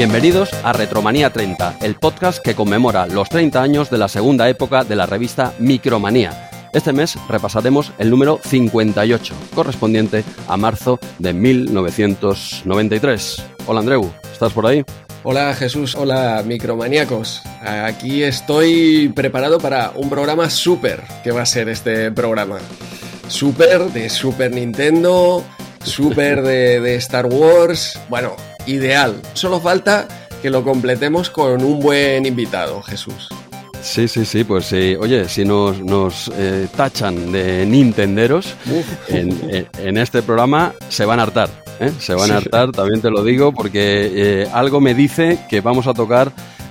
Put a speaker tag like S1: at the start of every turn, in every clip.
S1: Bienvenidos a Retromanía 30, el podcast que conmemora los 30 años de la segunda época de la revista Micromanía. Este mes repasaremos el número 58, correspondiente a marzo de 1993. Hola Andreu, ¿estás por ahí?
S2: Hola Jesús, hola micromaníacos. Aquí estoy preparado para un programa súper que va a ser este programa. Súper de Super Nintendo, súper de, de Star Wars. Bueno, ideal. Solo falta que lo completemos con un buen invitado, Jesús.
S1: Sí, sí, sí, pues sí. Oye, si nos, nos eh, tachan de Nintenderos en, en, este programa, se van a hartar. ¿eh? Se van a hartar, también te lo digo, porque eh, algo me dice que vamos a tocar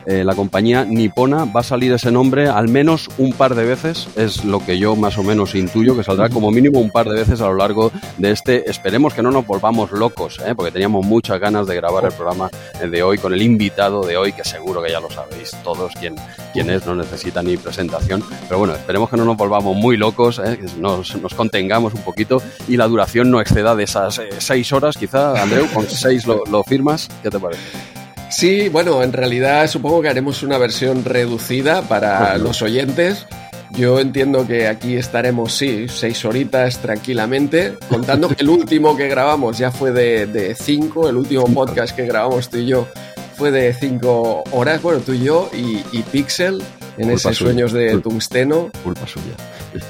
S1: eh, la compañía nipona, va a salir ese nombre al menos un par de veces, es lo que yo más o menos intuyo, que saldrá como mínimo un par de veces a lo largo de este. Esperemos que no nos volvamos locos, ¿eh? porque teníamos muchas ganas de grabar el programa de hoy con el invitado de hoy, que seguro que ya lo sabéis todos quién, quién es, no necesita ni presentación. Pero bueno, esperemos que no nos volvamos muy locos, ¿eh? que nos, contengamos un poquito y la duración no exceda de esas eh, seis horas, quizá, Andreu, con seis lo, lo firmas. ¿Qué te parece?
S2: Sí, bueno, en realidad supongo que haremos una versión reducida para los oyentes. Yo entiendo que aquí estaremos, sí, seis horitas tranquilamente, contando que el último que grabamos ya fue de, de cinco, el último podcast que grabamos tú y yo fue de cinco horas, bueno, tú y yo, y, y Pixel, en Culpa ese suya. Sueños de
S1: Culpa.
S2: Tungsteno.
S1: Culpa suya.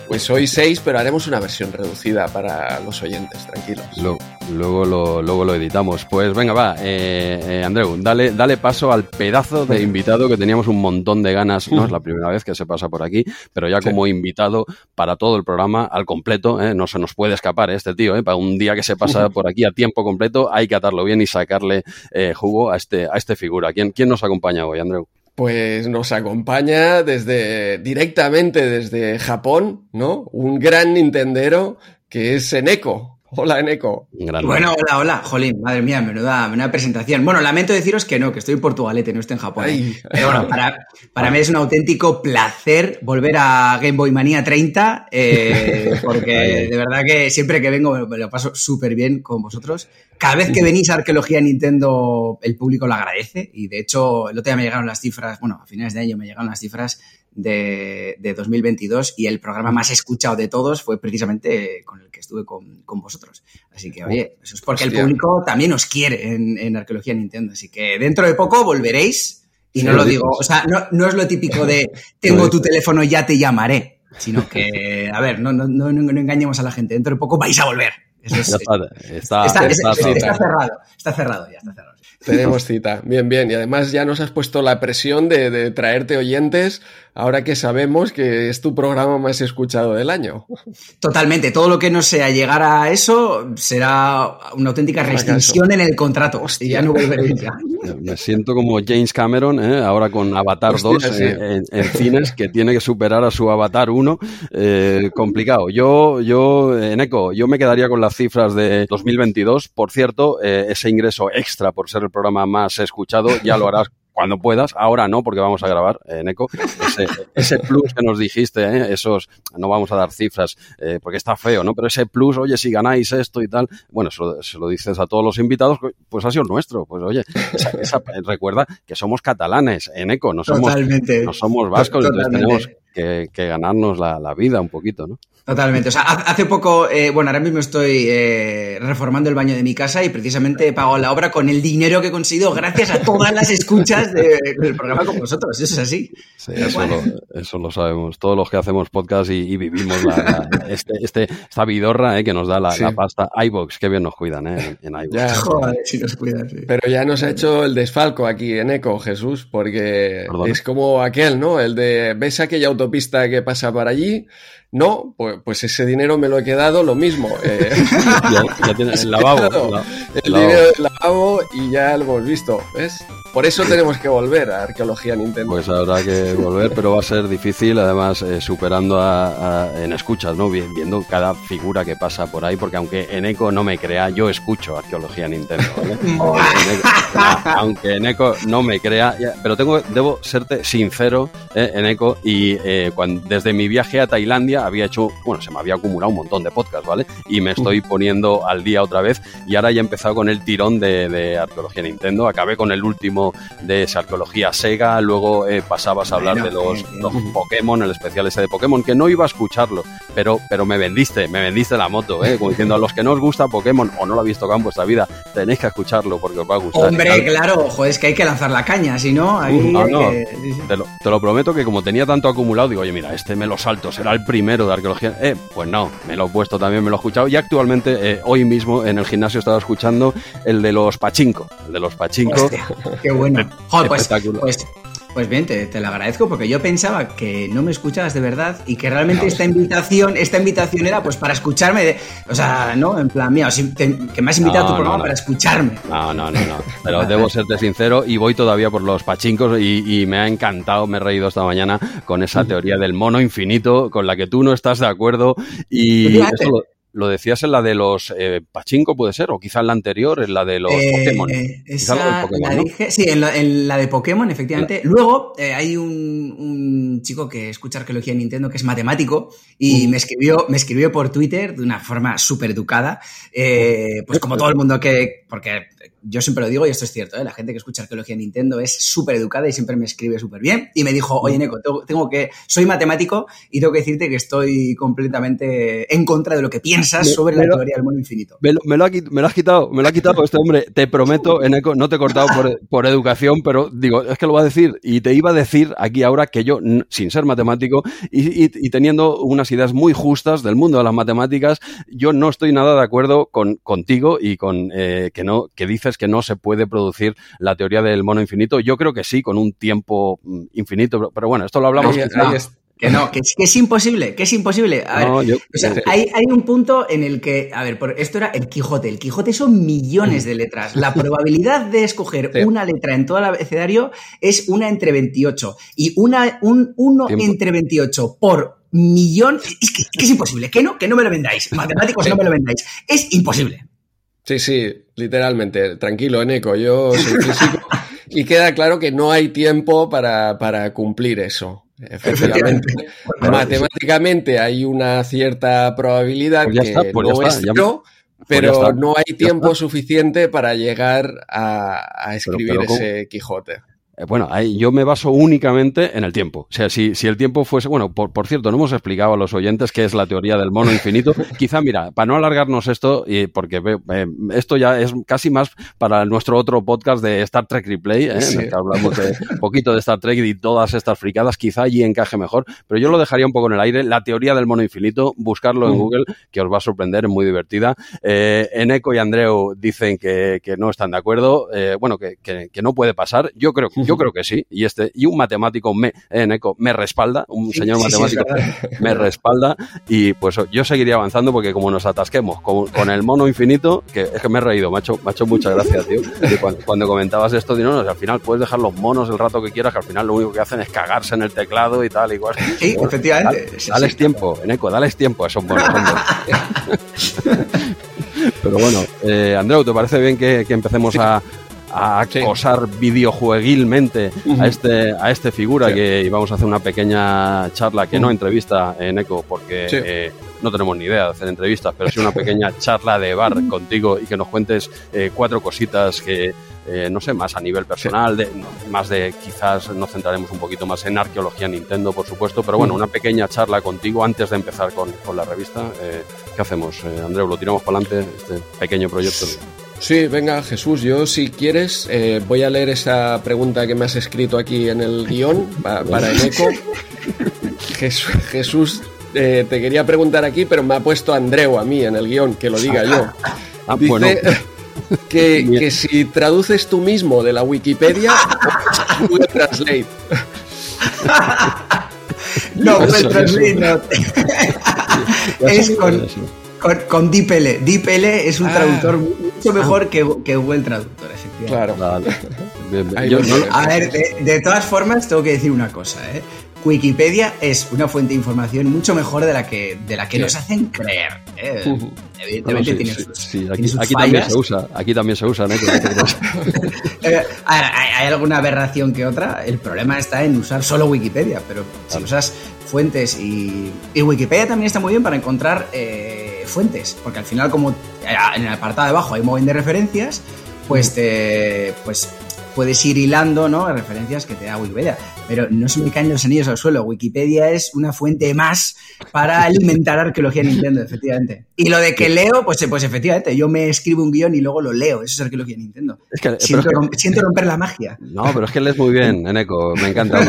S2: Pues hoy seis, pero haremos una versión reducida para los oyentes, tranquilos.
S1: Luego, luego, lo, luego lo editamos. Pues venga, va, eh, eh, Andreu, dale, dale paso al pedazo de invitado que teníamos un montón de ganas. No es la primera vez que se pasa por aquí, pero ya como sí. invitado para todo el programa al completo, eh, no se nos puede escapar este tío. eh, Para un día que se pasa por aquí a tiempo completo, hay que atarlo bien y sacarle eh, jugo a este, a este figura. ¿Quién, ¿Quién nos acompaña hoy, Andreu?
S2: Pues nos acompaña desde directamente desde Japón, ¿no? Un gran Nintendero que es Eneko. Hola, Eneco.
S3: Bueno, hola, hola. Jolín, madre mía, menuda, menuda presentación. Bueno, lamento deciros que no, que estoy en Portugalete, no estoy en Japón.
S2: Ay,
S3: Pero bueno, para, para mí es un auténtico placer volver a Game Boy Manía 30, eh, porque de verdad que siempre que vengo me lo paso súper bien con vosotros. Cada vez que venís a Arqueología Nintendo, el público lo agradece. Y de hecho, el otro día me llegaron las cifras, bueno, a finales de año me llegaron las cifras de, de, 2022 y el programa más escuchado de todos fue precisamente con el que estuve con, con vosotros. Así que, oye, eso es porque Hostia. el público también os quiere en, en, Arqueología Nintendo. Así que dentro de poco volveréis y sí, no lo digo, o sea, no, no, es lo típico de tengo tu teléfono, ya te llamaré, sino que, a ver, no, no, no, no engañemos a la gente, dentro de poco vais a volver. Eso es,
S1: está, está,
S3: está, está, cerrado, está cerrado, ya está cerrado.
S2: Tenemos cita. Bien, bien. Y además ya nos has puesto la presión de, de, traerte oyentes ahora que sabemos que es tu programa más escuchado del año.
S3: Totalmente. Todo lo que no sea llegar a eso será una auténtica restricción en el contrato. Hostia. Y ya no volveréis ya.
S1: Me siento como James Cameron, ¿eh? ahora con Avatar Hostia, 2 sí. en, en, cines, que tiene que superar a su Avatar 1. Eh, complicado. Yo, yo, en Eco, yo me quedaría con las cifras de 2022. Por cierto, eh, ese ingreso extra por ser el programa más escuchado, ya lo harás cuando puedas. Ahora no, porque vamos a grabar en eh, ECO. Ese, ese, plus que nos dijiste, ¿eh? esos, no vamos a dar cifras, eh, porque está feo, ¿no? Pero ese plus, oye, si ganáis esto y tal, bueno, se lo, se lo dices a todos los invitados, pues ha sido nuestro. Pues oye, esa, esa, recuerda que somos catalanes en ECO, no somos,
S3: Totalmente.
S1: no somos vascos, entonces tenemos que, que ganarnos la, la, vida un poquito, ¿no?
S3: Totalmente. O sea, hace poco, eh, bueno, ahora mismo estoy eh, reformando el baño de mi casa y precisamente he pagado la obra con el dinero que he conseguido gracias a todas las escuchas de, del programa con vosotros. Eso es así.
S1: Sí, eso, bueno. lo, eso lo sabemos. Todos los que hacemos podcast y, y vivimos la, la, este, este, esta vidorra eh, que nos da la, sí. la pasta. iBox, qué bien nos cuidan eh, en, en iBox.
S3: Ya, joder, sí nos cuidan, sí.
S2: Pero ya nos ha hecho el desfalco aquí en Eco, Jesús, porque Perdón. es como aquel, ¿no? El de, ves aquella autopista que pasa por allí, no, pues, pues, ese dinero me lo he quedado, lo mismo. Eh,
S1: ya, ya tienes el lavabo.
S2: el, el dinero del lavabo y ya lo hemos visto, ¿ves? Por eso tenemos que volver a Arqueología Nintendo.
S1: Pues habrá que volver, pero va a ser difícil, además eh, superando a, a, en escuchas, ¿no? Viendo cada figura que pasa por ahí, porque aunque en Eco no me crea, yo escucho Arqueología Nintendo, ¿vale? aunque en Eco no me crea, pero tengo, debo serte sincero eh, en Eco y eh, cuando, desde mi viaje a Tailandia día había hecho, bueno, se me había acumulado un montón de podcasts, ¿vale? Y me estoy poniendo al día otra vez y ahora ya he empezado con el tirón de, arqueología Nintendo, acabé con el último de esa arqueología Sega, luego eh, pasabas a hablar de los, Pokémon, el especial ese de Pokémon, que no iba a escucharlo, pero, pero me vendiste, me vendiste la moto, ¿eh? Como diciendo, a los que no os gusta Pokémon o no lo habéis tocado en vuestra vida, tenéis que escucharlo porque os va a gustar.
S3: Hombre, claro, ojo, es que hay que lanzar la caña, si no, ahí
S1: no, no, te, lo, te, lo, prometo que como tenía tanto acumulado, digo, oye, mira, este me lo salto, será el primero de arqueología. Eh, pues no, me lo he puesto también, me lo he escuchado y actualmente, eh, hoy mismo en el gimnasio estaba escuchando el de los Pachinko, el de los Pachinko.
S3: qué bueno. Joder, pues, pues pues bien, te, lo agradezco porque yo pensaba que no me escuchabas de verdad y que realmente esta invitación, esta invitación era pues para escucharme, o sea, ¿no? En plan, mía, que me has invitado a tu programa para escucharme.
S1: No, no, no, no. Pero debo serte sincero y voy todavía por los pachincos y, me ha encantado, me he reído esta mañana con esa teoría del mono infinito con la que tú no estás de acuerdo y eso lo decías en la de los eh, Pachinko, puede ser, o quizá en la anterior, en la de los eh, Pokémon.
S3: sí, en la, de Pokémon, efectivamente. Luego eh, hay un, chico que escucha arqueología en Nintendo que es matemático y me, escribió, me escribió por Twitter de una forma súper educada, pues como todo el mundo que, porque yo siempre lo digo y esto es cierto, la gente que escucha arqueología en Nintendo es súper educada y siempre me escribe súper bien y me dijo, oye Neko, tengo que, soy matemático y tengo que decirte que estoy completamente en contra de lo que piensas sobre la teoría del mundo infinito.
S1: Me lo, me, lo has quitado, me lo ha quitado este hombre. Te prometo, Eneco, no te he cortado por, educación, pero digo, es que lo va a decir. Y te iba a decir aquí ahora que yo, sin ser matemático y, teniendo unas ideas muy justas del mundo de las matemáticas, yo no estoy nada de acuerdo con, contigo y con eh, que no, que dices que no se puede producir la teoría del mono infinito. Yo creo que sí, con un tiempo mm, infinito, pero, bueno, esto lo hablamos.
S3: Que no, que, es imposible, que es imposible. A ver, o sea, hay, un punto en el que, a ver, por, esto era el Quijote. El Quijote son millones de letras. La probabilidad de escoger una letra en todo el abecedario es una entre 28. Y una, un uno entre 28 por millón. Es que, es imposible. Que no, que no me lo vendáis. Matemáticos, no me lo vendáis. Es imposible.
S2: Sí, sí, literalmente. Tranquilo, Eneco. Yo soy físico. y queda claro que no hay tiempo para, para cumplir eso. Efectivamente. Matemáticamente hay una cierta probabilidad pues que pues no es pero no hay tiempo suficiente para llegar a, escribir ese Quijote.
S1: Eh, bueno, yo me baso únicamente en el tiempo. O sea, si, si el tiempo fuese. Bueno, por, por, cierto, no hemos explicado a los oyentes qué es la teoría del mono infinito. Quizá, mira, para no alargarnos esto, y porque eh, esto ya es casi más para nuestro otro podcast de Star Trek Replay, ¿eh? en el que hablamos de un poquito de Star Trek y todas estas fricadas, quizá allí encaje mejor. Pero yo lo dejaría un poco en el aire. La teoría del mono infinito, buscarlo en mm. Google, que os va a sorprender, es muy divertida. Eh, Eneco y Andreu dicen que, que no están de acuerdo. Eh, bueno, que, que, que, no puede pasar. Yo creo que yo creo que sí. Y este, y un matemático me, en eco, me respalda, un señor matemático me respalda. Y pues yo seguiría avanzando porque como nos atasquemos con, el mono infinito, que es que me he reído, macho, macho, muchas gracias, tío. Cuando, comentabas esto, digo, no, al final puedes dejar los monos el rato que quieras, que al final lo único que hacen es cagarse en el teclado y tal, igual.
S3: Sí, efectivamente.
S1: dales tiempo, Eneco, dales tiempo a esos monos. Pero bueno, eh, Andreu, ¿te parece bien que, que empecemos a, a acosar videojueguilmente a este a este figura que íbamos a hacer una pequeña charla que no entrevista en Eco porque eh, no tenemos ni idea de hacer entrevistas pero sí una pequeña charla de bar contigo y que nos cuentes eh, cuatro cositas que eh, no sé, más a nivel personal, de, más de quizás nos centraremos un poquito más en arqueología Nintendo, por supuesto, pero bueno, una pequeña charla contigo antes de empezar con, con la revista. ¿Qué hacemos, Andreu? ¿Lo tiramos para adelante, este pequeño proyecto?
S2: Sí, venga, Jesús, yo si quieres eh, voy a leer esa pregunta que me has escrito aquí en el guion para el eco. Jesús, eh, te quería preguntar aquí, pero me ha puesto Andreu a mí en el guion, que lo diga yo. Ah, Dice que, que, si traduces tú mismo de la Wikipedia, Google Translate.
S3: no, Google Translate no. es con, con, con DeepL. DeepL es un ah. traductor mucho mejor que, que Google Traductor, efectivamente. Claro. a ver, de, todas formas, tengo que decir una cosa, ¿eh? Wikipedia es una fuente de información mucho mejor de la que, de la que nos hacen creer. ¿eh?
S1: Evidentemente tiene, sus, aquí, también se usa, aquí también se usa, ¿no?
S3: Eh, hay, alguna aberración que otra. El problema está en usar solo Wikipedia, pero si usas fuentes y, Wikipedia también está muy bien para encontrar eh, fuentes, porque al final como en el apartado de abajo hay un montón de referencias, pues te, pues puedes ir hilando, ¿no? Referencias que te da Wikipedia. Pero no se me caen los anillos al suelo. Wikipedia es una fuente más para alimentar arqueología Nintendo, efectivamente. Y lo de que leo, pues, pues efectivamente, yo me escribo un guion y luego lo leo. Eso es arqueología Nintendo. siento, romper la magia.
S1: No, pero es que lees muy bien, Eneco. Me encanta.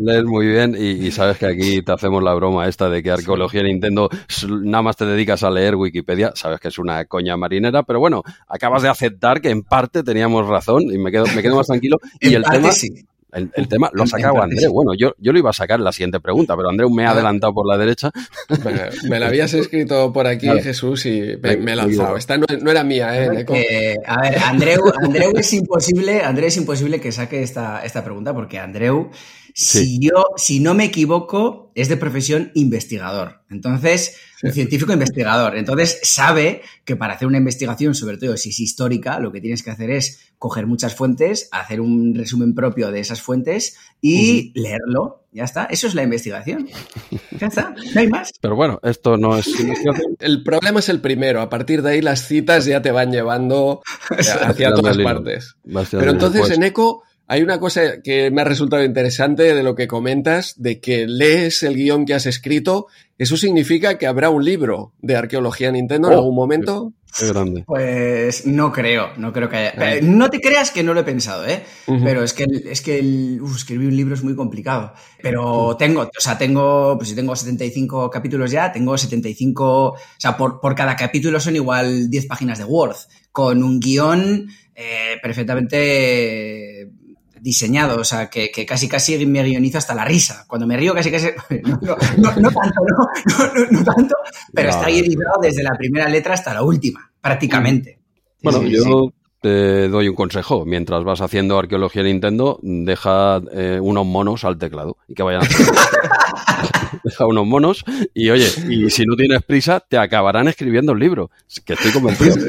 S1: lees, muy bien y, sabes que aquí te hacemos la broma esta de que arqueología Nintendo nada más te dedicas a leer Wikipedia. Sabes que es una coña marinera, pero bueno, acabas de aceptar que en parte teníamos razón y me quedo me quedo más tranquilo. y el tema, el, tema lo ha sacado Andreu. Bueno, yo, yo lo iba a sacar en la siguiente pregunta, pero Andreu me ha adelantado por la derecha.
S2: Me, la habías escrito por aquí, Jesús, y me, he lanzado. Esta no, era mía, ¿eh?
S3: eh a ver, Andreu, Andreu es imposible, Andreu es imposible que saque esta, esta pregunta, porque Andreu si yo, si no me equivoco, es de profesión investigador. Entonces, un científico investigador. Entonces, sabe que para hacer una investigación, sobre todo si es histórica, lo que tienes que hacer es coger muchas fuentes, hacer un resumen propio de esas fuentes y leerlo. Ya está. Eso es la investigación. Ya está. No hay más.
S1: Pero bueno, esto no es
S2: El problema es el primero. A partir de ahí, las citas ya te van llevando hacia todas partes. Pero entonces, pues en ECO hay una cosa que me ha resultado interesante de lo que comentas, de que lees el guion que has escrito. ¿Eso significa que habrá un libro de arqueología Nintendo en oh, algún momento?
S1: Qué grande.
S3: Pues no creo, no creo que haya. No te creas que no lo he pensado, ¿eh? Pero es que, es que escribir un libro es muy complicado. Pero tengo, o sea, tengo, pues si tengo 75 capítulos ya, tengo 75, o sea, por, por cada capítulo son igual 10 páginas de Word, con un guion eh, perfectamente diseñado, o sea, que, casi casi me guionizo hasta la risa. Cuando me río casi casi... No, tanto, no, tanto, pero está guionizado desde la primera letra hasta la última, prácticamente.
S1: Bueno, yo te doy un consejo. Mientras vas haciendo arqueología Nintendo, deja eh, unos monos al teclado y que vayan deja unos monos y oye, y si no tienes prisa, te acabarán escribiendo el libro, que estoy convencido.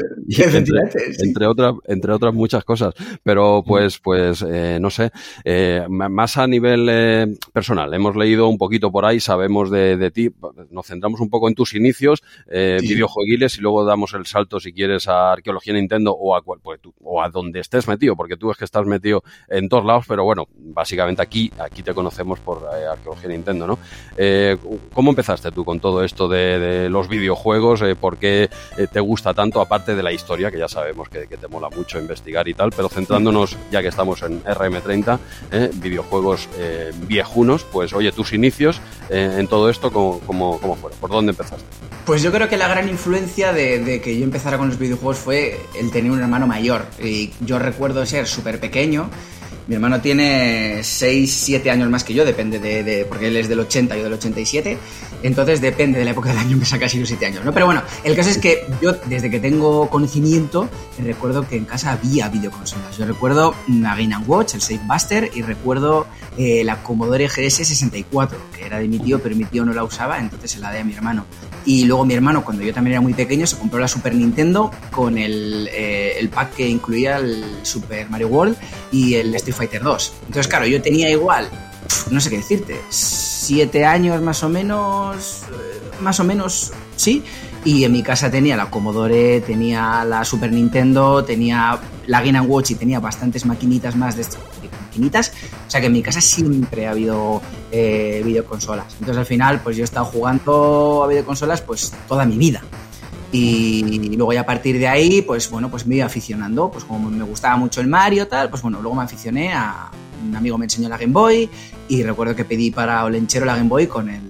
S1: entre, otras, entre otras muchas cosas. Pero pues, pues, eh, no sé, eh, más a nivel eh, personal, hemos leído un poquito por ahí, sabemos de, ti, nos centramos un poco en tus inicios, eh, videojueguiles y luego damos el salto si quieres a arqueología Nintendo o a, pues, o a donde estés metido, porque tú es que estás metido en todos lados, pero bueno, básicamente aquí, aquí te conocemos por arqueología Nintendo, ¿no? ¿Cómo empezaste tú con todo esto de, los videojuegos? ¿Por qué te gusta tanto, aparte de la historia, que ya sabemos que, te mola mucho investigar y tal, pero centrándonos, ya que estamos en RM30, ¿eh? videojuegos eh, viejunos, pues oye, tus inicios eh, en todo esto, ¿cómo, cómo, fueron? ¿Por dónde empezaste?
S3: Pues yo creo que la gran influencia de, que yo empezara con los videojuegos fue el tener un hermano mayor. Y yo recuerdo ser súper pequeño mi hermano tiene 6, 7 años más que yo, depende de, porque él es del 80 y yo del 87, entonces depende de la época del año, me saca casi los 7 años, ¿no? Pero bueno, el caso es que yo desde que tengo conocimiento recuerdo que en casa había videoconsolas. Yo recuerdo una Game Watch, el Safe Buster, y recuerdo eh, la Commodore GS64, que era de mi tío, pero mi tío no la usaba, entonces se la a mi hermano. Y luego mi hermano, cuando yo también era muy pequeño, se compró la Super Nintendo con el, eh, pack que incluía el Super Mario World y el Street Fighter 2. Entonces, claro, yo tenía igual, no sé qué decirte, siete años más o menos, eh, más o menos, sí. Y en mi casa tenía la Commodore, tenía la Super Nintendo, tenía la Game Watch y tenía bastantes maquinitas más de estas maquinitas. O sea que en mi casa siempre ha habido eh, videoconsolas. Entonces al final, pues yo he estado jugando a videoconsolas pues toda mi vida. Y luego ya a partir de ahí, pues bueno, pues me iba aficionando. Pues como me gustaba mucho el Mario, tal, pues bueno, luego me aficioné a. Un amigo me enseñó la Game Boy y recuerdo que pedí para Olenchero la Game Boy con el.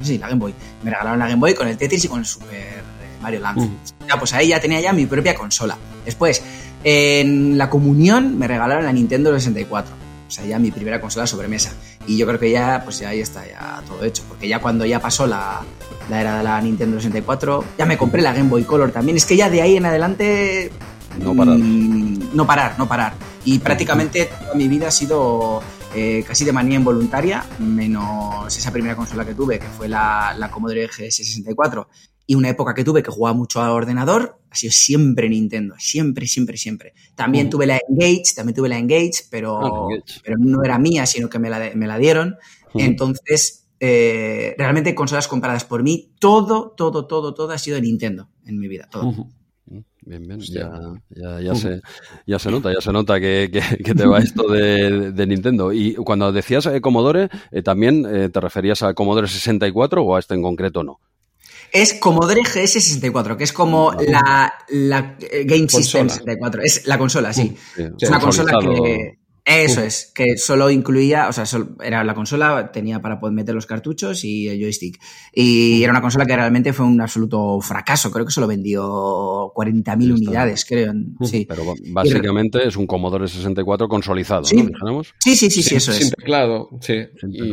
S3: Sí, la Game Boy. Me regalaron la Game Boy con el Tetris y con el Super Mario Land. Ya, pues ahí ya tenía ya mi propia consola. Después, en la comunión me regalaron la Nintendo 64 o sea, ya mi primera consola sobremesa. Y yo creo que ya, pues ya ahí está ya todo hecho. Porque ya cuando ya pasó la, la era de la Nintendo 64, ya me compré la Game Boy Color también. Es que ya de ahí en adelante...
S1: No parar. Mm,
S3: no parar, no parar. Y prácticamente toda mi vida ha sido eh, casi de manía involuntaria, menos esa primera consola que tuve, que fue la, la Commodore GS64, y una época que tuve que jugaba mucho al ordenador, ha sido siempre Nintendo, siempre, siempre, siempre. También tuve la Engage, también tuve la Engage, pero, ah, pero no era mía, sino que me la, me la dieron. Entonces, eh, realmente consolas compradas por mí, todo, todo, todo, todo ha sido de Nintendo en mi vida, todo.
S1: Bien, bien, ya, ya, ya, se, ya se nota, ya se nota que, que, te va esto de, de, Nintendo. Y cuando decías eh, Commodore, eh, ¿también eh, te referías a Commodore 64 o a este en concreto no?
S3: Es Commodore GS64, que es como la, la Game System 64. Es la consola, sí. es una consola que eso es, que solo incluía, o sea, era la consola, tenía para poder meter los cartuchos y el joystick. Y era una consola que realmente fue un absoluto fracaso, creo que solo vendió 40.000 unidades, creo. Sí.
S1: Pero básicamente es un Commodore 64 consolizado,
S3: ¿Sí?
S1: ¿no?
S3: Sí, sí, sí, sí, eso
S2: sin
S3: es.
S2: Teclado, sí.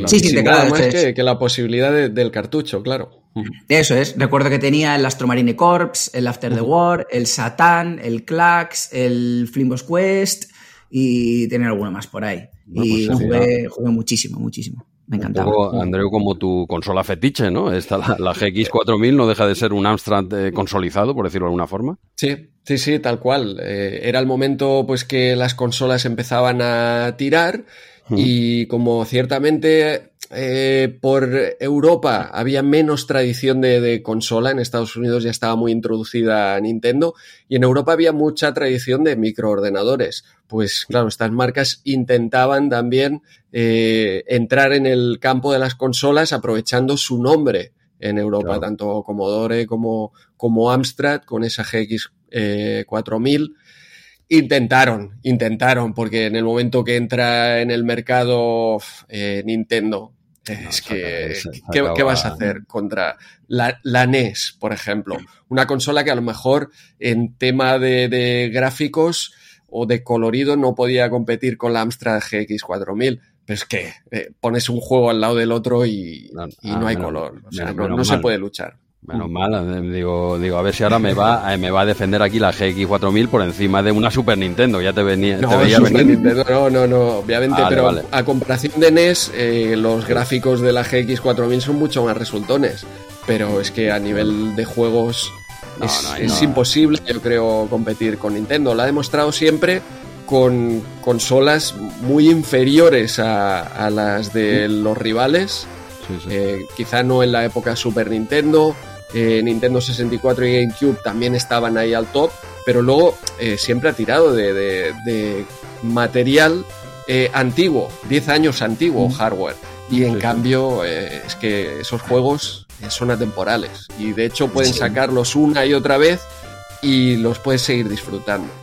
S3: Sí, sin teclado.
S2: más que, que, la posibilidad del cartucho, claro.
S3: Eso es. Recuerdo que tenía el Astromarine Corps, el After the War, el Satan, el Clax, el Flimbos Quest y tener alguno más por ahí. y pues jugué, muchísimo, muchísimo. Me encantaba.
S1: Un poco, Andreu, como tu consola fetiche, ¿no? Esta, la, GX4000 no deja de ser un Amstrad eh, consolizado, por decirlo de alguna forma.
S2: Sí, sí, sí, tal cual. Eh, era el momento pues que las consolas empezaban a tirar y como ciertamente eh, por Europa había menos tradición de, consola, en Estados Unidos ya estaba muy introducida Nintendo. Y en Europa había mucha tradición de microordenadores. Pues claro, estas marcas intentaban también eh, entrar en el campo de las consolas aprovechando su nombre en Europa, tanto Commodore como, como Amstrad con esa GX 4000 Intentaron, intentaron, porque en el momento que entra en el mercado eh, Nintendo, es que, ¿qué, vas a hacer contra la, la, NES, por ejemplo? Una consola que a lo mejor en tema de, gráficos o de colorido no podía competir con la Amstrad GX4000. Pero es que eh, pones un juego al lado del otro y no, ah, hay color. O sea, no se puede luchar.
S1: Menos mal, eh, digo, digo, a ver si ahora me va, eh, me va a defender aquí la GX4000 por encima de una Super Nintendo. Ya te, venía,
S2: no,
S1: te veía
S2: venir. no, no, no, obviamente, pero a comparación de NES, eh, los gráficos de la GX4000 son mucho más resultones. Pero es que a nivel de juegos es, imposible, yo creo, competir con Nintendo. Lo ha demostrado siempre con consolas muy inferiores a, las de los rivales. quizá no en la época Super Nintendo, eh, Nintendo 64 y GameCube también estaban ahí al top, pero luego eh, siempre ha tirado de, material eh, antiguo, 10 años antiguo hardware. Y en cambio es que esos juegos son atemporales. Y de hecho pueden sacarlos una y otra vez y los puedes seguir disfrutando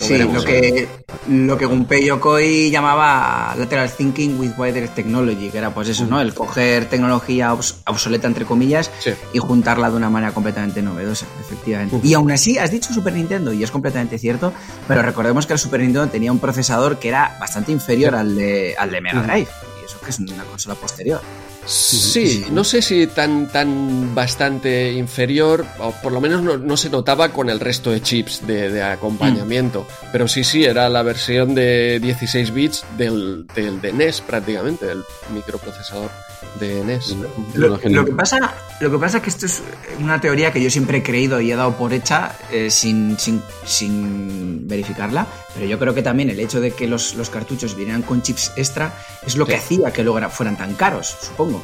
S3: sí, lo que, lo que Gunpei Yokoi llamaba lateral thinking with wider technology, que era pues eso, ¿no? El coger tecnología obsoleta, entre comillas, y juntarla de una manera completamente novedosa, efectivamente. Y aún así, has dicho Super Nintendo, y es completamente cierto, pero recordemos que el Super Nintendo tenía un procesador que era bastante inferior al de, al de Mega Drive, y eso que es una consola posterior.
S2: Sí, no sé si tan, tan bastante inferior, o por lo menos no, se notaba con el resto de chips de, acompañamiento, mm. pero sí, sí, era la versión de 16 bits del, del de NES prácticamente, del microprocesador de NES.
S3: Lo, que pasa, lo que pasa es que esto es una teoría que yo siempre he creído y he dado por hecha eh, sin, sin, verificarla, pero yo creo que también el hecho de que los, cartuchos vinieran con chips extra es lo que hacía que luego fueran tan caros, supongo.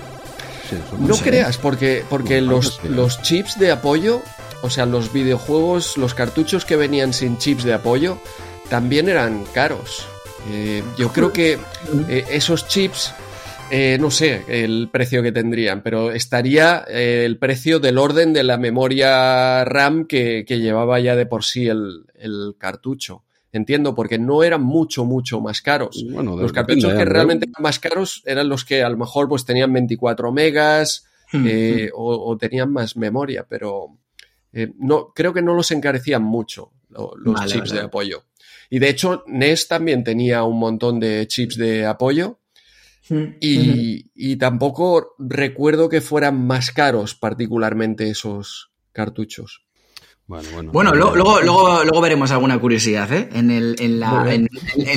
S2: no, creas, porque, porque los, los chips de apoyo, o sea, los videojuegos, los cartuchos que venían sin chips de apoyo, también eran caros. Eh, yo creo que eh, esos chips eh, no sé el precio que tendrían, pero estaría eh, el precio del orden de la memoria RAM que, llevaba ya de por sí el, cartucho. Entiendo, porque no eran mucho, mucho más caros. los cartuchos que realmente eran más caros eran los que a lo mejor pues tenían 24 megas hmm, eh, hmm. o, tenían más memoria, pero no, creo que no los encarecían mucho los chips de apoyo. Y de hecho, NES también tenía un montón de chips de apoyo y, tampoco recuerdo que fueran más caros particularmente esos cartuchos.
S3: Bueno, bueno, luego, luego, luego, veremos alguna curiosidad ¿eh? en, el, en, la, en,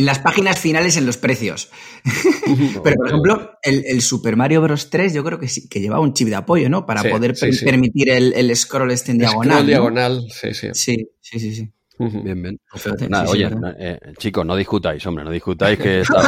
S3: las páginas finales en los precios. Pero, por ejemplo, el, Super Mario Bros. 3 yo creo que sí, que llevaba un chip de apoyo, ¿no? Para poder permitir el, el, scroll este en diagonal.
S2: Scroll diagonal, sí,
S3: sí. Sí, sí, sí. Sí.
S1: Bien, bien. oye, eh, chicos, no discutáis, hombre, no discutáis que esta,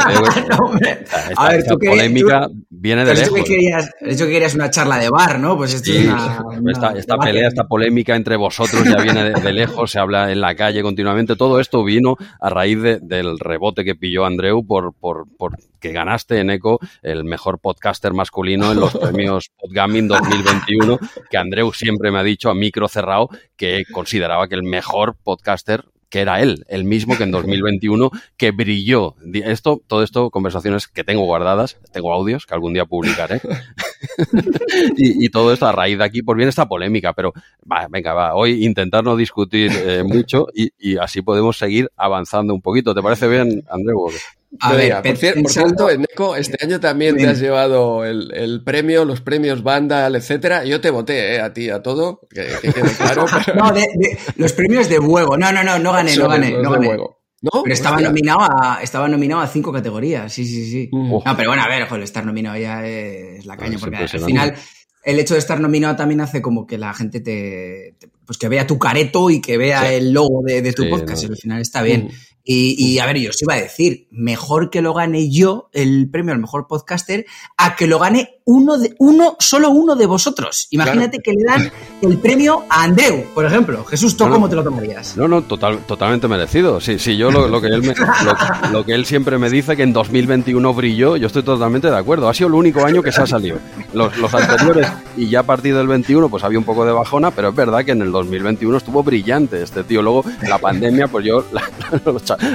S1: esta, ver, polémica viene de lejos.
S3: Que querías, hecho que querías una charla de bar, ¿no? Pues esto es
S1: una, esta, pelea, esta polémica entre vosotros ya viene de, lejos, se habla en la calle continuamente. Todo esto vino a raíz del rebote que pilló Andreu por, por, por que ganaste en ECO el mejor podcaster masculino en los premios Podgaming 2021, que Andreu siempre me ha dicho a micro cerrado que consideraba que el mejor podcaster que era él, el mismo que en 2021, que brilló. Esto, todo esto, conversaciones que tengo guardadas, tengo audios que algún día publicaré. y, todo esto a raíz de aquí, pues viene esta polémica, pero va, venga, va, hoy intentar no discutir eh, mucho y, así podemos seguir avanzando un poquito. ¿Te parece bien, Andreu?
S2: A ver, por, cierto, en ECO, este año también te has llevado el, premio, los premios Vandal, etcétera. Yo te voté, eh, a ti, a todo, que, quede claro.
S3: No, los premios de Huevo. No, no, no, no gané, no gané. No gané. ¿No? Pero estaba nominado, a, estaba nominado a cinco categorías, sí, sí, sí. No, pero bueno, a ver, joder, estar nominado ya es la caña, porque al final el hecho de estar nominado también hace como que la gente te, pues que vea tu careto y que vea el logo de, tu podcast, y al final está bien. Mm. Y, a ver, yo os iba a decir, mejor que lo gane yo el premio al mejor podcaster a que lo gane uno de uno, solo uno de vosotros. Imagínate que le dan el premio a Andreu, por ejemplo. Jesús, ¿tú cómo te lo tomarías?
S1: No, no, total, totalmente merecido. Sí, sí, yo lo, que él lo, que él siempre me dice que en 2021 brilló, yo estoy totalmente de acuerdo. Ha sido el único año que se ha salido. Los, los anteriores y ya a partir del 21 pues había un poco de bajona, pero es verdad que en el 2021 estuvo brillante este tío. Luego la pandemia, pues yo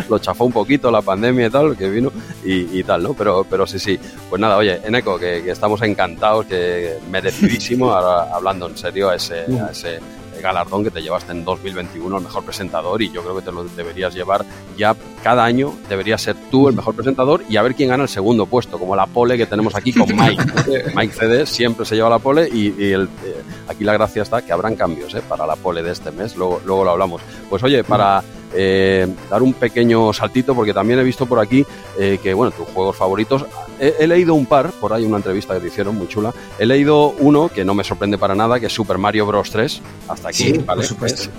S1: lo chafó un poquito la pandemia y tal, que vino y, tal, ¿no? Pero, pero sí, sí. Pues nada, oye, Eneco, que, que estamos encantados, que merecidísimo, ahora hablando en serio, a ese, a ese galardón que te llevaste en 2021 el mejor presentador y yo creo que te lo deberías llevar ya cada año, deberías ser tú el mejor presentador y a ver quién gana el segundo puesto, como la pole que tenemos aquí con Mike. Mike CD siempre se lleva la pole y, el, eh, aquí la gracia está que habrán cambios eh, para la pole de este mes, luego, luego lo hablamos. Pues oye, para eh, dar un pequeño saltito porque también he visto por aquí que, bueno, tus juegos favoritos, he, leído un par, por ahí una entrevista que te hicieron muy chula, he leído uno que no me sorprende para nada, que es Super Mario Bros. 3, hasta aquí, ¿vale?
S3: Por supuesto.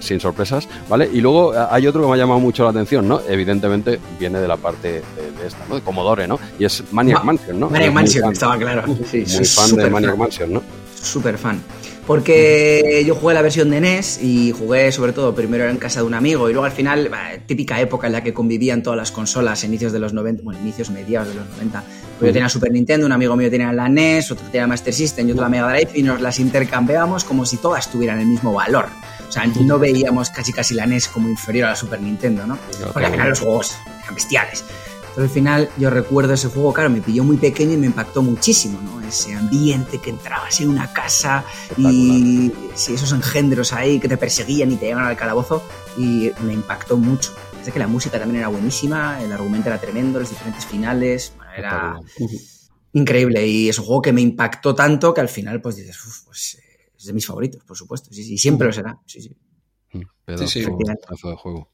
S1: sin sorpresas, ¿vale? Y luego hay otro que me ha llamado mucho la atención, ¿no? Evidentemente viene de la parte de, esta, ¿no? De Commodore, ¿no? Y es Maniac Mansion, ¿no?
S3: Maniac Mansion, estaba claro.
S1: muy fan de Maniac Mansion, ¿no?
S3: Súper fan. Porque yo jugué la versión de NES y jugué sobre todo primero en casa de un amigo y luego al final, típica época en la que convivían todas las consolas, inicios de los 90, bueno, inicios mediados de los 90. Pues yo tenía Super Nintendo, un amigo mío tenía la NES, otro tenía Master System y otro la Mega Drive y nos las intercambiábamos como si todas tuvieran el mismo valor. O sea, no veíamos casi casi la NES como inferior a la Super Nintendo, ¿no? Porque al final los juegos eran bestiales. Pero al final yo recuerdo ese juego, claro, me pilló muy pequeño y me impactó muchísimo, ¿no? Ese ambiente que entrabas en una casa y esos engendros ahí que te perseguían y te llevan al calabozo y me impactó mucho. Sé que la música también era buenísima, el argumento era tremendo, los diferentes finales, era increíble y es un juego que me impactó tanto que al final pues dices, pues eh, es de mis favoritos, por supuesto, sí, sí, siempre lo será, sí, sí.
S1: Mm, sí, sí. de juego.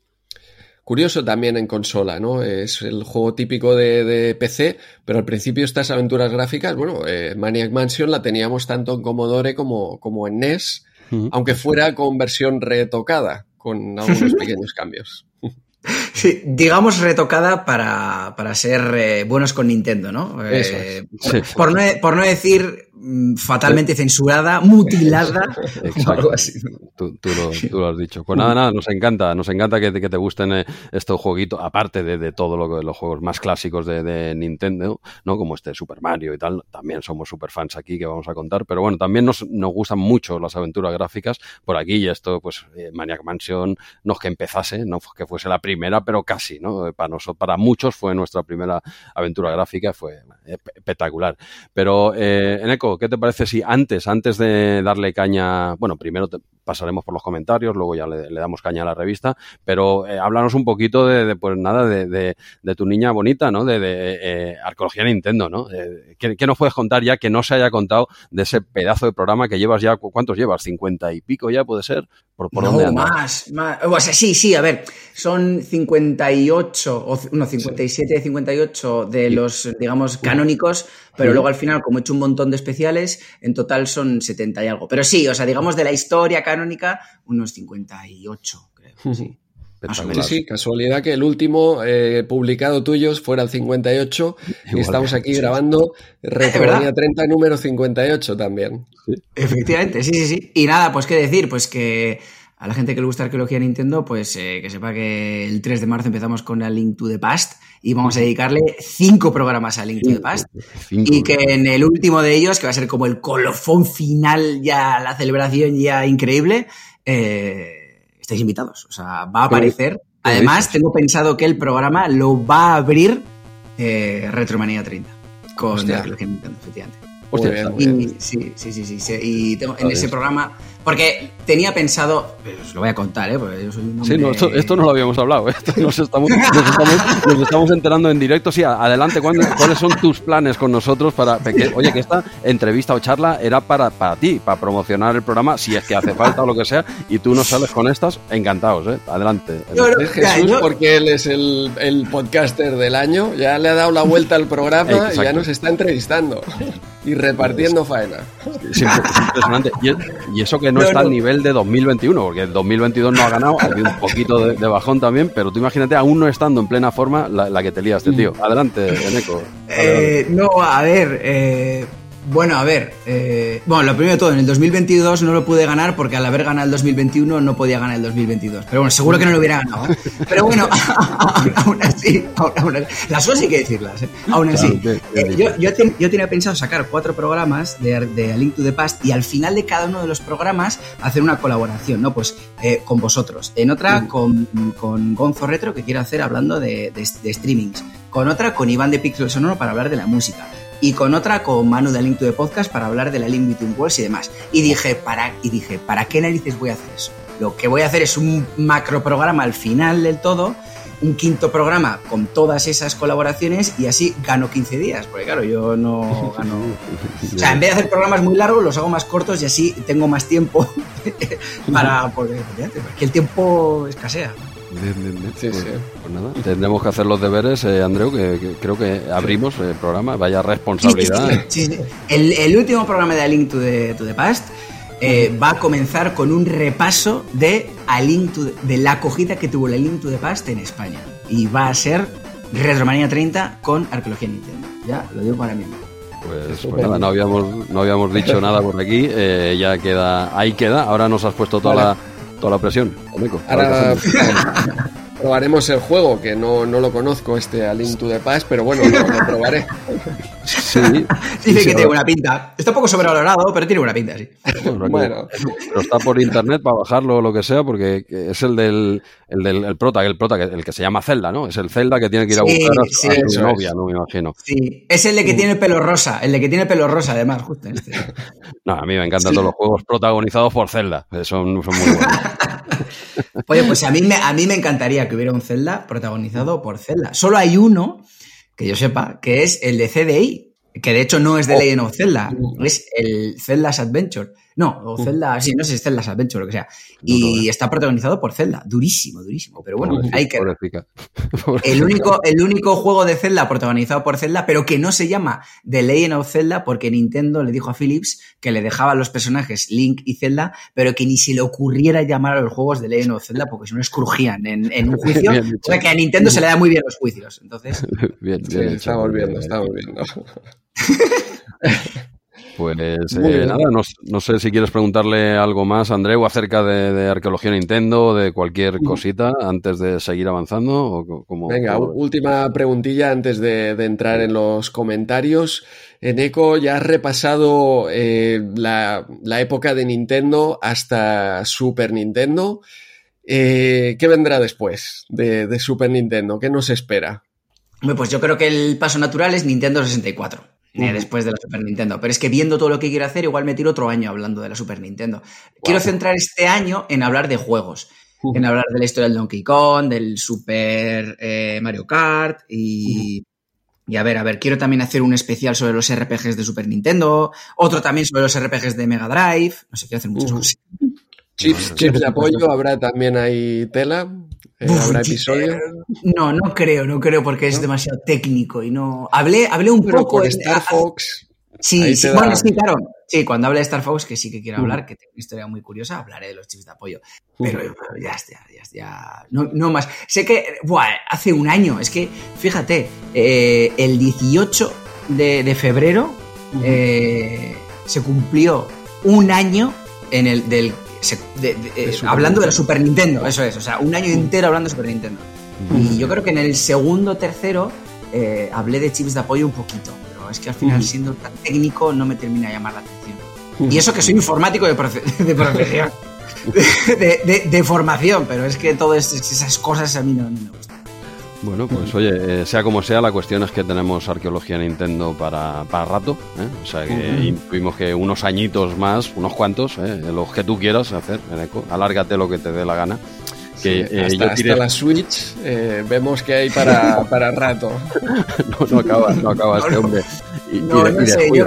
S2: Curioso también en consola, ¿no? Es el juego típico de, PC, pero al principio estas aventuras gráficas, bueno, eh, Maniac Mansion la teníamos tanto en Commodore como, como en NES, aunque fuera con versión retocada, con algunos pequeños cambios.
S3: Sí, digamos retocada para, para ser eh, buenos con Nintendo, ¿no? Eh, por, no, por no decir fatalmente censurada, mutilada.
S1: Exacto. Tú, lo, has dicho. Pues nada, nada, nos encanta, nos encanta que, te gusten eh, estos jueguitos, aparte de, de todo lo los juegos más clásicos de, Nintendo, ¿no? Como este Super Mario y tal. También somos super fans aquí que vamos a contar. Pero bueno, también nos, nos gustan mucho las aventuras gráficas por aquí y esto, pues, eh, Maniac Mansion, no es que empezase, no que fuese la primera, pero casi, ¿no? Para nosotros, para muchos fue nuestra primera aventura gráfica, fue eh, espectacular. Pero, Eco, Eneco, ¿qué te parece si antes, antes de darle caña, bueno, primero pasaremos por los comentarios, luego ya le, damos caña a la revista, pero eh, háblanos un poquito de, pues nada, de, tu niña bonita, ¿no? De, eh, Arqueología Nintendo, ¿no? ¿qué, nos puedes contar ya que no se haya contado de ese pedazo de programa que llevas ya, ¿cuántos llevas? ¿50 y pico ya puede ser?
S3: ¿Por, por no, más, más. O sea, sí, sí, a ver, son 58, o no, 57, 58 de los, digamos, canónicos, pero luego al final, como he hecho un montón de especiales, en total son 70 y algo. Pero sí, o sea, digamos de la historia canónica, unos 58, creo. Sí.
S2: Sí, sí, casualidad que el último eh, publicado tuyo fuera el 58 y estamos aquí grabando Retromanía 30 número 58 también.
S3: Efectivamente, sí, sí, sí. Y nada, pues qué decir, pues que a la gente que le gusta arqueología Nintendo, pues eh, que sepa que el 3 de marzo empezamos con la Link to the Past y vamos a dedicarle cinco programas a Link to the Past. y que en el último de ellos, que va a ser como el colofón final, ya la celebración ya increíble, eh, estáis invitados. O sea, va a aparecer. Además, tengo pensado que el programa lo va a abrir eh, Retromanía 30 con la arqueología Nintendo, efectivamente.
S1: Hostia,
S3: y, sí, sí, sí, sí, Y tengo, en ese programa porque tenía pensado, os lo voy a contar, ¿eh? Porque yo soy un
S1: Sí, no, esto, no lo habíamos hablado, ¿eh? nos, estamos, estamos, enterando en directo. Sí, adelante, ¿cuáles son tus planes con nosotros para que, oye, que esta entrevista o charla era para, para ti, para promocionar el programa, si es que hace falta o lo que sea, y tú nos sales con estas, encantados, ¿eh? Adelante.
S2: Jesús, porque él es el, el, podcaster del año, ya le ha dado la vuelta al programa y ya nos está entrevistando y repartiendo faena.
S1: Es impresionante. Y, eso que no, está al nivel de 2021, porque el 2022 no ha ganado, ha habido un poquito de, bajón también, pero tú imagínate, aún no estando en plena forma, la, que te liaste, tío. Adelante, Eneco.
S3: Eh, no, a ver, eh, bueno, a ver. Eh, bueno, lo primero de todo, en el 2022 no lo pude ganar porque al haber ganado el 2021 no podía ganar el 2022. Pero bueno, seguro que no lo hubiera ganado. ¿eh? Pero bueno, aún así, las cosas hay que decirlas. ¿eh? Aún así, yo, yo, tenía pensado sacar cuatro programas de, de A Link to the Past y al final de cada uno de los programas hacer una colaboración, ¿no? Pues con vosotros. En otra con, con Gonzo Retro que quiero hacer hablando de, de streamings. Con otra con Iván de Pixel Sonoro para hablar de la música y con otra con Manu de Link to the Podcast para hablar de la Link Between Worlds y demás. Y dije, ¿para, y dije, ¿para qué narices voy a hacer eso? Lo que voy a hacer es un macro programa al final del todo, un quinto programa con todas esas colaboraciones y así gano 15 días, porque claro, yo no gano... O sea, en vez de hacer programas muy largos, los hago más cortos y así tengo más tiempo para... Porque, el tiempo escasea.
S1: Pues, pues nada, tendremos que hacer los deberes, eh, Andreu, que, creo que abrimos el programa, vaya responsabilidad.
S3: el, último programa de A Link to the, Past eh, va a comenzar con un repaso de, a Link de la acogida que tuvo la Link to the Past en España. Y va a ser Retromanía 30 con Arqueología Nintendo. Ya, lo digo para mí.
S1: Pues, pues nada, no habíamos, no habíamos dicho nada por aquí, eh, ya queda, ahí queda, ahora nos has puesto toda la toda la presión,
S2: Ahora probaremos el juego, que no, no, lo conozco, este A Link to the Past, pero bueno, lo, probaré.
S3: Sí, Dice que tiene buena pinta. Está un poco sobrevalorado, pero tiene buena pinta, sí.
S1: Bueno, Pero está por internet para bajarlo o lo que sea, porque es el del, el del prota, el prota, el que se llama Zelda, ¿no? Es el Zelda que tiene que ir a buscar a, su novia, ¿no? Me imagino.
S3: Sí, es el de que tiene el pelo rosa, el de que tiene el pelo rosa, además, justo este.
S1: No, a mí me encantan todos los juegos protagonizados por Zelda, son, son muy buenos.
S3: Oye, pues a mí, me, a mí me encantaría que hubiera un Zelda protagonizado por Zelda. Solo hay uno, que yo sepa, que es el de CDI, que de hecho no es de oh. Legend of Zelda, es el Zelda's Adventure. No, o Zelda, sí, no sé si es Zelda's Adventure o lo que sea. Y está protagonizado por Zelda. Durísimo, durísimo. Pero bueno, hay que. El único, el único juego de Zelda protagonizado por Zelda, pero que no se llama The Legend of Zelda, porque Nintendo le dijo a Philips que le dejaba los personajes Link y Zelda, pero que ni se le ocurriera llamar a los juegos de Legend of Zelda, porque si no escrujían en, en un juicio. o sea que a Nintendo se le da muy bien los juicios. Entonces.
S2: Bien, bien. estamos viendo, estamos viendo.
S1: Pues eh, nada, no, sé si quieres preguntarle algo más, Andreu, acerca de, arqueología Nintendo, de cualquier cosita, antes de seguir avanzando. O como,
S2: Venga, última preguntilla antes de, entrar en los comentarios. En Eco ya has repasado eh, la, época de Nintendo hasta Super Nintendo. Eh, ¿Qué vendrá después de, de Super Nintendo? ¿Qué nos espera?
S3: Pues yo creo que el paso natural es Nintendo 64. Eh, después de la Super Nintendo. Pero es que viendo todo lo que quiero hacer, igual me tiro otro año hablando de la Super Nintendo. Quiero centrar este año en hablar de juegos. En hablar de la historia del Donkey Kong, del Super eh, Mario Kart y, y a ver, a ver, quiero también hacer un especial sobre los RPGs de Super Nintendo, otro también sobre los RPGs de Mega Drive. No sé, quiero hacer muchas cosas.
S2: Chips, chips de apoyo, habrá también ahí tela, eh, habrá episodio.
S3: No, no creo, no creo porque es demasiado técnico y no. Hablé, hablé un
S2: Pero
S3: poco.
S2: con Star Fox.
S3: Sí, sí,
S2: da-
S3: bueno, sí, claro. Sí, cuando hable de Star Fox, que sí que quiero hablar, que tengo una historia muy curiosa, hablaré de los chips de apoyo. Pero ya está, ya está. ya- No, no más. Sé que, buah, hace un año, es que, fíjate, eh, el 18 de, de febrero eh, se cumplió un año en el del. Se- de- de- eh,
S2: De Super
S3: hablando de la
S2: Nintendo.
S3: Super Nintendo, eso es, o sea, un año entero hablando de Super Nintendo. Y yo creo que en el segundo, tercero, eh, hablé de chips de apoyo un poquito, pero es que al final,
S2: Ujú.
S3: siendo tan técnico, no me termina de llamar la atención. Y eso que soy informático de, profe- de profesión, de, de- de formación, pero es que todas esas cosas a mí no, no me gustan.
S1: Bueno, pues oye, eh, sea como sea, la cuestión es que tenemos arqueología Nintendo para, para rato. ¿eh? O sea que intuimos que unos añitos más, unos cuantos, ¿eh? los que tú quieras hacer, Eneco, alárgate lo que te dé la gana. Que
S2: Sí,
S1: eh,
S2: hasta,
S1: yo
S2: hasta
S1: tiré-
S2: la Switch eh, vemos que hay para, para rato.
S1: no, no acaba, no acaba este hombre. Y,
S3: No, no sé, yo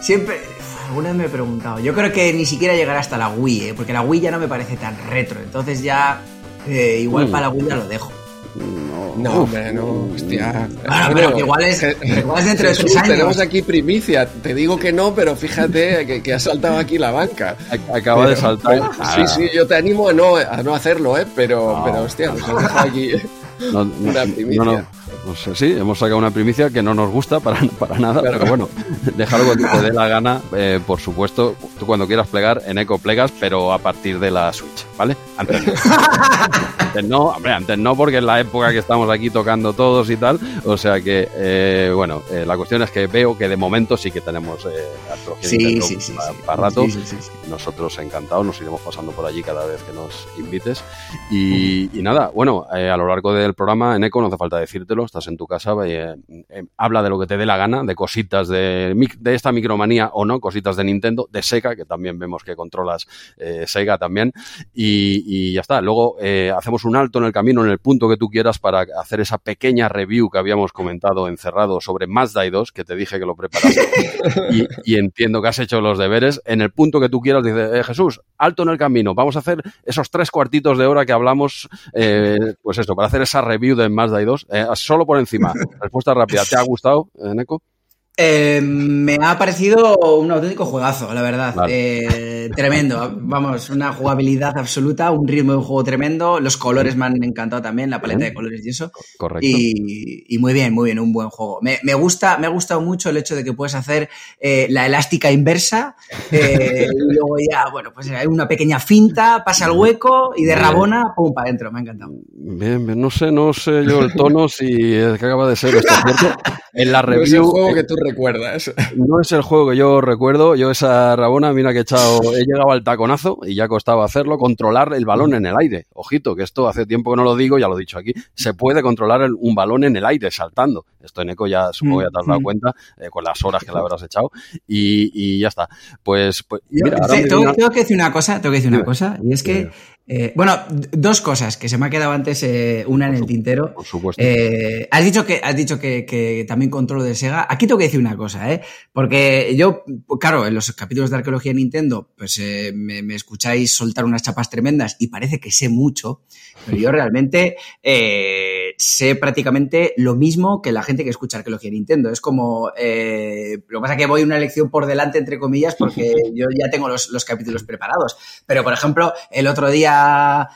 S3: siempre, alguna vez me he preguntado, yo creo que ni siquiera llegará hasta la Wii, ¿eh? porque la Wii ya no me parece tan retro, entonces ya igual
S1: Mm.
S3: para la Wii ya lo dejo.
S2: No, hombre, no, hostia.
S3: Bueno, pero que igual es- igual es dentro de
S2: Jesús,
S3: tres años.
S2: Tenemos aquí primicia. Te digo que no, pero fíjate que, que ha saltado aquí la banca.
S1: Ac- Acaba de
S2: Pero-
S1: saltar.
S2: Sí, sí, yo te animo a no, a no hacerlo, ¿eh? Pero,
S1: No.
S2: pero hostia, nos has dejado aquí.
S1: No, no,
S2: Una primicia.
S1: No. Pues, eh, sí, hemos sacado una primicia que no nos gusta para, para nada,
S2: Claro.
S1: pero bueno, déjalo cuando te dé la gana, eh, por supuesto, tú cuando quieras plegar, en Eco plegas, pero a partir de la Switch, ¿vale? Antes no. Antes no, hombre, antes no, porque es la época que estamos aquí tocando todos y tal, o sea que, eh, bueno, eh, la cuestión es que veo que de momento sí que tenemos arqueología
S3: Sí, sí, sí.
S1: para, rato,
S3: Sí, sí, sí, sí.
S1: nosotros encantados, nos iremos pasando por allí cada vez que nos invites. Y, y nada, bueno, a lo largo del programa, en Eco, no hace falta decírtelo, estás en tu casa, eh, eh, habla de lo que te dé la gana, de cositas de, de esta micromanía o no, cositas de Nintendo, de Sega, que también vemos que controlas eh, Sega también, y, y ya está. Luego eh, hacemos un alto en el camino, en el punto que tú quieras, para hacer esa pequeña review que habíamos comentado encerrado sobre Mazda 2, que te dije que lo preparaste y, y entiendo que has hecho los deberes. En el punto que tú quieras, dices, eh, Jesús, alto en el camino, vamos a hacer esos tres cuartitos de hora que hablamos, pues eso, para hacer esa review de Mazda 2. Eh, por encima, respuesta rápida, ¿te ha gustado, eh, Neko?
S3: Eh, me ha parecido un auténtico juegazo, la verdad.
S1: Vale.
S3: Eh, tremendo. Vamos, una jugabilidad absoluta, un ritmo de un juego tremendo. Los colores me han encantado también, la paleta de colores y eso.
S1: Correcto.
S3: Y, y muy bien, muy bien, un buen juego. Me, me gusta, me ha gustado mucho el hecho de que puedes hacer eh, la elástica inversa eh, y luego ya, bueno, pues hay una pequeña finta, pasa al hueco y de
S1: Bien.
S3: rabona, pum, para adentro. Me ha encantado.
S1: Bien, bien, no sé, no sé yo el tono si es que acaba de ser esto cierto. En la
S2: No es el
S1: review,
S2: juego que tú recuerdas.
S1: No es el juego que yo recuerdo. Yo esa Rabona, mira que he echado, he llegado al taconazo y ya costaba hacerlo, controlar el balón en el aire. Ojito, que esto hace tiempo que no lo digo, ya lo he dicho aquí. Se puede controlar el- un balón en el aire saltando. Esto en Eco ya supongo ya te has dado
S3: Mm.
S1: cuenta eh, con las horas que le habrás echado y, y ya está. Pues, pues mira, ahora
S3: tengo, que decir una cosa, tengo que decir una cosa, y es que, eh, bueno, dos cosas que se me ha quedado antes, eh, una en el tintero.
S1: por supuesto.
S3: Eh, has dicho que has dicho que, que también controlo de Sega. Aquí tengo que decir una cosa, ¿eh? Porque yo, pues, claro, en los capítulos de arqueología de Nintendo, pues eh, me, me escucháis soltar unas chapas tremendas y parece que sé mucho, pero yo realmente eh, sé prácticamente lo mismo que la gente que escucha arqueología de Nintendo. Es como, eh, lo que pasa que voy una lección por delante, entre comillas, porque yo ya tengo los, los capítulos preparados. Pero, por ejemplo, el otro día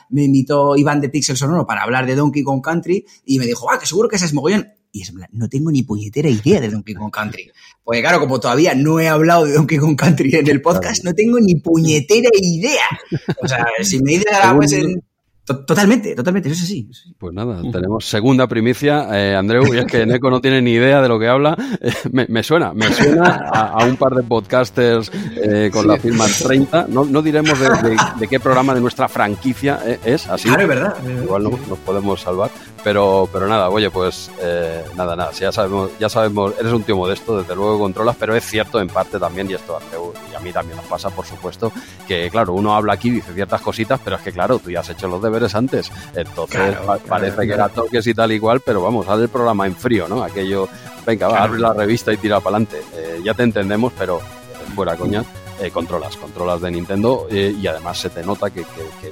S3: me invitó Iván de Pixel Sonoro para hablar de Donkey Kong Country y me dijo, ah, que seguro que ese es mogollón. Y es no tengo ni puñetera idea de Donkey Kong Country. Porque claro, como todavía no he hablado de Donkey Kong Country en el podcast, no tengo ni puñetera idea. O sea, si me dices ahora, pues en, Totalmente, totalmente, eso sí.
S1: Pues nada, tenemos segunda primicia. Eh, Andreu, y es que Neko no tiene ni idea de lo que habla. me, suena, me suena a, un par de podcasters eh, con la firma 30. No, no diremos de, qué programa de nuestra franquicia eh, es, así.
S3: Claro, es verdad.
S1: Igual no, nos podemos salvar. Pero, pero nada, oye, pues nada, nada, ya sabemos, ya sabemos, eres un tío modesto, desde luego controlas, pero es cierto en parte también, y esto Andreu y a mí también nos pasa, por supuesto, que claro, uno habla aquí, dice ciertas cositas, pero es que claro, tú ya has hecho los deberes antes. Entonces parece que era toques y tal igual, pero vamos, haz el programa en frío, ¿no? Aquello, venga, va, abre la revista y tira para adelante. Eh, ya te entendemos, pero fuera coña. Eh, controlas, controlas de Nintendo eh, y además se te nota que,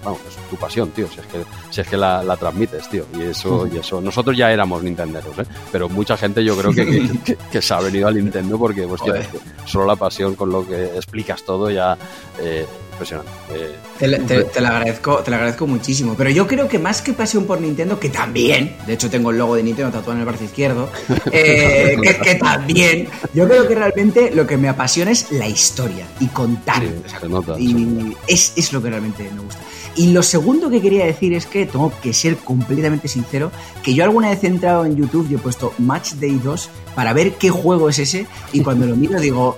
S1: vamos, es tu pasión, tío, si es que, si es que la, transmites, tío, y eso, y eso, nosotros ya éramos Nintenderos, ¿eh? pero mucha gente yo creo que, que, se ha venido al Nintendo porque, pues, solo la pasión con lo que explicas todo ya impresionante.
S3: te, te, lo agradezco, te lo agradezco muchísimo. Pero yo creo que más que pasión por Nintendo, que también, de hecho tengo el logo de Nintendo tatuado en el brazo izquierdo, eh, que, también, yo creo que realmente lo que me apasiona es la historia y contar. y es, es lo que realmente me gusta. Y lo segundo que quería decir es que tengo que ser completamente sincero, que yo alguna vez he entrado en YouTube y he puesto Match Day 2 para ver qué juego es ese y cuando lo miro digo,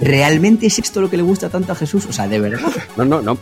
S3: ¿Realmente es esto lo que le gusta tanto a Jesús? O sea, de verdad.
S1: No, no, no,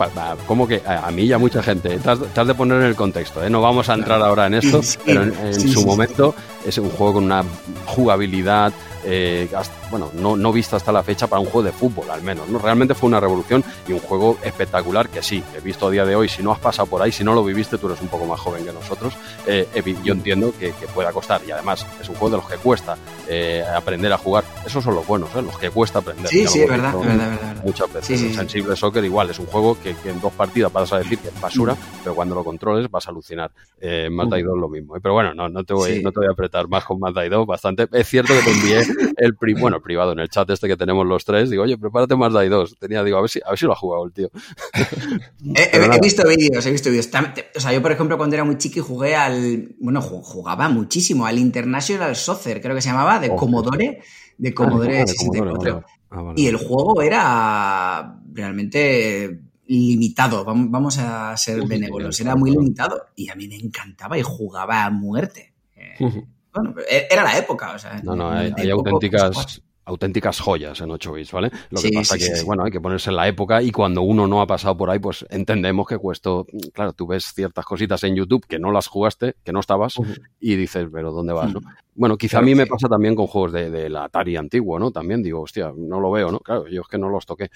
S1: como que a, mí y a mucha gente. Te has, de poner en el contexto, ¿eh? No vamos a entrar ahora en esto, pero en, su momento es un juego con una jugabilidad, eh, bueno, no, no vista hasta la fecha para un juego de fútbol, al menos. ¿no? Realmente fue una revolución y un juego espectacular que sí, he visto a día de hoy, si no has pasado por ahí, si no lo viviste, tú eres un poco más joven que nosotros, eh, yo entiendo que, pueda costar y además es un juego de los que cuesta eh, aprender a jugar. Esos son los buenos, los que cuesta aprender.
S3: Sí, sí, es verdad, verdad, verdad,
S1: Muchas veces. Sensible Soccer igual, es un juego que, en dos partidas vas a decir que es basura, pero cuando lo controles vas a alucinar. Eh, Mazda 2 lo mismo. Pero bueno, no, no, te voy, no te voy a apretar más con Mazda 2, bastante. Es cierto que te envié el, bueno, privado en el chat este que tenemos los tres, digo, oye, prepárate más Day 2. Tenía, digo, a ver si, a ver si lo ha jugado el tío.
S3: he, visto vídeos, he visto vídeos. O sea, yo, por ejemplo, cuando era muy chiqui jugué al. Bueno, jugaba muchísimo al International Soccer, creo que se llamaba, de Commodore. De ah, Commodore 64. Ah, y el juego era realmente limitado, vamos a ser benévolos, era muy limitado y a mí me encantaba y jugaba a muerte. Eh, bueno, era la época, o sea.
S1: No, no, hay, auténticas. Auténticas joyas en 8 bits, ¿vale? Lo que pasa que, bueno, hay que ponerse en la época y cuando uno no ha pasado por ahí, pues entendemos que cuesta, claro, tú ves ciertas cositas en YouTube que no las jugaste, que no estabas y dices, pero ¿dónde vas, no? Bueno, quizá a mí me pasa también con juegos de, la Atari antiguo, ¿no? También digo, hostia, no lo veo, ¿no? Claro, yo es que no los toqué,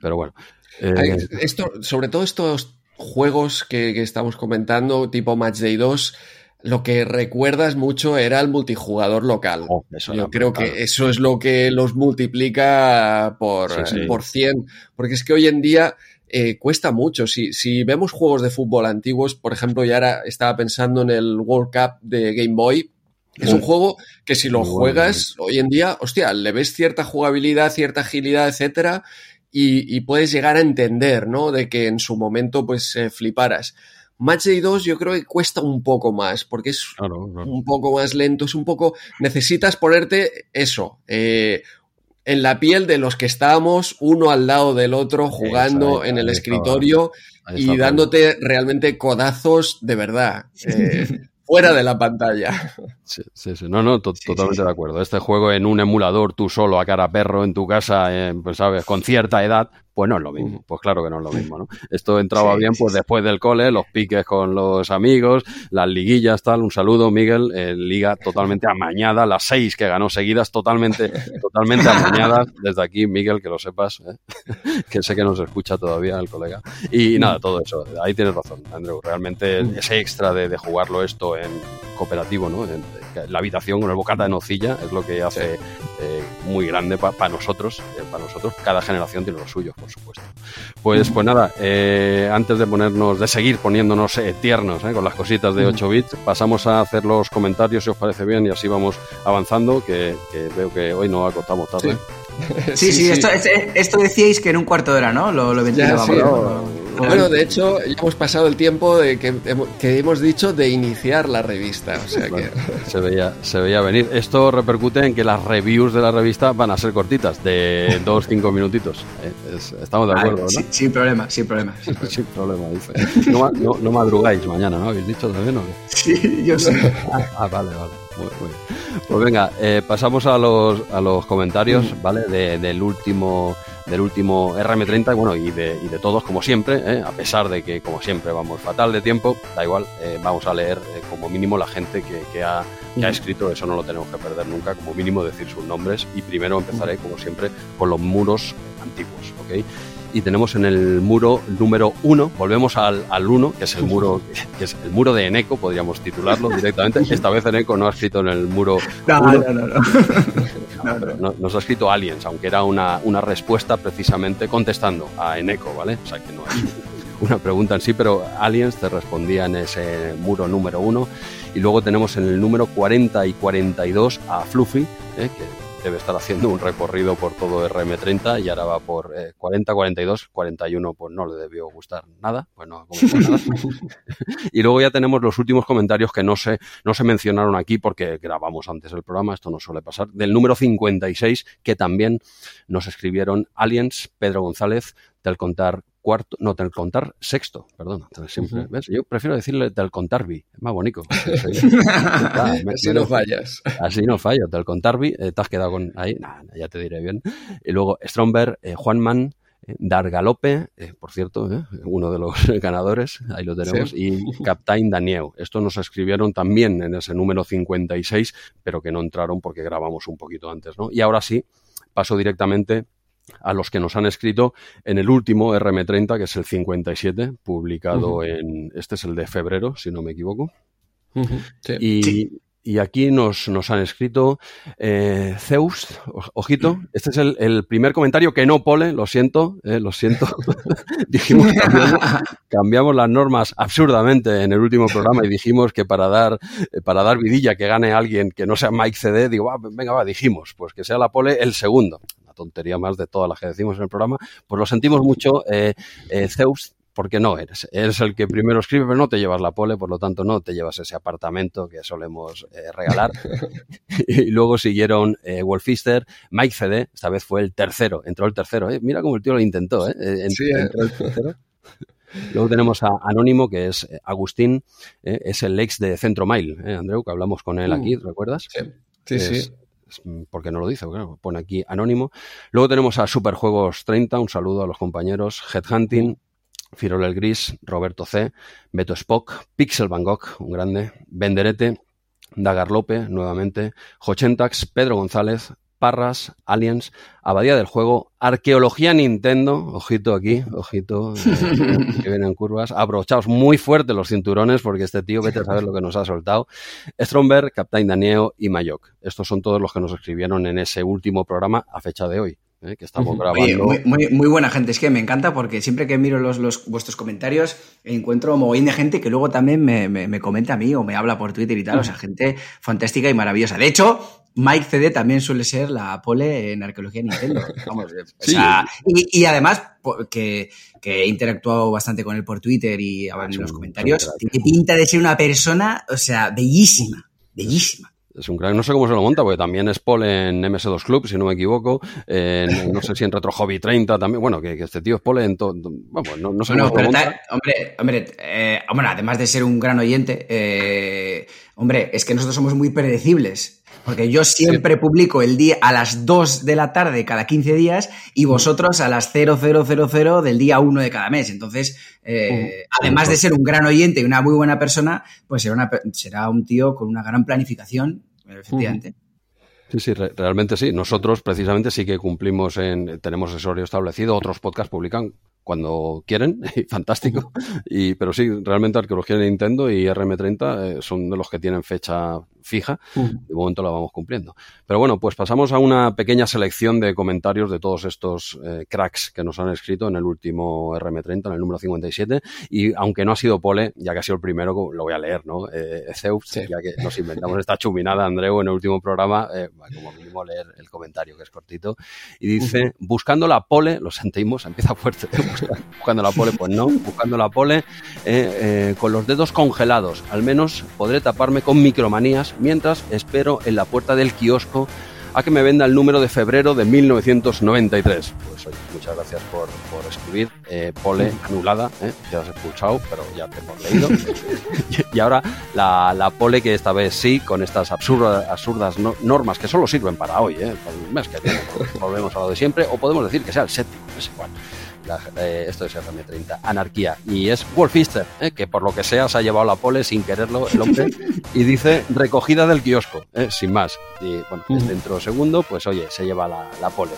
S1: pero bueno.
S2: Eh, esto, sobre todo estos juegos que, que estamos comentando, tipo Match Day 2, lo que recuerdas mucho era el multijugador local. Oh, Yo creo que eso es lo que los multiplica por, por 100, porque es que hoy en día eh, cuesta mucho. Si, si, vemos juegos de fútbol antiguos, por ejemplo, ya ahora estaba pensando en el World Cup de Game Boy, es un juego que si lo juegas hoy en día, hostia, le ves cierta jugabilidad, cierta agilidad, etcétera, y, puedes llegar a entender, ¿no? De que en su momento, pues, eh, fliparas. Match Day 2 yo creo que cuesta un poco más, porque es un poco más lento, es un poco... Necesitas ponerte eso, eh, en la piel de los que estábamos uno al lado del otro jugando en el escritorio y dándote realmente codazos de verdad. Eh, fuera de la pantalla.
S1: Sí, sí, sí. No, no, totalmente de acuerdo. Este juego en un emulador, tú solo a cara perro en tu casa, eh, pues sabes, con cierta edad, pues no es lo mismo. Pues claro que no es lo mismo, ¿no? Esto entraba bien, pues después del cole, los piques con los amigos, las liguillas, tal. Un saludo, Miguel. Eh, liga totalmente amañada, las seis que ganó seguidas, totalmente, totalmente amañadas. Desde aquí, Miguel, que lo sepas, ¿eh? que sé que nos escucha todavía el colega. Y, nada, todo eso. Ahí tienes razón, Andrew. Realmente ese extra de, de jugarlo esto en cooperativo, ¿no? En, la habitación con el bocata de nocilla es lo que hace eh, muy grande para nosotros. Eh, para nosotros, cada generación tiene lo suyo, por supuesto. Pues, pues nada, eh, antes de ponernos, de seguir poniéndonos tiernos con las cositas de 8 bits, pasamos a hacer los comentarios, si os parece bien, y así vamos avanzando, que, veo que hoy no acostamos tarde.
S3: Sí, sí, Esto, esto, decíais que en un cuarto de hora, ¿no? Lo, lo
S2: Bueno, de hecho, ya hemos pasado el tiempo de que, hemos dicho de iniciar la revista. O sea que...
S1: se, veía, se veía venir. Esto repercute en que las reviews de la revista van a ser cortitas, de dos, cinco minutitos. ¿eh? estamos de acuerdo, ¿no?
S3: sin problema, sin problema.
S1: Sin, problema, No, madrugáis mañana, ¿no? ¿Habéis dicho también? ¿no?
S3: Sí, yo sí.
S1: ah, vale, vale. Muy, Pues venga, eh, pasamos a los, a los comentarios, ¿vale? del último del último RM30 bueno, y, de, y de todos, como siempre, ¿eh? a pesar de que, como siempre, vamos fatal de tiempo, da igual, eh, vamos a leer eh, como mínimo la gente que, que, ha, que, ha, escrito, eso no lo tenemos que perder nunca, como mínimo decir sus nombres, y primero empezaré, como siempre, con los muros antiguos, ¿ok? Y tenemos en el muro número uno, volvemos al, al uno, que es el muro, que es el muro de Eneco, podríamos titularlo directamente. Esta vez Eneco no ha escrito en el muro.
S3: No, no, no,
S1: no. Nos ha escrito Aliens, aunque era una, una respuesta precisamente contestando a Eneco, ¿vale? O sea que no es una pregunta en sí, pero Aliens te respondía en ese muro número uno. Y luego tenemos en el número 40 y 42 a Fluffy, ¿eh? que debe estar haciendo un recorrido por todo RM30 y ahora va por 40, 42, 41, pues no le debió gustar nada, pues no nada. y luego ya tenemos los últimos comentarios que no se, no se mencionaron aquí porque grabamos antes el programa, esto no suele pasar, del número 56 que también nos escribieron Aliens, Pedro González, del contar cuarto, no, del contar sexto, perdón. Siempre, ¿ves? Yo prefiero decirle del contarbi, es más bonito.
S2: así no fallas.
S1: Así no fallo, del contarbi, eh, te has quedado con ahí, ya te diré bien. Y luego Stromberg, eh, Juanman, eh, Dargalope, por cierto, uno de los ganadores, ahí lo tenemos, y Captain Daniel. Esto nos escribieron también en ese número 56, pero que no entraron porque grabamos un poquito antes, ¿no? Y ahora sí, paso directamente a los que nos han escrito en el último RM30, que es el 57, publicado en, este es el de febrero, si no me equivoco. Y, y, aquí nos, nos han escrito eh, Zeus, ojito, este es el, primer comentario que no pole, lo siento, eh, lo siento. dijimos, cambiamos, cambiamos, las normas absurdamente en el último programa y dijimos que para dar, para dar vidilla que gane alguien que no sea Mike CD, digo, ah, venga, va, dijimos, pues que sea la pole el segundo tontería más de todas las que decimos en el programa, pues lo sentimos mucho, eh, eh, Zeus, porque no eres. Eres el que primero escribe, pero no te llevas la pole, por lo tanto no te llevas ese apartamento que solemos eh, regalar. y luego siguieron Wolfister, Mike CD, esta vez fue el tercero, entró el tercero. Mira cómo el tío lo intentó, entró, el tercero. Luego tenemos a Anónimo, que es Agustín, es el ex de Centro Mail, Andreu, que hablamos con él aquí, mm. ¿recuerdas?
S2: Sí, sí, sí.
S1: Porque no lo dice, pone aquí anónimo. Luego tenemos a Superjuegos 30, un saludo a los compañeros, Headhunting, Firol el Gris, Roberto C, Beto Spock, Pixel Van Gogh, un grande, Benderete, Dagar Lope, nuevamente, Jochentax, Pedro González, Parras, Aliens, Abadía del Juego, Arqueología Nintendo, ojito aquí, ojito, eh, que vienen curvas, abrochaos muy fuerte los cinturones porque este tío, vete a saber lo que nos ha soltado, Stromberg, Captain Daniel y Mayok. Estos son todos los que nos escribieron en ese último programa a fecha de hoy. Eh, que estamos grabando.
S3: muy, buena gente, es que me encanta porque siempre que miro los, los vuestros comentarios encuentro mogollón de gente que luego también me, me, comenta a mí o me habla por Twitter y tal, o sea, gente fantástica y maravillosa. De hecho, Mike CD también suele ser la pole en arqueología Nintendo. y, además, que, he interactuado bastante con él por Twitter y en los comentarios, tiene pinta de ser una persona, o sea, bellísima, bellísima.
S1: Es un crack. No sé cómo se lo monta, porque también es pole en MS2 Club, si no me equivoco. no sé si en Retro Hobby 30 también. Bueno, que, este tío es pole en todo. Vamos, no, no sé cómo se lo monta.
S3: hombre, hombre, eh, hombre, además de ser un gran oyente, eh, hombre, es que nosotros somos muy predecibles. Porque yo siempre publico el día a las 2 de la tarde cada 15 días y vosotros a las 0000 del día 1 de cada mes. Entonces, eh, además de ser un gran oyente y una muy buena persona, pues será, una, será un tío con una gran planificación, efectivamente.
S1: Sí, sí, realmente sí. Nosotros precisamente sí que cumplimos en, tenemos ese horario establecido, otros podcasts publican cuando quieren, fantástico. Y, pero sí, realmente Arqueología de Nintendo y RM30 eh, son de los que tienen fecha, fija, de momento la vamos cumpliendo. Pero bueno, pues pasamos a una pequeña selección de comentarios de todos estos eh, cracks que nos han escrito en el último RM30, en el número 57, y aunque no ha sido Pole, ya que ha sido el primero, lo voy a leer, ¿no? Eh, Zeus, ya que nos inventamos esta chuminada, Andreu, en el último programa, eh, como mínimo leer el comentario, que es cortito, y dice, buscando la pole, lo sentimos, empieza fuerte, buscando la pole, pues no, buscando la pole, eh, eh, con los dedos congelados, al menos podré taparme con micromanías mientras espero en la puerta del kiosco a que me venda el número de febrero de 1993. Pues oye, muchas gracias por, por escribir. Eh, pole anulada, ¿eh? quedas expulsado, pero ya te hemos leído. y ahora la, la, pole que esta vez sí, con estas absurdas, absurdas no, normas que solo sirven para hoy, ¿eh? el mes que volvemos a lo de siempre, o podemos decir que sea el séptimo, es igual. La, eh, esto es RM30, Anarquía. Y es Wolfister, eh, que por lo que sea se ha llevado la pole sin quererlo el hombre, y dice recogida del kiosco, eh, sin más. Y bueno, pues dentro de segundo, pues oye, se lleva la, la pole.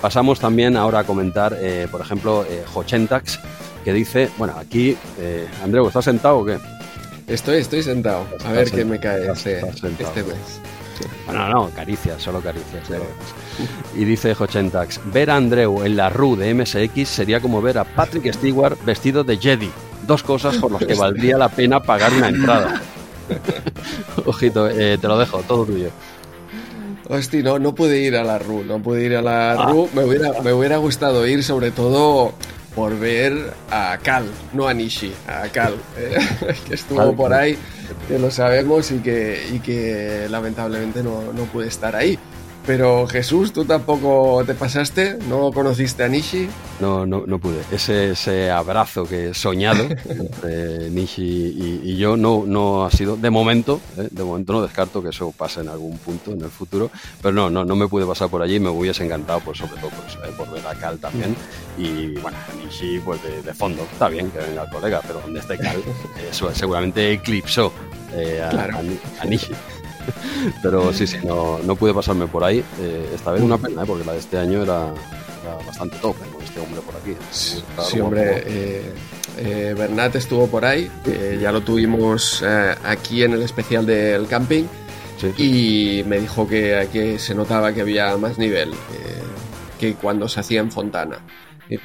S1: Pasamos también ahora a comentar, eh, por ejemplo, Hochentax, que dice, bueno, aquí, eh, Andreu, ¿estás sentado o qué?
S2: Estoy, estoy sentado. A ver qué me cae este, este mes.
S1: Bueno, no, caricias, solo caricias. Sí. Y dice Hochentax, ver a Andreu en la RU de MSX sería como ver a Patrick Stewart vestido de Jedi. Dos cosas por las que valdría la pena pagar una entrada. Ojito, eh, te lo dejo, todo tuyo.
S2: Hostia, no, no pude ir a la RU, no pude ir a la ah. RU. Me hubiera, me hubiera gustado ir, sobre todo por ver a Cal, no a Nishi, a Cal, eh, que estuvo Cal, por ahí, que lo sabemos y que, y que lamentablemente no, no pude estar ahí. Pero Jesús, ¿tú tampoco te pasaste? ¿No conociste a Nishi?
S1: No, no, no pude. Ese, ese abrazo que he soñado entre Nishi y, y, yo no, no ha sido, de momento, ¿eh? de momento no descarto que eso pase en algún punto en el futuro, pero no, no, no me pude pasar por allí, me hubiese encantado, pues sobre todo por, eso, ¿eh? por ver a Cal también. Y bueno, Nishi, pues de, de, fondo, está bien que venga el colega, pero donde esté Cal, eso seguramente eclipsó eh, a, claro. a, a Nishi. Pero sí, sí, no, no pude pasarme por ahí. Eh, esta vez una pena, ¿eh? porque la de este año era, era bastante top con este hombre por aquí.
S2: Sí, sí hombre. Eh, eh, Bernat estuvo por ahí, ya lo tuvimos eh, aquí en el especial del camping. Sí. Y me dijo que, que, se notaba que había más nivel que cuando se hacía en Fontana.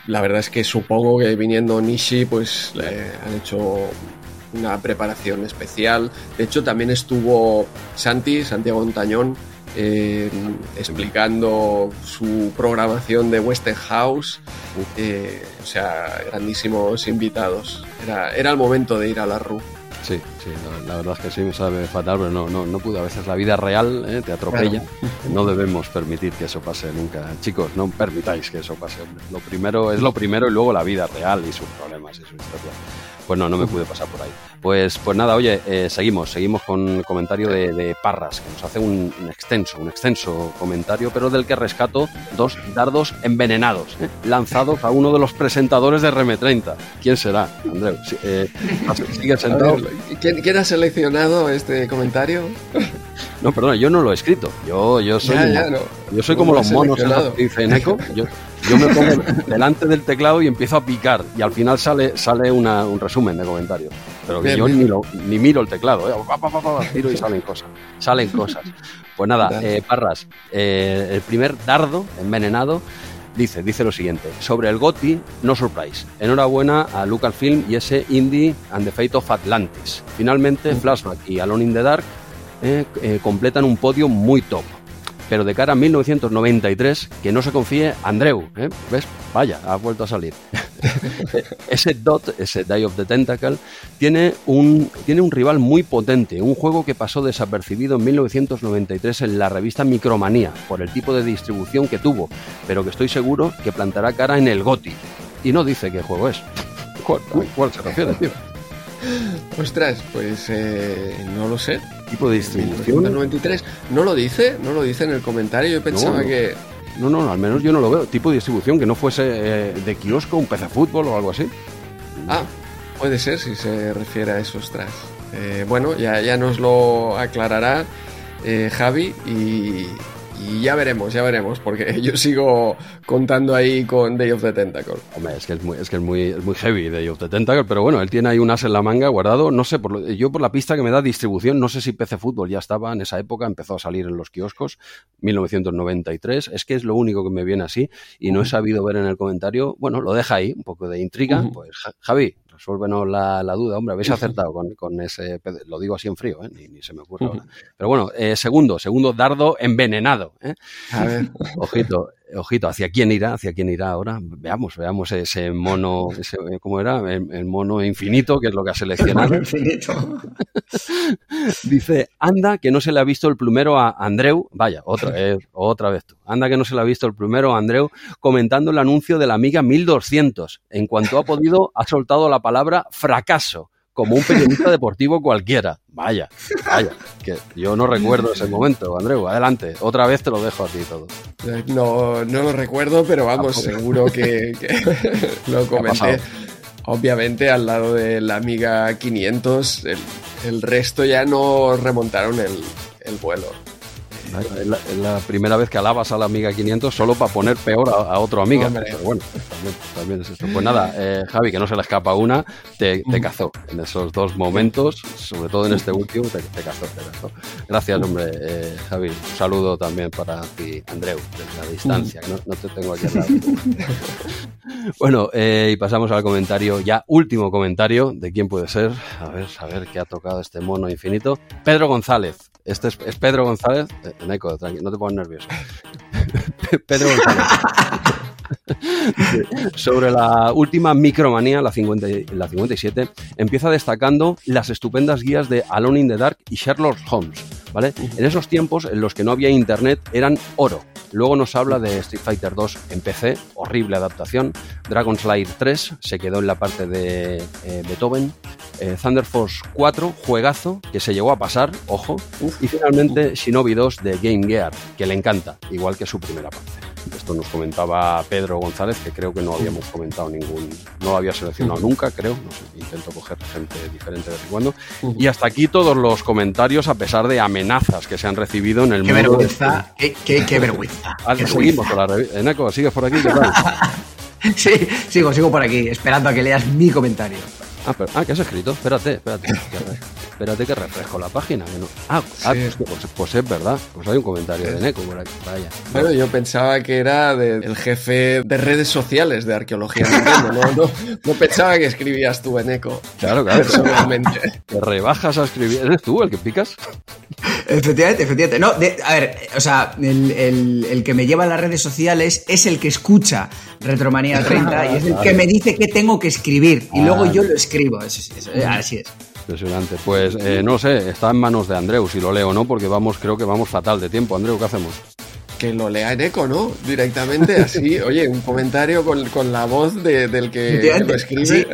S2: La verdad es que supongo que viniendo Nishi, pues han hecho una preparación especial. De hecho, también estuvo Santi, Santiago Montañón, eh, explicando su programación de Western House. Eh, o sea, grandísimos invitados. Era, era el momento de ir a la RU.
S1: Sí, sí, la, la, verdad es que sí me sabe fatal, pero no, no, no pude. A veces la vida real ¿eh? te atropella. Claro. No debemos permitir que eso pase nunca. Chicos, no permitáis que eso pase. Lo primero es lo primero y luego la vida real y sus problemas y su historia pues no, no me pude pasar por ahí. Pues, pues nada, oye, eh, seguimos, seguimos con el comentario de, de, Parras, que nos hace un, un, extenso, un extenso comentario, pero del que rescato dos dardos envenenados, ¿eh? lanzados a uno de los presentadores de RM30. ¿Quién será, Andreu? Eh,
S2: ¿Sigue sentado? ¿quién, ¿quién, ha seleccionado este comentario?
S1: No, perdona, yo no lo he escrito. Yo, yo soy,
S2: ya, ya, no.
S1: yo soy como los monos que dicen eco. Yo, yo me pongo delante del teclado y empiezo a picar y al final sale, sale una, un resumen de comentarios. Pero que yo. Ni, lo, ni, miro el teclado, ¿eh? pa, pa, pa, tiro y salen cosas. Salen cosas. Pues nada, eh, Parras, eh, el primer dardo envenenado dice, dice lo siguiente, sobre el GOTI, no surprise. Enhorabuena a Lucasfilm y ese Indie and the Fate of Atlantis. Finalmente, Flashback y Alone in the Dark eh, eh, completan un podio muy top pero de cara a 1993, que no se confíe Andreu, ¿eh? ¿ves? Vaya, ha vuelto a salir. ese DOT, ese Die of the Tentacle, tiene un, tiene un rival muy potente, un juego que pasó desapercibido en 1993 en la revista Micromanía, por el tipo de distribución que tuvo, pero que estoy seguro que plantará cara en el GOTI. Y no dice qué juego es. ¿Cuál, cuál se refiere, tío?
S2: Ostras, pues eh, no lo sé.
S1: ¿Tipo de distribución?
S2: 93. No lo dice, no lo dice en el comentario. Yo pensaba
S1: no, no.
S2: que.
S1: No, no, al menos yo no lo veo. Tipo de distribución que no fuese eh, de kiosco, un PC fútbol o algo así.
S2: Ah, puede ser si se refiere a eso, ostras. Eh, bueno, ya, ya nos lo aclarará eh, Javi y, y ya veremos, ya veremos, porque yo sigo contando ahí con Day of the Tentacle.
S1: Hombre, es que es muy, es que es muy, es muy heavy Day of the Tentacle, pero bueno, él tiene ahí un as en la manga guardado, no sé, por lo, yo por la pista que me da distribución, no sé si PC Fútbol ya estaba en esa época, empezó a salir en los kioscos, 1993, es que es lo único que me viene así, y no he sabido ver en el comentario, bueno, lo deja ahí, un poco de intriga, pues Javi, resuélvenos la, la, duda. Hombre, habéis acertado con, con, ese, lo digo así en frío, ¿eh? ni, ni, se me ocurre ahora. Pero bueno, eh, segundo, segundo dardo envenenado. ¿eh?
S2: A ver.
S1: Ojito, ojito, ¿hacia quién irá? ¿Hacia quién irá ahora? Veamos, veamos ese mono, ese, ¿cómo era? El, el, mono infinito, que es lo que ha seleccionado.
S3: infinito.
S1: Dice, anda que no se le ha visto el plumero a Andreu, vaya, otra vez, otra vez tú, anda que no se le ha visto el plumero a Andreu comentando el anuncio de la amiga 1200. En cuanto ha podido, ha soltado la palabra fracaso como un periodista deportivo cualquiera. Vaya, vaya, que yo no recuerdo ese momento, Andreu. Adelante, otra vez te lo dejo a ti todo.
S2: No, no lo recuerdo, pero vamos, seguro que, que lo comenté. Obviamente, al lado de la Amiga 500, el, el resto ya no remontaron el, el vuelo.
S1: Es la, es la, primera vez que alabas a la amiga 500 solo para poner peor a, a otro amiga. Pero bueno, también, también, es esto. Pues nada, eh, Javi, que no se le escapa una, te, te, cazó en esos dos momentos, sobre todo en este último, te, te cazó, te cazó. Gracias, hombre, eh, Javi. Un saludo también para ti, Andreu, desde la distancia, que no, no te tengo aquí al lado. bueno, eh, y pasamos al comentario, ya último comentario de quién puede ser. A ver, a ver qué ha tocado este mono infinito. Pedro González. Este es, Pedro González. Eh, Neko, no te pongas nervioso. Pedro González. Sobre la última micromanía, la, 50, la 57, empieza destacando las estupendas guías de Alone in the Dark y Sherlock Holmes. ¿Vale? En esos tiempos en los que no había internet eran oro. Luego nos habla de Street Fighter 2 en PC, horrible adaptación. Dragon Slayer 3 se quedó en la parte de eh, Beethoven. Eh, Thunder Force 4, juegazo, que se llegó a pasar, ojo. Y finalmente Shinobi 2 de Game Gear, que le encanta, igual que su primera parte. Esto nos comentaba Pedro González, que creo que no habíamos comentado ningún, no lo había seleccionado nunca, creo. No sé, intento coger gente diferente de vez en cuando. Y hasta aquí todos los comentarios, a pesar de amenazas que se han recibido en el
S3: qué
S1: mundo.
S3: Vergüenza, de... qué, qué, qué vergüenza.
S1: Ah,
S3: qué
S1: seguimos con la revista. Eneco, ¿sigues por aquí? ¿Qué tal?
S3: sí, sigo, sigo por aquí, esperando a que leas mi comentario.
S1: Ah, pero, ah, ¿qué has escrito? Espérate, espérate. espérate que refresco la página. Que no. Ah, sí. ah pues, pues, pues, es verdad. Pues hay un comentario de Neko por aquí. Vaya.
S2: Bueno, yo pensaba que era del de, jefe de redes sociales de arqueología. ¿no? No, no, no, pensaba que escribías tú en Eco.
S1: Claro, claro. Personalmente. Te rebajas a escribir. ¿Eres tú el que picas?
S3: Efectivamente, efectivamente. No, de, a ver, o sea, el, el, el, que me lleva a las redes sociales es el que escucha Retromanía 30 y es el que me dice qué tengo que escribir. Y luego yo lo escribo. Eso, eso, así es.
S1: Impresionante. Pues eh, no sé, está en manos de Andreu si lo leo o no, porque vamos, creo que vamos fatal de tiempo. Andreu, ¿qué hacemos?
S2: Que lo lea en eco, ¿no? Directamente así, oye, un comentario con, con la voz de, del que lo escribe.
S3: Sí.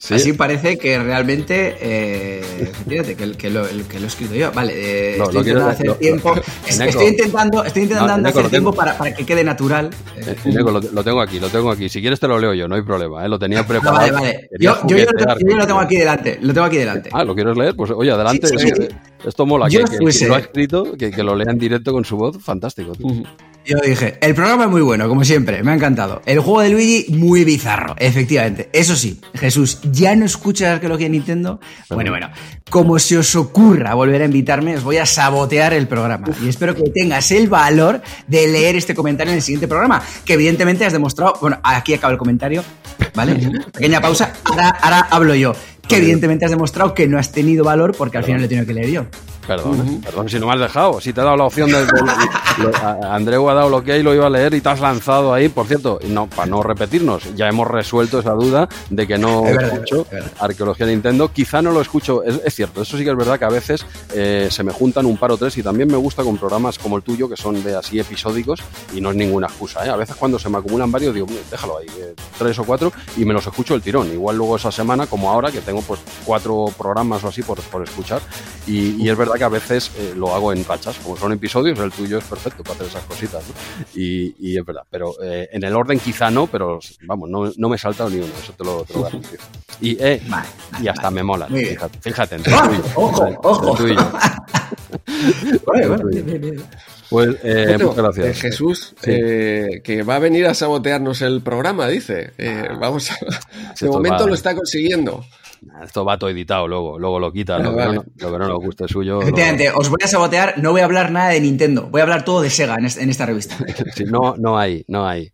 S3: ¿Sí? Así parece que realmente, eh, fíjate, que, que, lo, que, lo, he escrito yo. Vale, eh, no, estoy intentando hacer tiempo. Estoy intentando, estoy intentando no, hacer tiempo para, para, que quede natural.
S1: Eh, lo, tengo aquí, lo tengo aquí. Si quieres te lo leo yo, no hay problema. ¿eh? Lo tenía preparado.
S3: vale, vale. Yo, yo, yo, yo, lo tengo aquí delante. Lo tengo aquí delante.
S1: Ah, ¿lo quieres leer? Pues oye, adelante. Sí, sí, sí. Esto mola. Que, lo ha escrito, que, que, lo lea en directo con su voz, fantástico. Uh -huh.
S3: Yo dije, el programa es muy bueno, como siempre, me ha encantado. El juego de Luigi, muy bizarro, efectivamente. Eso sí, Jesús, ¿ya no escuchas arqueología de Nintendo? Bueno, bueno, como se os ocurra volver a invitarme, os voy a sabotear el programa. Y espero que tengas el valor de leer este comentario en el siguiente programa, que evidentemente has demostrado. Bueno, aquí acaba el comentario, ¿vale? Pequeña pausa, ahora, ahora hablo yo que evidentemente has demostrado que no has tenido valor porque al final lo he tenido que leer yo.
S1: Perdón, uh -huh. perdón, si no me has dejado, si te he dado la opción de... Andreu ha dado lo que hay, lo iba a leer y te has lanzado ahí, por cierto, no, para no repetirnos, ya hemos resuelto esa duda de que no
S3: es verdad,
S1: escucho
S3: es verdad.
S1: arqueología de Nintendo, quizá no lo escucho, es, es, cierto, eso sí que es verdad que a veces eh, se me juntan un par o tres y también me gusta con programas como el tuyo que son de así episódicos y no es ninguna excusa, ¿eh? a veces cuando se me acumulan varios digo, déjalo ahí, eh, tres o cuatro y me los escucho el tirón, igual luego esa semana como ahora que tengo pues cuatro programas o así por, por escuchar y, y, es verdad que a veces eh, lo hago en rachas, como son episodios, el tuyo es perfecto para hacer esas cositas ¿no? y, y, es verdad, pero eh, en el orden quizá no, pero vamos, no, no me he saltado ni uno, eso te lo, te lo garantizo. Y, eh, vale, vale, y hasta vale. me mola, fíjate, fíjate, entre
S3: ¡Oh! tuyo, ojo,
S1: entre,
S3: ojo.
S1: Entre
S3: bien, bien.
S1: Pues eh, muchas gracias.
S2: Eh, Jesús, eh, que va a venir a sabotearnos el programa, dice. Ah. vamos a... De momento lo está consiguiendo.
S1: Esto va todo editado luego, luego lo quita, lo, que no, lo, que no, nos guste suyo.
S3: Efectivamente, os voy a sabotear, no voy a hablar nada de Nintendo, voy a hablar todo de Sega en, esta revista.
S1: Sí, no, no hay, no hay.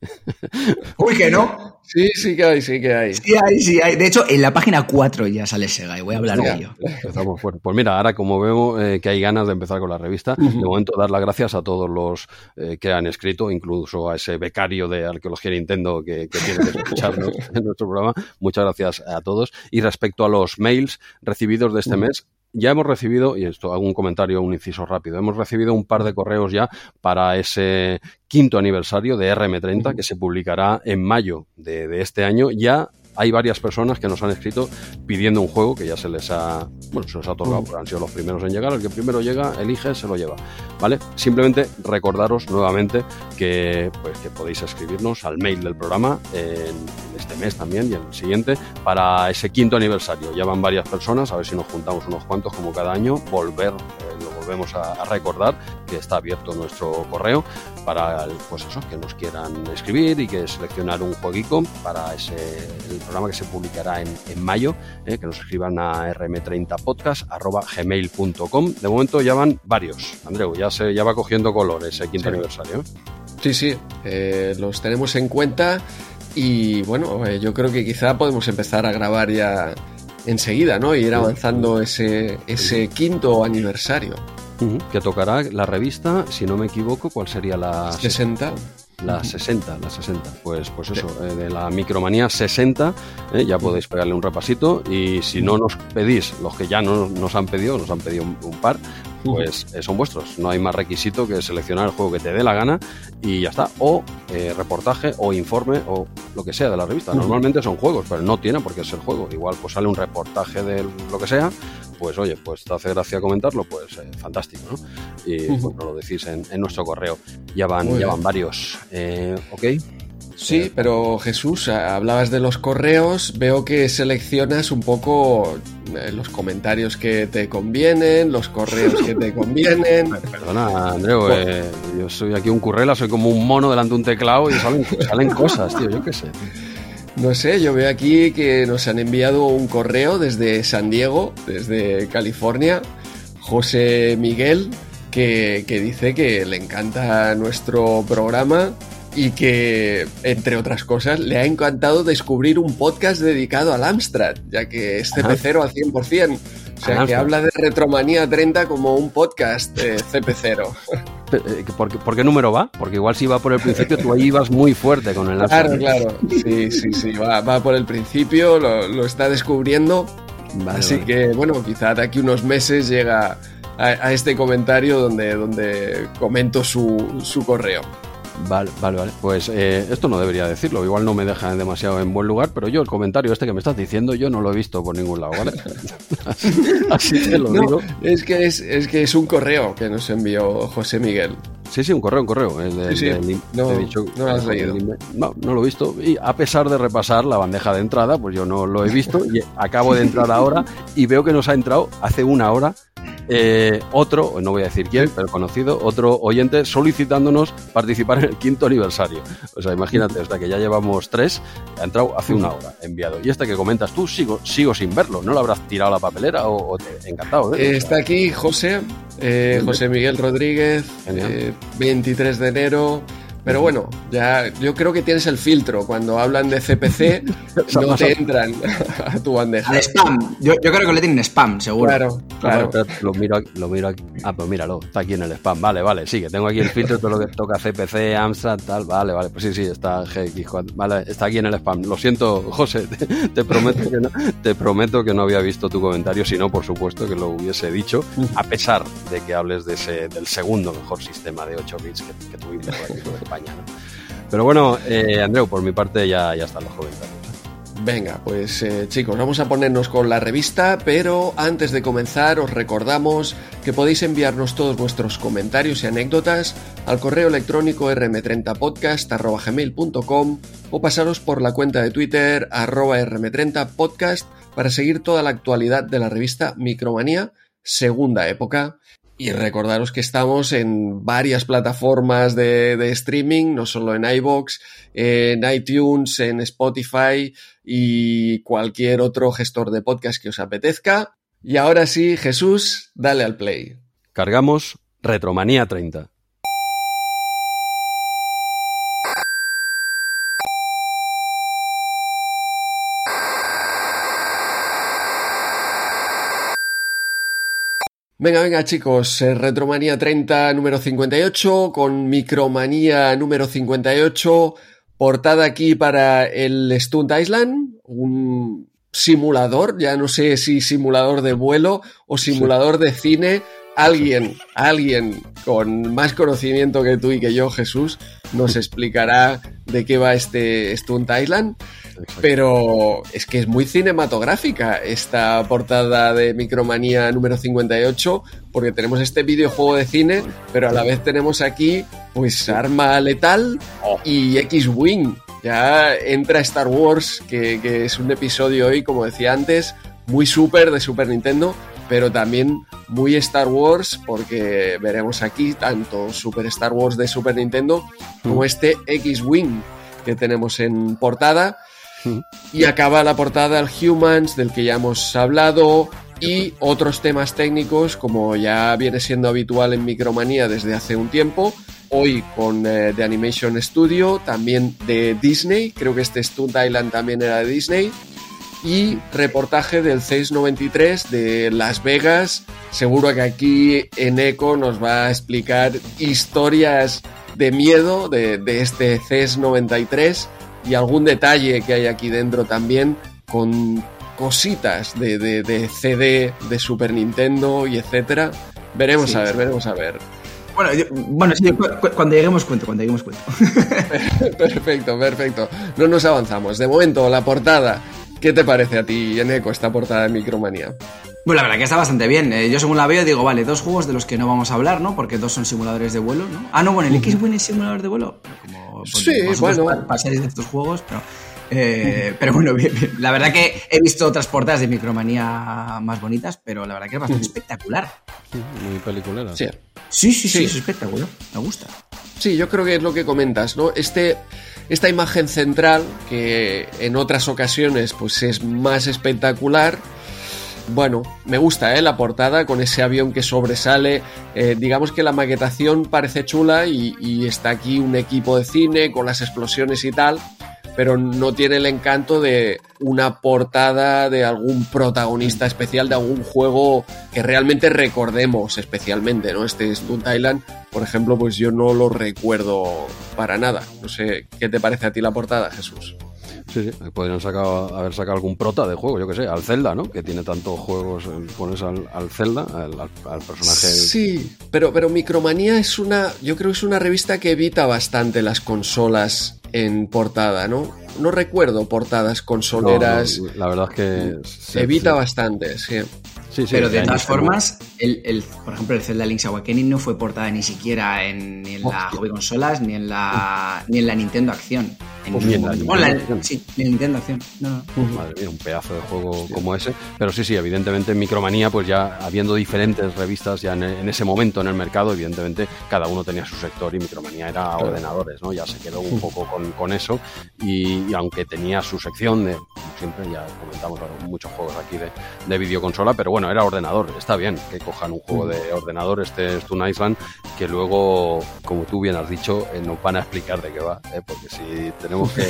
S3: Uy, que no.
S2: Sí, sí que hay, sí que hay.
S3: Sí hay, sí hay. De hecho, en la página 4 ya sale Sega y voy a hablar de ello.
S1: Empezamos fuerte. Pues mira, ahora como vemos eh, que hay ganas de empezar con la revista, de momento dar las gracias a todos los eh, que han escrito, incluso a ese becario de Arqueología Nintendo que, tiene que escucharnos en nuestro programa. Muchas gracias a todos. Y respecto a los mails recibidos de este mes, ya hemos recibido, y esto hago un comentario, un inciso rápido, hemos recibido un par de correos ya para ese quinto aniversario de RM30 que se publicará en mayo de, de este año. Ya hay varias personas que nos han escrito pidiendo un juego que ya se les ha, bueno, se les ha otorgado, porque han sido los primeros en llegar. El que primero llega, elige, se lo lleva. ¿Vale? Simplemente recordaros nuevamente que, pues, que podéis escribirnos al mail del programa en, este mes también y en el siguiente para ese quinto aniversario. Ya van varias personas, a ver si nos juntamos unos cuantos como cada año, volver, eh, volvemos a, recordar que está abierto nuestro correo para pues eso, que nos quieran escribir y que seleccionar un jueguico para ese programa que se publicará en, mayo, eh, que nos escriban a rm30podcast.gmail.com. De momento ya van varios, Andreu, ya, se, ya va cogiendo color ese quinto aniversario.
S2: Sí, sí, eh, los tenemos en cuenta y bueno, eh, yo creo que quizá podemos empezar a grabar ya enseguida, ¿no? Y ir avanzando ese, ese quinto aniversario.
S1: Que tocará la revista, si no me equivoco, ¿cuál sería la...?
S2: 60.
S1: La 60, la 60. Pues, pues eso, eh, de la micromanía 60, eh, ya podéis pegarle un repasito. Y si no nos pedís, los que ya no nos han pedido, nos han pedido un, par, pues eh, son vuestros. No hay más requisito que seleccionar el juego que te dé la gana y ya está. O reportaje o informe o lo que sea de la revista. Normalmente son juegos, pero no tiene por qué ser juego. Igual pues sale un reportaje de lo que sea pues oye, pues te hace gracia comentarlo, pues eh, fantástico, ¿no? Y bueno, lo decís en, nuestro correo. Ya van, ya van varios. Eh, ¿Ok?
S2: Sí, eh, pero Jesús, hablabas de los correos, veo que seleccionas un poco los comentarios que te convienen, los correos que te convienen.
S1: Perdona, Andreu, yo soy aquí un currela, soy como un mono delante de un teclado y salen, salen cosas, tío, yo qué sé.
S2: No sé, yo veo aquí que nos han enviado un correo desde San Diego, desde California, José Miguel, que, dice que le encanta nuestro programa y que, entre otras cosas, le ha encantado descubrir un podcast dedicado al Amstrad, ya que es CP0 al 100%. O sea, que habla de Retromanía 30 como un podcast CP0.
S1: Eh, ¿Por qué, número va? Porque igual si va por el principio, tú ahí ibas muy fuerte con el
S2: Claro, claro. Sí, sí, sí. Va, por el principio, lo, está descubriendo. Así que, bueno, quizá de aquí unos meses llega a, este comentario donde, donde comento su, su correo.
S1: Vale, vale, vale. Pues eh, esto no debería decirlo, igual no me deja demasiado en buen lugar, pero yo el comentario este que me estás diciendo yo no lo he visto por ningún lado, ¿vale?
S2: así, te lo digo. Es que es, es que es un correo que nos envió José Miguel.
S1: Sí, sí, un correo, un correo.
S2: sí, no, no lo has leído.
S1: No, no lo he visto. Y a pesar de repasar la bandeja de entrada, pues yo no lo he visto. Y acabo de entrar ahora y veo que nos ha entrado hace una hora eh, otro, no voy a decir quién, pero conocido, otro oyente solicitándonos participar en el quinto aniversario. O sea, imagínate, hasta que ya llevamos tres, ha entrado hace una hora, enviado. Y este que comentas tú, sigo, sigo sin verlo. ¿No lo habrás tirado a la papelera o, encantado?
S2: ¿eh? Está aquí José, eh, José Miguel Rodríguez, 23 de enero. Pero bueno, ya yo creo que tienes el filtro. Cuando hablan de CPC, no te entran a tu bandeja.
S3: Al spam. Yo, yo, creo que le tienen spam, seguro.
S2: Claro, claro.
S1: lo miro, lo miro aquí. Ah, pues míralo, está aquí en el spam. Vale, vale, sí, que tengo aquí el filtro, todo lo que toca CPC, Amstrad, tal. Vale, vale, pues sí, sí, está GX. Vale, está aquí en el spam. Lo siento, José, te, prometo que no, te prometo que no había visto tu comentario, si no, por supuesto que lo hubiese dicho, a pesar de que hables de ese, del segundo mejor sistema de 8 bits que, que tuvimos aquí Pero bueno, eh, Andreu, por mi parte ya, ya están los comentarios.
S2: Venga, pues eh, chicos, vamos a ponernos con la revista, pero antes de comenzar os recordamos que podéis enviarnos todos vuestros comentarios y anécdotas al correo electrónico rm30podcast.gmail.com o pasaros por la cuenta de Twitter arroba rm30podcast para seguir toda la actualidad de la revista Micromanía, segunda época. Y recordaros que estamos en varias plataformas de, streaming, no solo en iBox, en iTunes, en Spotify y cualquier otro gestor de podcast que os apetezca. Y ahora sí, Jesús, dale al play.
S1: Cargamos Retromanía 30.
S2: Venga, venga chicos, eh, Retromanía 30 número 58 con Micromanía número 58, portada aquí para el Stunt Island, un simulador, ya no sé si simulador de vuelo o simulador de cine. Alguien, alguien con más conocimiento que tú y que yo, Jesús, nos explicará de qué va este Stunt Island. Pero es que es muy cinematográfica esta portada de Micromanía número 58, porque tenemos este videojuego de cine, pero a la vez tenemos aquí, pues, arma letal y X-Wing. Ya entra Star Wars, que, que es un episodio hoy, como decía antes, muy super de Super Nintendo, pero también muy Star Wars, porque veremos aquí tanto Super Star Wars de Super Nintendo como este X-Wing que tenemos en portada. Y acaba la portada el Humans, del que ya hemos hablado, y otros temas técnicos, como ya viene siendo habitual en Micromanía desde hace un tiempo. Hoy con eh, The Animation Studio, también de Disney, creo que este Stunt Island también era de Disney. Y reportaje del CES 93 de Las Vegas. Seguro que aquí en Eco nos va a explicar historias de miedo de, de este CES 93 y algún detalle que hay aquí dentro también con cositas de, de, de CD de Super Nintendo y etcétera. Veremos sí, a ver, sí. veremos a ver.
S3: Bueno, yo, bueno sí, cu cuando lleguemos cuento, cuando lleguemos cuento.
S2: perfecto, perfecto. No nos avanzamos. De momento, la portada. ¿Qué te parece a ti, Eneco, esta portada de Micromanía?
S3: Bueno, la verdad que está bastante bien. Eh, yo según la veo digo, vale, dos juegos de los que no vamos a hablar, ¿no? Porque dos son simuladores de vuelo, ¿no? Ah, no, bueno, el uh -huh. X-Wing es simulador de vuelo. Como,
S2: sí, bueno.
S3: Pasaréis de estos juegos, pero... Eh, pero bueno, bien, bien. la verdad que he visto otras portadas de Micromanía más bonitas, pero la verdad que es bastante espectacular.
S1: Muy peliculera.
S2: Sí.
S3: Sí, sí, sí, es espectacular. Me gusta.
S2: Sí, yo creo que es lo que comentas, ¿no? Este, esta imagen central, que en otras ocasiones pues es más espectacular, bueno, me gusta ¿eh? la portada con ese avión que sobresale. Eh, digamos que la maquetación parece chula y, y, está aquí un equipo de cine con las explosiones y tal, pero no tiene el encanto de una portada de algún protagonista especial de algún juego que realmente recordemos especialmente, ¿no? Este Stunt Island, por ejemplo, pues yo no lo recuerdo para nada. No sé, ¿qué te parece a ti la portada, Jesús?
S1: Sí, sí, podrían haber sacado algún prota de juego, yo que sé, al Zelda, ¿no? Que tiene tantos juegos, pones al, al Zelda, al, al, personaje.
S2: Sí, pero, pero Micromanía es una, yo creo que es una revista que evita bastante las consolas en portada, ¿no? No recuerdo portadas consoleras.
S1: No, no, la verdad es que.
S2: Se, evita sí. bastante, sí.
S3: Sí, sí, pero de todas formas, el, el, por ejemplo, el Zelda Link's Awakening no fue portada ni siquiera en, ni en la Hobby Consolas ni en la, ni en la Nintendo Acción.
S1: Pues en la,
S3: Nintendo la, Acción. Sí, en Nintendo Acción. No, no.
S1: Madre mía, un pedazo de juego sí. como ese. Pero sí, sí, evidentemente en Micromanía, pues ya habiendo diferentes revistas ya en, en, ese momento en el mercado, evidentemente cada uno tenía su sector y Micromanía era claro. ordenadores, ¿no? Ya se quedó un poco con, con eso y, y, aunque tenía su sección de, siempre ya comentamos muchos juegos aquí de, de videoconsola, pero bueno, era ordenador. Está bien que cojan un juego de ordenador, este Stone Island, que luego, como tú bien has dicho, eh, nos van a explicar de qué va. ¿eh? Porque si tenemos que.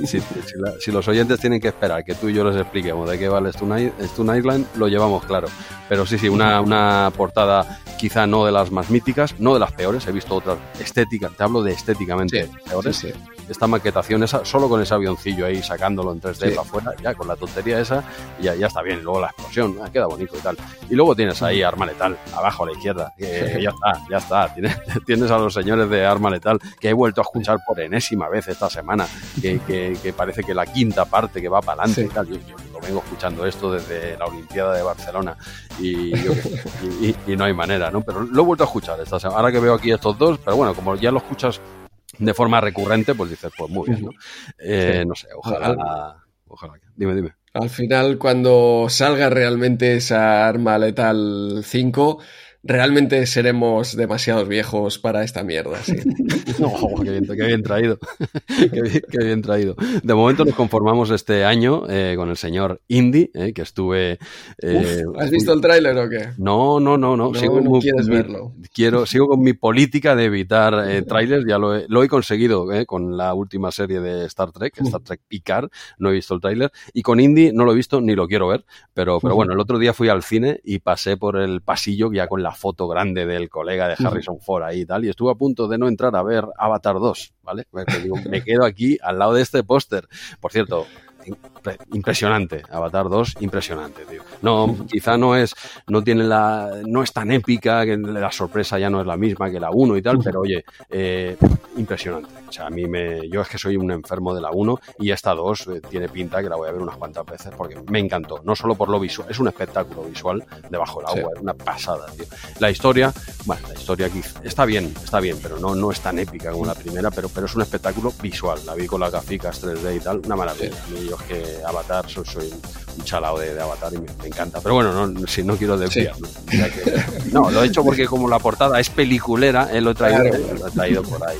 S1: si, si, la, si, los oyentes tienen que esperar que tú y yo les expliquemos de qué va el Stone, Stone Island, lo llevamos claro. Pero sí, sí, una, una portada quizá no de las más míticas, no de las peores. He visto otras estéticas, te hablo de estéticamente
S2: sí,
S1: peores.
S2: Sí, sí.
S1: Esta maquetación, esa, solo con ese avioncillo ahí sacándolo en 3D para afuera, ya con la tontería esa, ya, ya está bien. Luego la explosión, ah, queda bonito y tal. Y luego tienes ahí arma letal, abajo a la izquierda, ya está, ya está. Tienes, tienes, a los señores de arma letal que he vuelto a escuchar por enésima vez esta semana, que, que, que parece que la quinta parte que va para adelante sí. y tal. Yo, yo, lo vengo escuchando esto desde la Olimpiada de Barcelona y, yo, y, y, no hay manera, ¿no? Pero lo he vuelto a escuchar esta semana. Ahora que veo aquí estos dos, pero bueno, como ya lo escuchas de forma recurrente, pues dices, pues muy bien, ¿no? Eh, sí. No sé, ojalá, ojalá. Dime, dime.
S2: Al final, cuando salga realmente esa arma letal 5, realmente seremos demasiados viejos para esta mierda. Sí.
S1: qué, bien, traído. qué, bien, traído. De momento nos conformamos este año eh, con el señor Indy, eh, que estuve.
S2: Eh, ¿Has visto el tráiler o qué?
S1: No, no, no, no.
S2: sigo no quieres verlo.
S1: Quiero, sigo con mi política de evitar trailers. Ya lo he, lo he conseguido con la última serie de Star Trek, Star Trek Picard. No he visto el tráiler. Y con Indy no lo he visto ni lo quiero ver. Pero, pero bueno, el otro día fui al cine y pasé por el pasillo ya con la foto grande del colega de Harrison Ford ahí y tal, y estuve a punto de no entrar a ver Avatar 2, ¿vale? me quedo aquí al lado de este póster. Por cierto, impresionante. Avatar 2, impresionante, tío. No, quizá no es, no tiene la, no es tan épica, que la sorpresa ya no es la misma que la 1 y tal, pero oye, eh, impresionante. O sea, a mí me, yo es que soy un enfermo de la 1 y esta 2 eh, tiene pinta que la voy a ver unas cuantas veces porque me encantó. No solo por lo visual, es un espectáculo visual debajo del agua, es una pasada, tío. La historia, bueno, la historia aquí está bien, está bien, pero no, no es tan épica como la primera, pero, pero es un espectáculo visual. La vi con las gaficas 3D y tal, una maravilla que Avatar, soy, un chalao de, Avatar y me, encanta. Pero bueno, no, si no quiero desviar. ¿no? lo he hecho porque como la portada es peliculera, él lo he traído, lo he traído por ahí.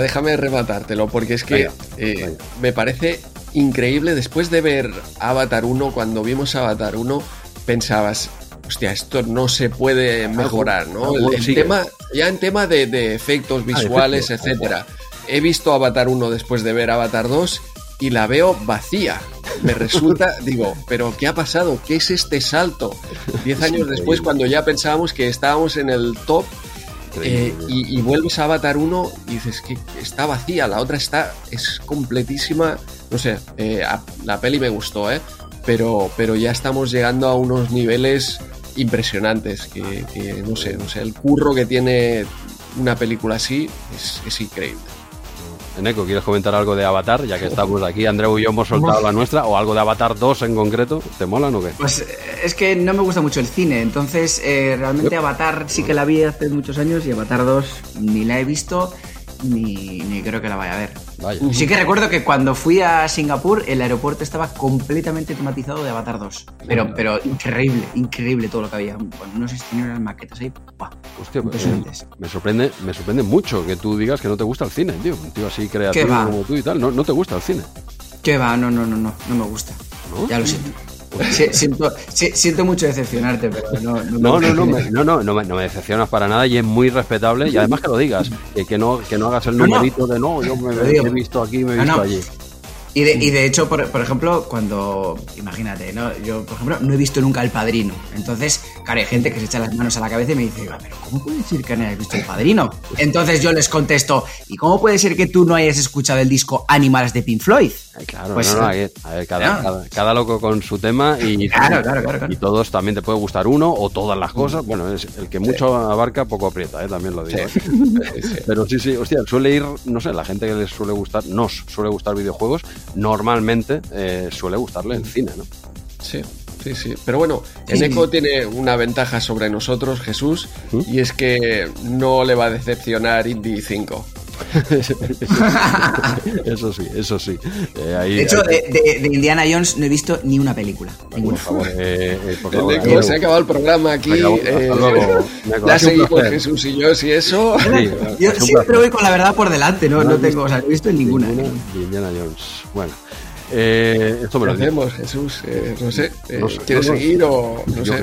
S2: déjame rematártelo, porque es que eh, me parece increíble. Después de ver Avatar 1, cuando vimos Avatar 1, pensabas, hostia, esto no se puede mejorar, ¿no? El, tema, ya en tema de, efectos ah, visuales, etcétera. He visto Avatar 1 después de ver Avatar 2 y la veo vacía. Me resulta, digo, pero ¿qué ha pasado? ¿Qué es este salto? Diez años después, cuando ya pensábamos que estábamos en el top eh, y, vuelves a Avatar 1 y dices que está vacía, la otra está, es completísima. No sé, eh, la peli me gustó, ¿eh? Pero, pero ya estamos llegando a unos niveles impresionantes que, no sé, no sé, el curro que tiene una película así es, es increíble.
S1: Eneco, ¿quieres comentar algo de Avatar? Ya que estamos aquí, Andreu y yo hemos soltado la nuestra, o algo de Avatar 2 en concreto. ¿Te mola o qué?
S3: Pues eh, es que no me gusta mucho el cine, entonces eh, realmente Avatar sí que la vi hace muchos años y Avatar 2 ni la he visto ni, ni creo que la vaya a ver. Sí que recuerdo que cuando fui a Singapur, el aeropuerto estaba completamente tematizado de Avatar 2. Pero, pero increíble, increíble todo lo que había. Bueno, si unas maquetas ahí.
S1: Hostia, pues, me sorprende, me sorprende mucho que tú digas que no te gusta el cine, tío. Un tío así creativo como tú y tal. No, no te gusta el cine.
S3: ¿Qué va? No, no, no, no, no me gusta. Ya lo siento siento, siento, mucho decepcionarte, pero no. No,
S1: no, no, no, no, me, decepcionas para nada y es muy respetable. Y además que lo digas, que, no, que no hagas el numerito de no, yo me, he visto aquí, me he visto allí.
S3: Y de, y de hecho, por, por, ejemplo, cuando, imagínate, ¿no? yo, por ejemplo, no he visto nunca El Padrino. Entonces, claro, hay gente que se echa las manos a la cabeza y me dice, pero ¿cómo puede decir que no hayas visto El Padrino? Entonces yo les contesto, ¿y cómo puede ser que tú no hayas escuchado el disco Animals de Pink Floyd?
S1: claro, pues, no, no, a ver, cada, cada, loco con su tema y, y, todos también te puede gustar uno o todas las cosas. Bueno, es el que mucho abarca, poco aprieta, ¿eh? también lo digo. ¿eh? Pero sí, sí, hostia, suele ir, no sé, la gente que les suele gustar, nos suele gustar videojuegos, normalmente eh, suele gustarle el cine, ¿no?
S2: Sí. Sí, sí. Pero bueno, Eneco tiene una ventaja sobre nosotros, Jesús, ¿Mm? y es que no le va a decepcionar Indie 5.
S1: eso sí, eso sí.
S3: Eh, de hecho, de, Indiana Jones no he visto ni una película. Por
S2: favor, eh, eh, se ha acabado el programa aquí. ya seguimos Jesús y yo, si eso.
S3: yo siempre voy con la verdad por delante, no, no, tengo, o sea, no he visto ninguna. ninguna
S1: Indiana Jones. Bueno. Eh, esto me
S2: lo hacemos, Jesús? Eh, no sé, eh, ¿quieres seguir o no sé?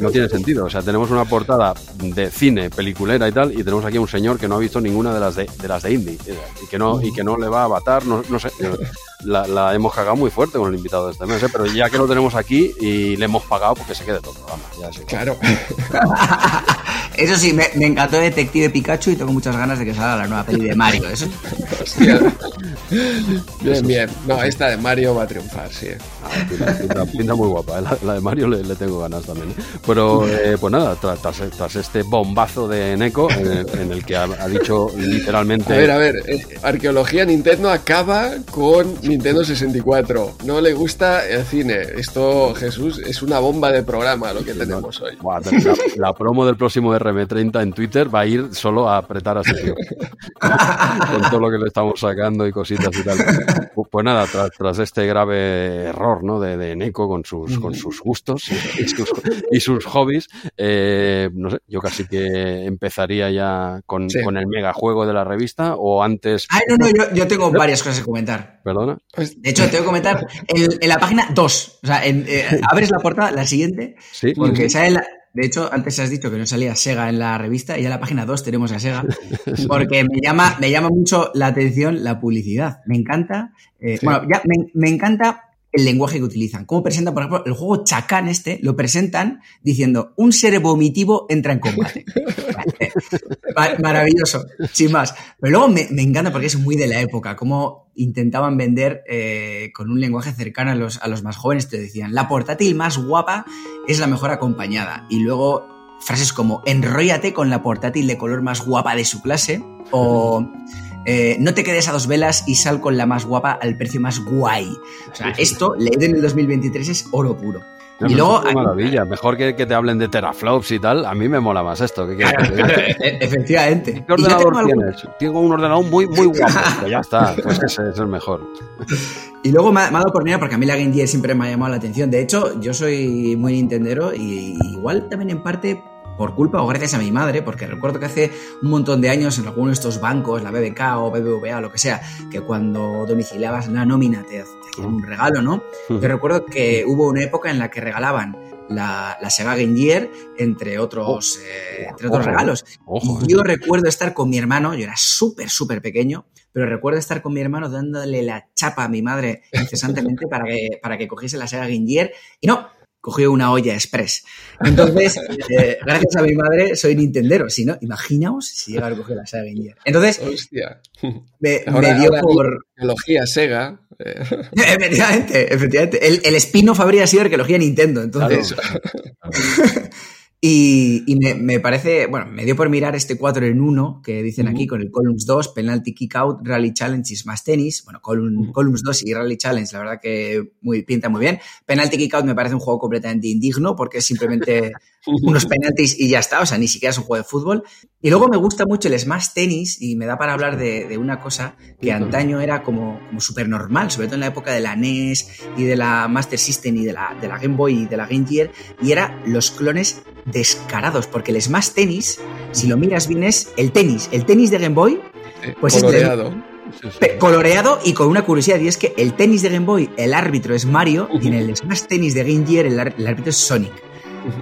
S1: no, tiene, sentido. O sea, tenemos una portada de cine, peliculera y tal, y tenemos aquí a un señor que no ha visto ninguna de las de, de las de indie y que no, y que no le va a avatar, no, no sé la, hemos cagado muy fuerte con el invitado de este mes, ¿eh? pero ya que lo tenemos aquí y le hemos pagado, porque se quede todo
S2: claro.
S3: Eso sí, me, encantó Detective Pikachu y tengo muchas ganas de que salga la nueva peli de Mario. Eso.
S2: bien, bien. No, esta de Mario va a triunfar, sí.
S1: Ah, pinta, muy guapa. ¿eh? La, de Mario le, tengo ganas también. ¿eh? Pero, pues nada, tras, este bombazo de Neko, en, el que ha, dicho literalmente.
S2: A ver, a ver, arqueología Nintendo acaba con Nintendo 64. No le gusta el cine. Esto, Jesús, es una bomba de programa lo que tenemos hoy.
S1: La, promo del próximo RM30 en Twitter va a ir solo a apretar a tío. Con todo lo que le estamos sacando y cositas y tal. Pues nada, tras, este grave error ¿no? de, de Neko con sus, con sus gustos y sus, hobbies, eh, no sé, yo casi que empezaría ya con, con el megajuego de la revista o antes...
S3: Ay, no, no, yo, tengo varias cosas que comentar.
S1: ¿Perdona?
S3: Pues, de hecho, tengo que comentar en, la página 2. O sea, eh, abres la portada, la siguiente, ¿Sí? porque sale De hecho, antes has dicho que no salía Sega en la revista y en la página 2 tenemos a Sega, porque me llama, me llama mucho la atención la publicidad. Me encanta, eh, bueno, ya me, me, encanta el lenguaje que utilizan. Cómo presentan, por ejemplo, el juego Chacán este, lo presentan diciendo, un ser vomitivo entra en combate. Maravilloso, sin más. Pero luego me, encanta porque es muy de la época, cómo intentaban vender eh, con un lenguaje cercano a los, a los más jóvenes. Te decían, la portátil más guapa es la mejor acompañada. Y luego frases como, enróllate con la portátil de color más guapa de su clase. O eh, no te quedes a dos velas y sal con la más guapa al precio más guay. O sea, esto, leído en el 2023, es oro puro.
S1: y luego. maravilla. Mejor que, te hablen de teraflops y tal. A mí me mola más esto. ¿Qué
S3: e-, efectivamente.
S1: ¿Qué ordenador tienes? Tengo un ordenador muy, muy guapo. Pues ya está. Pues ese es el mejor.
S3: Y luego me ha, dado por porque a mí la Game Gear siempre me ha llamado la atención. De hecho, yo soy muy nintendero y igual también en parte por culpa o gracias a mi madre, porque recuerdo que hace un montón de años en alguno de estos bancos, la BBK o BBVA o lo que sea, que cuando domiciliabas la nómina te, hacían un regalo, ¿no? Yo recuerdo que hubo una época en la que regalaban la, Sega Game Gear, entre otros, oh, eh, entre otros regalos. yo recuerdo estar con mi hermano, yo era súper, súper pequeño, pero recuerdo estar con mi hermano dándole la chapa a mi madre incesantemente para que, para que cogiese la Sega Game Gear. Y no, cogió una olla express. Entonces, eh, gracias a mi madre soy nintendero. Si no, imaginaos si llega a coger la Sega Game Entonces,
S2: Hostia.
S3: Me, dio por...
S2: Tecnología Sega.
S3: Eh. efectivamente, efectivamente. El, el spin-off habría sido arqueología Nintendo, entonces... Y, me, parece, bueno, me dio por mirar este 4 en 1 que dicen aquí con el Columns 2, Penalty Kick Out, Rally Challenges más tenis. Bueno, Columns 2 y Rally Challenge, la verdad que muy, pinta muy bien. Penalty Kick Out me parece un juego completamente indigno porque es simplemente unos penaltis y ya está, o sea, ni siquiera es un juego de fútbol. Y luego me gusta mucho el Smash Tennis y me da para hablar de, una cosa que antaño era como, como súper normal, sobre todo en la época de la NES y de la Master System y de la, de la Game Boy y de la Game Gear, y era los clones descarados, porque el Smash Tennis, si lo miras bien, es el tenis. El tenis de Game Boy,
S2: pues coloreado.
S3: Es coloreado y con una curiosidad, y es que el tenis de Game Boy, el árbitro es Mario, y en el Smash Tennis de Game Gear, el, árbitro es Sonic.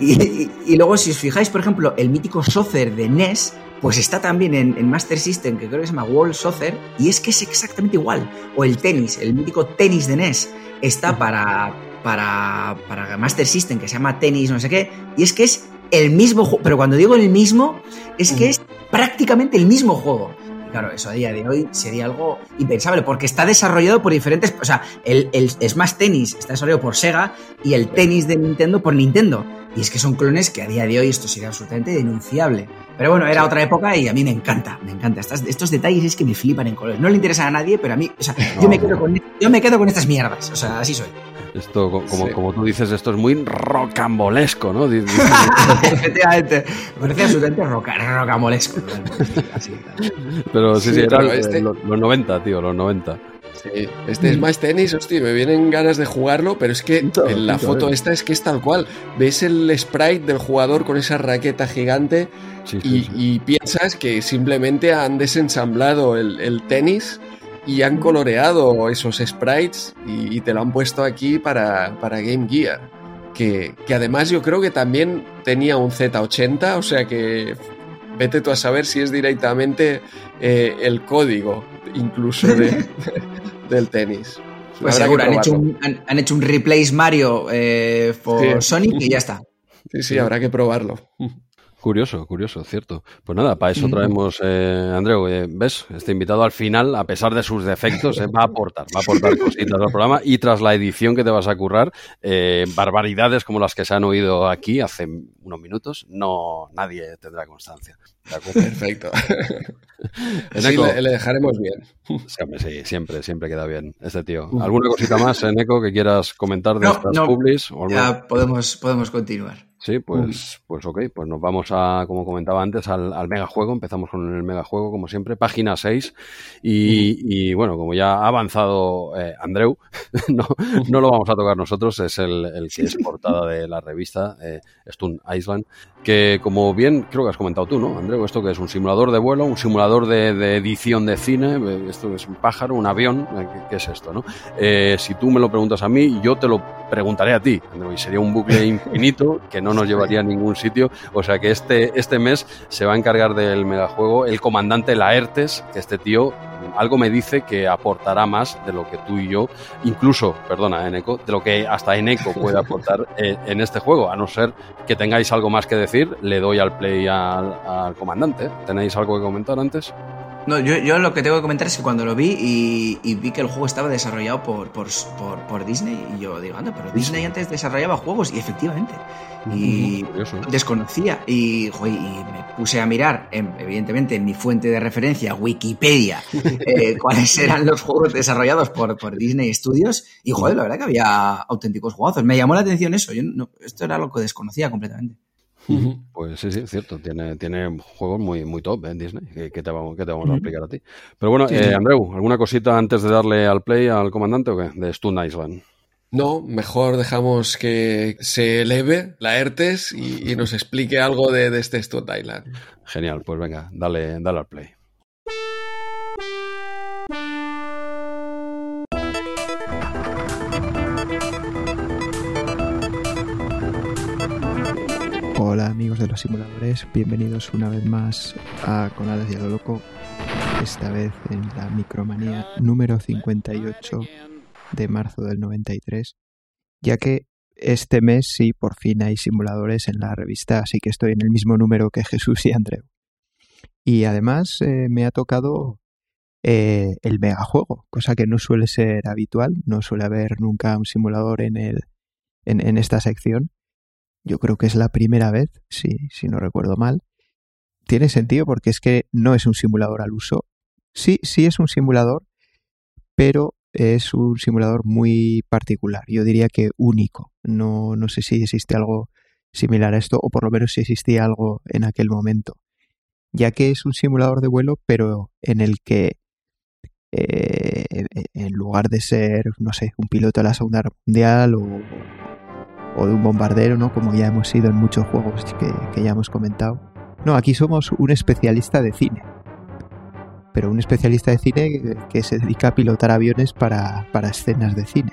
S3: Y, luego, si os fijáis, por ejemplo, el mítico Soccer de NES, pues está también en, Master System, que creo que se llama World Soccer, y es que es exactamente igual. O el tenis, el mítico tenis de NES, está para, para, para Master System, que se llama tenis, no sé qué, y es que es el mismo juego, pero cuando digo el mismo, es que es prácticamente el mismo juego. Claro, eso a día de hoy sería algo impensable, porque está desarrollado por diferentes. O sea, el, el Smash Tennis está desarrollado por Sega y el tenis de Nintendo por Nintendo. Y es que son clones que a día de hoy esto sería absolutamente denunciable. Pero bueno, era otra época y a mí me encanta, me encanta. estos detalles es que me flipan en colores. No le interesan a nadie, pero a mí, o sea, yo, me quedo con, yo me quedo con estas mierdas. O sea, así soy.
S1: Esto, como, como tú dices, esto es muy rocambolesco, ¿no?
S3: Efectivamente. Me parece absolutamente rocambolesco.
S1: Pero sí, sí, era este... los, 90, tío, los 90.
S2: Sí, este es más tenis, hostia, me vienen ganas de jugarlo, pero es que en la foto eh. esta es que es tal cual. Ves el sprite del jugador con esa raqueta gigante y, piensas que simplemente han desensamblado el, el tenis y han coloreado esos sprites y, te lo han puesto aquí para, Game Gear. Que, además yo creo que también tenía un Z80, o sea que vete tú a saber si es directamente eh, el código incluso del tenis.
S3: Pues seguro, han hecho, un, han, hecho, un, replace Mario eh, por Sonic y ya está.
S2: Sí, sí, habrá que probarlo.
S1: Curioso, curioso, cierto. Pues nada, para eso traemos, eh, Andreu, eh, ¿ves? Este invitado al final, a pesar de sus defectos, eh, va a aportar, va a aportar cositas al programa y tras la edición que te vas a currar, eh, barbaridades como las que se han oído aquí hace unos minutos, no nadie tendrá constancia.
S2: Perfecto. sí, le, le, dejaremos bien.
S1: Sí, siempre, siempre queda bien este tío. ¿Alguna cosita más, Neko, que quieras comentar de estas publis?
S3: ya podemos, podemos continuar.
S1: Sí, pues, pues ok, pues nos vamos a, como comentaba antes, al, al megajuego. Empezamos con el megajuego, como siempre, página 6. Y, y bueno, como ya ha avanzado eh, Andreu, no, no, lo vamos a tocar nosotros, es el, el que es portada de la revista eh, Stun Island, que como bien creo que has comentado tú, ¿no, Andreu? Esto que es un simulador de vuelo, un simulador de, de edición de cine, eh, esto es un pájaro, un avión, eh, ¿qué, qué es esto, no? Eh, si tú me lo preguntas a mí, yo te lo preguntaré a ti, Andreu, y sería un bucle infinito que no nos llevaría a ningún sitio. O sea que este, este mes se va a encargar del megajuego el comandante Laertes, que este tío algo me dice que aportará más de lo que tú y yo, incluso, perdona, Eneco, de lo que hasta Eneco puede aportar en este juego. A no ser que tengáis algo más que decir, le doy al play al, al comandante. ¿Tenéis algo que comentar antes?
S3: No, yo, yo, lo que tengo que comentar es que cuando lo vi y, y vi que el juego estaba desarrollado por, por, por, por, Disney, y yo digo, anda, pero Disney antes desarrollaba juegos, y efectivamente. Y desconocía. Y, joder, y, me puse a mirar, en, evidentemente, en mi fuente de referencia, Wikipedia, eh, cuáles eran los juegos desarrollados por, por Disney Studios. Y, joder, la verdad que había auténticos juegazos. Me llamó la atención eso. Yo no, esto era lo que desconocía completamente.
S1: Pues sí, sí, cierto. Tiene, tiene juegos muy, muy top en Disney que, que, te vamos, que te vamos a explicar a ti. Pero bueno, sí, eh, Andreu, ¿alguna cosita antes de darle al play al comandante o qué? De Stun Island.
S2: No, mejor dejamos que se eleve la ERTES y, y nos explique algo de, de este Stun Island.
S1: Genial, pues venga, dale, dale al play.
S4: Hola amigos de los simuladores, bienvenidos una vez más a Conades y a lo Loco, esta vez en la Micromanía número 58 de marzo del 93, ya que este mes sí por fin hay simuladores en la revista, así que estoy en el mismo número que Jesús y Andreu. Y además eh, me ha tocado eh, el megajuego, cosa que no suele ser habitual, no suele haber nunca un simulador en, el, en esta sección yo creo que es la primera vez, si, si no recuerdo mal. Tiene sentido porque es que no es un simulador al uso. Sí, sí es un simulador, pero es un simulador muy particular. Yo diría que único. No, no sé si existe algo similar a esto, o por lo menos si existía algo en aquel momento. Ya que es un simulador de vuelo, pero en el que eh, en lugar de ser, no sé, un piloto de la Segunda Guerra Mundial o, o de un bombardero, ¿no? Como ya hemos sido en muchos juegos que, ya hemos comentado. No, aquí somos un especialista de cine. Pero un especialista de cine que se dedica a pilotar aviones para, para escenas de cine.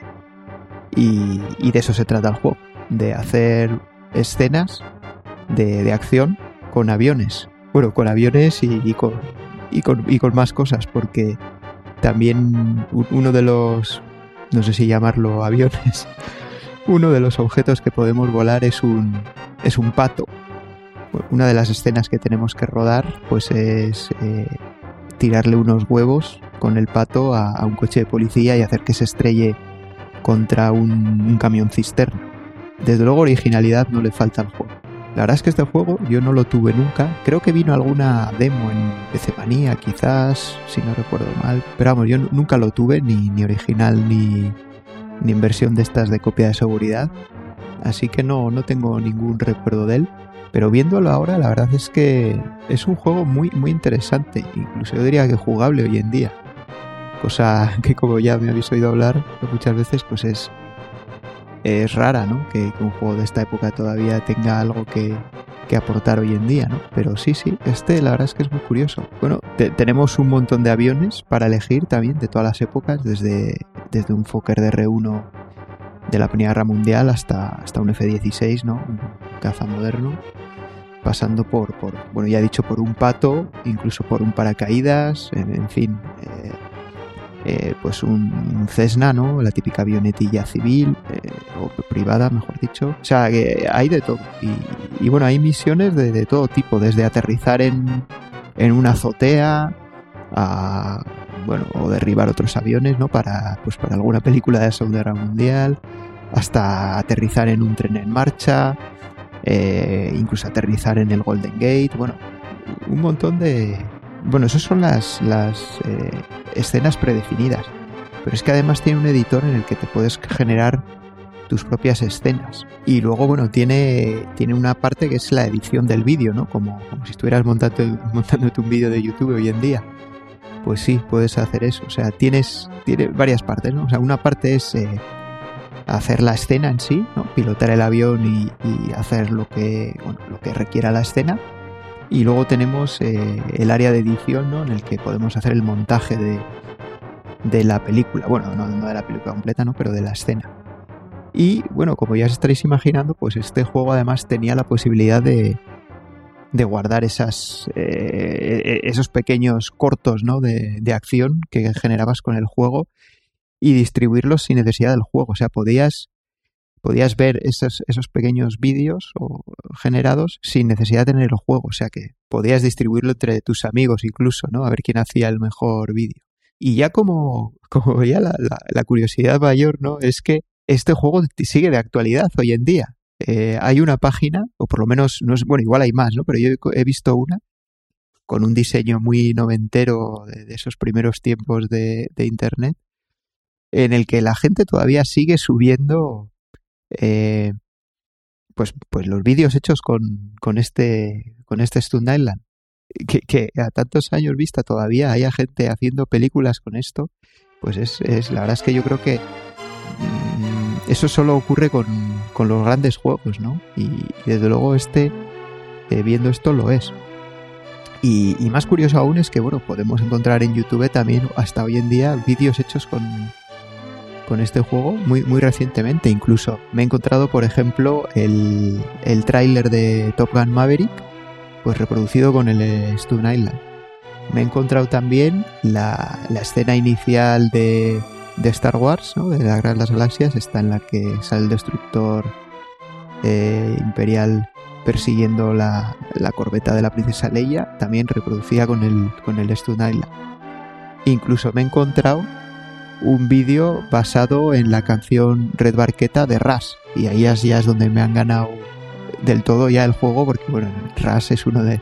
S4: Y, y, de eso se trata el juego. De hacer escenas de, de acción con aviones. Bueno, con aviones y, y, con, y, con, y con más cosas. Porque también uno de los... No sé si llamarlo aviones uno de los objetos que podemos volar es un, es un pato. Una de las escenas que tenemos que rodar pues es eh, tirarle unos huevos con el pato a, a, un coche de policía y hacer que se estrelle contra un, un camión cisterna. Desde luego originalidad no le falta al juego. La verdad es que este juego yo no lo tuve nunca. Creo que vino alguna demo en PC Manía, quizás, si no recuerdo mal. Pero vamos, yo nunca lo tuve, ni, ni original ni, ni inversión de estas de copia de seguridad, así que no, no tengo ningún recuerdo de él. Pero viéndolo ahora, la verdad es que es un juego muy, muy interesante, incluso yo diría que jugable hoy en día. Cosa que como ya me habéis oído hablar muchas veces, pues es, es rara, ¿no? Que un juego de esta época todavía tenga algo que, que aportar hoy en día, ¿no? Pero sí, sí, este la verdad es que es muy curioso. Bueno, te, tenemos un montón de aviones para elegir también de todas las épocas, desde, desde un Fokker DR-1 de la Primera Guerra Mundial hasta, hasta un F-16, ¿no? Un caza moderno, pasando por, por, bueno, ya he dicho, por un pato, incluso por un paracaídas, en, en fin. Eh, eh, pues un, Cessna, ¿no? La típica avionetilla civil eh, o privada, mejor dicho. O sea, que hay de todo. Y, bueno, hay misiones de, todo tipo, desde aterrizar en, en una azotea a bueno, o derribar otros aviones, ¿no? Para, pues para alguna película de la Segunda Guerra Mundial, hasta aterrizar en un tren en marcha, eh, incluso aterrizar en el Golden Gate, bueno, un montón de... Bueno, esas son las, las eh, escenas predefinidas, pero es que además tiene un editor en el que te puedes generar tus propias escenas. Y luego, bueno, tiene, tiene una parte que es la edición del vídeo, ¿no? Como, como si estuvieras montando, montándote un vídeo de YouTube hoy en día. Pues sí, puedes hacer eso. O sea, tienes, tiene varias partes, ¿no? O sea, una parte es eh, hacer la escena en sí, ¿no? pilotar el avión y, hacer lo que, lo que requiera la escena. Y luego tenemos eh, el área de edición, ¿no? En el que podemos hacer el montaje de, de la película. Bueno, no, de la película completa, ¿no? Pero de la escena. Y bueno, como ya os estaréis imaginando, pues este juego además tenía la posibilidad de, de guardar esas, eh, e, esos pequeños cortos ¿no? de, de, acción que generabas con el juego y distribuirlos sin necesidad del juego. O sea, podías, podías ver esos, esos pequeños vídeos generados sin necesidad de tener el juego. O sea que podías distribuirlo entre tus amigos incluso, ¿no? A ver quién hacía el mejor vídeo. Y ya como, como ya la, la, curiosidad mayor, ¿no? Es que este juego sigue de actualidad hoy en día. Eh, hay una página, o por lo menos, no es, bueno, igual hay más, ¿no? Pero yo he visto una con un diseño muy noventero de, esos primeros tiempos de, de, Internet, en el que la gente todavía sigue subiendo eh, pues, pues los vídeos hechos con, con este con este Stone Island. Que, a tantos años vista todavía haya gente haciendo películas con esto, pues es, es la verdad es que yo creo que mm, eso solo ocurre con, con, los grandes juegos, ¿no? Y, desde luego este, eh, viendo esto, lo es. Y, y, más curioso aún es que, bueno, podemos encontrar en YouTube también hasta hoy en día vídeos hechos con, con este juego muy, muy recientemente. Incluso me he encontrado, por ejemplo, el, el tráiler de Top Gun Maverick, pues reproducido con el Stone Island. Me he encontrado también la, la escena inicial de, de, Star Wars, ¿no? de la Guerra de las Galaxias, está en la que sale el destructor eh, imperial persiguiendo la, la, corbeta de la princesa Leia, también reproducida con el, con el Stone Island. Incluso me he encontrado un vídeo basado en la canción Red Barqueta de Ras. Y ahí ya es donde me han ganado del todo ya el juego, porque bueno, Ras es uno de,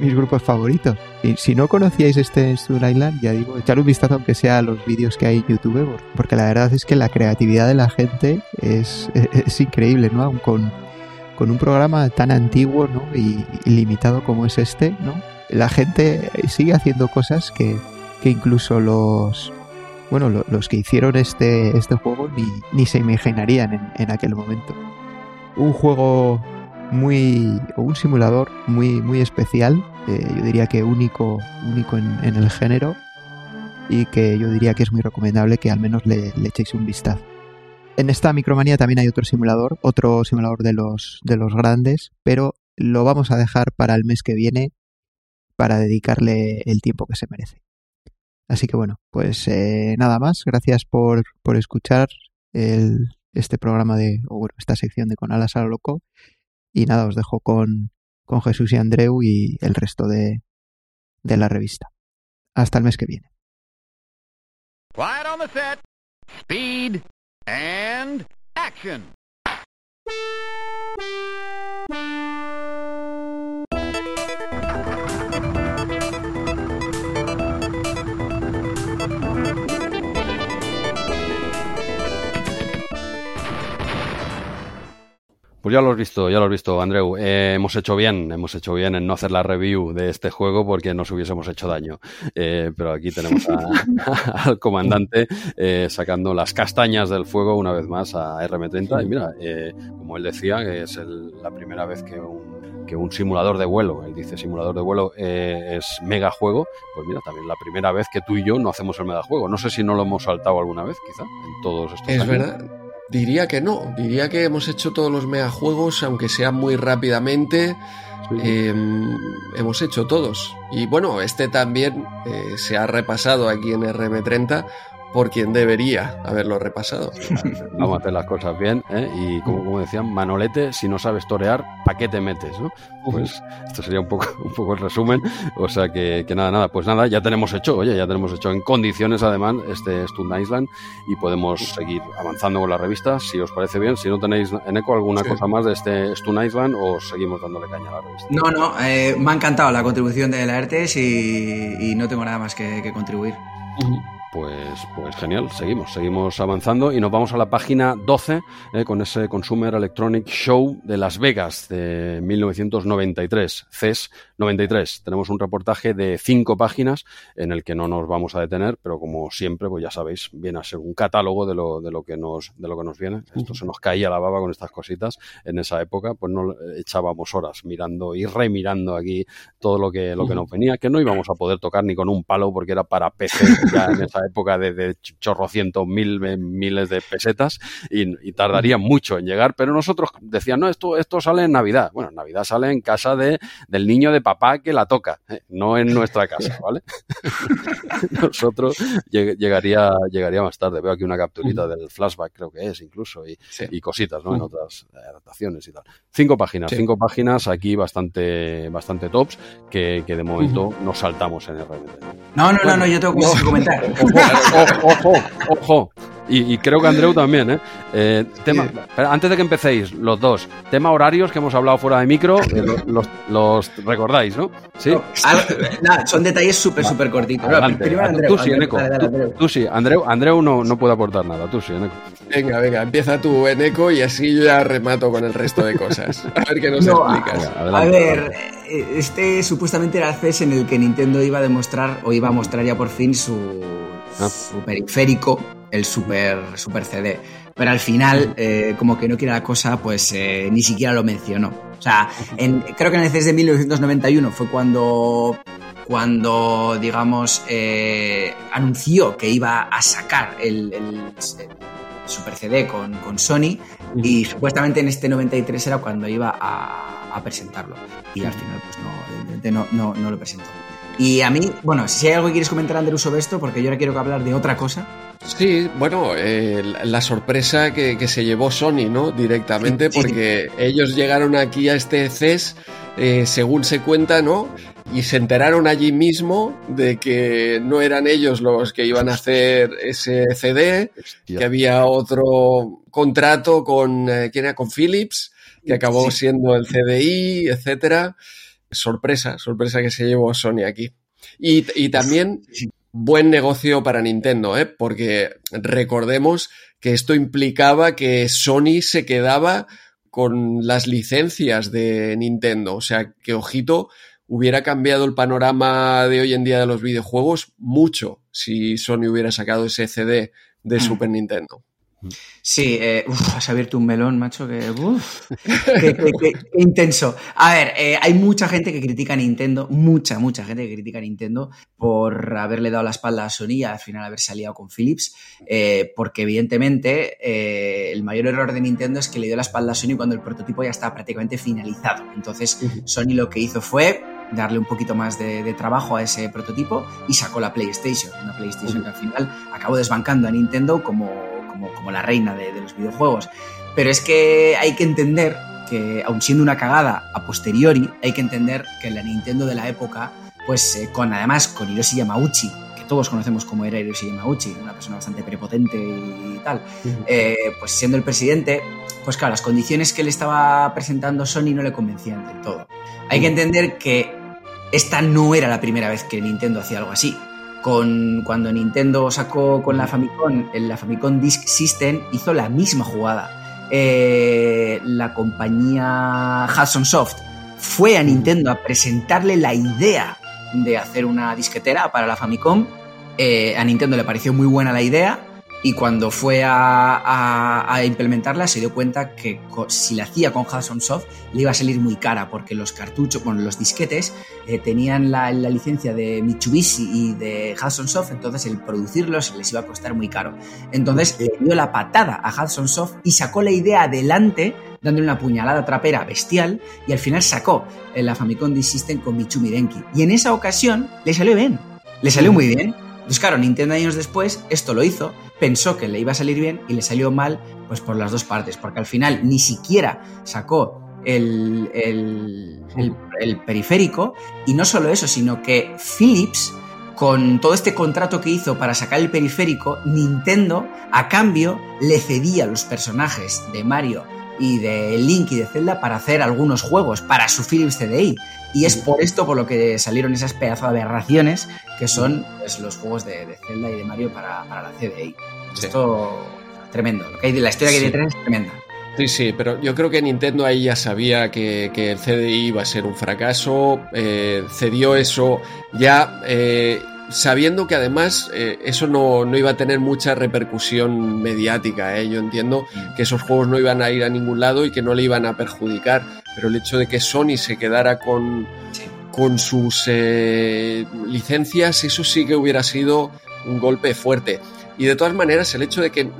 S4: mis grupos favoritos. Y si no conocíais este Stone Island, ya digo, echar un vistazo aunque sea a los vídeos que hay en YouTube, porque la verdad es que la creatividad de la gente es, es increíble, ¿no? Aun con, con un programa tan antiguo ¿no? y, limitado como es este, ¿no? La gente sigue haciendo cosas que, que incluso los, bueno, los que hicieron este, este juego ni, ni se imaginarían en, aquel momento. Un juego muy, un simulador muy, muy especial, eh, yo diría que único, único en, el género y que yo diría que es muy recomendable que al menos le, le, echéis un vistazo. En esta micromanía también hay otro simulador, otro simulador de los, de los grandes, pero lo vamos a dejar para el mes que viene para dedicarle el tiempo que se merece. Así que bueno, pues eh, nada más. Gracias por, por escuchar este programa de, o bueno, esta sección de Con Alas a lo Loco. Y nada, os dejo con, con Jesús y Andreu y el resto de, de la revista. Hasta el mes que viene. on the set. Speed and action.
S1: Pues ya lo has visto, ya lo has visto, Andreu. Eh, hemos hecho bien, hemos hecho bien en no hacer la review de este juego porque nos hubiésemos hecho daño. Eh, pero aquí tenemos al comandante eh, sacando las castañas del fuego una vez más a RM30. Y mira, como él decía, que es la primera vez que un, que un simulador de vuelo, él dice simulador de vuelo, es mega juego, pues mira, también la primera vez que tú y yo no hacemos el mega juego. No sé si no lo hemos saltado alguna vez, quizá, en todos estos
S2: es verdad. Diría que no, diría que hemos hecho todos los megajuegos, aunque sea muy rápidamente. Em, hemos hecho todos. Y bueno, este también eh, se ha repasado aquí en RM30 por quien debería haberlo repasado.
S1: Vamos a hacer las cosas bien, ¿eh? y como, como, decían, Manolete, si no sabes torear, ¿para qué te metes? ¿no? Pues esto sería un poco, un poco el resumen. O sea que, que, nada, nada, pues nada, ya tenemos hecho, oye, ya tenemos hecho en condiciones además este Stone Island y podemos seguir avanzando con la revista, si os parece bien. Si no tenéis en eco alguna sí. cosa más de este Stone Island, o seguimos dándole caña a la revista.
S3: No, no, eh, me ha encantado la contribución de la ERTES y, y no tengo nada más que, que contribuir.
S1: Uh -huh. Pues, pues genial, seguimos, seguimos avanzando y nos vamos a la página 12 eh, con ese Consumer Electronic Show de Las Vegas de 1993, CES 93. Tenemos un reportaje de cinco páginas en el que no nos vamos a detener, pero como siempre, pues ya sabéis, viene a ser un catálogo de lo, de lo, que, nos, de lo que nos viene. Esto se nos caía la baba con estas cositas en esa época, pues no echábamos horas mirando y remirando aquí todo lo que, lo que nos venía, que no íbamos a poder tocar ni con un palo porque era para PC ya en esa época de, de chorrocientos mil, miles de pesetas y, y, tardaría mucho en llegar, pero nosotros decían, no, esto, esto sale en Navidad. Bueno, en Navidad sale en casa de, del niño de papá que la toca, ¿eh? no en nuestra casa, ¿vale? nosotros llegaría, llegaría más tarde. Veo aquí una capturita del flashback, creo que es incluso, y, sí. y cositas, ¿no? En otras adaptaciones y tal. Cinco páginas, sí. cinco páginas aquí bastante, bastante tops que, que de momento uh -huh. nos saltamos en RMT.
S3: No, no, no, no, yo tengo que no. comentar.
S1: ojo, ojo, ojo. Y, y, creo que Andreu también, ¿eh? eh tema. Antes de que empecéis, los dos, tema horarios que hemos hablado fuera de micro, eh, los, los, recordáis, ¿no?
S3: Sí. No, nada, son detalles súper, súper cortitos.
S1: Adelante, Primero Andreu, tú sí, Eneco. Tú, tú, sí, Andreu, Andreu no, no puede aportar nada, tú sí, Eneco.
S2: Venga, venga, empieza tú, Eneco, y así yo ya remato con el resto de cosas. A ver qué nos no, explicas.
S3: A, adelante, a ver, adelante. este supuestamente era el CES en el que Nintendo iba a demostrar, o iba a mostrar ya por fin su, ah. su periférico el super, super CD. Pero al final, eh, como que no quiere la cosa, pues eh, ni siquiera lo mencionó. O sea, en, creo que en el CES de 1991 fue cuando, cuando digamos, eh, anunció que iba a sacar el, el, el Super CD con, con Sony y supuestamente en este 93 era cuando iba a, a presentarlo. Y al final, pues no, no, no, no lo presentó. Y a mí, bueno, si hay algo que quieres comentar, Andrew, sobre esto, porque yo ahora quiero hablar de otra cosa.
S2: Sí, bueno, eh, la sorpresa que, que, se llevó Sony, ¿no? Directamente, sí, sí. porque ellos llegaron aquí a este CES, eh, según se cuenta, ¿no? Y se enteraron allí mismo de que no eran ellos los que iban a hacer ese CD, Hostia. que había otro contrato con, eh, ¿quién era? Con Philips, que acabó sí. siendo el CDI, etcétera sorpresa, sorpresa que se llevó Sony aquí. Y, y también buen negocio para Nintendo, ¿eh? porque recordemos que esto implicaba que Sony se quedaba con las licencias de Nintendo. O sea, que ojito, hubiera cambiado el panorama de hoy en día de los videojuegos mucho si Sony hubiera sacado ese CD de Super Nintendo.
S3: Sí, eh, uf, has abierto un melón, macho, que, uf, intenso. A ver, eh, hay mucha gente que critica a Nintendo, mucha, mucha gente que critica a Nintendo por haberle dado la espalda a Sony y al final haberse aliado con Philips, eh, porque evidentemente eh, el mayor error de Nintendo es que le dio la espalda a Sony cuando el prototipo ya estaba prácticamente finalizado. Entonces. Sony lo que hizo fue darle un poquito más de, de, trabajo a ese prototipo y sacó la PlayStation, una PlayStation uh -huh. que al final acabó desbancando a Nintendo como como, como la reina de, de, los videojuegos. Pero es que hay que entender que, aun siendo una cagada a posteriori, hay que entender que la Nintendo de la época, pues eh, con además con Hiroshi Yamauchi, que todos conocemos como era Hiroshi Yamauchi, una persona bastante prepotente y tal, eh, pues siendo el presidente, pues claro, las condiciones que le estaba presentando Sony no le convencían del todo. Hay que entender que esta no era la primera vez que Nintendo hacía algo así con, cuando Nintendo sacó con la Famicom, la Famicom Disk System hizo la misma jugada. Eh, la compañía Hudson Soft fue a Nintendo a presentarle la idea de hacer una disquetera para la Famicom. Eh, a Nintendo le pareció muy buena la idea y cuando fue a, a, a, implementarla se dio cuenta que si la hacía con Hudson Soft le iba a salir muy cara porque los cartuchos, bueno, los disquetes eh, tenían la, la, licencia de Mitsubishi y de Hudson Soft, entonces el producirlos les iba a costar muy caro. Entonces le dio la patada a Hudson Soft y sacó la idea adelante dándole una puñalada trapera bestial y al final sacó la Famicom Disk System con Michumi Denki. Y en esa ocasión le salió bien, le salió muy bien Entonces, claro, Nintendo años después esto lo hizo, pensó que le iba a salir bien y le salió mal pues por las dos partes, porque al final ni siquiera sacó el, el, periférico. Y no solo eso, sino que Philips con todo este contrato que hizo para sacar el periférico, Nintendo a cambio le cedía los personajes de Mario y de Link y de Zelda para hacer algunos juegos para su Philips CDI. Y es por esto por lo que salieron esas pedazos de aberraciones que son pues, los juegos de, Zelda y de Mario para, la CDI. Esto tremendo. Lo que hay, la historia que hay detrás es tremenda.
S2: Sí, sí, pero yo creo que Nintendo ahí ya sabía que, el CDI iba a ser un fracaso, eh, cedió eso ya eh, sabiendo que además eh, eso no, iba a tener mucha repercusión mediática. Yo entiendo que esos juegos no iban a ir a ningún lado y que no le iban a perjudicar, pero el hecho de que Sony se quedara con, con sus licencias, eso sí que hubiera sido un golpe fuerte. Y de todas maneras, el hecho de que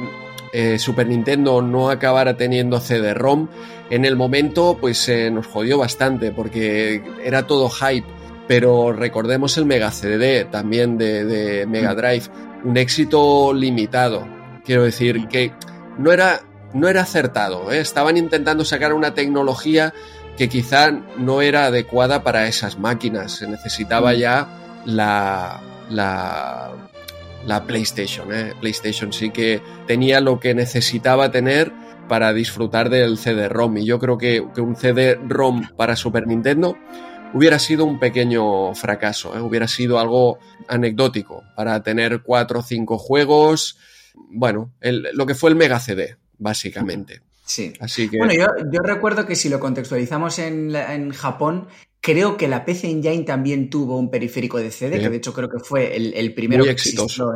S2: eh, Super Nintendo no acabara teniendo CD-ROM, en el momento pues se nos jodió bastante porque era todo hype. Pero recordemos el Mega CD también de, Mega mm. Drive, un éxito limitado. Quiero decir mm. que no era, no era acertado. ¿eh? Estaban intentando sacar una tecnología que quizá no era adecuada para esas máquinas. Se necesitaba mm. ya la, la la PlayStation. ¿eh? PlayStation sí que tenía lo que necesitaba tener para disfrutar del CD-ROM. Y yo creo que, un CD-ROM para Super Nintendo hubiera sido un pequeño fracaso, ¿eh? hubiera sido algo anecdótico para tener cuatro o cinco juegos. Bueno, lo que fue el Mega CD, básicamente.
S3: Sí. Así que... Bueno, yo, recuerdo que si lo contextualizamos en, en Japón, Creo que la PC Engine también tuvo un periférico de CD, que de hecho creo que fue el, primero que exitoso.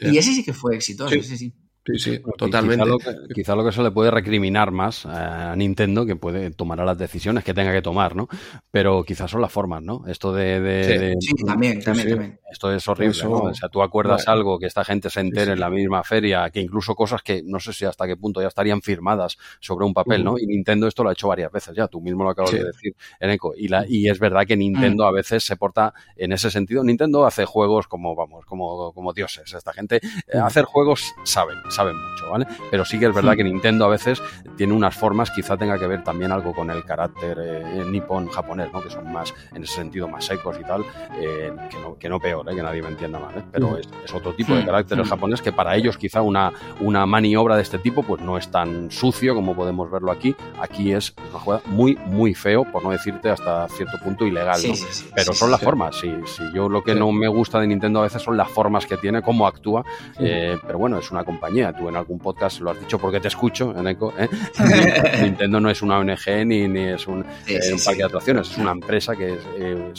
S3: Y ese sí que fue exitoso, ese sí.
S2: Sí, sí, totalmente.
S1: Quizá lo, que, se le puede recriminar más a Nintendo, que puede tomar las decisiones que tenga que tomar, ¿no? Pero quizás son las formas, ¿no? Esto
S3: de... sí, también, también,
S1: Esto es horrible, ¿no? O sea, tú acuerdas algo que esta gente se entere en la misma feria, que incluso cosas que no sé si hasta qué punto ya estarían firmadas sobre un papel, ¿no? Y Nintendo esto lo ha hecho varias veces ya, tú mismo lo acabas de decir, Eneco. Y, la, y es verdad que Nintendo mm. a veces se porta en ese sentido. Nintendo hace juegos como, vamos, como, como dioses. Esta gente, eh, hacer juegos saben, saben mucho, ¿vale? Pero sí que es verdad que Nintendo a veces tiene unas formas, quizá tenga que ver también algo con el carácter eh, nipón japonés, ¿no? Que son más, en ese sentido, más secos y tal, eh, que, no, que no peor, ¿eh? que nadie me entienda mal, ¿eh? Pero es, otro tipo de carácter el japonés que para ellos quizá una, una maniobra de este tipo pues no es tan sucio como podemos verlo aquí. Aquí es una jugada muy, muy feo, por no decirte hasta cierto punto ilegal, ¿no? Pero son las formas, sí, sí. Yo lo que no me gusta de Nintendo a veces son las formas que tiene, cómo actúa, pero bueno, es una compañía, tú en algún podcast lo has dicho porque te escucho, en eco. ¿eh? Nintendo no es una ONG ni, ni es un, eh, parque de atracciones, es una empresa que es eh,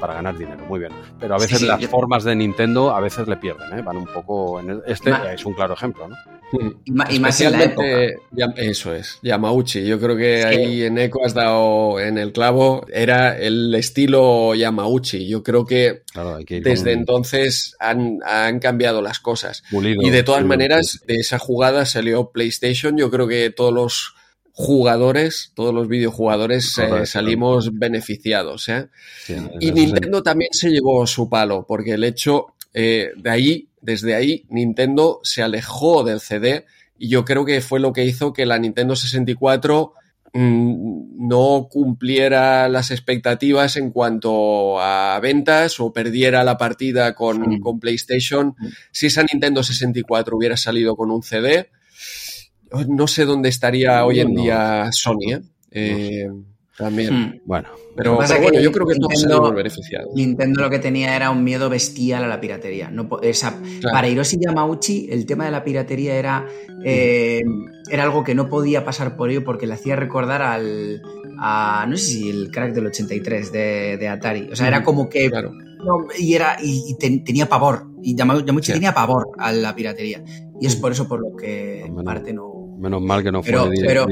S1: para ganar dinero, muy bien. Pero a veces las formas de Nintendo a veces le pierden, van un poco... En este es un claro ejemplo, ¿no?
S2: Y, más en la época. Eso es, Yamauchi. Yo creo que ahí en Eco has dado en el clavo. Era el estilo Yamauchi. Yo creo que, desde entonces han, cambiado las cosas. y de todas maneras, de esa jugada salió PlayStation. Yo creo que todos los jugadores, todos los videojugadores eh, salimos beneficiados. ¿eh? y Nintendo también se llevó su palo, porque el hecho eh, de ahí desde ahí Nintendo se alejó del CD y yo creo que fue lo que hizo que la Nintendo 64 mm, no cumpliera las expectativas en cuanto a ventas o perdiera la partida con, con PlayStation. Si esa Nintendo 64 hubiera salido con un CD, no sé dónde estaría hoy en día Sony. ¿eh? eh también. Hmm.
S1: Bueno.
S2: Pero, bueno, yo creo que Nintendo, todos salimos beneficiados.
S3: Nintendo lo que tenía era un miedo bestial a la piratería. No, Para Hiroshi Yamauchi, el tema de la piratería era, eh, era algo que no podía pasar por ello porque le hacía recordar al. A, no sé si el crack del 83 de, de Atari. O sea, era como que. y era y, tenía pavor. Y Yamauchi tenía pavor a la piratería. Y es por eso por lo que en parte no,
S1: menos mal que no fue.
S3: Pero,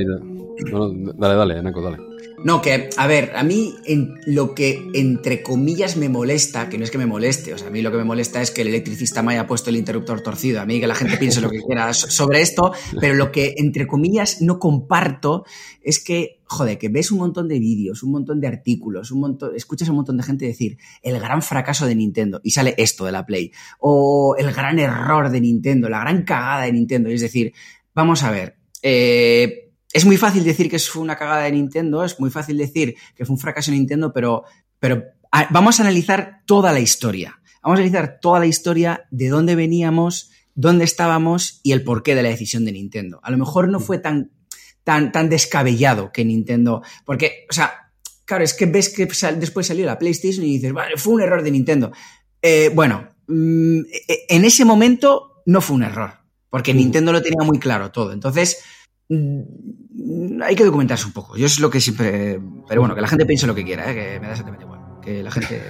S1: dale, dale, Neko, dale.
S3: No, que, a ver, a mí en, lo que entre comillas me molesta, que no es que me moleste, o sea, a mí lo que me molesta es que el electricista me haya puesto el interruptor torcido, a mí que la gente piense lo que quiera sobre esto, pero lo que entre comillas no comparto es que, joder, que ves un montón de vídeos, un montón de artículos, un montón, escuchas a un montón de gente decir el gran fracaso de Nintendo y sale esto de la Play, o el gran error de Nintendo, la gran cagada de Nintendo, y es decir, vamos a ver, eh es muy fácil decir que fue una cagada de Nintendo, es muy fácil decir que fue un fracaso de Nintendo, pero, pero vamos a analizar toda la historia. Vamos a analizar toda la historia de dónde veníamos, dónde estábamos y el porqué de la decisión de Nintendo. A lo mejor no fue tan, tan, tan descabellado que Nintendo, porque, o sea, claro, es que ves que después salió la PlayStation y dices, vale, fue un error de Nintendo. Eh, bueno, mm, e, en ese momento no fue un error, porque Nintendo lo tenía muy claro todo. Entonces, Mm, hay que documentarse un poco. Yo es lo que siempre. Pero bueno, que la gente piense lo que quiera, ¿eh? que me da exactamente igual. Que la gente.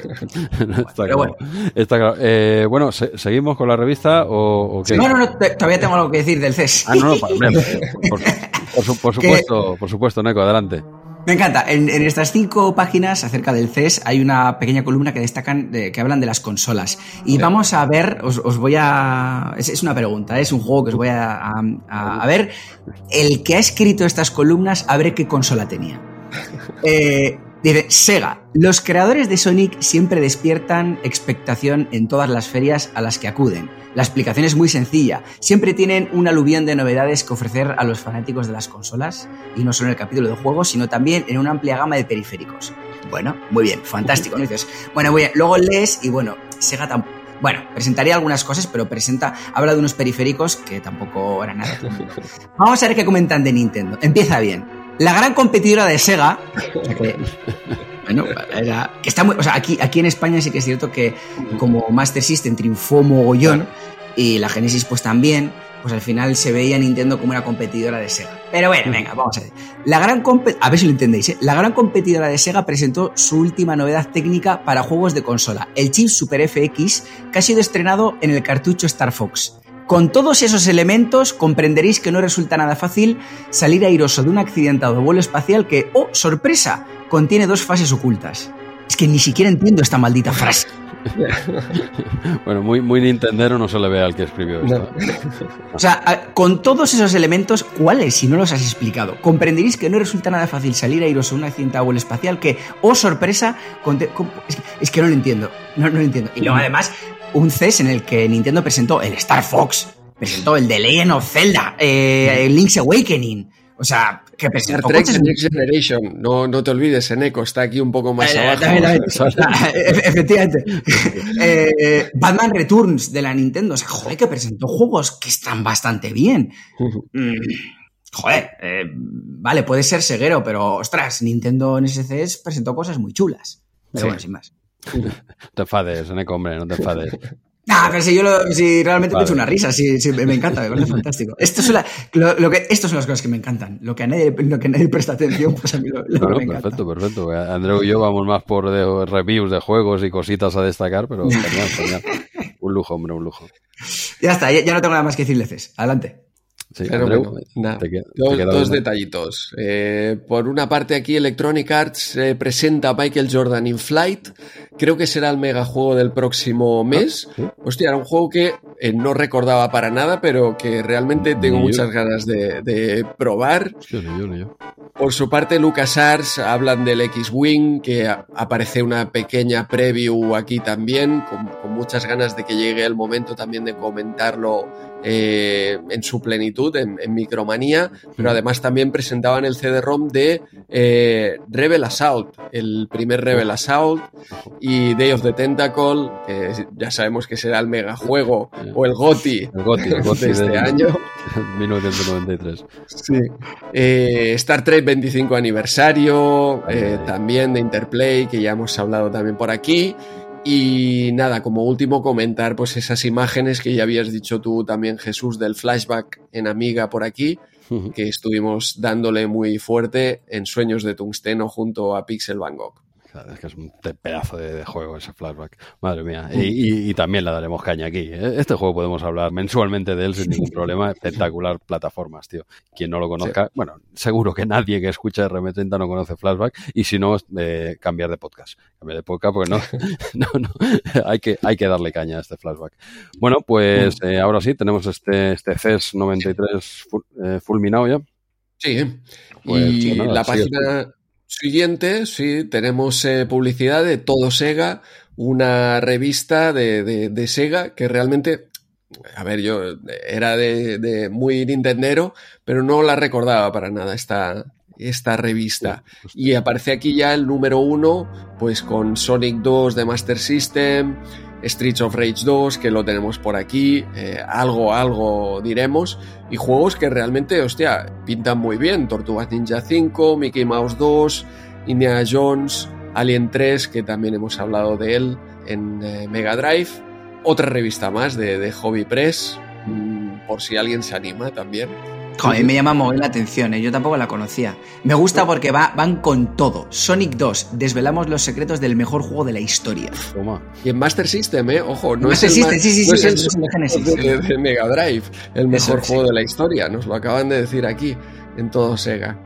S1: Está bueno. Está claro. Eh, bueno, ¿seguimos con la revista o, qué?
S3: No, no, no, todavía tengo algo que decir del CES.
S1: Ah, no, no, por, por supuesto, por supuesto, Neko, adelante.
S3: Me encanta. En, estas cinco páginas acerca del CES hay una pequeña columna que destacan, de, que hablan de las consolas. Y vamos a ver, os, voy a... Es, una pregunta, es un juego que os voy a, a, ver. El que ha escrito estas columnas, a ver qué consola tenía. Eh, Dice, Sega, los creadores de Sonic siempre despiertan expectación en todas las ferias a las que acuden. La explicación es muy sencilla. Siempre tienen un aluvión de novedades que ofrecer a los fanáticos de las consolas, y no solo en el capítulo de juegos, sino también en una amplia gama de periféricos. Bueno, muy bien, fantástico, ¿no? Dices, bueno, muy bien. Luego lees y bueno, Sega tampoco. Bueno, presentaría algunas cosas, pero presenta, habla de unos periféricos que tampoco eran nada. Vamos a ver qué comentan de Nintendo. Empieza bien. La gran competidora de Sega, que, bueno, que está muy, o sea, aquí, aquí en España sí que es cierto que como Master System triunfó mogollón y la Genesis pues también, pues al final se veía Nintendo como una competidora de Sega. Pero bueno, venga, vamos a ver. La gran a ver si lo entendéis, ¿eh? La gran competidora de Sega presentó su última novedad técnica para juegos de consola, el chip Super FX, que ha sido estrenado en el cartucho Star Fox. Con todos esos elementos comprenderéis que no resulta nada fácil salir airoso de un accidentado vuelo espacial que, oh, sorpresa, contiene dos fases ocultas. Es que ni siquiera entiendo esta maldita frase.
S1: bueno, muy, muy Nintendero no se le ve al que escribió esto.
S3: o sea, con todos esos elementos, ¿cuáles si no los has explicado? Comprenderéis que no resulta nada fácil salir airoso de un accidentado vuelo espacial que, oh sorpresa, es, que, no lo entiendo. No, no lo entiendo. Y luego además un CES en el que Nintendo presentó el Star Fox, presentó el The Legend of Zelda, eh, Link's Awakening. O sea, que presentó
S2: Trek Next Generation. No, no te olvides, Eneco está aquí un poco más eh, abajo.
S3: efectivamente. Eh, Batman Returns de la Nintendo. O sea, joder, que presentó juegos que están bastante bien. Mm, joder, vale, puede ser seguero, pero ostras, Nintendo en SCS presentó cosas muy chulas. Pero bueno, sin más.
S1: No te enfades, Neko, hombre, no te enfades.
S3: Ah, pero si yo lo, si realmente me he hecho una risa, sí, sí, me encanta, me parece fantástico. Esto es lo, que, estas son las cosas que me encantan. Lo que a nadie, lo que nadie presta atención, pues a mí lo, lo me
S1: Perfecto, perfecto. Andreu y yo vamos más por reviews de juegos y cositas a destacar, pero genial, genial. Un lujo, hombre, un lujo.
S3: Ya está, ya, no tengo nada más que decirles. Adelante
S2: dos, detallitos. Eh, por una parte aquí Electronic Arts eh, presenta Michael Jordan in Flight. Creo que será el megajuego del próximo mes. Ah, Hostia, era un juego que eh, no recordaba para nada, pero que realmente tengo muchas ganas de, probar. Por su parte, LucasArts hablan del X-Wing, que aparece una pequeña preview aquí también, con, muchas ganas de que llegue el momento también de comentarlo en su plenitud, en, Micromanía, pero además también presentaban el CD-ROM de Rebel Assault, el primer Rebel Assault, y Day of the Tentacle, que ya sabemos que será el megajuego o el GOTI,
S1: el GOTI, el GOTI
S2: de este año.
S1: 1993.
S2: Sí. Eh, Star Trek 25 aniversario, eh, también de Interplay, que ya hemos hablado también por aquí. Y nada, como último comentar pues esas imágenes que ya habías dicho tú también Jesús del flashback en Amiga por aquí, que estuvimos dándole muy fuerte en Sueños de Tungsteno junto a Pixel Van
S1: Es que es un pedazo de, juego ese flashback. Madre mía. Y, también le daremos caña aquí. ¿eh? Este juego podemos hablar mensualmente de él sin ningún problema. Espectacular plataformas, tío. Quien no lo conozca, bueno, seguro que nadie que escucha RM30 no conoce flashback. Y si no, eh, cambiar de podcast. Cambiar de podcast porque no, no, no. Hay, que, hay que darle caña a este flashback. Bueno, pues eh, ahora sí, tenemos este, este CES 93 fulminado ya.
S2: Sí. Pues, y la página siguiente, sí, tenemos eh, publicidad de Todo Sega, una revista de, Sega que realmente, a ver, yo era de, muy Nintendero, pero no la recordaba para nada esta, esta revista. Y aparece aquí ya el número uno, pues con Sonic 2 de Master System, Streets of Rage 2, que lo tenemos por aquí, eh, algo, algo diremos, y juegos que realmente, hostia, pintan muy bien. Tortugas Ninja 5, Mickey Mouse 2, Indiana Jones, Alien 3, que también hemos hablado de él en eh, Mega Drive. Otra revista más de, de Hobby Press, mm, por si alguien se anima también.
S3: Joder, me llama muy la atención, ¿eh? yo tampoco la conocía. Me gusta porque va, van con todo. Sonic 2, desvelamos los secretos del mejor juego de la historia.
S2: Toma. Y en Master System, ¿eh? Ojo, no es el, sí, sí, no es el, de, Mega Drive, el mejor juego de la historia. Nos lo acaban de decir aquí, en todo Sega.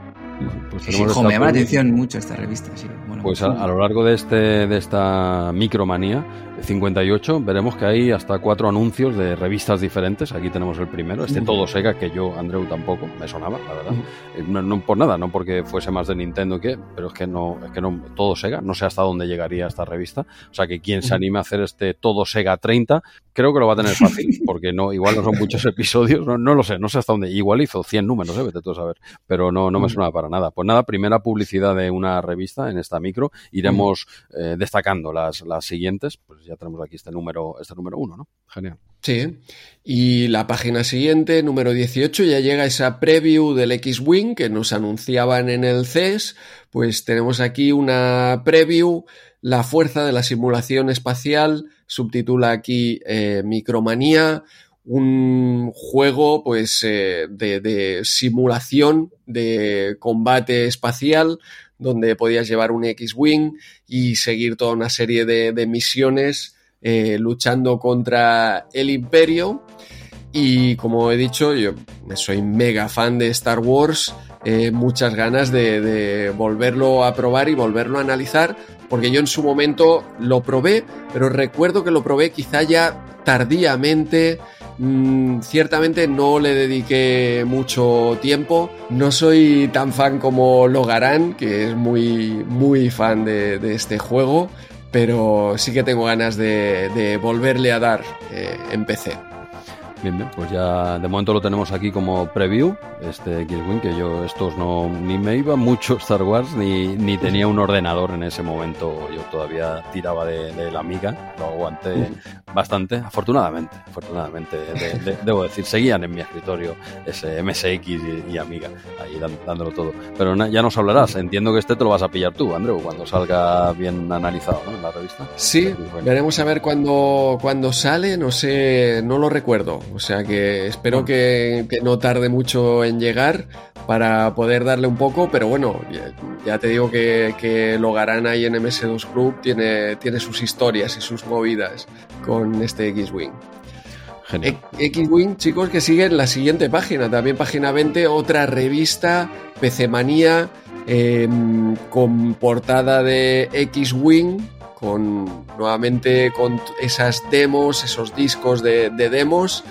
S3: Pues me llama la atención mucho esta revista, sí.
S1: pues a, a, lo largo de, este, de esta micromanía 58 veremos que hay hasta cuatro anuncios de revistas diferentes. Aquí tenemos el primero, este Todo Sega, que yo, Andreu, tampoco me sonaba, la verdad. Eh, no, por nada, no porque fuese más de Nintendo que, pero es que no, es que no, Todo Sega, no sé hasta dónde llegaría esta revista. O sea que quien se anime a hacer este Todo Sega 30, creo que lo va a tener fácil, porque no, igual no son muchos episodios, no, lo sé, no sé hasta dónde. Igual hizo 100 números, ¿eh? vete tú a saber, pero no, no me sonaba para nada. Pues nada, primera publicidad de una revista en esta micro, iremos eh, destacando las, las siguientes, pues ya tenemos aquí este número, este número uno, ¿no? Genial.
S2: Sí. Y la página siguiente, número 18, ya llega esa preview del X-Wing que nos anunciaban en el CES. Pues tenemos aquí una preview, la fuerza de la simulación espacial, subtitula aquí eh, Micromanía, un juego pues eh, de, simulación de combate espacial donde podías llevar un X-Wing y seguir toda una serie de, misiones eh, luchando contra el imperio. Y como he dicho, yo soy mega fan de Star Wars, eh, muchas ganas de, volverlo a probar y volverlo a analizar, porque yo en su momento lo probé, pero recuerdo que lo probé quizá ya tardíamente, Mm, ciertamente no le dediqué mucho tiempo. No soy tan fan como Logarán, que es muy, muy fan de, este juego, pero sí que tengo ganas de, volverle a dar eh, en PC.
S1: Bien, bien, pues ya de momento lo tenemos aquí como preview, este X-Wing, que yo estos no, ni me iba mucho Star Wars, ni, ni tenía un ordenador en ese momento, yo todavía tiraba de, la Amiga, lo aguanté bastante, afortunadamente, afortunadamente, debo decir, seguían en mi escritorio ese MSX y, Amiga, ahí dándolo todo. Pero ya nos hablarás, entiendo que este te lo vas a pillar tú, Andrew, cuando salga bien analizado ¿no? en la revista.
S2: Sí, veremos a ver cuándo, cuando sale, no sé, no lo recuerdo. O sea que espero que, no tarde mucho en llegar para poder darle un poco, pero bueno, ya, te digo que, que Logarana ahí en MS2 Club tiene, tiene sus historias y sus movidas con este X-Wing. X-Wing, chicos, que sigue en la siguiente página, también página 20, otra revista, PC Manía, em, con portada de X-Wing, con nuevamente con esas demos, esos discos de, demos.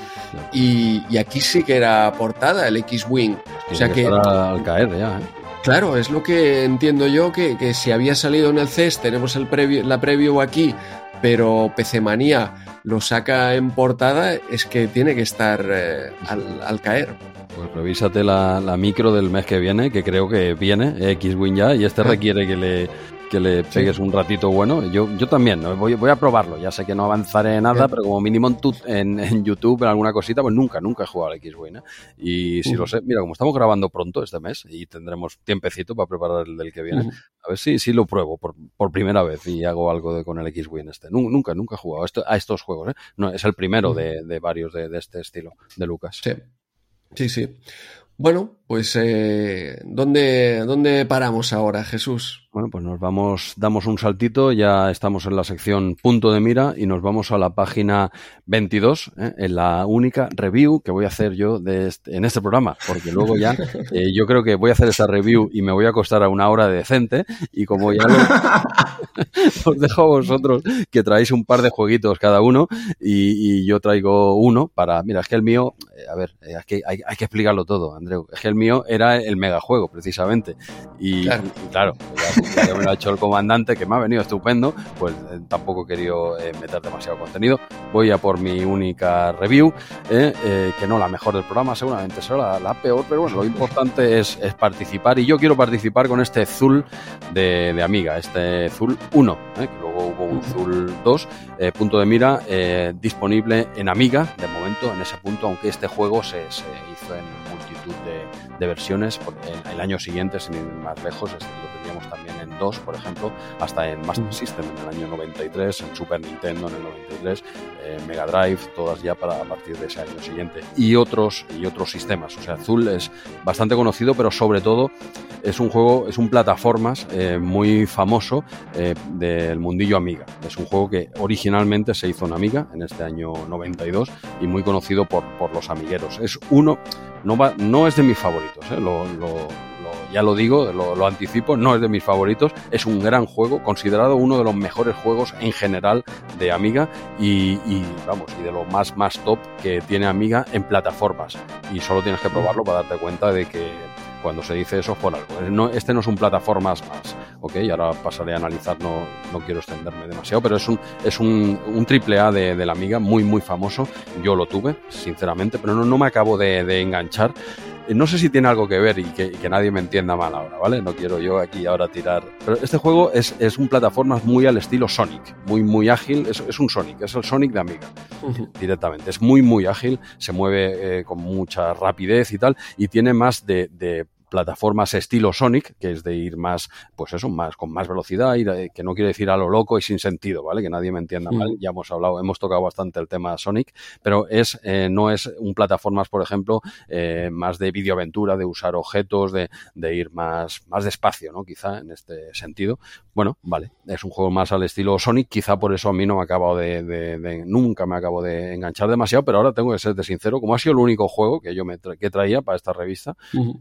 S2: Y, aquí sí que era portada el X-Wing. O sea que.
S1: Al caer ya, ¿eh?
S2: Claro, es lo que entiendo yo, que, si había salido en el CES, tenemos el previo, la preview aquí, pero PC Manía lo saca en portada, es que tiene que estar eh, al, caer.
S1: Pues revísate la, la, micro del mes que viene, que creo que viene, X-Wing ya, y este ah. requiere que le, que le pegues un ratito bueno. Yo, yo también, voy, voy a probarlo. Ya sé que no avanzaré nada, pero como mínimo en, en, YouTube, en alguna cosita, pues nunca, nunca he jugado al X-Wing. ¿eh? Y si lo sé, mira, como estamos grabando pronto este mes y tendremos tiempecito para preparar el del que viene, a ver si, si lo pruebo por, por primera vez y hago algo de, con el X-Wing este. Nunca, nunca he jugado a estos juegos. ¿eh? No, es el primero de, de varios de, de, este estilo, de Lucas.
S2: Sí, sí, sí. Bueno, pues eh, ¿dónde, ¿dónde paramos ahora, Jesús?
S1: Bueno, pues nos vamos, damos un saltito, ya estamos en la sección punto de mira y nos vamos a la página 22, ¿eh? en la única review que voy a hacer yo de este, en este programa, porque luego ya eh, yo creo que voy a hacer esta review y me voy a acostar a una hora decente y como ya lo, os dejo a vosotros que traéis un par de jueguitos cada uno y, yo traigo uno para, mira, es que el mío, eh, a ver, es que hay, que explicarlo todo, Andreu, es que el mío era el megajuego precisamente y claro, y claro que me lo ha hecho el comandante, que me ha venido estupendo, pues eh, tampoco he querido eh, meter demasiado contenido. Voy a por mi única review, eh, que no la mejor del programa, seguramente será la, peor, pero bueno, lo importante es, participar y yo quiero participar con este Zul de, Amiga, este Zul 1, que luego hubo un Zul 2, punto de mira, disponible en Amiga, de momento, en ese punto, aunque este juego se, hizo en multitud de, versiones, el, el año siguiente, sin ir más lejos, lo teníamos también en 2, por ejemplo, hasta en Master System en el año 93, en Super Nintendo en el 93, en Mega Drive, todas ya para a partir de ese año siguiente. Y otros, y otros sistemas. O sea, Azul es bastante conocido, pero sobre todo es un juego, es un plataformas eh, muy famoso eh, del mundillo Amiga. Es un juego que originalmente se hizo en Amiga en este año 92 y muy conocido por, por los amigueros. Es uno, no, va, no es de mis favoritos, eh, lo, lo ya lo digo, lo, anticipo, no es de mis favoritos, es un gran juego, considerado uno de los mejores juegos en general de Amiga y, vamos, y de lo más, más top que tiene Amiga en plataformas. Y solo tienes que probarlo para darte cuenta de que cuando se dice eso por algo. este no es un plataformas más, ok, ahora pasaré a analizar, no, no quiero extenderme demasiado, pero es un, es un, triple A de, la Amiga, muy, muy famoso. Yo lo tuve, sinceramente, pero no, no me acabo de, de enganchar. No sé si tiene algo que ver y que, nadie me entienda mal ahora, ¿vale? No quiero yo aquí ahora tirar. Pero este juego es, es un plataformas muy al estilo Sonic, muy, muy ágil. Es, es un Sonic, es el Sonic de Amiga, directamente. Es muy, muy ágil, se mueve eh, con mucha rapidez y tal, y tiene más de, de plataformas estilo Sonic, que es de ir más, pues eso, más con más velocidad, y que no quiere decir a lo loco y sin sentido, ¿vale? Que nadie me entienda mal. Ya hemos hablado, hemos tocado bastante el tema Sonic, pero es eh, no es un plataformas, por ejemplo, eh, más de videoaventura, de usar objetos, de, de, ir más, más despacio, ¿no? Quizá en este sentido. Bueno, vale, es un juego más al estilo Sonic, quizá por eso a mí no me ha acabado de, de, nunca me acabo de enganchar demasiado, pero ahora tengo que ser de sincero, como ha sido el único juego que yo me que traía para esta revista,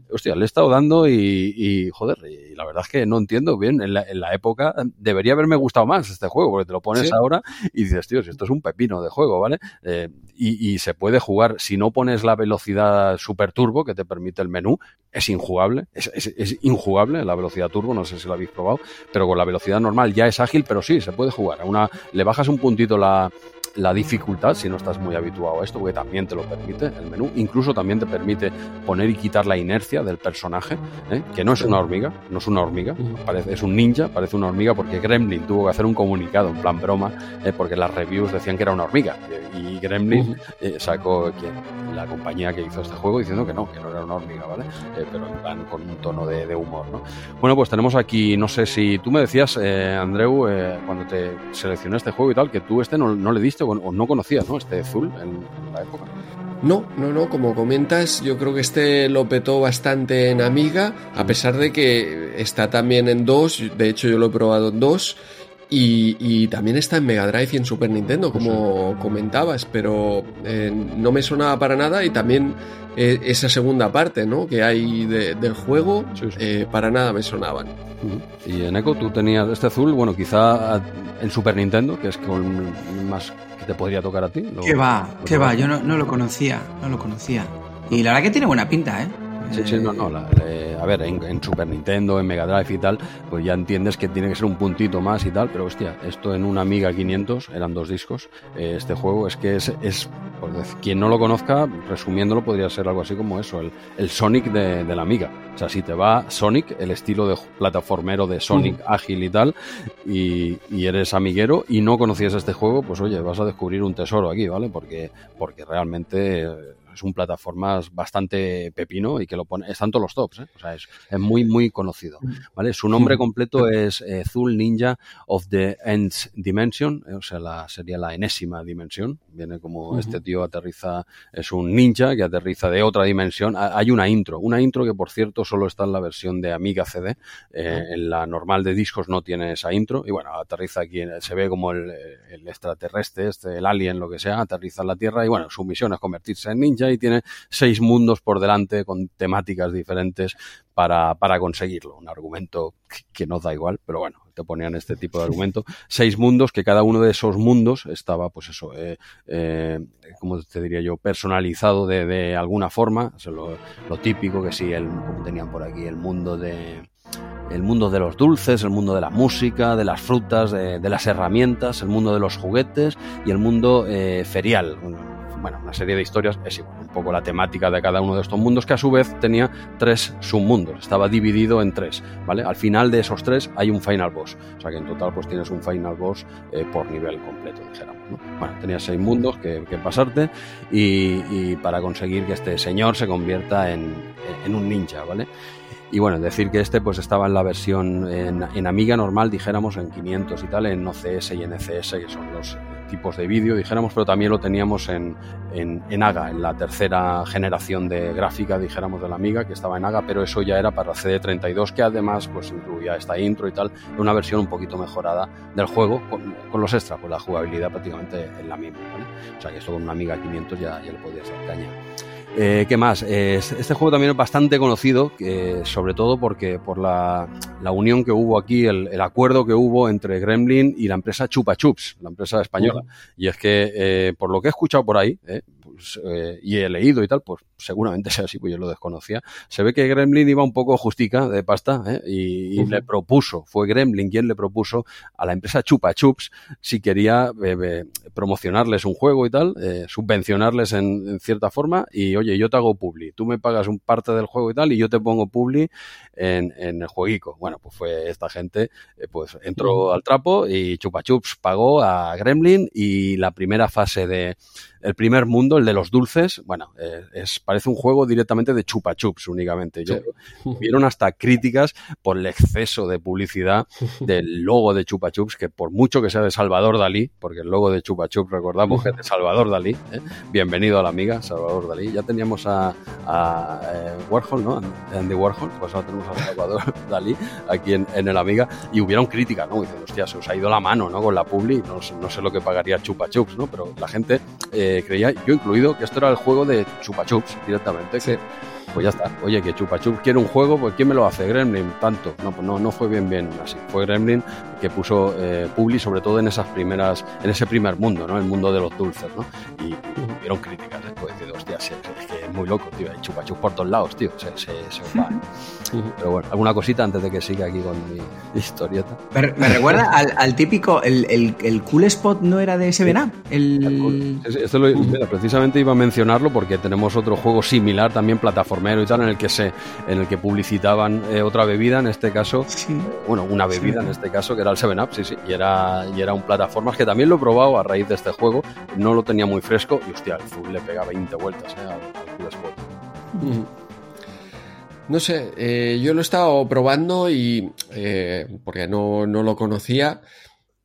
S1: hostia, le he estado dando y, joder, y la verdad es que no entiendo bien. En la, época debería haberme gustado más este juego, porque te lo pones ahora y dices, tío, si esto es un pepino de juego, ¿vale? Eh, y, se puede jugar, si no pones la velocidad super turbo que te permite el menú, es injugable, es, es, injugable la velocidad turbo, no sé si lo habéis probado, pero con la velocidad normal ya es ágil, pero sí, se puede jugar. A una, le bajas un puntito la, la dificultad si no estás muy habituado a esto, porque también te lo permite el menú. Incluso también te permite poner y quitar la inercia del personaje, ¿eh? que no es una hormiga, no es una hormiga, parece, es un ninja, parece una hormiga porque Gremlin tuvo que hacer un comunicado en plan broma, ¿eh? porque las reviews decían que era una hormiga. Y Gremlin eh, sacó que la compañía que hizo este juego diciendo que no, que no era una hormiga, ¿vale? pero en plan con un tono de, humor, ¿no? Bueno, pues tenemos aquí, no sé si tú me decías, Andreu, cuando te seleccioné este juego y tal, que tú este no, no le diste o no conocías, ¿no? Este Azul en, la época.
S2: No, no, no, como comentas, yo creo que este lo petó bastante en Amiga, a pesar de que está también en dos, de hecho yo lo he probado en dos, y, también está en Mega Drive y en Super Nintendo, como comentabas, pero eh, no me sonaba para nada y también eh, esa segunda parte ¿no? que hay del juego, eh, para nada me sonaban.
S1: Y en Echo tú tenías este azul, bueno, quizá en Super Nintendo, que es con más que te podría tocar a ti.
S3: que va, que va, yo no, no, lo conocía, no lo conocía. Y la verdad que tiene buena pinta, ¿eh?
S1: Sí, sí, no, no. a ver, en, Super Nintendo, en Mega Drive y tal, pues ya entiendes que tiene que ser un puntito más y tal, pero hostia, esto en una Amiga 500, eran dos discos, eh, este juego es que es, es quien no lo conozca, resumiéndolo, podría ser algo así como eso, el, Sonic de, la Amiga. O sea, si te va Sonic, el estilo de plataformero de Sonic ágil y tal, y, eres amiguero y no conocías este juego, pues oye, vas a descubrir un tesoro aquí, ¿vale? Porque, porque realmente es un plataformas bastante pepino y que lo pone, están todos los tops, ¿eh? o sea, es, es, muy, muy conocido, ¿vale? Su nombre completo es eh, Zul Ninja of the Nth Dimension, o sea, la, sería la enésima dimensión, viene como este tío aterriza, es un ninja que aterriza de otra dimensión, hay una intro, una intro que por cierto solo está en la versión de Amiga CD, en la normal de discos no tiene esa intro, y bueno, aterriza aquí, se ve como el, el extraterrestre, este, el alien, lo que sea, aterriza en la Tierra y bueno, su misión es convertirse en ninja y tiene seis mundos por delante con temáticas diferentes para, para conseguirlo. Un argumento que nos da igual, pero bueno, te ponían este tipo de argumento. Seis mundos, que cada uno de esos mundos estaba, pues eso, eh, eh, como te diría yo, personalizado de, de alguna forma. O lo, lo, típico que sí, el, como tenían por aquí, el mundo de el mundo de los dulces, el mundo de la música, de las frutas, de, de las herramientas, el mundo de los juguetes y el mundo eh, ferial. Bueno, una serie de historias es igual, un poco la temática de cada uno de estos mundos que a su vez tenía tres submundos, estaba dividido en tres, ¿vale? Al final de esos tres hay un final boss, o sea que en total pues tienes un final boss eh, por nivel completo, dijéramos, ¿no? Bueno, tenías seis mundos que, que pasarte y, y, para conseguir que este señor se convierta en, en un ninja, ¿vale? Y bueno, decir que este pues estaba en la versión en, en, Amiga normal, dijéramos, en 500 y tal, en OCS y NCS, que son los tipos de vídeo, dijéramos, pero también lo teníamos en, en, en, AGA, en la tercera generación de gráfica, dijéramos, de la Amiga, que estaba en AGA, pero eso ya era para CD32, que además pues incluía esta intro y tal, una versión un poquito mejorada del juego, con, con los extras, pues la jugabilidad prácticamente en la misma, ¿vale? O sea que esto con una Amiga 500 ya, ya le podías dar caña. Eh, ¿Qué más? Eh, este juego también es bastante conocido, eh, sobre todo porque por la, la, unión que hubo aquí, el, el, acuerdo que hubo entre Gremlin y la empresa Chupa Chups, la empresa española. Uh -huh. Y es que, eh, por lo que he escuchado por ahí, pues, y he leído y tal, pues seguramente sea así, pues yo lo desconocía. Se ve que Gremlin iba un poco justica de pasta y, y uh -huh. le propuso, fue Gremlin quien le propuso a la empresa Chupa Chups si quería promocionarles un juego y tal, subvencionarles en, en cierta forma y oye, yo te hago publi, tú me pagas un parte del juego y tal, y yo te pongo publi en, en el jueguico. Bueno, pues fue esta gente, eh, pues entró al trapo y Chupa Chups pagó a Gremlin y la primera fase de el primer mundo, el de los dulces, bueno, eh, es, parece un juego directamente de chupa chups únicamente. Yo, sí. Vieron hasta críticas por el exceso de publicidad del logo de chupa chups, que por mucho que sea de Salvador Dalí, porque el logo de chupa chups recordamos que es de Salvador Dalí, ¿eh? bienvenido a la amiga, Salvador Dalí. Ya teníamos a, a eh, Warhol, ¿no? Andy Warhol, pues ahora tenemos a Salvador Dalí aquí en, en el amiga, y hubieron críticas, ¿no? Dicen, hostia, se os ha ido la mano, ¿no? Con la publi, no, no sé lo que pagaría chupa chups, ¿no? Pero la gente eh, creía, yo incluido, que esto era el juego de Chupa Chups directamente. Que, pues ya está. Oye, que Chupa Chups quiere un juego, pues ¿quién me lo hace? Gremlin, tanto. No, pues no, no fue bien, bien así. Fue Gremlin que puso eh, Publi, sobre todo en esas primeras, en ese primer mundo, ¿no? El mundo de los dulces, ¿no? Y hubieron críticas después, de hostia, es muy loco, tío. Hay Chupa Chups por todos lados, tío. Se, se, se va. Pero bueno, alguna cosita antes de que siga aquí con mi historieta.
S3: Me, me recuerda al, al, típico, el, el, el, cool spot no era de Seven Up. El...
S1: Esto lo, mira, precisamente iba a mencionarlo porque tenemos otro juego similar también plataformero y tal en el que se, en el que publicitaban eh, otra bebida, en este caso, sí. bueno, una bebida sí. en este caso que era el Seven Up, sí, sí, y era, y era un plataformas que también lo he probado a raíz de este juego, no lo tenía muy fresco y hostia, el full le pega 20 vueltas eh, al, al.
S2: No sé, eh, yo lo he estado probando y eh, porque no, no, lo conocía.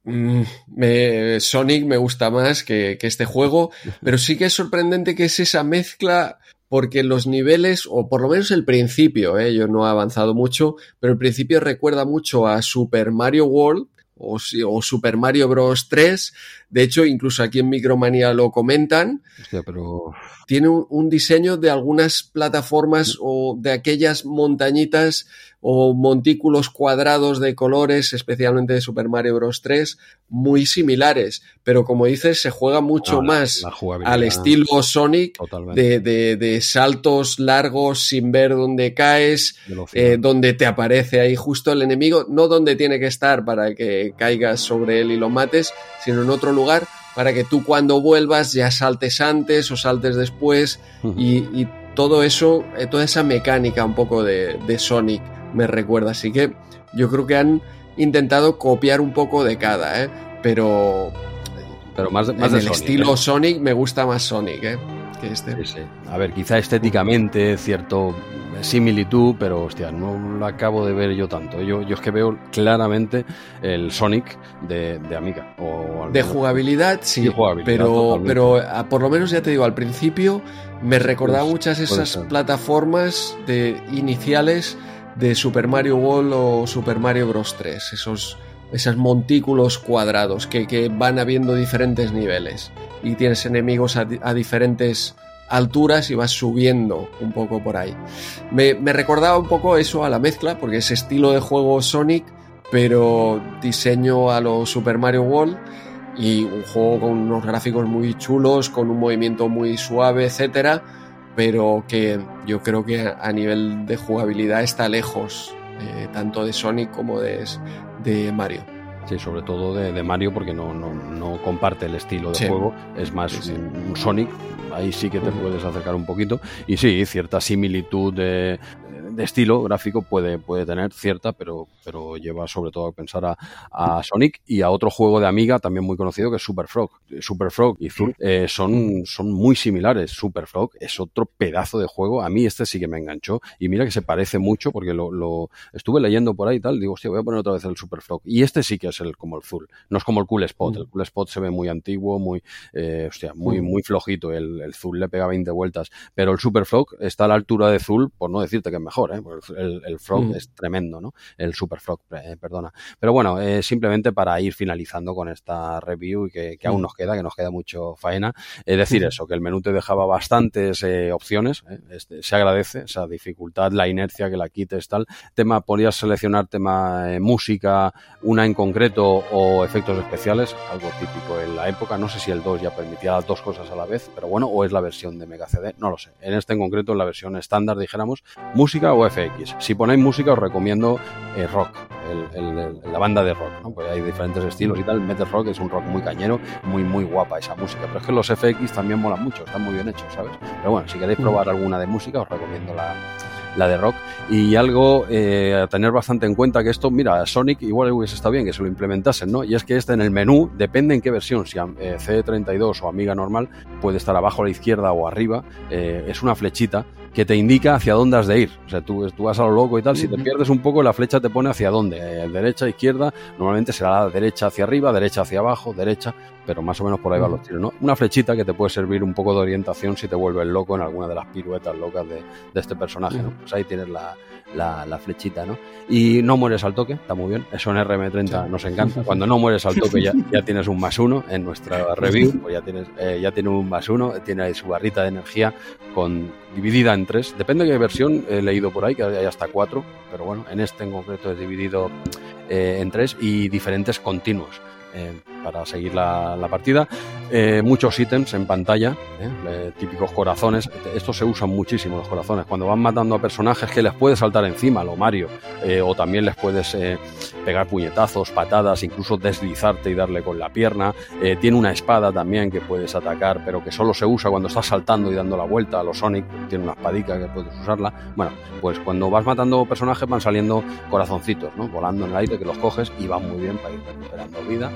S2: Mm, me, Sonic me gusta más que, que, este juego, pero sí que es sorprendente que es esa mezcla porque los niveles, o por lo menos el principio, eh, yo no he avanzado mucho, pero el principio recuerda mucho a Super Mario World o, o Super Mario Bros. 3. De hecho, incluso aquí en Micromanía lo comentan.
S1: Hostia, pero
S2: tiene un, un, diseño de algunas plataformas o de aquellas montañitas o montículos cuadrados de colores, especialmente de Super Mario Bros. 3, muy similares. Pero como dices, se juega mucho no, más al estilo Sonic, de, de, de, saltos largos sin ver dónde caes, eh, donde te aparece ahí justo el enemigo, no donde tiene que estar para que caigas sobre él y lo mates, sino en otro lugar para que tú cuando vuelvas ya saltes antes o saltes después uh -huh. y, y, todo eso, eh, toda esa mecánica un poco de, de, Sonic me recuerda. Así que yo creo que han intentado copiar un poco de cada, ¿eh? pero,
S1: pero más, más
S2: en
S1: de
S2: el
S1: Sonic,
S2: estilo
S1: ¿eh?
S2: Sonic me gusta más Sonic. ¿eh? que este.
S1: Sí, sí. A ver, quizá estéticamente cierto similitud, pero hostia, no lo acabo de ver yo tanto. Yo, yo es que veo claramente el Sonic de, de Amiga. O
S2: de jugabilidad, sí, pero, pero por lo menos ya te digo, al principio me recordaba pues, muchas esas plataformas de iniciales de Super Mario World o Super Mario Bros. 3, esos, esos montículos cuadrados que, van habiendo diferentes niveles y tienes enemigos a, diferentes alturas y vas subiendo un poco por ahí. Me, me, recordaba un poco eso a la mezcla, porque es estilo de juego Sonic, pero diseño a lo Super Mario World y un juego con unos gráficos muy chulos, con un movimiento muy suave, etcétera pero que yo creo que a nivel de jugabilidad está lejos eh, tanto de Sonic como de, de Mario.
S1: Sí, sobre todo de, Mario porque no, no, comparte el estilo de juego, es más un Sonic, ahí sí que te puedes acercar un poquito. Y sí, cierta similitud de, de estilo gráfico puede, puede tener cierta, pero, pero lleva sobre todo a pensar a, Sonic y a otro juego de Amiga también muy conocido que es Super Frog. Super Frog y Zul eh, son, son muy similares. Super Frog es otro pedazo de juego. A mí este sí que me enganchó y mira que se parece mucho porque lo, lo estuve leyendo por ahí y tal. Digo, hostia, voy a poner otra vez el Super Frog. Y este sí que es el como el Zul. No es como el Cool Spot. El Cool Spot se ve muy antiguo, muy, eh, hostia, muy, muy flojito. El, el Zul le pega 20 vueltas. Pero el Super Frog está a la altura de Zul, por no decirte que es mejor. ¿Eh? el, Frog mm. es tremendo, ¿no? El Super Frog, eh, perdona. Pero bueno, eh, simplemente para ir finalizando con esta review y que, aún mm. nos queda, que nos queda mucho faena, es decir eso, que el menú te dejaba bastantes opciones, este, se agradece esa dificultad, la inercia que la quites, tal. Tema, podías seleccionar tema música, una en concreto o efectos especiales, algo típico en la época. No sé si el 2 ya permitía las dos cosas a la vez, pero bueno, o es la versión de Mega CD, no lo sé. En este en concreto, en la versión estándar, dijéramos, música o FX si ponéis música os recomiendo eh, rock, la banda de rock, ¿no? Porque hay diferentes estilos y tal. Metal Rock es un rock muy cañero, muy muy guapa esa música. Pero es que los FX también molan mucho, están muy bien hechos, ¿sabes? Pero bueno, si queréis probar alguna de música os recomiendo la, la de rock. Y algo eh, a tener bastante en cuenta que esto, mira, Sonic igual hubiese estado bien que se lo implementasen, ¿no? Y es que este en el menú, depende en qué versión, si eh, C32 o Amiga normal, puede estar abajo a la izquierda o arriba, eh, es una flechita que te indica hacia dónde has de ir. O sea, tú, tú vas a lo loco y tal, si te pierdes un poco, la flecha te pone hacia dónde, derecha, izquierda, normalmente será la derecha hacia arriba, derecha hacia abajo, derecha, pero más o menos por ahí van los tiros, ¿no? Una flechita que te puede servir un poco de orientación si te vuelves loco en alguna de las piruetas locas de, este personaje, ¿no? Pues ahí tienes la, la, flechita, ¿no? Y no mueres al toque, está muy bien. Eso en RM30 nos encanta. Cuando no mueres al toque ya, ya tienes un más uno en nuestra review, pues ya tienes, eh, ya tiene un más uno, tiene su barrita de energía con dividida en tres. Depende de qué versión he leído por ahí, que hay hasta cuatro, pero bueno, en este en concreto es dividido eh, en tres y diferentes continuos. Eh, para seguir la, partida. Eh, muchos ítems en pantalla, ¿eh? típicos corazones. Estos se usan muchísimo los corazones. Cuando van matando a personajes que les puedes saltar encima, lo Mario, o también les puedes pegar puñetazos, patadas, incluso deslizarte y darle con la pierna. tiene una espada también que puedes atacar, pero que solo se usa cuando estás saltando y dando la vuelta. A los Sonic tiene una espadica que puedes usarla. Bueno, pues cuando vas matando personajes van saliendo corazoncitos, ¿no? Volando en el aire que los coges y van muy bien para ir recuperando vida.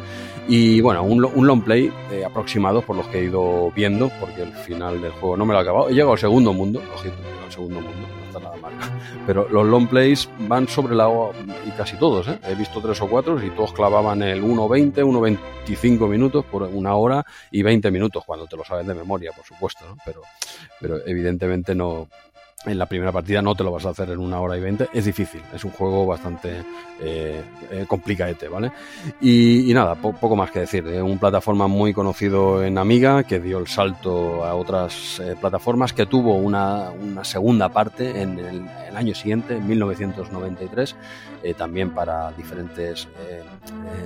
S1: Y bueno, un, long play eh, aproximado por los que he ido viendo, porque el final del juego no me lo he acabado. He llegado al segundo mundo, ojito, al segundo mundo, no está nada mal. Pero los long plays van sobre la y casi todos, ¿eh? He visto tres o cuatro y todos clavaban el 1.20, 1.25 minutos por una hora y 20 minutos, cuando te lo sabes de memoria, por supuesto, ¿no? Pero, pero evidentemente no, en la primera partida no te lo vas a hacer en una hora y veinte, es difícil, es un juego bastante eh, eh complicadete, ¿vale? Y, nada, poco más que decir, de un plataforma muy conocido en Amiga, que dio el salto a otras eh, plataformas, que tuvo una, una segunda parte en el, el, año siguiente, en 1993, eh, también para diferentes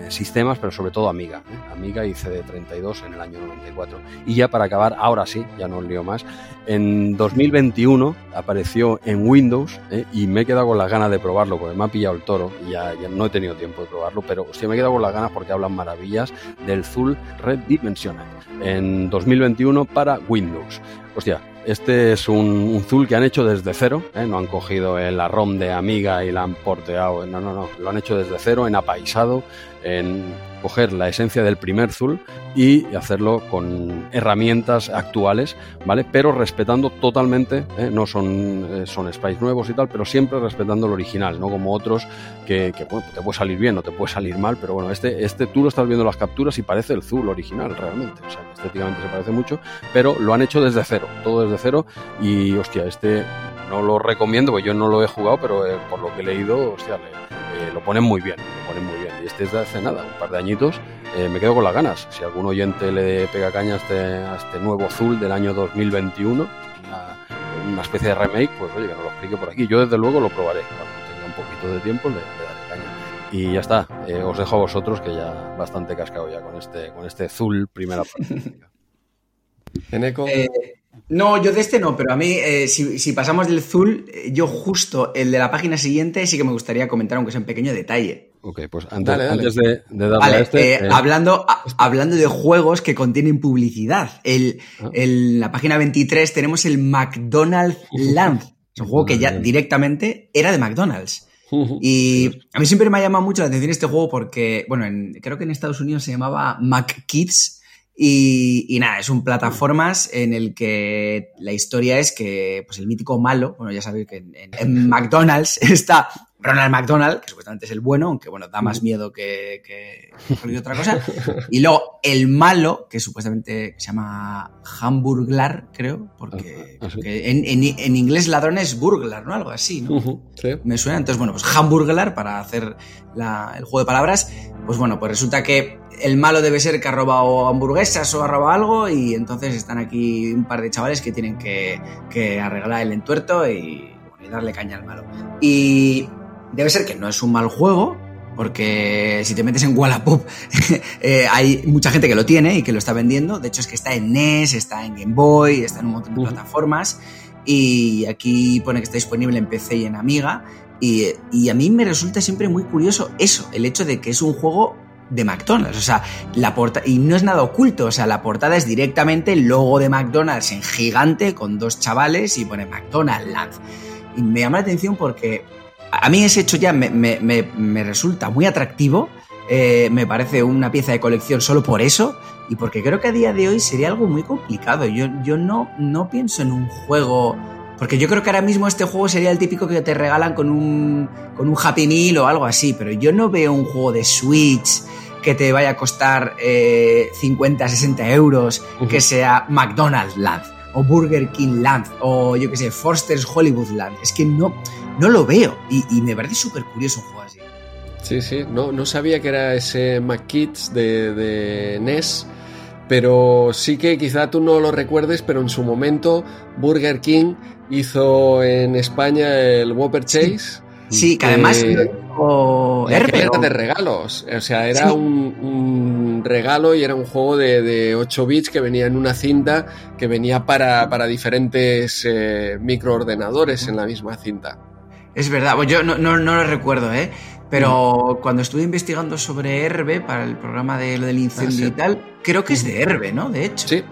S1: sistemas, pero sobre todo Amiga, Amiga y CD32 en el año 94. Y ya para acabar, ahora sí, ya no os lío más, en 2021, apareció en Windows ¿eh? y me he quedado con las ganas de probarlo porque me ha pillado el toro y ya, no he tenido tiempo de probarlo, pero sí me he quedado con las ganas porque hablan maravillas del Zul Red Dimensional en 2021 para Windows. Hostia, este es un, Zul que han hecho desde cero, ¿eh? no han cogido la ROM de Amiga y la han porteado, no, no, no, lo han hecho desde cero, en apaisado, en coger la esencia del primer Zul y hacerlo con herramientas actuales, ¿vale? Pero respetando totalmente, ¿eh? no son, eh, son sprites nuevos y tal, pero siempre respetando el original, no como otros que, te puede salir bien o te puede salir mal, pero bueno, este, este tú lo estás viendo las capturas y parece el Zul original realmente, o sea, estéticamente se parece mucho, pero lo han hecho desde cero, todo desde cero y hostia, este no lo recomiendo, porque yo no lo he jugado, pero eh, por lo que he leído, hostia, lo ponen muy bien, lo ponen muy bien. Este es de hace nada, un par de añitos, eh, me quedo con las ganas. Si algún oyente le pega caña a este, a este nuevo Azul del año 2021, una, una, especie de remake, pues oye, que nos lo explique por aquí. Yo desde luego lo probaré, cuando tenga un poquito de tiempo le, le daré caña. Y ya está, eh, os dejo a vosotros que ya bastante cascado ya con este, con este Zul primera parte.
S2: ¿En eco?
S3: Eh, no, yo de este no, pero a mí, eh, si, si, pasamos del Zul, yo justo el de la página siguiente sí que me gustaría comentar, aunque sea un pequeño detalle.
S1: Ok, pues antes, dale, dale. antes de, de, darle
S3: vale,
S1: a este...
S3: Eh, eh... Hablando, a, hablando de juegos que contienen publicidad, el, ah. la página 23 tenemos el McDonald's Land, es un juego que ya directamente era de McDonald's. Y a mí siempre me ha llamado mucho la atención este juego porque, bueno, en, creo que en Estados Unidos se llamaba McKids y, y, nada, es un plataformas en el que la historia es que pues el mítico malo, bueno, ya sabéis que en, en, en McDonald's está Ronald McDonald, que supuestamente es el bueno, aunque bueno, da más miedo que, que, que otra cosa. Y luego el malo, que supuestamente se llama Hamburglar, creo, porque,
S1: Ah,
S3: porque en, en, en, inglés ladrón es burglar, ¿no? Algo así, ¿no?
S2: Uh -huh, sí.
S3: Me suena. Entonces, bueno, pues Hamburglar, para hacer la, el juego de palabras, pues bueno, pues resulta que el malo debe ser que ha robado hamburguesas o ha robado algo y entonces están aquí un par de chavales que tienen que, que arreglar el entuerto y, y darle caña al malo. Y debe ser que no es un mal juego, porque si te metes en Wallapop eh, hay mucha gente que lo tiene y que lo está vendiendo. De hecho, es que está en NES, está en Game Boy, está en un montón de uh -huh. plataformas. Y aquí pone que está disponible en PC y en Amiga. Y, y, a mí me resulta siempre muy curioso eso, el hecho de que es un juego de McDonald's. O sea, la portada. Y no es nada oculto. O sea, la portada es directamente el logo de McDonald's en gigante con dos chavales y pone McDonald's. Y me llama la atención porque a mí ese hecho ya me, me, me, me resulta muy atractivo. Eh, me parece una pieza de colección solo por eso. Y porque creo que a día de hoy sería algo muy complicado. Yo, yo no, no pienso en un juego. Porque yo creo que ahora mismo este juego sería el típico que te regalan con un, con un Happy Meal o algo así. Pero yo no veo un juego de Switch que te vaya a costar eh, 50, 60 euros, uh -huh. que sea McDonald's Land o Burger King Land o yo que sé, Forster's Hollywood Land. Es que no, no lo veo y, y me parece súper curioso un juego así.
S2: Sí, sí, no, no sabía que era ese McKids de, de NES, pero sí que quizá tú no lo recuerdes, pero en su momento Burger King hizo en España el Whopper Chase.
S3: Sí. Sí, que además
S2: eh, o era de regalos. O sea, era sí. un, un, regalo y era un juego de, de, 8 bits que venía en una cinta que venía para, para diferentes eh, microordenadores en la misma cinta.
S3: Es verdad, yo no, no, no, lo recuerdo, ¿eh? Pero mm. cuando estuve investigando sobre Herbe para el programa de lo del incendio ah, sí. y tal, creo que es de Herbe, ¿no? De hecho.
S2: Sí,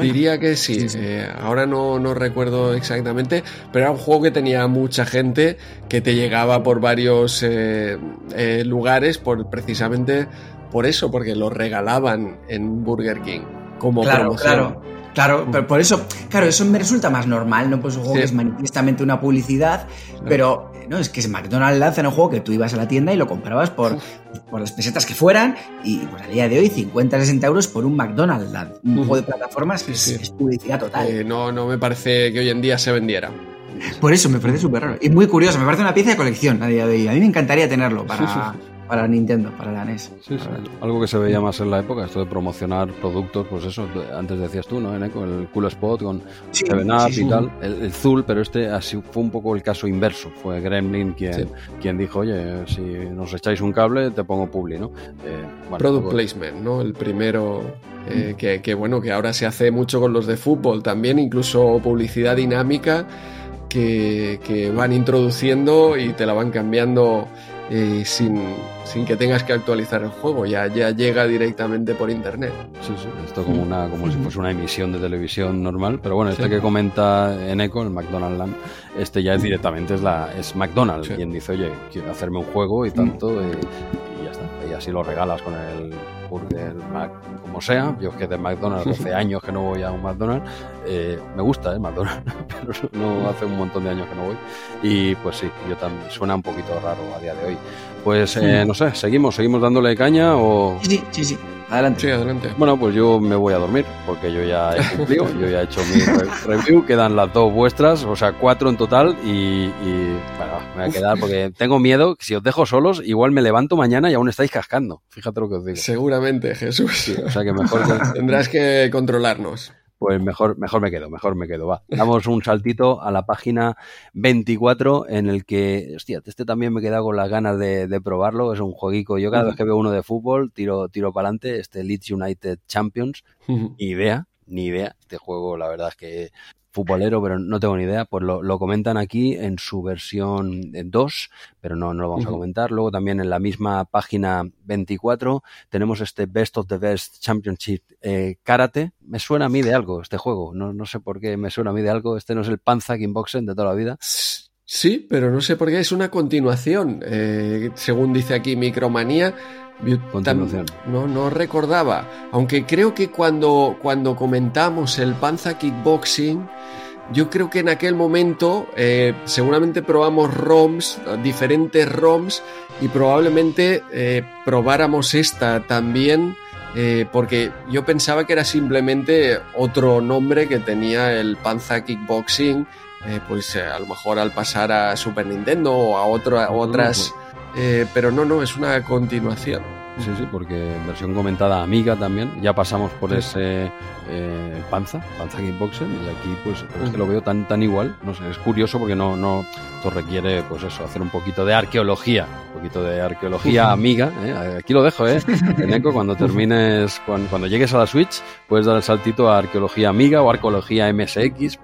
S2: diría que sí. sí, sí. Eh, ahora no, no, recuerdo exactamente, pero era un juego que tenía mucha gente, que te llegaba por varios eh, eh, lugares, por precisamente por eso, porque lo regalaban en Burger King como
S3: claro,
S2: promoción.
S3: Claro. Claro, pero por eso, claro, eso me resulta más normal, ¿no? Pues un juego sí. que es manifiestamente una publicidad, pero no, es que es McDonald's lanza un juego que tú ibas a la tienda y lo comprabas por, por las pesetas que fueran, y pues a día de hoy 50, 60 euros por un McDonald's Land, un uh -huh. juego de plataformas sí, es, es, publicidad total.
S2: Eh, no, no me parece que hoy en día se vendiera.
S3: Por eso me parece súper raro. Y muy curioso, me parece una pieza de colección a día de hoy. A mí me encantaría tenerlo para, para Nintendo, para la NES.
S1: Sí, sí. Algo que se veía más en la época, esto de promocionar productos, pues eso, antes decías tú, ¿no? Con el Cool Spot, con
S3: sí,
S1: Seven Up
S3: sí,
S1: y tal, el, el, Zul, pero este así fue un poco el caso inverso. Fue Gremlin quien, quien dijo, oye, si nos echáis un cable, te pongo Publi, ¿no?
S2: Eh, bueno, Product poco... Placement, ¿no? El primero eh, que, que, bueno, que ahora se hace mucho con los de fútbol también, incluso publicidad dinámica que, que van introduciendo y te la van cambiando eh, sin, sin, que tengas que actualizar el juego, ya, ya llega directamente por internet.
S1: Sí, sí, esto como, una, como si fuese una emisión de televisión normal, pero bueno, este sí. que comenta Eneco, el McDonald's Land, este ya es directamente, es, la, es McDonald's, sí. quien dice, oye, quiero hacerme un juego y tanto, y, y ya está, y así lo regalas con el burger Mac, como sea. Yo que de McDonald's 12 años que no voy a un McDonald's, eh, me gusta el McDonald's, pero no hace un montón de años que no voy. Y pues sí, yo también suena un poquito raro a día de hoy. Pues eh, no sé, seguimos, seguimos dándole caña o.
S3: Sí, sí, sí. Adelante.
S2: Sí, adelante.
S1: Bueno, pues yo me voy a dormir porque yo ya he cumplido, yo ya he hecho mi review, quedan las dos vuestras, o sea, cuatro en total y, y bueno, me voy a quedar porque tengo miedo que si os dejo solos, igual me levanto mañana y aún estáis cascando. Fíjate lo que os digo.
S2: Seguramente, Jesús.
S1: Sí, o sea que mejor que,
S2: Tendrás que controlarnos.
S1: Pues mejor, mejor me quedo, mejor me quedo. Va. Damos un saltito a la página 24 en el que, hostia, este también me he quedado con las ganas de, de probarlo. Es un jueguico. Yo cada vez que veo uno de fútbol, tiro, tiro para adelante. Este Leeds United Champions, ni idea, ni idea. Este juego, la verdad es que futbolero, pero no tengo ni idea. Pues lo, lo comentan aquí en su versión 2, pero no, no lo vamos a comentar. Luego también en la misma página 24 tenemos este Best of the Best Championship eh, Karate. Me suena a mí de algo este juego. No, no sé por qué me suena a mí de algo. Este no es el Panza Kickboxing de toda la vida.
S2: Sí, pero no sé por qué es una continuación. Eh, según dice aquí Micromanía, yo
S1: Continuación.
S2: tam- no, no recordaba. Aunque creo que cuando, cuando comentamos el Panza Kickboxing, yo creo que en aquel momento eh, seguramente probamos ROMs, diferentes ROMs, y probablemente eh, probáramos esta también. eh, porque yo pensaba que era simplemente otro nombre que tenía el Panza Kickboxing, pues a lo mejor al pasar a Super Nintendo o a, otro, a otras, eh, pero no, no, es una continuación.
S1: Sí, sí, porque versión comentada amiga también. Ya pasamos por
S2: Sí.
S1: ese eh, panza, panza kickboxing, y aquí pues es que lo veo tan tan igual. No sé, es curioso porque no, no, esto requiere pues eso, hacer un poquito de arqueología, un poquito de arqueología amiga. ¿eh? Aquí lo dejo, ¿eh? Eneco, cuando termines, cuando, cuando llegues a la Switch, puedes dar el saltito a arqueología amiga o arqueología MSX.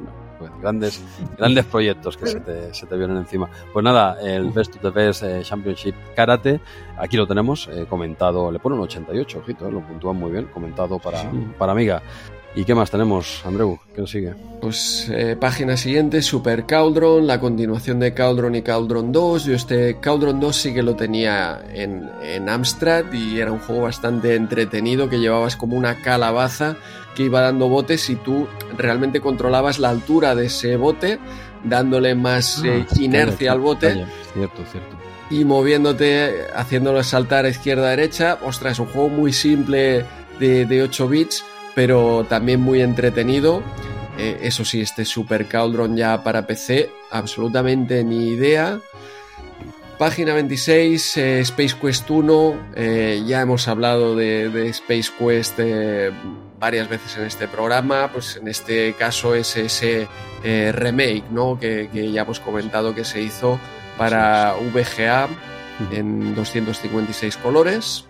S1: Grandes, grandes proyectos que se te, se te vienen encima. Pues nada, el Best of the Best eh, Championship Karate, aquí lo tenemos, eh, comentado, le ponen 88, ojito, eh, lo puntúan muy bien, comentado para,
S2: Sí.
S1: para Amiga. ¿Y qué más tenemos, Andreu? ¿Qué nos sigue?
S2: Pues eh, página siguiente, Super Cauldron, la continuación de Cauldron y Cauldron 2. Yo este Cauldron 2 sí que lo tenía en, en Amstrad y era un juego bastante entretenido que llevabas como una calabaza que iba dando botes y tú realmente controlabas la altura de ese bote dándole más eh,
S1: Ah,
S2: inercia
S1: calla,
S2: al bote.
S1: Cierto, cierto.
S2: y moviéndote, haciéndolo saltar a izquierda a derecha. Ostras, es un juego muy simple de, de 8 bits, pero también muy entretenido. Eh, eso sí, este Super Cauldron ya para PC, absolutamente ni idea. Página 26, eh, Space Quest 1. eh, ya hemos hablado de, de Space Quest varias veces en este programa. Pues en este caso es ese remake, ¿no? Que, que ya hemos comentado que se hizo para VGA en 256 colores.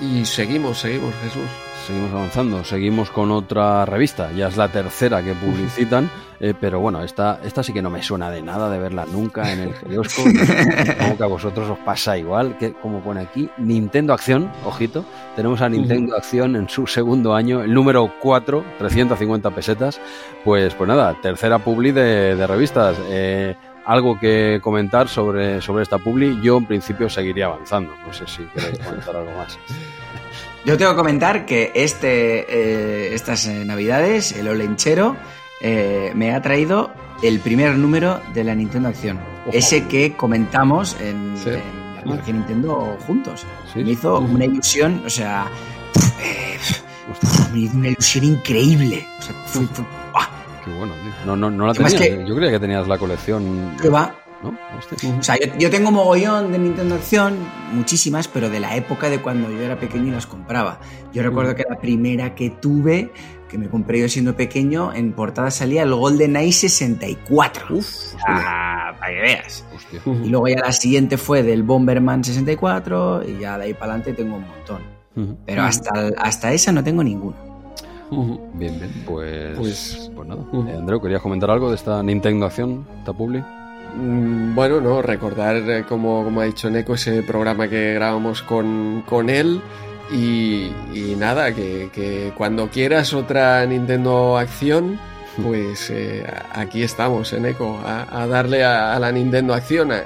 S2: Y seguimos, seguimos, Jesús.
S1: Seguimos avanzando, seguimos con otra revista, ya es la tercera que publicitan, eh, pero bueno, esta, esta sí que no me suena de nada de verla nunca en el kiosco, como que a vosotros os pasa igual, que como pone aquí, Nintendo Acción, ojito, tenemos a Nintendo Acción en su segundo año, el número 4, 350 pesetas, pues, pues nada, tercera publi de, de revistas. Eh, algo que comentar sobre, sobre esta publi, yo en principio seguiría avanzando, no sé si queréis comentar algo más.
S3: Yo tengo que comentar que este, eh, estas eh, navidades, el Olenchero, eh, me ha traído el primer número de la Nintendo Acción.
S2: Ojo.
S3: Ese que comentamos en,
S2: Sí.
S3: en Nintendo juntos.
S1: ¿Sí?
S3: Me hizo una ilusión, o sea, me hizo una ilusión increíble. O sea, fue- fue-.
S1: Qué bueno, tío. No, no, no la
S3: Además
S1: tenías.
S3: que-
S1: Yo creía que tenías la colección.
S3: ¿Qué va?
S1: ¿No? Hostia.
S3: O sea, yo, yo tengo mogollón de Nintendo Acción, muchísimas, pero de la época de cuando yo era pequeño y las compraba. Yo recuerdo que la primera que tuve, que me compré yo siendo pequeño, en portada salía el GoldenEye 64.
S2: Uf,
S3: Ah, para que veas.
S1: Hostia.
S3: Y luego ya la siguiente fue del Bomberman 64 y ya de ahí para adelante tengo un montón. Pero hasta, hasta esa no tengo ninguna.
S1: Bien, bien. Pues.
S2: Pues-
S1: Pues, nada. Eh, Andreu, ¿querías comentar algo de esta Nintendo Acción, esta publi?
S2: Mm, Bueno, no, recordar, eh, como, como ha dicho Neko, ese programa que grabamos con, con él. Y, y nada, que, que cuando quieras otra Nintendo Acción, pues eh, aquí estamos, en Eco, a, a darle a, a la Nintendo Acción. A-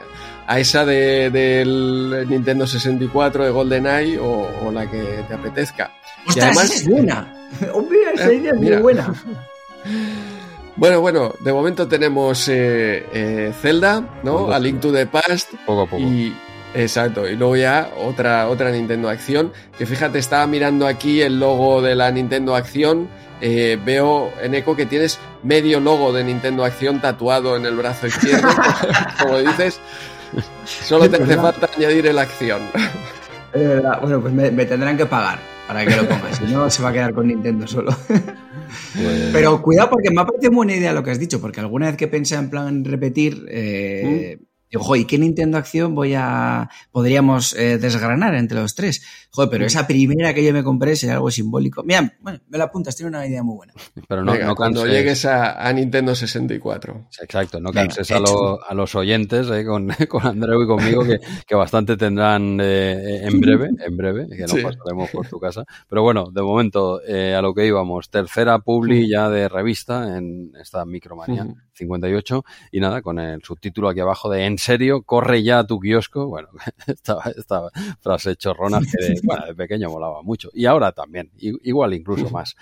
S2: a esa de, del Nintendo 64 de GoldenEye o, o la que te apetezca.
S3: Ostras, además, es buena. Hombre, esa idea es muy buena.
S2: Bueno, bueno, de momento tenemos eh, eh, Zelda, ¿no? A Link to the Past.
S1: Poco a poco.
S2: Y, exacto, y luego ya otra, otra Nintendo Acción. Que fíjate, estaba mirando aquí el logo de la Nintendo Acción. Eh, veo en Eco que tienes medio logo de Nintendo Acción tatuado en el brazo izquierdo, como dices. Solo te hace falta añadir el acción.
S3: Bueno, pues me, me tendrán que pagar para que lo pongas, si no se va a quedar con Nintendo solo. Pues Pero cuidado porque me ha parecido buena idea lo que has dicho, porque alguna vez que pensé en plan repetir, eh, ¿Mm? digo, joder, ¿qué Nintendo Acción voy a podríamos eh, desgranar entre los tres? Joder, pero esa primera que yo me compré sería algo simbólico. Mira, bueno, me la apuntas, tiene una idea muy buena.
S2: Pero no, Venga, no cuando llegues a, a, Nintendo 64.
S1: Exacto, no canses Venga, a, lo, a, los oyentes eh, con, con, Andreu y conmigo, que, que bastante tendrán eh, en breve, en breve, que nos sí. pasaremos por tu casa. Pero bueno, de momento, eh, a lo que íbamos, tercera publi ya de revista en esta Micromanía. Uh -huh. 58 y nada, con el subtítulo aquí abajo de En serio, corre ya a tu kiosco. Bueno, esta, esta frase chorrona que de, bueno, de pequeño molaba mucho y ahora también, igual incluso más.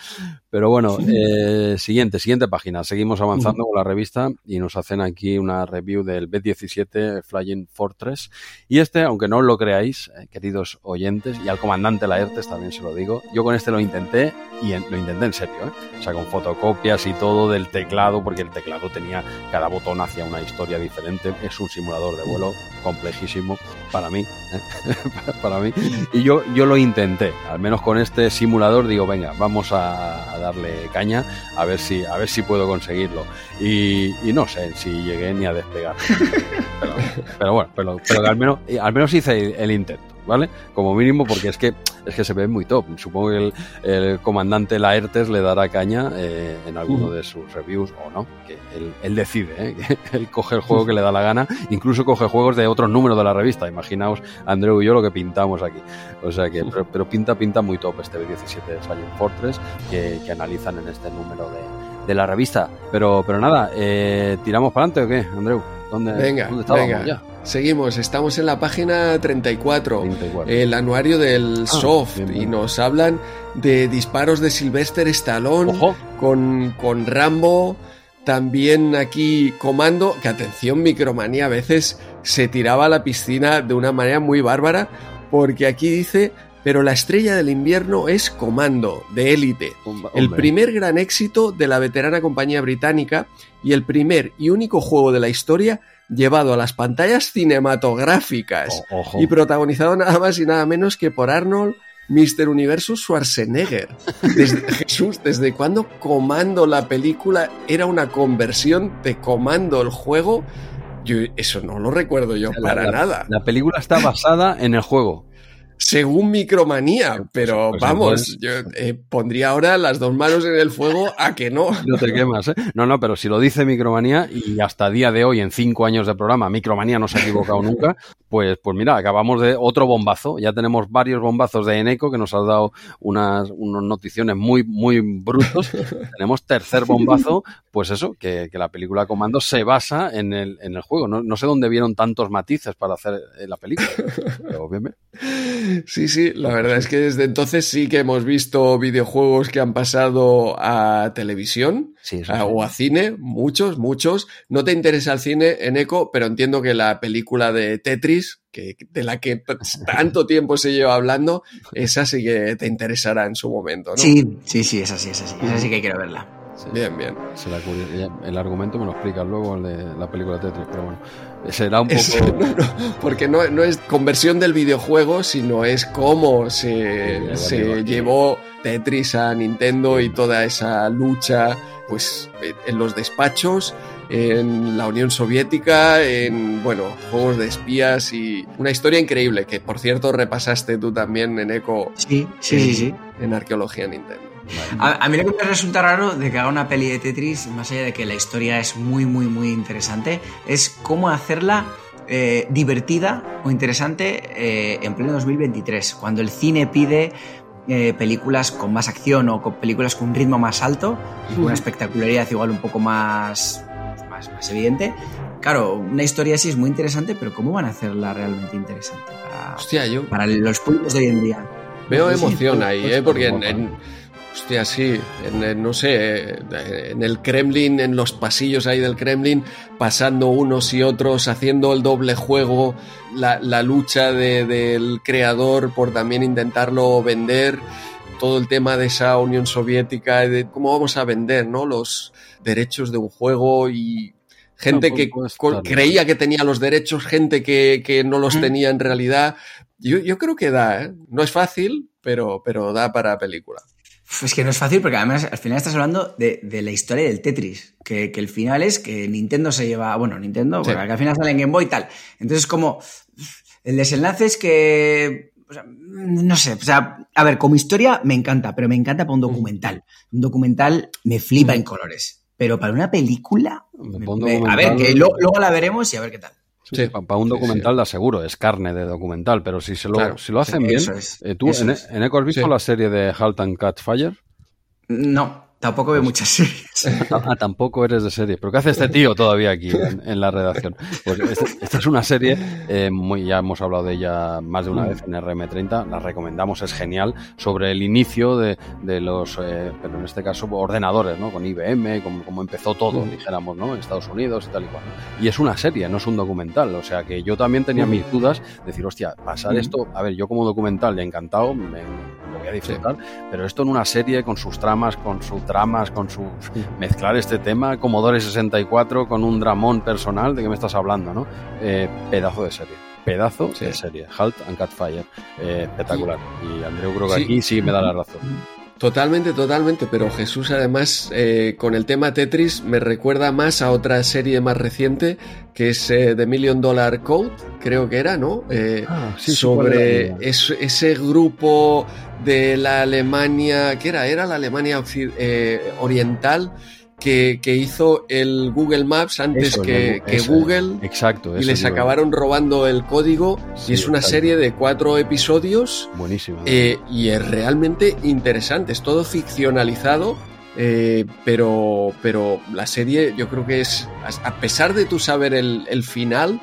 S1: Pero bueno, eh, siguiente, siguiente página. Seguimos avanzando con la revista y nos hacen aquí una review del B-17 Flying Fortress. Y este, aunque no lo creáis, eh, queridos oyentes, y al comandante Laertes también se lo digo, yo con este lo intenté y en, lo intenté en serio, ¿eh? o sea, con fotocopias y todo del teclado, porque el teclado tenía cada botón hacia una historia diferente. Es un simulador de vuelo complejísimo para mí, ¿eh? para mí. Y yo, yo lo intenté, al menos con este simulador digo, venga, vamos a, darle caña a ver si, a ver si puedo conseguirlo. Y, y no sé si llegué ni a despegar. Pero, pero bueno, pero, pero al menos, al menos hice el intento. ¿Vale? Como mínimo, porque es que es que se ve muy top. Supongo que el, el comandante Laertes le dará caña eh, en alguno de sus reviews o no, que él, él decide, ¿eh? que él coge el juego que le da la gana, incluso coge juegos de otros números de la revista. Imaginaos, Andreu y yo, lo que pintamos aquí. O sea que, pero, pero pinta, pinta muy top este B17 de Silent Fortress que, que analizan en este número de, de la revista. Pero, pero nada, eh, ¿tiramos para adelante o qué, Andreu? ¿Dónde,
S2: venga,
S1: ¿dónde estábamos
S2: venga.
S1: ya?
S2: Seguimos, estamos en la página 34, 34. el anuario del ah, Soft, bien, bien. y nos hablan de disparos de Sylvester Stallone con, con Rambo, también aquí Comando, que atención, Micromanía a veces se tiraba a la piscina de una manera muy bárbara, porque aquí dice pero la estrella del invierno es Comando, de élite, el primer gran éxito de la veterana compañía británica y el primer y único juego de la historia llevado a las pantallas cinematográficas y protagonizado nada más y nada menos que por Arnold Mr. Universo Schwarzenegger. Desde, Jesús, ¿desde cuándo Comando la película era una conversión de Comando el juego? Yo eso no lo recuerdo yo
S1: la,
S2: para
S1: la,
S2: nada.
S1: La película está basada en el juego
S2: según Micromanía, pero pues vamos, yo eh, pondría ahora las dos manos en el fuego a que no.
S1: No te quemas, ¿eh? No, no, pero si lo dice Micromanía y hasta día de hoy, en cinco años de programa, Micromanía no se ha equivocado nunca, pues, pues mira, acabamos de otro bombazo. Ya tenemos varios bombazos de Eneco que nos has dado unas, unas noticiones muy, muy brutos. tenemos tercer bombazo, pues eso, que, que, la película Comando se basa en el, en el juego. No, no sé dónde vieron tantos matices para hacer eh, la película, pero bien, bien.
S2: Sí, sí, la verdad es que desde entonces sí que hemos visto videojuegos que han pasado a televisión
S1: sí,
S2: a, o a cine, muchos, muchos. No te interesa el cine en eco, pero entiendo que la película de Tetris, que, de la que tanto tiempo se lleva hablando, esa sí que te interesará en su momento, ¿no?
S3: Sí, sí, sí, esa sí, esa sí, esa sí que quiero verla.
S2: Sí. Bien, bien.
S1: El argumento me lo explica luego el de la película Tetris, pero bueno, será un poco...
S2: Es, no, no, porque no, no, es conversión del videojuego, sino es cómo se, sí, se llevó Tetris a Nintendo y toda esa lucha pues en los despachos, en la Unión Soviética, en, bueno, juegos de espías y una historia increíble que, por cierto, repasaste tú también en ECO.
S3: Sí, sí, en, sí, sí.
S2: En Arqueología Nintendo.
S3: A, a, mí lo que me resulta raro de que haga una peli de Tetris, más allá de que la historia es muy, muy, muy interesante, es cómo hacerla eh, divertida o interesante eh, en pleno 2023, cuando el cine pide eh, películas con más acción o con películas con un ritmo más alto y con una espectacularidad igual un poco más, más, más evidente claro, una historia así es muy interesante, pero ¿cómo van a hacerla realmente interesante para,
S2: Hostia, yo
S3: para los públicos de hoy en día?
S2: veo
S1: Sí, sí,
S2: emoción ahí, ¿eh? Porque en, en- hostia, sí, en, en, no sé, en el Kremlin, en los pasillos ahí del Kremlin, pasando unos y otros, haciendo el doble juego, la, la lucha de- del creador por también intentarlo vender, todo el tema de esa Unión Soviética, de cómo vamos a vender, ¿no? Los derechos de un juego y gente
S1: No,
S2: que creía que tenía los derechos, gente que, que no los
S3: Mm.
S2: tenía en realidad. Yo, yo creo que da, ¿eh? No es fácil, pero, pero da para película.
S3: Es que no es fácil porque además al final estás hablando de, de la historia del Tetris, que, que el final es que Nintendo se lleva, bueno, Nintendo,
S2: Sí.
S3: porque al final sale en Game Boy y tal. Entonces como el desenlace es que, o sea, no sé, o sea, a ver, como historia me encanta, pero me encanta para un documental. Un documental me flipa en colores, pero para una película,
S1: Me
S3: me- a ver, que lo- luego la veremos y a ver qué tal.
S2: Sí.
S1: para un
S2: Sí,
S1: documental
S2: sí.
S1: da seguro, es carne de documental, pero si, se lo,
S2: Claro,
S1: si lo hacen
S3: sí,
S1: bien,
S3: es,
S1: eh, tú en, en Echo has visto
S2: Sí.
S1: la serie de Halt and Catch Fire?
S3: No, tampoco veo muchas series.
S1: Ah, tampoco eres de serie. ¿Pero qué hace este tío todavía aquí en, en la redacción? Pues este- esta es una serie, eh, muy, ya hemos hablado de ella más de una vez en RM30, la recomendamos, es genial, sobre el inicio de, de los, eh, pero en este caso, ordenadores, ¿no? Con IBM, como, como empezó todo,
S2: Mm.
S1: dijéramos, ¿no? En Estados Unidos y tal y cual. Y es una serie, no es un documental. O sea que yo también tenía
S2: Mm.
S1: mis dudas, decir, hostia, pasar
S2: Mm.
S1: esto, a ver, yo como documental, ya encantado, me, lo voy a disfrutar, pero esto en una serie con sus tramas, con sus tramas, con su mezclar este tema, Commodore 64 con un dramón personal, ¿de qué me estás hablando, no? Eh, pedazo de serie. Pedazo
S2: Sí.
S1: de serie. Halt and Catfire. Eh, espectacular. Y Andreu creo que
S2: Sí.
S1: aquí sí me da la razón.
S2: Totalmente, totalmente, pero Jesús además eh, con el tema Tetris me recuerda más a otra serie más reciente que es eh, The Million Dollar Code, creo que era, ¿no? Eh,
S1: Ah, sí,
S2: sobre ese grupo de la Alemania, ¿qué era? Era la Alemania eh, oriental que, que hizo el Google Maps antes
S1: Eso,
S2: que,
S1: el-
S2: que Google
S1: Exacto.
S2: y les acabaron robando el código
S1: Sí,
S2: y es una
S1: exacto.
S2: serie de cuatro episodios
S1: Buenísimo.
S2: eh, y es realmente interesante, es todo ficcionalizado, eh, pero, pero la serie yo creo que es, a a pesar de tú saber el, el final,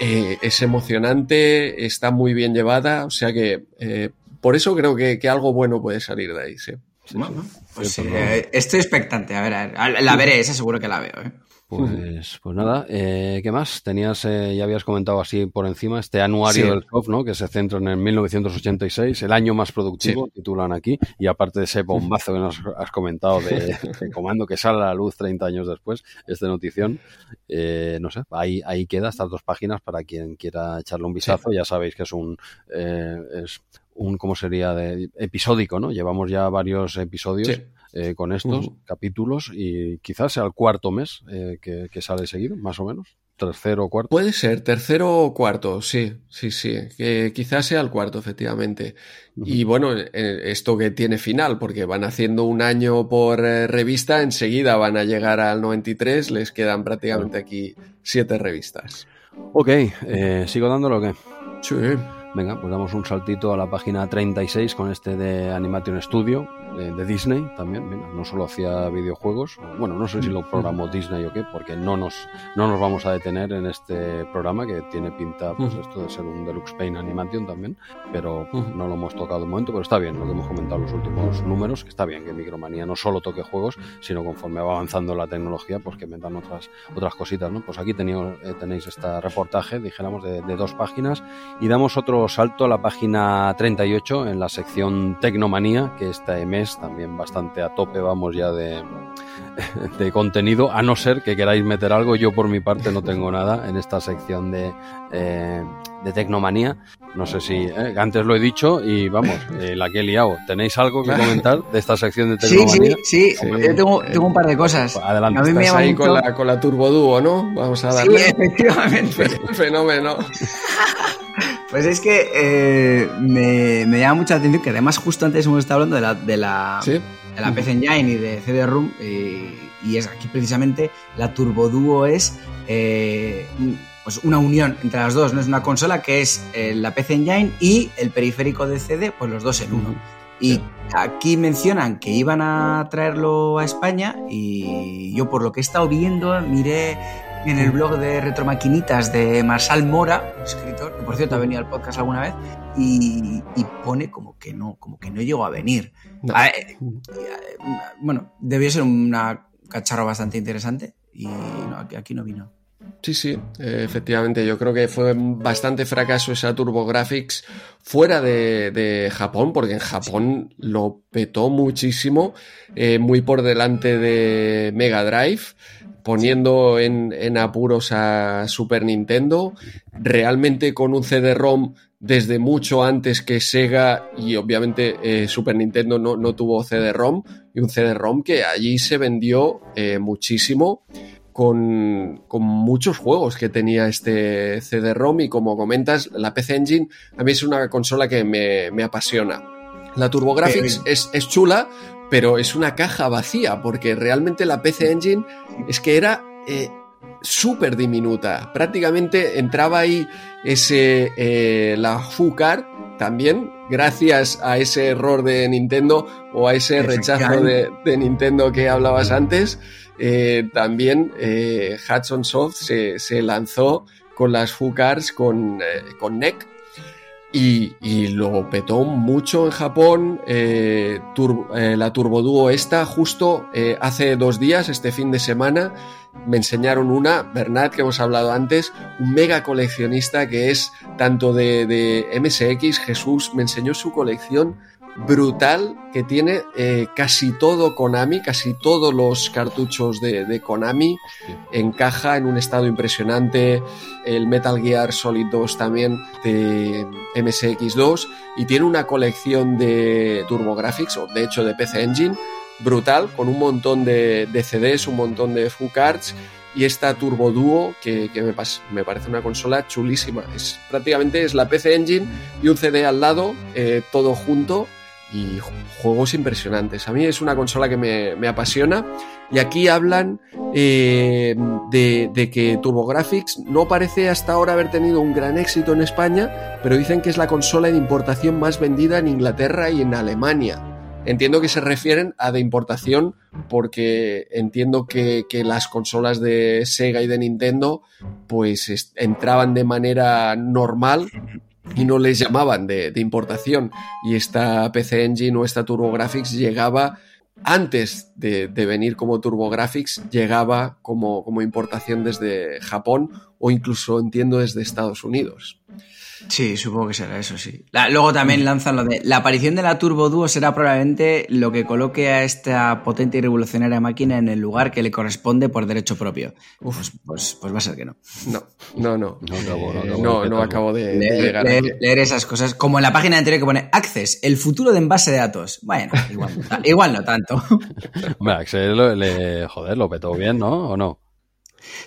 S2: eh, es emocionante, está muy bien llevada, o sea que eh, por eso creo que, que algo bueno puede salir de ahí, sí.
S1: Sí,
S3: Bueno,
S1: sí.
S3: pues
S1: Sí,
S3: eh, estoy expectante, a ver, a ver. La veré, esa seguro que la veo, ¿eh?
S1: Pues, pues nada, eh, ¿qué más? Tenías, eh, ya habías comentado así por encima, este anuario
S2: Sí.
S1: del soft, ¿no? Que se centra en el 1986, el año más productivo, titulan aquí, y aparte de ese bombazo que nos has comentado de, de comando que sale a la luz 30 años después, este notición, eh, no sé, ahí, ahí queda estas dos páginas para quien quiera echarle un vistazo, ya sabéis que es un, es un, ¿cómo sería? De, episódico, ¿no? Llevamos ya varios episodios
S2: Sí.
S1: eh, con estos capítulos y quizás sea el cuarto mes eh, que, que sale seguido, más o menos. Tercero o cuarto.
S2: Puede ser, tercero o cuarto, sí, sí, sí, que quizás sea el cuarto, efectivamente. Y bueno, eh, esto que tiene final, porque van haciendo un año por eh, revista, enseguida van a llegar al 93, les quedan prácticamente aquí siete revistas.
S1: Ok, eh, ¿sigo dándolo o qué?
S2: Sí.
S1: Venga, pues damos un saltito a la página 36 con este de Animation Studio, eh, de Disney también. Mira, no solo hacía videojuegos, bueno, no sé si lo programó Disney o qué, porque no nos, no nos vamos a detener en este programa que tiene pinta, pues
S2: Ujú.
S1: esto de ser un Deluxe Paint Animation también, pero
S2: Ujú.
S1: no lo hemos tocado de momento, pero está bien lo que hemos comentado en los últimos números, que está bien que Micromanía no solo toque juegos, sino conforme va avanzando la tecnología, pues que metan otras, otras cositas, ¿no? Pues aquí teníamos, eh, tenéis este reportaje, dijéramos, de, de dos páginas y damos otro salto a la página 38 en la sección Tecnomanía, que este mes también bastante a tope vamos ya de, de contenido, a no ser que queráis meter algo. Yo por mi parte no tengo nada en esta sección de, eh, de Tecnomanía. No sé si, eh, antes lo he dicho y vamos, eh, la que he liado. ¿Tenéis algo que comentar de esta sección de
S3: Sí, sí,
S1: Tecnomanía?
S3: sí,
S2: Sí.
S3: yo tengo, tengo un par de cosas.
S1: Pues adelante.
S3: A mí me
S2: Estás ahí con la, con la Turbo Duo, ¿no? Vamos a
S3: Sí,
S2: darle.
S3: efectivamente.
S2: Fenómeno.
S3: Pues es que eh, me, me llama mucha atención que además justo antes hemos estado hablando de la, de la,
S2: Sí.
S3: De la PC Engine y de CD-ROOM y, y es aquí precisamente la Turbo Duo es eh, pues una unión entre las dos, no es una consola que es eh, la PC Engine y el periférico de CD, pues los dos en uno. Y aquí mencionan que iban a traerlo a España y yo por lo que he estado viendo miré en el blog de Retromaquinitas de Marsal Mora, escritor, que por cierto ha venido al podcast alguna vez, y, pone como que no, como que no llegó a venir. Eh, bueno, debió ser una cacharro bastante interesante y aquí no vino.
S2: Sí, sí, efectivamente. Yo creo que fue bastante fracaso esa TurboGrafx fuera de, Japón, porque en Japón lo petó muchísimo, eh, muy por delante de Mega Drive, poniendo en, apuros a Super Nintendo, realmente con un CD-ROM desde mucho antes que Sega y obviamente eh, Super Nintendo no, no tuvo CD-ROM y un CD-ROM que allí se vendió eh, muchísimo con, muchos juegos que tenía este CD-ROM y como comentas, la PC Engine a mí es una consola que me, apasiona. La TurboGrafx es, es chula, pero es una caja vacía porque realmente la PC Engine es que era eh, súper diminuta. Prácticamente entraba ahí ese, eh, la FUCAR también, gracias a ese error de Nintendo o a ese rechazo de, de Nintendo que hablabas antes. Eh, también eh, Hudson Soft se, lanzó con las FUCARs con, con NEC y, lo petó mucho en Japón. la Turbo Duo esta, justo hace dos días, este fin de semana, me enseñaron una, Bernat, que hemos hablado antes, un mega coleccionista que es tanto de, de MSX, Jesús, me enseñó su colección brutal que tiene eh, casi todo Konami, casi todos los cartuchos de, Konami, encaja en un estado impresionante, el Metal Gear Solid 2 también de MSX2 y tiene una colección de TurboGrafx, o de hecho de PC Engine, brutal, con un montón de, CDs, un montón de FUCards y esta Turbo Duo que, me, parece una consola chulísima. Es prácticamente es la PC Engine y un CD al lado, eh, todo junto y juegos impresionantes. A mí es una consola que me, apasiona y aquí hablan eh, de, de, que TurboGrafx no parece hasta ahora haber tenido un gran éxito en España, pero dicen que es la consola de importación más vendida en Inglaterra y en Alemania. Entiendo que se refieren a de importación porque entiendo que, que las consolas de Sega y de Nintendo pues entraban de manera normal y no les llamaban de, importación. Y esta PC Engine o esta TurboGrafx llegaba antes de, venir como TurboGrafx, llegaba como, como importación desde Japón o incluso entiendo desde Estados Unidos.
S3: Sí, supongo que será eso, sí. luego también lanzan lo de. La aparición de la Turbo Duo será probablemente lo que coloque a esta potente y revolucionaria máquina en el lugar que le corresponde por derecho propio. Pues, pues, pues, va a ser que no.
S2: No, no, no. No, no, acabo de,
S3: leer, leer, esas cosas. Como en la página anterior que pone Access, el futuro de envase de datos. Bueno, igual, igual no tanto.
S1: Hombre, Access, le, joder, lo petó bien, ¿no? ¿O no?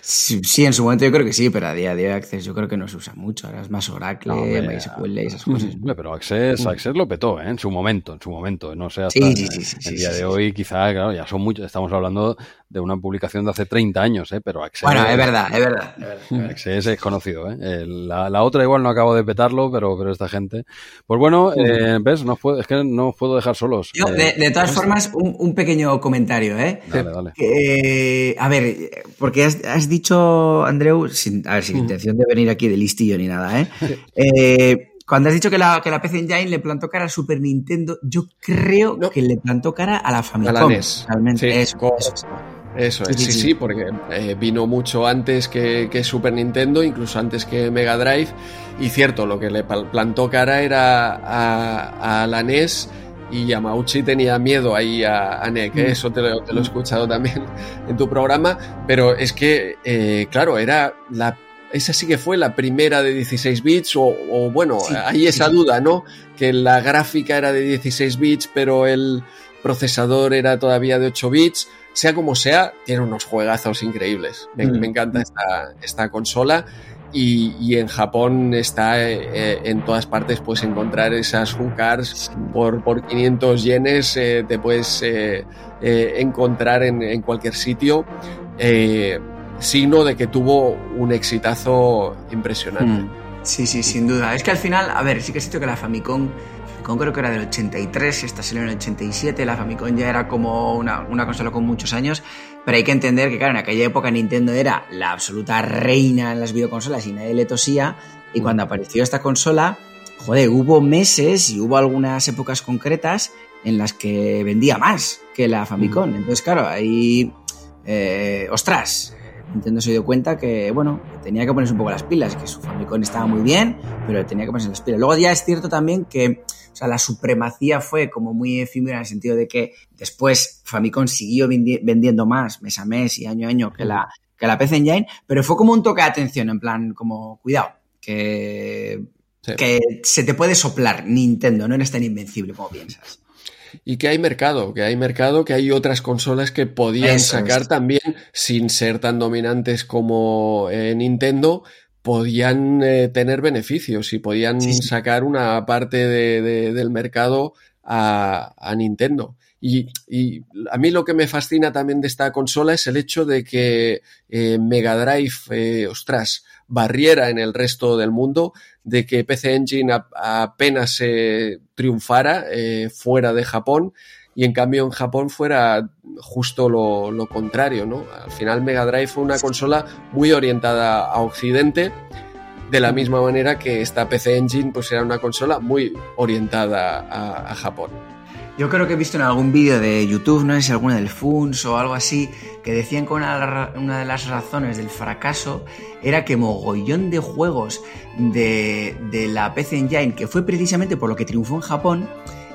S3: Sí, en su momento yo creo que sí, pero a día de hoy Access yo creo que no se usa mucho. Ahora es más Oracle, MySQL y esas cosas.
S1: pero Access. Access lo petó, ¿eh? En su momento, en su momento. No sé, hasta sí, el día de hoy quizá, claro, ya son muchos. Estamos hablando de una publicación de hace 30 años, ¿eh? Pero Access...
S3: Bueno, es verdad, es verdad.
S1: Access es conocido, ¿eh? La, otra igual no acabo de petarlo, pero, pero esta gente... Pues bueno, eh, ¿ves? No puedo, es que no os puedo dejar solos.
S3: Eh, de, todas formas, un, pequeño comentario, ¿eh?
S1: Dale, dale.
S3: a ver, porque has, dicho, Andreu, sin, a ver, sin intención de venir aquí de listillo ni nada, ¿eh? eh cuando has dicho que la, que la PC Engine le plantó cara al Super Nintendo, yo creo que le plantó cara a la Famicom. A la NES. Realmente. eso,
S2: eso es, sí, sí, porque eh, vino mucho antes que, Super Nintendo, incluso antes que Mega Drive. Y cierto, lo que le plantó cara era a, la NES y Yamauchi tenía miedo ahí a, NEC, ¿eh? mm. eso te lo, he escuchado también en tu programa, pero es que, eh, claro, era la, esa sí que fue la primera de 16 bits, o, bueno, hay esa duda, ¿no? Que la gráfica era de 16 bits, pero el procesador era todavía de 8 bits sea como sea, tiene unos juegazos increíbles. Me, mm. encanta esta, consola. Y, en Japón está eh, en todas partes, puedes encontrar esas Huncars por, por 500 yenes, eh, te puedes eh, encontrar en, cualquier sitio. signo de que tuvo un exitazo impresionante. Mm.
S3: Sí, sí, sin duda. Es que al final, a ver, sí que siento que la Famicom creo que era del 83, esta salió en el 87, la Famicom ya era como una, una consola con muchos años, pero hay que entender que, claro, en aquella época Nintendo era la absoluta reina en las videoconsolas y nadie le tosía. Y cuando apareció esta consola, joder, hubo meses y hubo algunas épocas concretas en las que vendía más que la Famicom. Entonces, claro, ahí, eh, ostras, Nintendo se dio cuenta que, bueno, tenía que ponerse un poco las pilas, que su Famicom estaba muy bien, pero tenía que ponerse las pilas. Luego ya es cierto también que, o sea, la supremacía fue como muy efímera en el sentido de que después Famicom siguió vendiendo más mes a mes y año a año que la, que la PC Engine, pero fue como un toque de atención, en plan, como, cuidado, que, que se te puede soplar Nintendo, no eres tan invencible como piensas.
S2: Y que hay mercado, que hay mercado, que hay otras consolas que podían sacar también sin ser tan dominantes como eh, Nintendo, podían eh, tener beneficios y podían sacar una parte del mercado a, Nintendo. Y, a mí lo que me fascina también de esta consola es el hecho de que eh, Mega Drive, ostras, barriera en el resto del mundo de que PC Engine apenas se triunfara eh, fuera de Japón y en cambio en Japón fuera justo lo, contrario, ¿no? Al final Mega Drive fue una consola muy orientada a Occidente, de la misma manera que esta PC Engine pues era una consola muy orientada a Japón.
S3: Yo creo que he visto en algún vídeo de YouTube, no sé si alguna del FUNS o algo así, que decían que una, de las razones del fracaso era que mogollón de juegos de, la PC Engine, que fue precisamente por lo que triunfó en Japón,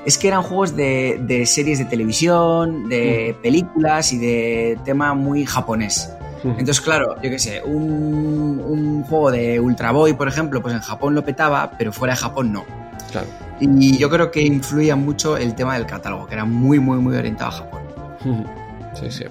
S3: es que eran juegos de, series de televisión, de películas y de tema muy japonés. Entonces, claro, yo qué sé, un, un juego de Ultra Boy, por ejemplo, pues en Japón lo petaba, pero fuera de Japón no.
S2: Claro.
S3: Y yo creo que influía mucho el tema del catálogo, que era muy, muy, muy orientado a Japón.
S2: Sí, sí.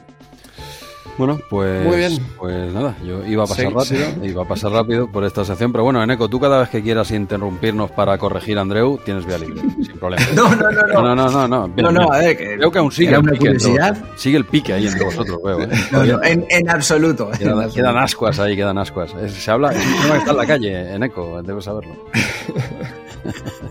S1: Bueno, pues,
S2: Muy bien.
S1: pues nada, yo iba a pasar rápido, iba a pasar rápido por esta sección, pero bueno, Eneco, tú cada vez que quieras interrumpirnos para corregir a Andreu, tienes vía libre, sin problema.
S3: No, no, no, no.
S1: No, no, no, no.
S3: no, no, a ver, que
S1: Creo que aún sigue
S3: el pique.
S1: Sigue el pique ahí entre vosotros, veo. ¿eh?
S3: No, no, en, en, absoluto.
S1: Quedan, ascuas ahí, quedan ascuas. Se habla, es un está en la calle, Eneco, debes saberlo.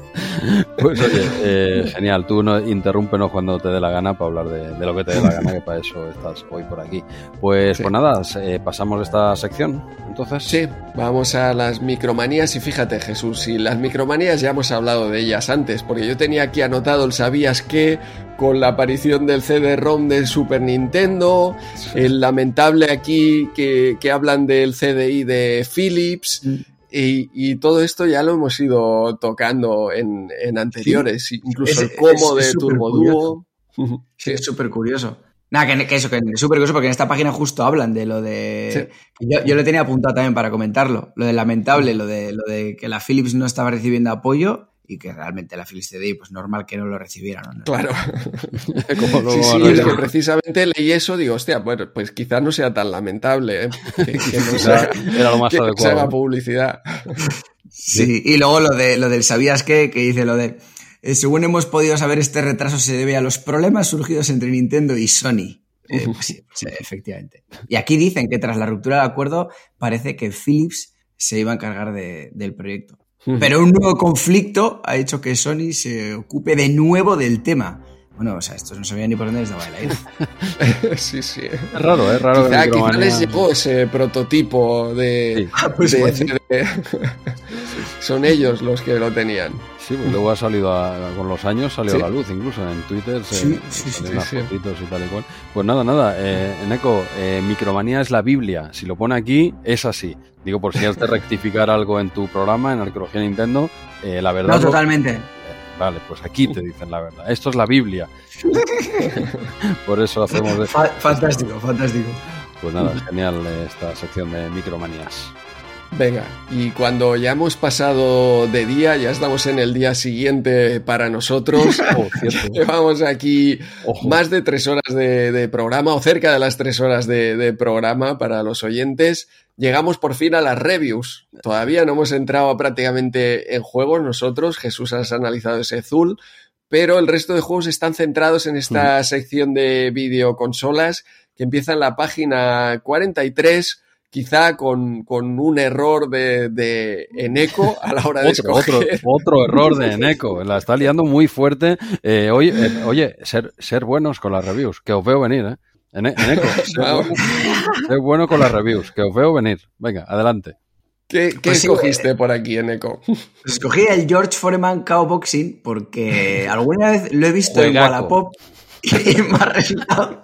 S1: Pues oye, eh, genial, tú no, interrúmpenos cuando te dé la gana para hablar de, lo que te dé la gana, que para eso estás hoy por aquí. Pues, pues nada, eh, pasamos esta sección, entonces.
S2: Sí, vamos a las micromanías y fíjate Jesús, si las micromanías ya hemos hablado de ellas antes, porque yo tenía aquí anotado el sabías que con la aparición del CD-ROM del Super Nintendo, el lamentable aquí que, que hablan del CDI de Philips, mm. Y, todo esto ya lo hemos ido tocando en, anteriores, incluso el cómo de Turbo Duo.
S3: Sí, es súper curioso. Nada, que, eso, que es súper curioso porque en esta página justo hablan de lo de... Yo, yo, lo tenía apuntado también para comentarlo, lo de lamentable, lo de, lo de que la Philips no estaba recibiendo apoyo y que realmente la Philips CDI, pues normal que no lo recibieran.
S2: Claro. Como sí, sí, es que precisamente leí eso, digo, hostia, bueno, pues quizás no sea tan lamentable ¿eh? que, no sea,
S1: Era lo más adecuado.
S2: se haga publicidad.
S3: Sí, y luego lo, de, lo del ¿sabías qué? Que dice lo de, eh, según hemos podido saber, este retraso se debe a los problemas surgidos entre Nintendo y Sony. Eh, pues sí, sí, efectivamente. Y aquí dicen que tras la ruptura del acuerdo parece que Philips se iba a encargar de, del proyecto. Pero un nuevo conflicto ha hecho que Sony se ocupe de nuevo del tema. Bueno, o sea, estos no sabían ni por dónde les daba el
S2: aire. sí, sí.
S1: Es raro, es raro.
S2: Quizá, quizá les llegó ese prototipo de,
S3: ah, pues
S2: de, Son ellos los que lo tenían.
S1: Sí, pues luego ha salido con los años, salió a la luz, incluso en Twitter se
S3: sí, sí,
S1: unas fotitos y tal y cual. Pues nada, nada, eh, Eneco, eh, Micromanía es la Biblia. Si lo pone aquí, es así. Digo, por si has de rectificar algo en tu programa, en Arqueología Nintendo, eh, la verdad.
S3: No, totalmente.
S1: Vale, pues aquí te dicen la verdad. Esto es la Biblia. Por eso hacemos... De...
S3: Fantástico, fantástico.
S1: Pues nada, genial esta sección de micromanías.
S2: Venga, y cuando ya hemos pasado de día, ya estamos en el día siguiente para nosotros. Oh, Llevamos aquí más de tres horas de, programa, o cerca de las tres horas de, programa para los oyentes. Llegamos por fin a las reviews. Todavía no hemos entrado prácticamente en juegos nosotros. Jesús has analizado ese azul, pero el resto de juegos están centrados en esta sección de videoconsolas que empieza en la página 43 quizá con, un error de, de, Eneco a la hora de
S1: otro, escoger. Otro, error de Eneco, la está liando muy fuerte. Eh, oye, eh, oye ser, ser buenos con las reviews, que os veo venir, ¿eh? En, Eco. Sé bueno, con las reviews, que os veo venir. Venga, adelante.
S2: ¿Qué, pues escogiste por aquí en Eco?
S3: Escogí el George Foreman Cow Boxing porque alguna vez lo he visto en Wallapop y me ha resultado,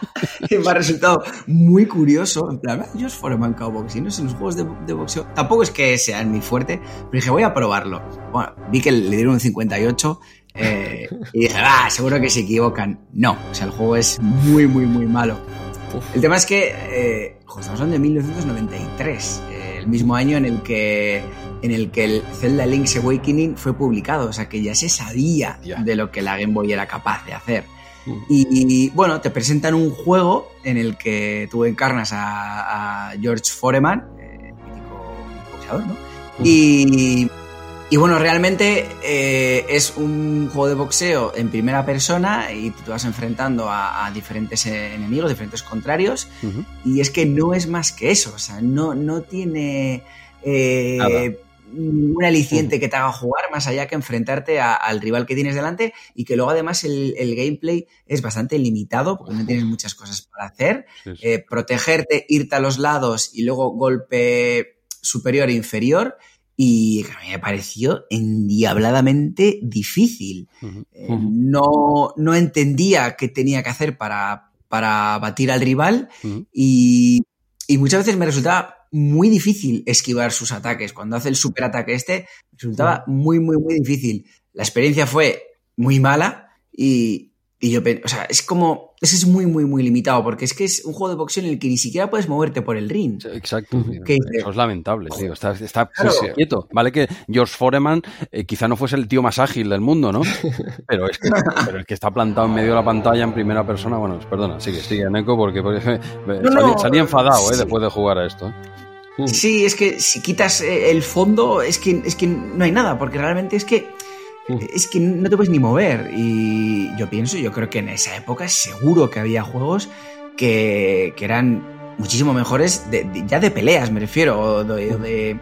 S3: me ha resultado muy curioso. En plan, George Foreman Cow Boxing, no sé, los juegos de, de, boxeo tampoco es que sean muy fuerte, pero dije, voy a probarlo. Bueno, vi que le dieron un 58 eh, y dije, ah, seguro que se equivocan. No, o sea, el juego es muy, muy, muy malo. El tema es que eh, estamos hablando de 1993, eh, el mismo año en el que en el que el Zelda Link's Awakening fue publicado, o sea que ya se sabía de lo que la Game Boy era capaz de hacer. Y, bueno, te presentan un juego en el que tú encarnas a, George Foreman, eh, mítico boxeador, ¿no? Y y bueno, realmente eh, es un juego de boxeo en primera persona y te vas enfrentando a, diferentes enemigos, diferentes contrarios. Y es que no es más que eso, o sea, no, no tiene eh, ningún aliciente que te haga jugar más allá que enfrentarte al rival que tienes delante y que luego además el, gameplay es bastante limitado porque no tienes muchas cosas para hacer. Eh, protegerte, irte a los lados y luego golpe superior e inferior y a mí me pareció endiabladamente difícil. Eh, no, no, entendía qué tenía que hacer para, para batir al rival y, y, muchas veces me resultaba muy difícil esquivar sus ataques. Cuando hace el superataque este, resultaba muy, muy, muy difícil. La experiencia fue muy mala y, y yo, o sea, es como, ese es muy, muy, muy limitado, porque es que es un juego de boxeo en el que ni siquiera puedes moverte por el ring.
S1: Exacto. Eso es lamentable, tío. Está, está quieto. Vale que George Foreman eh, quizá no fuese el tío más ágil del mundo, ¿no? Pero es que pero el que está plantado en medio de la pantalla en primera persona, bueno, perdona, sigue, sigue, Neko, porque, porque salí, enfadado, ¿eh? Después de jugar a esto.
S3: ¿Eh? Sí, es que si quitas eh, el fondo, es que, es que no hay nada, porque realmente es que es que no te puedes ni mover. Y yo pienso, yo creo que en esa época seguro que había juegos que, eran muchísimo mejores, ya de peleas me refiero, o de,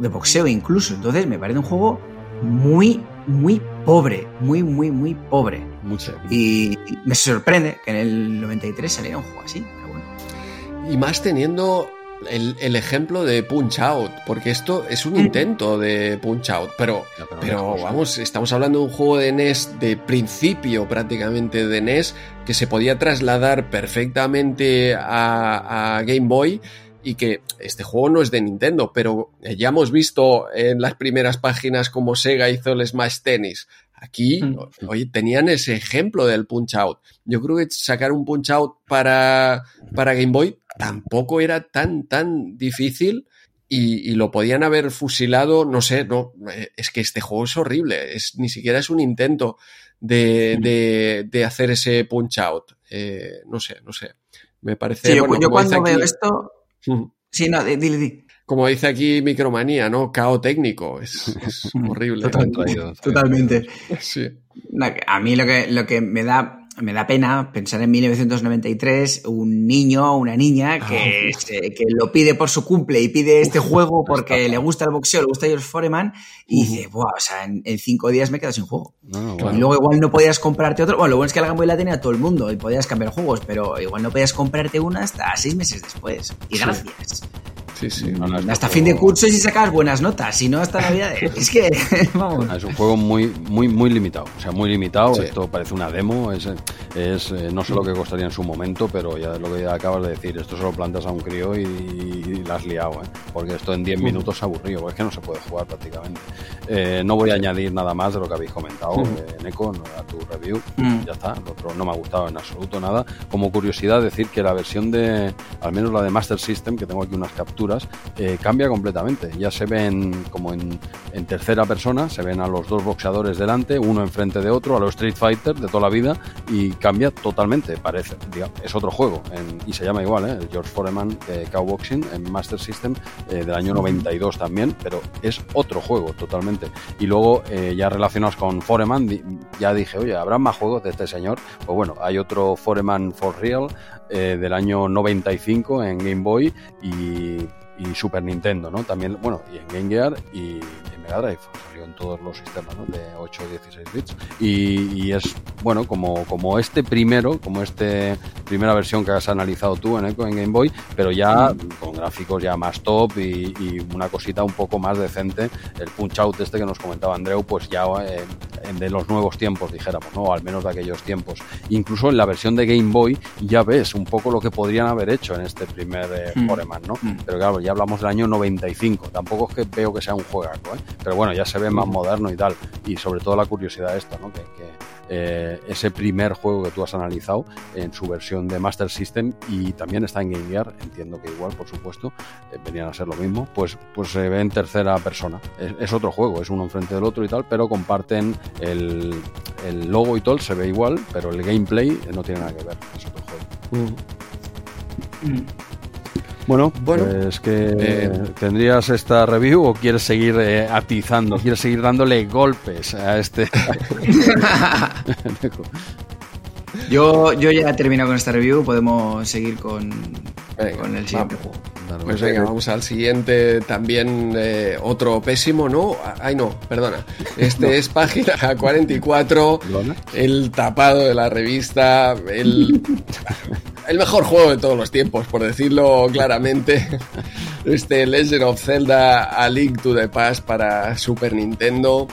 S3: de, boxeo incluso. Entonces me parece un juego muy, muy pobre, muy, muy, muy pobre.
S1: Mucho.
S3: Y me sorprende que en el 93 saliera un juego así. Pero bueno.
S2: Y más teniendo el, ejemplo de Punch Out, porque esto es un intento de Punch Out, pero, pero vamos, estamos hablando de un juego de NES de principio prácticamente de NES que se podía trasladar perfectamente a, Game Boy y que este juego no es de Nintendo, pero ya hemos visto en las primeras páginas cómo Sega hizo el Smash Tennis. Aquí, mm. oye, tenían ese ejemplo del Punch Out. Yo creo que sacar un Punch Out para, para Game Boy tampoco era tan, tan difícil y, lo podían haber fusilado, no sé, no, eh, es que este juego es horrible, es, ni siquiera es un intento de, de, hacer ese punch out, eh, no sé, no sé, me parece...
S3: yo, cuando veo esto... Sí, no, dile, dile.
S2: Como dice aquí Micromanía, ¿no? Cao técnico, es, horrible.
S3: Totalmente. Totalmente. Sí. A mí lo que, lo que me da me da pena pensar en 1993, un niño o una niña ah, que, que, lo pide por su cumple y pide este juego porque le gusta el boxeo, le gusta George Foreman y dice, Buah, o sea, en, cinco días me quedo sin juego. Y luego igual no podías comprarte otro. Bueno, lo bueno es que la Game Boy la tenía todo el mundo y podías cambiar juegos, pero igual no podías comprarte una hasta seis meses después. Y gracias.
S2: Sí, sí.
S3: hasta fin de curso y si sacas buenas notas, si no hasta Navidad. es que, vamos.
S1: Es un juego muy, muy, muy limitado. O sea, muy limitado. Esto parece una demo. Es, es eh, no sé lo que costaría en su momento, pero ya lo que ya acabas de decir, esto se lo plantas a un crío y, y, la has liado, ¿eh? Porque esto en 10 minutos aburrido, porque es que no se puede jugar prácticamente. Eh, no voy a añadir nada más de lo que habéis comentado, en Eco, a tu review. Mm. Ya está. El otro no me ha gustado en absoluto nada. Como curiosidad, decir que la versión de, al menos la de Master System, que tengo aquí unas capturas, eh, cambia completamente. Ya se ven como en, tercera persona, se ven a los dos boxeadores delante, uno enfrente de otro, a los Street Fighter de toda la vida, y cambia totalmente, parece. es otro juego, y se llama igual, ¿eh? George Foreman eh, Cowboxing en Master System del año 92 también, pero es otro juego totalmente. Y luego, ya relacionados con Foreman, ya dije, oye, ¿habrá más juegos de este señor? Pues bueno, hay otro Foreman for Real del año 95 en Game Boy y y Super Nintendo, ¿no? También, bueno, y en Game Gear y en Mega Drive, salió en todos los sistemas, ¿no? De 8 o 16 bits. Y, y, es, bueno, como, como este primero, como este primera versión que has analizado tú en, en Game Boy, pero ya con gráficos ya más top y, una cosita un poco más decente. El Punch Out este que nos comentaba Andreu, pues ya eh, de los nuevos tiempos, dijéramos, ¿no? al menos de aquellos tiempos. Incluso en la versión de Game Boy ya ves un poco lo que podrían haber hecho en este primer eh, mm. Foreman, ¿no? Mm. Pero claro, ya hablamos del año 95. Tampoco es que veo que sea un juego, ¿eh? Pero bueno, ya se ve más mm. moderno y tal. Y sobre todo la curiosidad esta, ¿no? Que, eh, ese primer juego que tú has analizado en su versión de Master System y también está en Game Gear, entiendo que igual, por supuesto, eh, venían a ser lo mismo, pues, pues se ve en tercera persona. Es, otro juego, es uno enfrente del otro y tal, pero comparten el, el, logo y todo, se ve igual, pero el gameplay no tiene nada que ver, es otro juego. Bueno, bueno pues que eh, tendrías esta review o quieres seguir eh, atizando, quieres seguir dándole golpes a este.
S3: yo, yo ya he terminado con esta review, podemos seguir con, con el siguiente juego.
S2: Pues venga, vamos al siguiente, también eh, otro pésimo, ¿no? Ay, no, perdona. Este es página 44, el tapado de la revista, el, el mejor juego de todos los tiempos, por decirlo claramente. Este Legend of Zelda A Link to the Past para Super Nintendo.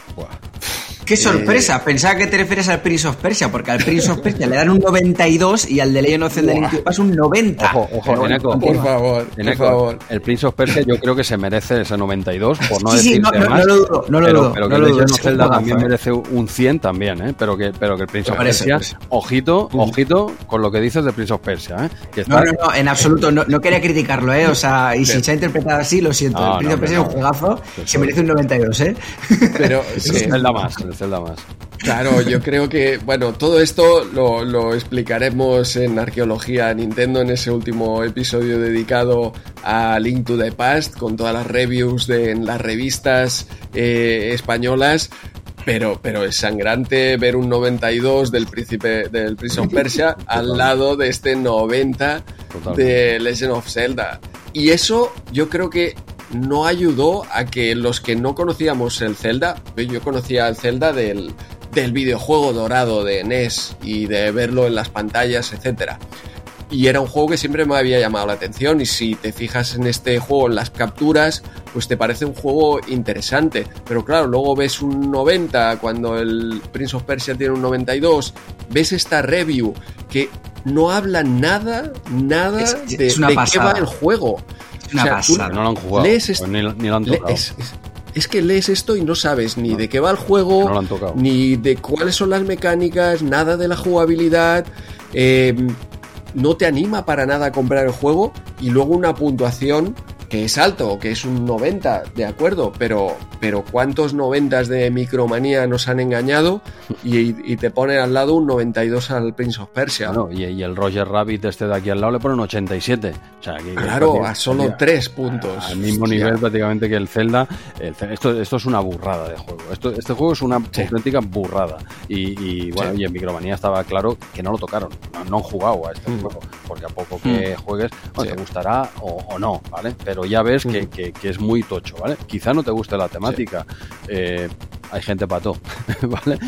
S3: ¡Qué sorpresa! Pensaba que te refieres al Prince of Persia, porque al Prince of Persia le dan un 92 y al de Legend of Zelda Link to un 90.
S1: Ojo, ojo, Eneco, por favor, por favor. El Prince of Persia yo creo que se merece ese 92, por no decir
S3: no,
S1: más.
S3: No, lo dudo, no lo
S1: pero,
S3: dudo.
S1: Pero que Legend of Zelda también merece un 100 también, ¿eh? Pero que, pero que el Prince of Persia, ojito, ojito con lo que dices de Prince of Persia, ¿eh?
S3: No, no, no, en absoluto, no, quería criticarlo, ¿eh? O sea, y si se ha interpretado así, lo siento. el Prince of Persia es un juegazo, se merece un 92, ¿eh?
S1: Pero es Zelda más, el Zelda más.
S2: Claro, yo creo que, bueno, todo esto lo, explicaremos en Arqueología Nintendo en ese último episodio dedicado a Link to the Past, con todas las reviews de, en las revistas eh, españolas. Pero, pero es sangrante ver un 92 del príncipe del Prince of Persia al lado de este 90 de Legend of Zelda. Y eso yo creo que no ayudó a que los que no conocíamos el Zelda, yo conocía el Zelda del, del videojuego dorado de NES y de verlo en las pantallas, etcétera. Y era un juego que siempre me había llamado la atención y si te fijas en este juego, en las capturas, pues te parece un juego interesante. Pero claro, luego ves un 90 cuando el Prince of Persia tiene un 92, ves esta review que no habla nada, nada de, qué va el juego.
S3: Es una pasada.
S1: no lo han jugado, ni, lo han tocado
S2: es que lees esto y no sabes ni de qué va el juego, ni de cuáles son las mecánicas, nada de la jugabilidad. Em, no te anima para nada a comprar el juego y luego una puntuación que es alto, que es un 90, de acuerdo, pero, pero ¿cuántos 90 de Micromanía nos han engañado y, te pone al lado un 92 al Prince of Persia?
S1: y, el Roger Rabbit este de aquí al lado le pone un 87. O sea,
S2: claro, a solo 3 puntos.
S1: Al mismo nivel prácticamente que el Zelda. esto, esto es una burrada de juego. Esto, este juego es una auténtica burrada. Y, bueno, y en Micromanía estaba claro que no lo tocaron, no, han jugado a este mm. juego, porque a poco que mm. juegues, te gustará o, no, ¿vale? pero ya ves que, que, es muy tocho, ¿vale? Quizá no te guste la temática, eh, hay gente pato, ¿vale?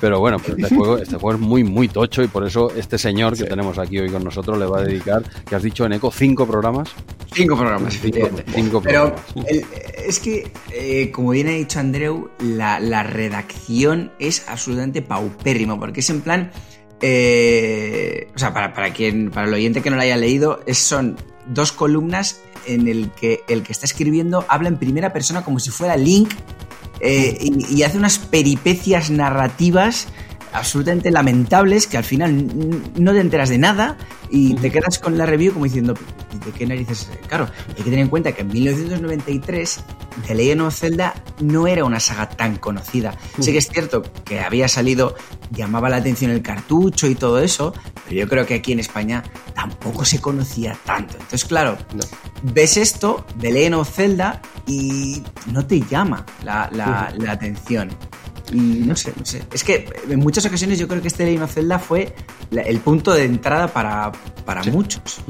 S1: Pero bueno, este, juego, este juego es muy, muy tocho y por eso este señor que tenemos aquí hoy con nosotros le va a dedicar, que has dicho en Eco, cinco programas.
S3: Cinco programas, cinco, Pero es que, eh, como bien ha dicho Andreu, la, la redacción es absolutamente paupérrima, porque es en plan... Eh, o sea, para, para, quien, para el oyente que no lo haya leído, es, son dos columnas en el que el que está escribiendo habla en primera persona como si fuera Link eh, y, hace unas peripecias narrativas absolutamente lamentables que al final no te enteras de nada y te quedas con la review como diciendo, ¿de qué narices? Claro, hay que tener en cuenta que en 1993 The Legend of Zelda no era una saga tan conocida. Sé que es cierto que había salido, llamaba la atención el cartucho y todo eso, pero yo creo que aquí en España tampoco se conocía tanto. Entonces, claro, ves esto, The Legend of Zelda, y no te llama la, la atención. Y no sé, no sé. Es que en muchas ocasiones yo creo que este Legend of Zelda fue el punto de entrada para, para muchos.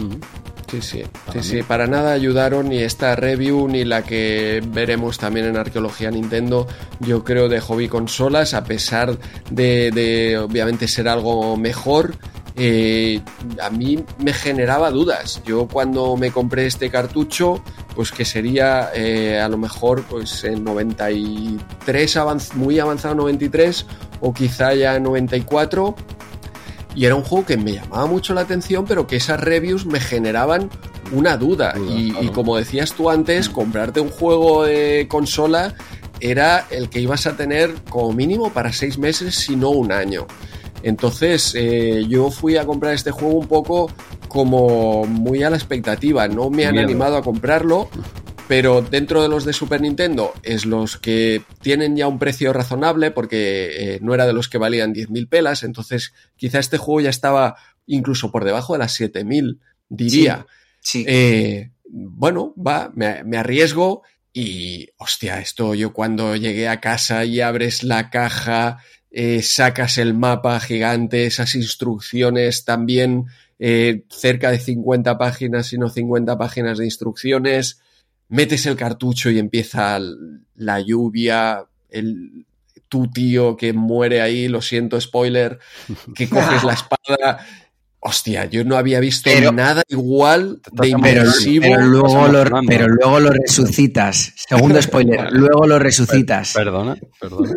S2: Sí, sí, sí, sí, para nada ayudaron ni esta review ni la que veremos también en Arqueología Nintendo, yo creo de hobby consolas, a pesar de, de obviamente ser algo mejor, eh, a mí me generaba dudas. Yo cuando me compré este cartucho, pues que sería eh, a lo mejor pues en 93, muy avanzado 93 o quizá ya en 94. Y era un juego que me llamaba mucho la atención, pero que esas reviews me generaban una duda. y, y, como decías tú antes, comprarte un juego de consola era el que ibas a tener como mínimo para seis meses, si no un año. Entonces eh, yo fui a comprar este juego un poco como muy a la expectativa. No me han animado a comprarlo, pero dentro de los de Super Nintendo es los que tienen ya un precio razonable porque eh, no era de los que valían 10.000 pelas, entonces quizá este juego ya estaba incluso por debajo de las 7.000, diría.
S3: Sí.
S2: Eh, bueno, va, me, me, arriesgo y, hostia, esto yo cuando llegué a casa y abres la caja eh, sacas el mapa gigante, esas instrucciones también, eh, cerca de 50 páginas, sino 50 páginas de instrucciones, metes el cartucho y empieza la lluvia, el, tu tío que muere ahí, lo siento, spoiler, que coges la espada. Hostia, yo no había visto nada igual de inmersivo.
S3: Pero, luego lo, pero luego lo resucitas. Segundo spoiler, luego lo resucitas.
S1: Perdona, perdona.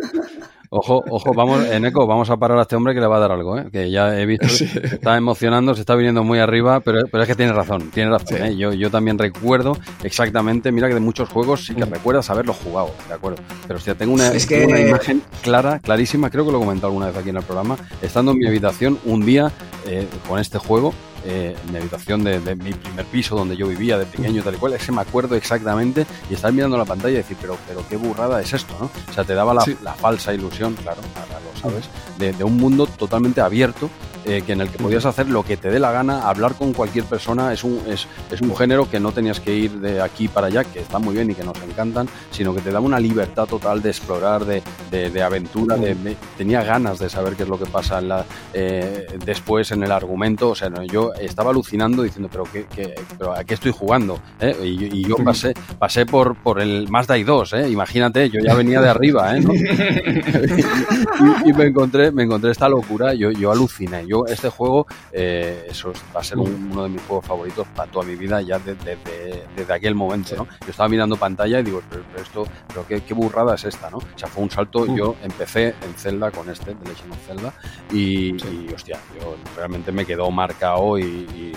S1: Ojo, ojo, vamos, en eco, vamos a parar a este hombre que le va a dar algo, ¿eh? que ya he visto, se está emocionando, se está viniendo muy arriba, pero, pero es que tiene razón, tiene razón. ¿eh? Yo, yo también recuerdo exactamente, mira que de muchos juegos sí que mm. recuerdas haberlo jugado, ¿de acuerdo? Pero hostia, tengo una, una imagen clara, clarísima, creo que lo he comentado alguna vez aquí en el programa, estando en mi habitación un día eh, con este juego, eh, mi habitación de, de, mi primer piso donde yo vivía de pequeño, tal y cual, ese me acuerdo exactamente y estar mirando la pantalla y decir, pero, pero qué burrada es esto, ¿no? O sea, te daba la, sí. la falsa ilusión, claro, ahora lo sabes, de, de, un mundo totalmente abierto eh, que en el que podías hacer lo que te dé la gana, hablar con cualquier persona, es un, es, es un género que no tenías que ir de aquí para allá, que está muy bien y que nos encantan, sino que te da una libertad total de explorar, de, de, de aventura, de, tenía ganas de saber qué es lo que pasa en la, eh, después en el argumento, o sea, no, yo estaba alucinando diciendo, pero, ¿qué, qué, pero ¿a qué estoy jugando? ¿Eh? Y, y, yo pasé, pasé por, por el Mazda i2, ¿eh? imagínate, yo ya venía de arriba, ¿eh? ¿no? y, y, me, encontré, me encontré esta locura, yo, yo aluciné, yo este juego, eh, eso va a ser un, uno de mis juegos favoritos para toda mi vida ya desde, desde, desde aquel momento, ¿no? Yo estaba mirando pantalla y digo, pero, pero esto, pero qué, qué, burrada es esta, ¿no? O sea, fue un salto, uh. yo empecé en Zelda con este, The Legend of Zelda, y, sí. y hostia, yo realmente me quedó marcado y, y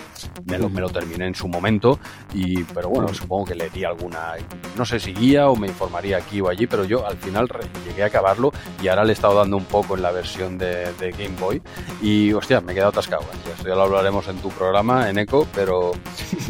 S1: me, lo, me, lo, terminé en su momento, y, pero bueno, supongo que le di alguna, no sé si guía o me informaría aquí o allí, pero yo al final llegué a acabarlo y ahora le he estado dando un poco en la versión de, de Game Boy, y hostia, me he quedado atascado. Esto ya lo hablaremos en tu programa, en ECO, pero,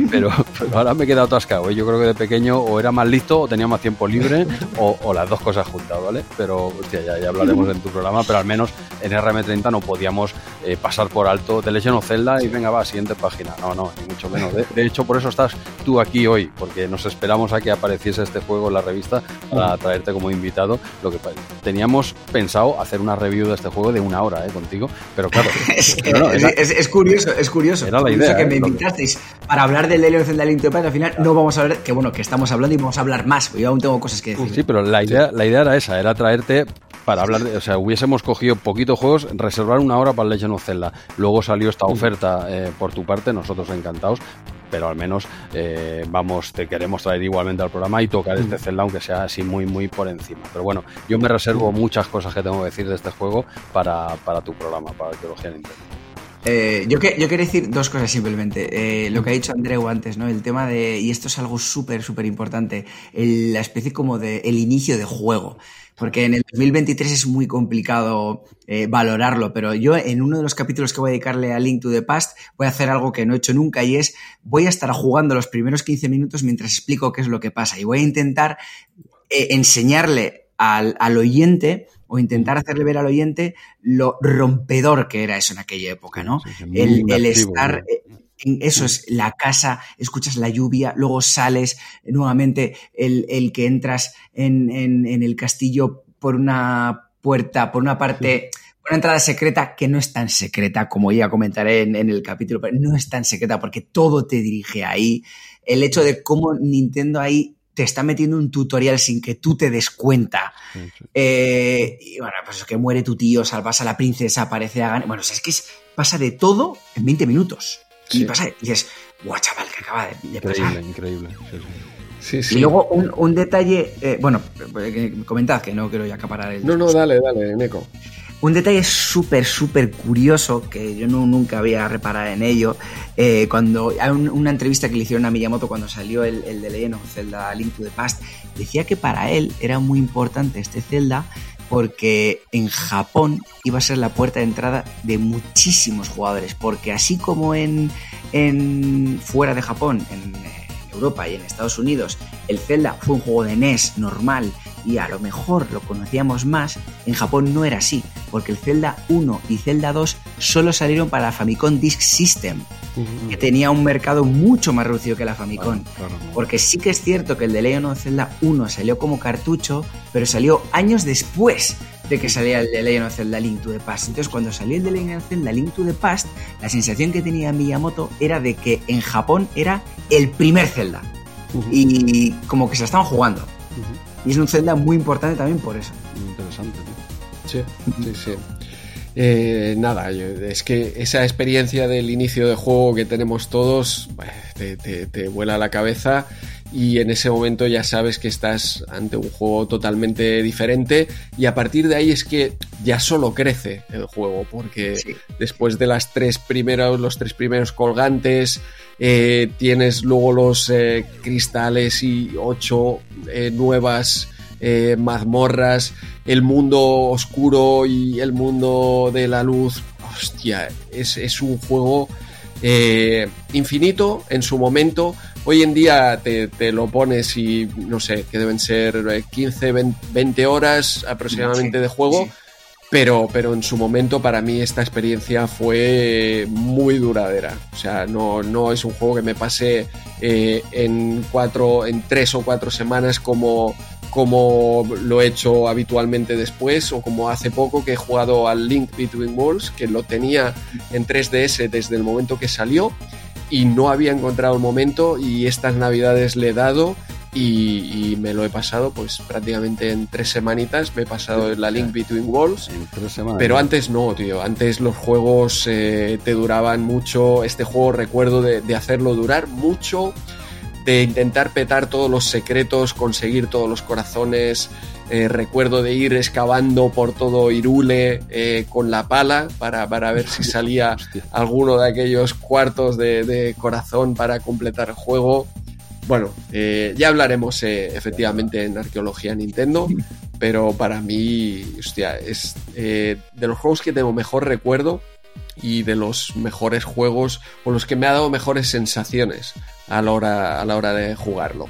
S1: pero, pero ahora me he quedado atascado. ¿eh? Yo creo que de pequeño o era más listo o tenía más tiempo libre o, o las dos cosas juntas, ¿vale? Pero, hostia, ya, ya, hablaremos en tu programa, pero al menos en RM30 no podíamos eh, pasar por alto de Legend of Zelda y venga, va, siguiente página. No, no, ni mucho menos. De, de, hecho, por eso estás tú aquí hoy, porque nos esperamos a que apareciese este juego en la revista para traerte como invitado. Lo que teníamos pensado hacer una review de este juego de una hora, ¿eh? Contigo, pero claro.
S3: No, no, era, es, es, curioso, es curioso.
S1: Era la idea.
S3: que me invitasteis que... para hablar del Helio Zelda Link to al final no vamos a hablar, que bueno, que estamos hablando y vamos a hablar más, yo aún tengo cosas que decir.
S1: Sí, pero la idea, la idea era esa, era traerte para hablar de, o sea, hubiésemos cogido poquitos juegos, reservar una hora para Legend of Zelda. Luego salió esta oferta eh, por tu parte, nosotros encantados, pero al menos eh, vamos, te queremos traer igualmente al programa y tocar este Zelda, aunque sea así muy, muy por encima. Pero bueno, yo me reservo muchas cosas que tengo que decir de este juego para, para tu programa, para Arqueología Nintendo.
S3: Eh, yo, quería decir dos cosas simplemente. Eh, lo que ha dicho Andreu antes, ¿no? El tema de, y esto es algo súper, súper importante, la especie como de el inicio de juego. Porque en el 2023 es muy complicado eh, valorarlo, pero yo en uno de los capítulos que voy a dedicarle a Link to the Past voy a hacer algo que no he hecho nunca y es voy a estar jugando los primeros 15 minutos mientras explico qué es lo que pasa y voy a intentar enseñarle al, al oyente o intentar hacerle ver al oyente lo rompedor que era eso en aquella época, ¿no? Sí, el, el, estar, ¿no? eso es la casa, escuchas la lluvia, luego sales nuevamente el, el que entras en, en, en, el castillo por una puerta, por una parte... Sí una entrada secreta que no es tan secreta, como ya comentaré en, en, el capítulo, pero no es tan secreta porque todo te dirige ahí. El hecho de cómo Nintendo ahí te está metiendo un tutorial sin que tú te des cuenta. Eh, y bueno, pues es que muere tu tío, salvas a la princesa, aparece a Bueno, es que pasa de todo en 20 minutos. Y pasa, y dices, guau, chaval, que acaba de,
S1: increíble,
S3: pasar.
S1: Increíble,
S3: Y luego un, detalle, eh, bueno, comentad que no quiero ya acaparar el.
S2: No, no, dale, dale, Neko.
S3: Un detalle súper, súper curioso, que yo no, nunca había reparado en ello, eh, cuando hay una entrevista que le hicieron a Miyamoto cuando salió el, el de Legend of Zelda Link to the Past, decía que para él era muy importante este Zelda porque en Japón iba a ser la puerta de entrada de muchísimos jugadores, porque así como en, en fuera de Japón, en Europa y en Estados Unidos, el Zelda fue un juego de NES normal y a lo mejor lo conocíamos más, en Japón no era así, porque el Zelda 1 y Zelda 2 solo salieron para la Famicom Disk System, que tenía un mercado mucho más reducido que la Famicom. Porque sí que es cierto que el de Legend of Zelda 1 salió como cartucho, pero salió años después de que salía el de Legend of Zelda Link to the Past. Entonces, cuando salió el de Legend of Zelda Link to the Past, la sensación que tenía Miyamoto era de que en Japón era el primer Zelda. Y como que se estaban jugando. Y es un Zelda muy importante también por eso.
S1: Interesante,
S2: Sí, sí, sí. Eh, nada, es que esa experiencia del inicio de juego que tenemos todos te, te, vuela la cabeza y en ese momento ya sabes que estás ante un juego totalmente diferente y a partir de ahí es que ya solo crece el juego porque después de las tres primeros los tres primeros colgantes eh, tienes luego los eh, cristales y ocho eh, nuevas mazmorras, el mundo oscuro y el mundo de la luz. Hostia, es, es un juego infinito en su momento. Hoy en día te, te, lo pones y no sé, que deben ser 15, 20 horas aproximadamente de juego. Pero, pero en su momento para mí esta experiencia fue muy duradera. O sea, no, no es un juego que me pase eh, en cuatro, en tres o cuatro semanas como, como lo he hecho habitualmente después o como hace poco que he jugado al Link Between Worlds, que lo tenía en 3DS desde el momento que salió y no había encontrado el momento y estas navidades le he dado y, me lo he pasado pues prácticamente en tres semanitas me he pasado la Link Between Worlds. Pero antes no tío. Antes los juegos eh, te duraban mucho. Este juego recuerdo de, hacerlo durar mucho de intentar petar todos los secretos conseguir todos los corazones eh, recuerdo de ir excavando por todo Irule eh, con la pala para, ver si salía alguno de aquellos cuartos de corazón para completar el juego bueno, eh, ya hablaremos efectivamente en arqueología Nintendo, pero para mí, hostia, es de los juegos que tengo mejor recuerdo y de los mejores juegos o los que me ha dado mejores sensaciones a la hora, a la hora de jugarlo.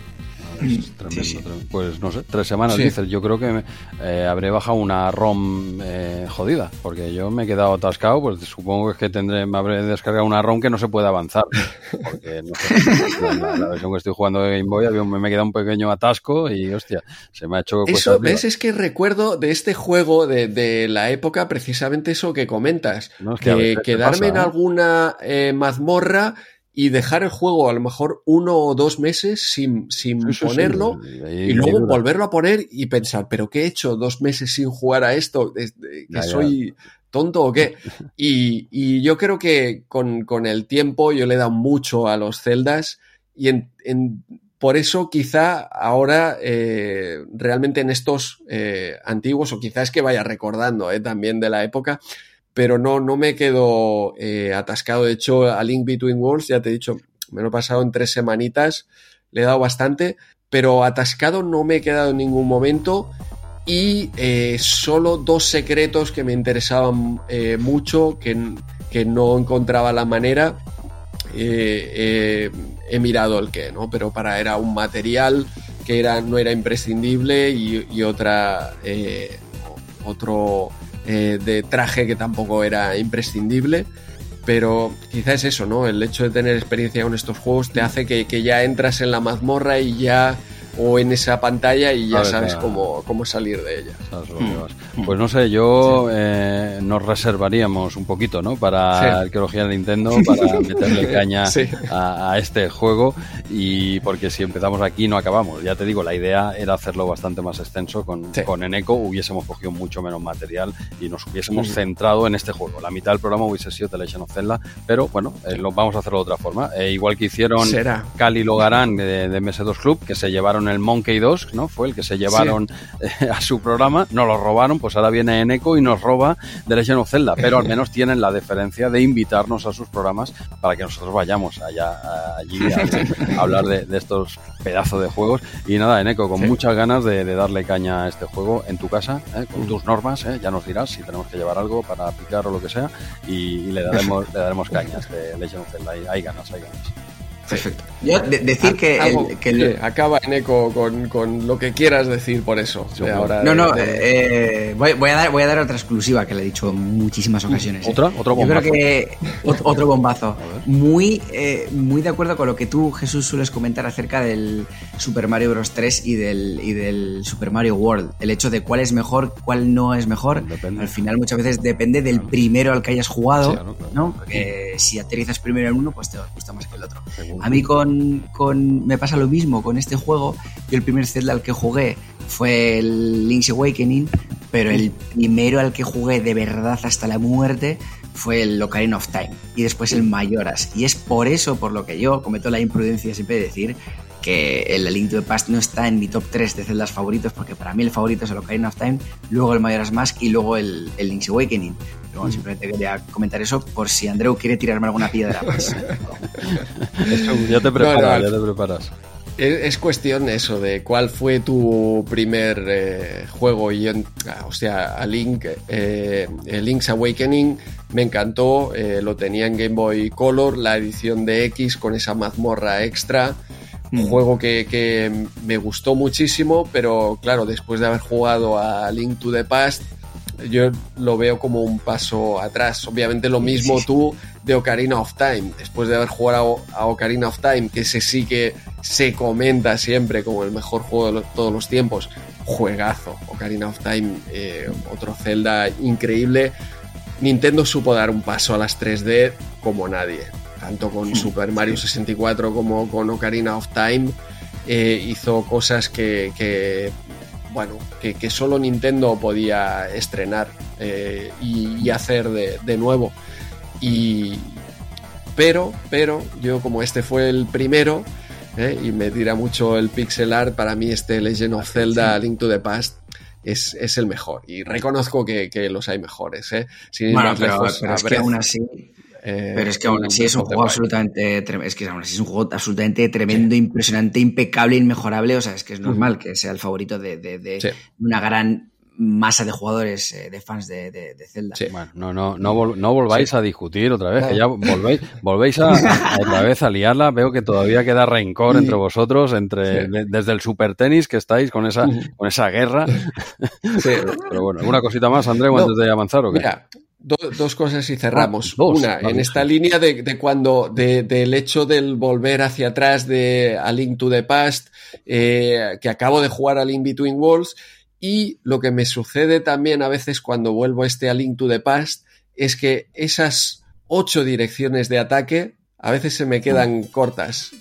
S1: Tremendo, Pues no sé, tres semanas dices. Yo creo que eh, habré bajado una ROM eh, jodida, porque yo me he quedado atascado. Pues supongo que tendré, me habré descargado una ROM que no se puede avanzar. Porque no sé, la, versión que estoy jugando de Game Boy me, he quedado un pequeño atasco y hostia, se me ha hecho.
S2: Eso, ¿ves? Es que recuerdo de este juego de, la época precisamente eso que comentas. que, quedarme en ¿eh? alguna mazmorra y dejar el juego a lo mejor uno o dos meses sin, sin ponerlo y luego volverlo a poner y pensar, pero ¿qué he hecho dos meses sin jugar a esto? ¿Que soy tonto o qué? Y, yo creo que con, el tiempo yo le he dado mucho a los celdas y en, por eso quizá ahora eh, realmente en estos eh, antiguos o quizás que vaya recordando eh, también de la época, pero no, no me quedo eh, atascado. De hecho, a Link Between Worlds, ya te he dicho, me lo he pasado en tres semanitas, le he dado bastante, pero atascado no me he quedado en ningún momento y eh, solo dos secretos que me interesaban eh, mucho, que, que, no encontraba la manera. he mirado el que, ¿no? Pero para era un material que era, no era imprescindible y, y otra otro eh, de traje que tampoco era imprescindible. Pero quizás es eso, ¿no? El hecho de tener experiencia con estos juegos te hace que, ya entras en la mazmorra y ya o en esa pantalla y ya sabes cómo, cómo, salir de ella.
S1: Mm. Pues no sé, yo eh, nos reservaríamos un poquito, ¿no? Para arqueología de Nintendo, para meterle caña a, este juego y porque si empezamos aquí no acabamos. Ya te digo, la idea era hacerlo bastante más extenso con, con Eneco, hubiésemos cogido mucho menos material y nos hubiésemos centrado en este juego. La mitad del programa hubiese sido The Legend of Zelda, pero bueno, eh, lo, vamos a hacerlo de otra forma. Eh, igual que hicieron Cali Logarán de, de MS2 Club, que se llevaron el Monkey 2, ¿no? Fue el que se llevaron eh, a su programa, nos lo robaron, pues ahora viene Eneco y nos roba The Legend of Zelda, pero al menos tienen la deferencia de invitarnos a sus programas para que nosotros vayamos allá allí a, hablar de, estos pedazos de juegos. Y nada, Eneco, con muchas ganas de, darle caña a este juego en tu casa, con tus normas, ya nos dirás si tenemos que llevar algo para aplicar o lo que sea, y, le daremos, le daremos cañas de Legend of Zelda. Hay, ganas, hay ganas.
S3: Perfecto. Yo decir que,
S2: que acaba en eco con, lo que quieras decir por eso.
S3: no, no, eh, voy, a dar, voy a dar otra exclusiva que le he dicho en muchísimas ocasiones.
S1: ¿Otra? ¿Otro bombazo?
S3: Yo creo que otro bombazo. Muy, eh, muy de acuerdo con lo que tú, Jesús, sueles comentar acerca del Super Mario Bros. 3 y del, y del Super Mario World. El hecho de cuál es mejor, cuál no es mejor. Al final muchas veces depende del primero al que hayas jugado, ¿no? Porque si aterrizas primero en uno, pues te gusta más que el otro. A mí con, con, me pasa lo mismo con este juego. Yo el primer Zelda al que jugué fue el Link's Awakening, pero el primero al que jugué de verdad hasta la muerte fue el Ocarina of Time y después el Mayoras. Y es por eso por lo que yo cometo la imprudencia siempre de decir que el Link to the Past no está en mi top 3 de celdas favoritos, porque para mí el favorito es el Ocarina of Time, luego el Majora's Mask y luego el, el Link's Awakening. Pero simplemente quería comentar eso por si Andreu quiere tirarme alguna piedra más.
S1: ya te preparas, ya te preparas.
S2: Es, cuestión eso de cuál fue tu primer eh, juego. Y ah, o sea, a Link, eh, Link's Awakening me encantó. Eh, lo tenía en Game Boy Color, la edición de X con esa mazmorra extra. Un mm. juego que, que, me gustó muchísimo, pero claro, después de haber jugado a Link to the Past, yo lo veo como un paso atrás. Obviamente lo mismo tú de Ocarina of Time, después de haber jugado a Ocarina of Time, que ese sí que se comenta siempre como el mejor juego de todos los tiempos. Juegazo, Ocarina of Time, eh, otro Zelda increíble. Nintendo supo dar un paso a las 3D como nadie, tanto con Super Mario 64 como con Ocarina of Time. Eh, hizo cosas que bueno, que, solo Nintendo podía estrenar eh, y, hacer de, nuevo. Y, pero, pero, yo como este fue el primero, eh, y me tira mucho el pixel art, para mí este Legend of Zelda Link to the Past es, el mejor. Y reconozco que, los hay mejores. ¿eh?
S3: bueno, pero, es que aún así eh, pero es que aún así es un juego absolutamente es que aún así es un juego absolutamente tremendo, impresionante, impecable, inmejorable. O sea, es que es normal que sea el favorito de, una gran masa de jugadores, eh, de fans de, Zelda.
S1: Bueno, no, no, no, no volváis a discutir otra vez, que ya volvéis, volvéis a, otra vez a liarla. Veo que todavía queda rencor entre vosotros, entre desde el super tenis que estáis con esa, con esa guerra. Pero bueno, ¿alguna cosita más, André, antes de avanzar o qué?
S2: Dos cosas y cerramos. Ah, Una, en esta línea de, cuando, del hecho del volver hacia atrás de A Link to the Past, eh, que acabo de jugar a Link Between Worlds, y lo que me sucede también a veces cuando vuelvo a este A Link to the Past, es que esas ocho direcciones de ataque a veces se me quedan cortas.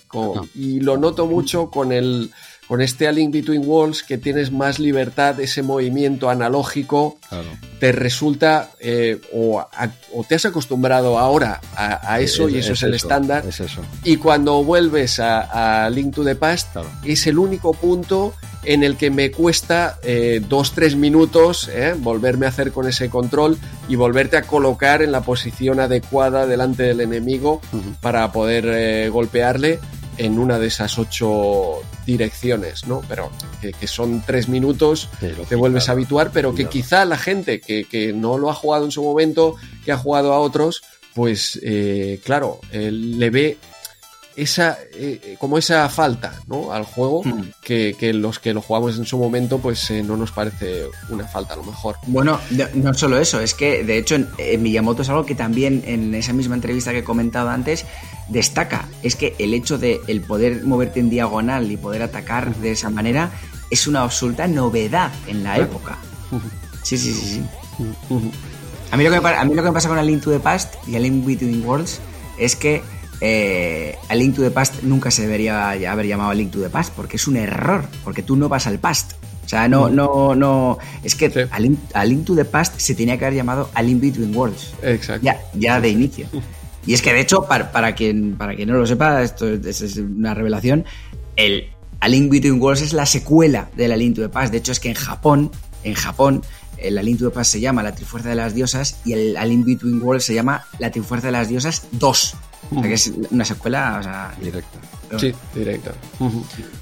S2: y lo noto mucho con el con este A Link Between Walls que tienes más libertad, ese movimiento analógico, te resulta eh, o, te has acostumbrado ahora a, eso y eso es, el estándar. Y cuando vuelves a, Link to the Past, es el único punto en el que me cuesta eh, dos, tres minutos eh, volverme a hacer con ese control y volverte a colocar en la posición adecuada delante del enemigo para poder golpearle en una de esas ocho direcciones, ¿no? Pero que, son tres minutos, te vuelves a habituar, pero que quizá la gente que, no lo ha jugado en su momento, que ha jugado a otros, pues eh, claro, le ve esa, eh, como esa falta ¿no? al juego
S3: Mm.
S2: que, que los que lo jugamos en su momento pues eh, no nos parece una falta a lo mejor.
S3: Bueno, no, no solo eso, es que de hecho en, en Miyamoto es algo que también en esa misma entrevista que he comentado antes destaca. Es que el hecho de el poder moverte en diagonal y poder atacar de esa manera es una absoluta novedad en la época. Sí, sí, sí, sí. A mí, lo que me, a mí lo que me pasa con A Link to the Past y A Link Between Worlds es que eh, A Link to the Past nunca se debería haber llamado A Link to the Past porque es un error, porque tú no vas al past. O sea, no, no, no. Es que
S2: Sí.
S3: a, Link, A Link to the Past se tenía que haber llamado A Link Between Worlds.
S2: Exacto.
S3: Ya, ya de inicio. Y es que de hecho, para, para quien, para quien no lo sepa, esto es, es una revelación, el A Link Between Worlds es la secuela de la Link to the Past. De hecho, es que en Japón, en Japón, el A Link to the Past se llama La Trifuerza de las Diosas y el A Link Between Worlds se llama La Trifuerza de las Diosas 2. O sea, que es una secuela, o sea,
S1: Directo.
S2: Sí, directo.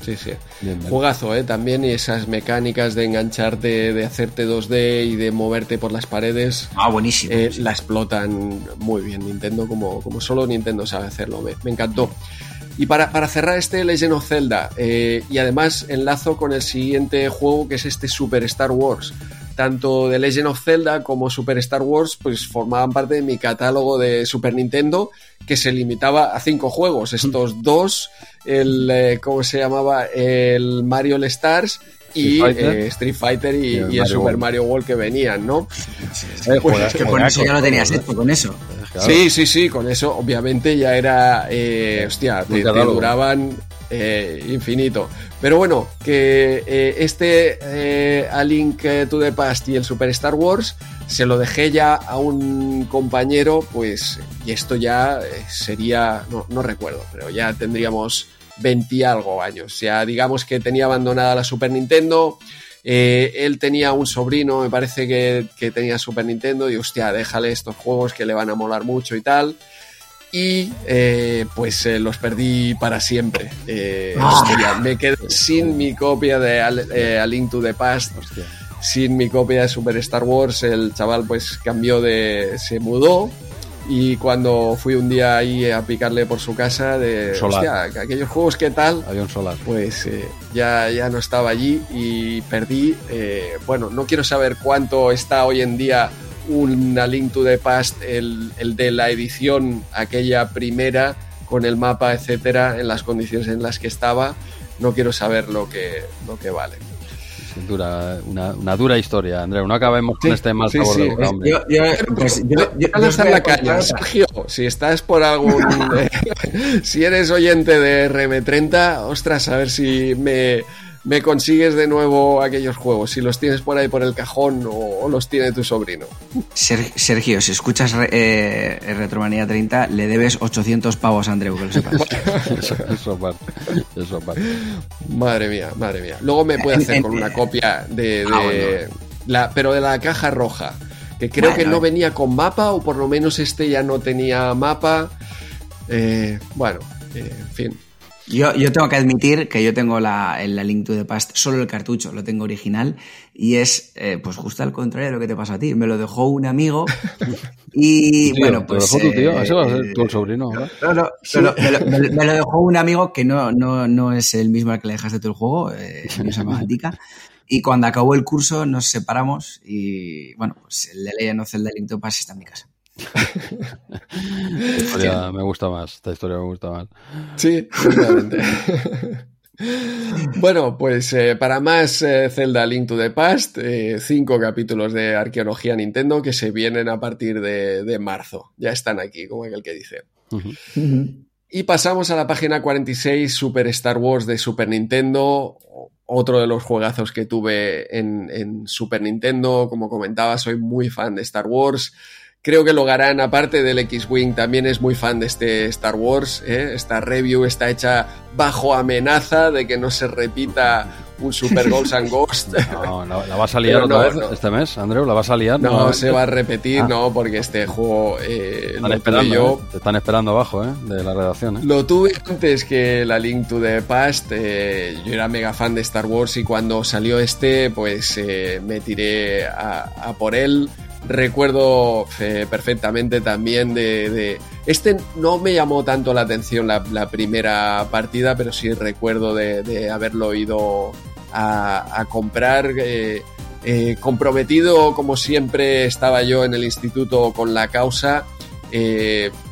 S2: Sí, sí.
S1: Bien, bien.
S2: Juegazo, ¿eh? También y esas mecánicas de engancharte, de hacerte 2D y de moverte por las paredes.
S3: ah, buenísimo.
S2: eh, la explotan muy bien Nintendo, como, como solo Nintendo sabe hacerlo. Me, me encantó. Y para, para cerrar este Legend of Zelda, eh, y además enlazo con el siguiente juego que es este Super Star Wars. Tanto de Legend of Zelda como Super Star Wars pues formaban parte de mi catálogo de Super Nintendo que se limitaba a cinco juegos. Estos dos, el, eh, ¿cómo se llamaba? El Mario All Stars y
S1: Street Fighter.
S2: eh, Street Fighter y,
S1: Y el
S2: y el
S1: Mario
S2: Super
S1: World.
S2: Mario World que venían, ¿no? Pues,
S1: juegas-
S3: que con eso ya lo tenías hecho, con eso.
S1: Claro.
S2: Sí, sí, sí, con eso obviamente ya era, eh, hostia, te, duraban eh, infinito. Pero bueno, que eh, este eh, A Link to the Past y el Super Star Wars se lo dejé ya a un compañero, pues, y esto ya eh, sería, no, recuerdo, pero ya tendríamos 20 y algo años. Ya digamos que tenía abandonada la Super Nintendo. eh, él tenía un sobrino, me parece que, que tenía Super Nintendo, y hostia, déjale estos juegos que le van a molar mucho y tal. Y eh, pues eh, los perdí para siempre. Eh,
S3: Ah.
S2: hostia, me quedé sin mi copia de Al- eh, A Link to the Past,
S1: Hostia.
S2: sin mi copia de Super Star Wars. El chaval pues cambió de... se mudó. Y cuando fui un día ahí a picarle por su casa de...
S1: Solar.
S2: Hostia, aquellos juegos, ¿qué tal?
S1: Había un solar.
S2: pues eh, ya, ya no estaba allí y perdí. eh, bueno, no quiero saber cuánto está hoy en día un A Link to the Past, el, el de la edición, aquella primera, con el mapa, etcétera, en las condiciones en las que estaba. No quiero saber lo que, lo que vale.
S1: Dura, una, una dura historia, Andreu. No acabemos con
S2: Sí,
S1: este mal
S2: sí,
S1: sabor
S2: sí.
S1: de boca, hombre.
S3: Yo, yo, pues, yo, yo-
S2: lanzar
S3: voy a
S2: la
S3: otra.
S2: Sergio, si estás por algún. eh, si eres oyente de RM30, ostras, a ver si me, me consigues de nuevo aquellos juegos. Si los tienes por ahí por el cajón o, o los tiene tu sobrino.
S3: Ser- Sergio, si escuchas re- eh, Retromanía 30, le debes 800 pavos a Andreu, que lo sepas.
S1: Eso, eso.
S2: Madre mía, madre mía. Luego me puede hacer con una copia de. de
S3: Ah, bueno.
S2: la, pero de la caja roja. Que creo
S3: Bueno,
S2: que no
S3: eh.
S2: venía con mapa, o por lo menos este ya no tenía mapa. Eh, bueno, eh, en fin.
S3: Yo, yo tengo que admitir que yo tengo la, la Link to the Past solo el cartucho, lo tengo original y es eh, pues justo al contrario de lo que te pasó a ti. Me lo dejó un amigo y
S1: Tío,
S3: bueno,
S1: ¿te
S3: pues...
S1: lo dejó tu tío?
S3: eh,
S1: ¿Ese va a ser tú el sobrino? ahora?
S3: No, no, me, lo, me lo- me lo- me lo dejó un amigo que no, no, no es el mismo al que le dejaste tú el juego, eh, no se llama Antica. Y cuando acabó el curso nos separamos y bueno, pues el de Legend of Zelda Link to the Past está en mi casa.
S1: Esta historia me gusta más. Esta historia me gusta más.
S2: Sí, seguramente. bueno, pues eh, para más eh, Zelda Link to the Past, eh, cinco capítulos de arqueología Nintendo que se vienen a partir de, de marzo. Ya están aquí, como aquel que dice. Y pasamos a la página 46, Super Star Wars de Super Nintendo. Otro de los juegazos que tuve en, en Super Nintendo. Como comentaba, soy muy fan de Star Wars. Creo que Logarán, aparte del X-Wing, también es muy fan de este Star Wars. ¿eh? Esta review está hecha bajo amenaza de que no se repita un Super Ghosts and Ghost.
S1: No, ¿la, la vas a liar otra
S2: no,
S1: vez
S2: no.
S1: este mes, Andreu? ¿La vas a liar?
S2: No se va a repetir,
S1: Ah.
S2: no, porque este juego eh,
S1: Están
S2: lo
S1: esperando,
S2: yo
S1: ¿eh? Te están esperando abajo, ¿eh? De la redacción, ¿eh?
S2: Lo tuve antes que la Link to the Past. eh, yo era mega fan de Star Wars y cuando salió este, pues eh, me tiré a, a por él. Recuerdo eh, perfectamente también de, Este no me llamó tanto la atención la, primera partida, pero sí recuerdo de, haberlo ido a, comprar. Eh, eh, comprometido, como siempre, estaba yo en el instituto con la causa.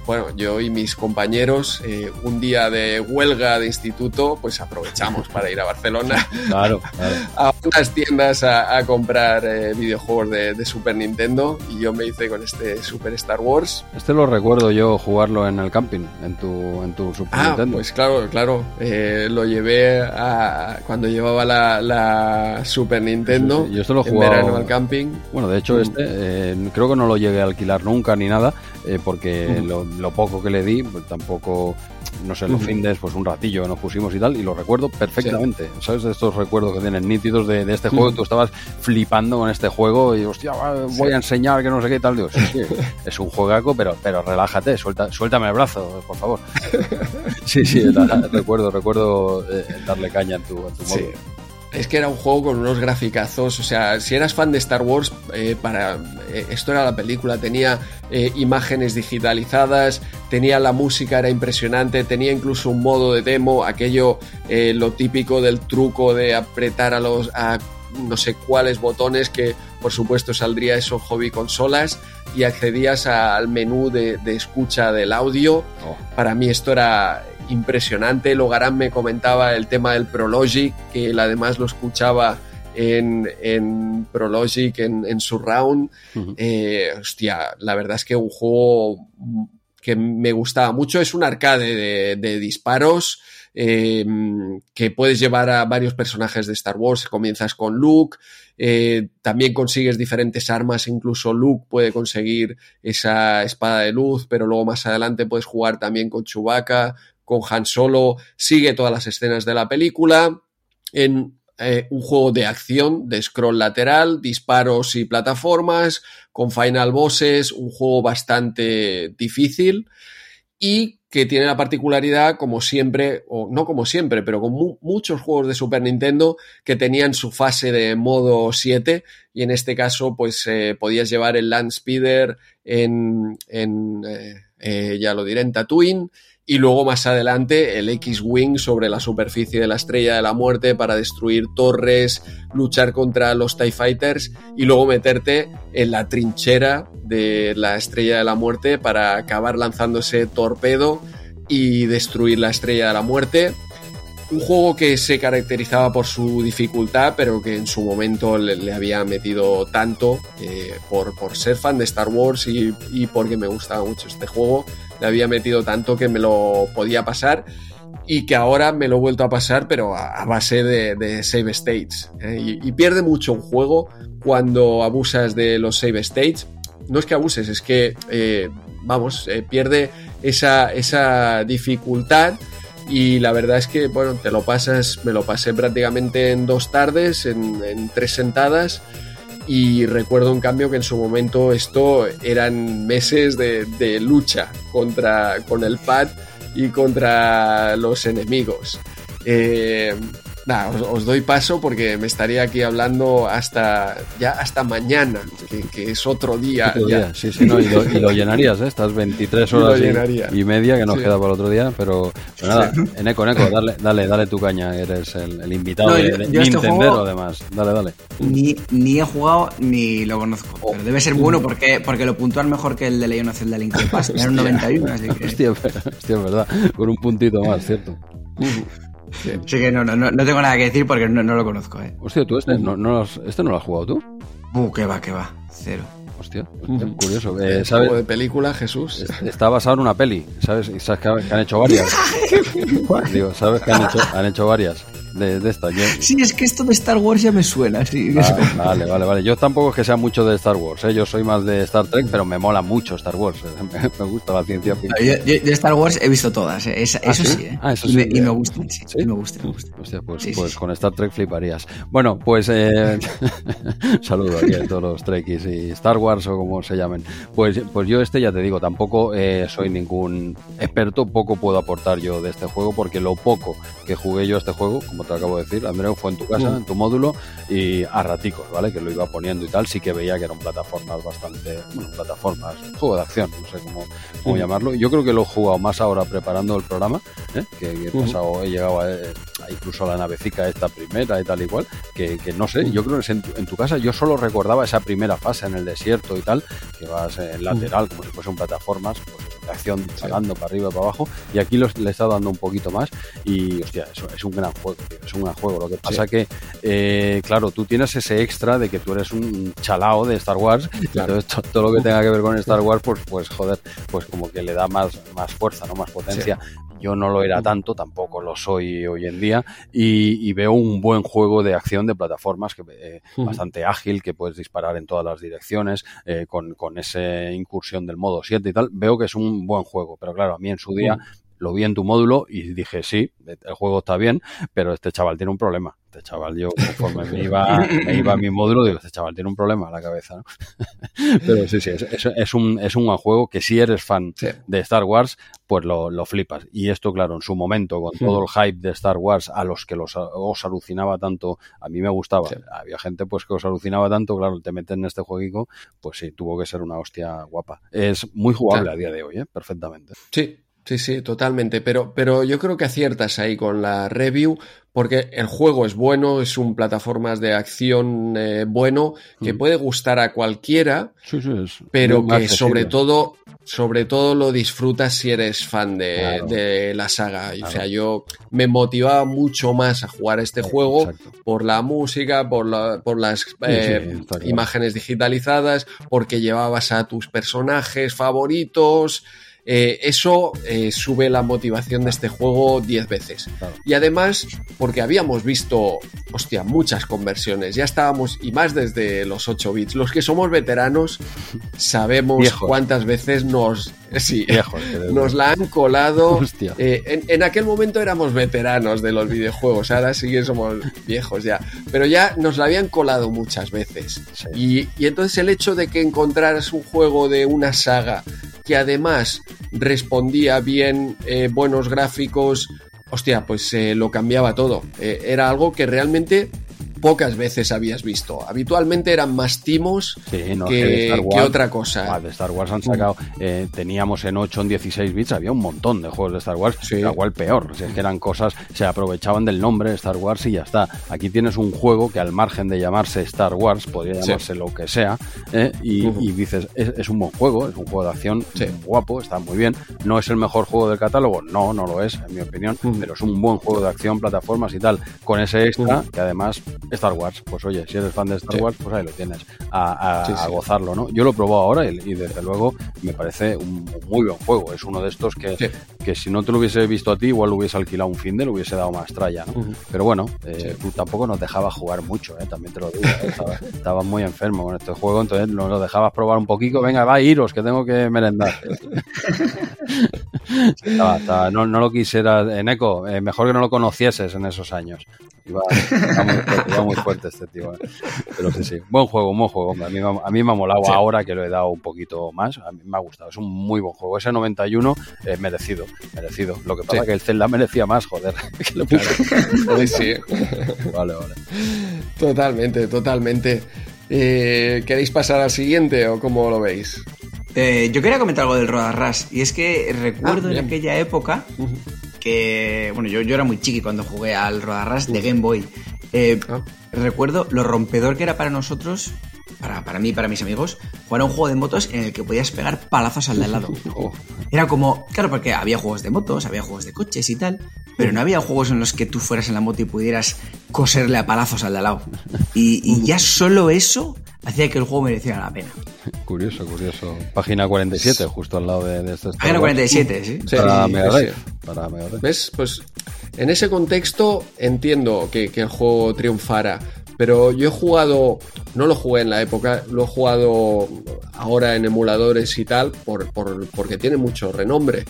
S2: Eh, bueno, yo y mis compañeros, eh, un día de huelga de instituto, pues aprovechamos para ir a Barcelona
S1: claro,
S2: a unas tiendas a, comprar eh, videojuegos de, Super Nintendo y yo me hice con este Super Star Wars.
S1: Este lo recuerdo yo jugarlo en el camping, en tu, en tu Super
S2: ah,
S1: Nintendo.
S2: Pues claro, claro, eh, lo llevé a, cuando llevaba la, Super Nintendo.
S1: yo esto lo jugaba
S2: en al camping.
S1: Bueno, de hecho mm. este creo que no lo llegué a alquilar nunca ni nada, porque lo lo poco que le di, pues tampoco, no sé, los findes, pues un ratillo nos pusimos y tal, y lo recuerdo perfectamente. ¿Sabes? De estos recuerdos que tienen nítidos de, este juego, tú estabas flipando con este juego y, hostia, voy a enseñar que no sé qué tal. Digo, sí, es un juegaco, pero, pero relájate, suelta, suéltame el brazo, por favor. sí, sí, recuerdo, recuerdo eh, darle caña en tu, en tu modo
S2: es que era un juego con unos graficazos. O sea, si eras fan de Star Wars, eh, para eh, esto era la película. Tenía eh, imágenes digitalizadas, tenía la música, era impresionante, tenía incluso un modo de demo, aquello lo típico del truco de apretar a los a no sé cuáles botones que por supuesto saldría eso hobby consolas y accedías al menú de, escucha del audio. Oh. Para mí esto era impresionante. Logarán me comentaba el tema del Prologic, que él además lo escuchaba en, en Prologic, en, en Surround. Eh, hostia, la verdad es que un juego que me gustaba mucho. Es un arcade de, disparos. Eh, que puedes llevar a varios personajes de Star Wars. Comienzas con Luke, eh, también consigues diferentes armas, incluso Luke puede conseguir esa espada de luz, pero luego más adelante puedes jugar también con Chewbacca, con Han Solo, sigue todas las escenas de la película en eh, un juego de acción de scroll lateral, disparos y plataformas, con final bosses, un juego bastante difícil y que tiene la particularidad, como siempre, o no como siempre, pero con muchos juegos de Super Nintendo que tenían su fase de modo 7 y en este caso pues eh, podías llevar el Land Speeder en, en eh, ya lo diré, en Tatooine y luego más adelante el X-Wing sobre la superficie de la Estrella de la Muerte para destruir torres, luchar contra los TIE Fighters y luego meterte en la trinchera de la Estrella de la Muerte para acabar lanzándose torpedo y destruir la Estrella de la Muerte. Un juego que se caracterizaba por su dificultad, pero que en su momento le, había metido tanto eh, por, por, ser fan de Star Wars y, y porque me gustaba mucho este juego le había metido tanto que me lo podía pasar y que ahora me lo he vuelto a pasar, pero a, base de, save states. ¿eh? Y, pierde mucho un juego cuando abusas de los save states. No es que abuses, es que, eh, vamos, eh, pierde esa, esa dificultad. Y la verdad es que, bueno, te lo pasas, me lo pasé prácticamente en dos tardes, en, en tres sentadas y recuerdo en cambio que en su momento esto eran meses de, lucha contra, con el pad y contra los enemigos. Eh, Nada, os, doy paso porque me estaría aquí hablando hasta ya hasta mañana, que, es otro día.
S1: Sí, sí, no, y, lo, llenarías, ¿eh? Estas 23 horas y, media que nos queda para el otro día, pero nada, en eco, en eco, dale, dale, dale tu caña, eres el, invitado de, este Nintendo además, dale, dale.
S3: Ni, ni, he jugado ni lo conozco, pero debe ser bueno porque, porque lo puntúan mejor que el de Leon of Zelda Link to Past, era un 91, así que...
S1: Hostia, hostia, verdad, con un puntito más, ¿cierto?
S3: Sí. que no, no, no, tengo nada que decir porque no, lo conozco, ¿eh?
S1: Hostia, ¿tú este no, no, este no lo has jugado tú?
S3: Uh, que va, que va. Cero.
S1: Hostia, curioso.
S2: Eh, ¿sabes? de película, Jesús?
S1: Está basado en una peli, ¿sabes? Y sabes que han hecho varias. Digo, ¿sabes que han hecho, han hecho varias? De, de esta.
S3: Sí, es que esto de Star Wars ya me suena, sí.
S1: Ah, vale, vale, vale. Yo tampoco es que sea mucho de Star Wars, ¿eh? yo soy más de Star Trek, pero me mola mucho Star Wars. ¿eh? Me, gusta la ciencia ficción.
S3: Yo, de Star Wars he visto todas, ¿eh? eso, ¿Ah, sí? ¿eh? Ah, eso sí. Y me, gustan, sí. me gusta, me gusta.
S1: Hostia, pues, pues con Star Trek fliparías. Bueno, pues eh, saludo aquí a todos los Trekkies y Star Wars o como se llamen. Pues, pues yo este ya te digo, tampoco soy ningún experto, poco puedo aportar yo de este juego porque lo poco que jugué yo a este juego, como te acabo de decir. Andreu fue en tu casa, mm. en tu módulo, y a raticos, ¿vale? Que lo iba poniendo y tal. Sí que veía que eran plataformas bastante, bueno, plataformas, juego de acción, no sé cómo, cómo mm. llamarlo. Yo creo que lo he jugado más ahora preparando el programa, ¿eh? que, he mm. pasado, he llegado a, incluso la navecica esta primera y tal y cual, que, no sé, yo creo que en tu, en tu, casa yo solo recordaba esa primera fase en el desierto y tal, que vas en lateral, como si fuesen plataformas, pues de acción salando para arriba y para abajo, y aquí le he estado dando un poquito más, y hostia, eso es un gran juego, es un gran juego. Lo que pasa que, eh, claro, tú tienes ese extra de que tú eres un chalao de Star Wars, entonces todo lo que tenga que ver con Star Wars, pues, pues joder, pues como que le da más, más fuerza, ¿no? Más potencia. Yo no lo era tanto, tampoco lo soy hoy en día, y, veo un buen juego de acción de plataformas que eh, bastante ágil, que puedes disparar en todas las direcciones, eh, con, con esa incursión del modo 7 y tal. Veo que es un buen juego, pero claro, a mí en su día lo vi en tu módulo y dije, sí, el juego está bien, pero este chaval tiene un problema. Este chaval, yo conforme me iba, me iba a mi módulo, digo, este chaval tiene un problema en la cabeza, ¿no? pero sí, sí, es, es, un, es un juego que si eres fan de Star Wars, pues lo, lo, flipas. Y esto, claro, en su momento, con todo el hype de Star Wars, a los que los, os alucinaba tanto, a mí me gustaba. Había gente pues que os alucinaba tanto, claro, te meten en este jueguito, pues sí, tuvo que ser una hostia guapa. Es muy jugable a día de hoy, ¿eh? perfectamente.
S2: Sí, Sí, sí, totalmente. Pero, pero yo creo que aciertas ahí con la review, porque el juego es bueno, es un plataformas de acción eh, bueno, que mm. puede gustar a cualquiera,
S1: sí, sí, es
S2: pero que sobre todo, sobre todo lo disfrutas si eres fan de, la saga. O sea, yo me motivaba mucho más a jugar este juego por la música, por, la, por las eh, imágenes digitalizadas, porque llevabas a tus personajes favoritos. Eh, eso eh, sube la motivación de este juego 10 veces. Y además, porque habíamos visto, hostia, muchas conversiones, ya estábamos, y más desde los 8 bits, los que somos veteranos sabemos cuántas veces nos... Sí, nos la han colado. Eh, en, aquel momento éramos veteranos de los videojuegos, ahora sí que somos viejos ya, pero ya nos la habían colado muchas veces. Y, y entonces el hecho de que encontraras un juego de una saga que además respondía bien, eh, buenos gráficos, hostia, pues eh, lo cambiaba todo. Eh, era algo que realmente pocas veces habías visto. Habitualmente eran más timos que, otra cosa.
S1: de Star Wars han sacado, eh, teníamos en 8 en 16 bits, había un montón de juegos de Star Wars, sí. igual peor, sea, que eran cosas, se aprovechaban del nombre de Star Wars y ya está. Aquí tienes un juego que al margen de llamarse Star Wars, podría llamarse lo que sea, ¿eh? y, dices, es, un buen juego, es un juego de acción guapo, está muy bien. No es el mejor juego del catálogo, no, no lo es, en mi opinión, pero es un buen juego de acción, plataformas y tal, con ese extra que además Star Wars. Pues oye, si eres fan de Star Wars, pues ahí lo tienes, a, gozarlo, ¿no? Yo lo he probado ahora y, desde luego me parece un muy buen juego. Es uno de estos que, que si no te lo hubiese visto a ti, igual lo hubiese alquilado un fin de, lo hubiese dado más tralla, ¿no? Pero bueno, eh, tú tampoco nos dejabas jugar mucho, ¿eh? También te lo digo. ¿eh? Estabas, muy enfermo con este juego, entonces nos lo dejabas probar un poquito. Venga, va, iros, que tengo que merendar. no, no, lo quisiera, en eco, eh, mejor que no lo conocieses en esos años. Iba, muy, fuerte, este tío. ¿eh? Pero sí, sí. Buen juego, buen juego. A mí, a mí me ha molado ahora que lo he dado un poquito más. A mí me ha gustado. Es un muy buen juego. Ese 91 es merecido, merecido. Lo que pasa es que el Zelda merecía más, joder.
S2: sí.
S1: Vale, vale.
S2: Totalmente, totalmente. Eh, ¿Queréis pasar al siguiente o cómo lo veis?
S3: Eh, yo quería comentar algo del Rodarras. Y es que recuerdo ah, en aquella época que, bueno, yo, yo era muy chiqui cuando jugué al Rodarras de Game Boy. Eh, ah. Recuerdo lo rompedor que era para nosotros, para, para mí y para mis amigos, jugar a un juego de motos en el que podías pegar palazos al de al lado. Oh. Era como, claro, porque había juegos de motos, había juegos de coches y tal, pero no había juegos en los que tú fueras en la moto y pudieras coserle a palazos al de al lado. Y, ya solo eso hacía que el juego mereciera la pena.
S1: Curioso, curioso. Página 47, justo al lado de, de este
S3: Página 47, sí.
S1: Para Mega
S2: Para ¿Ves? Pues en ese contexto entiendo que, que el juego triunfara. Pero yo he jugado, no lo jugué en la época, lo he jugado ahora en emuladores y tal, por, por, porque tiene mucho renombre.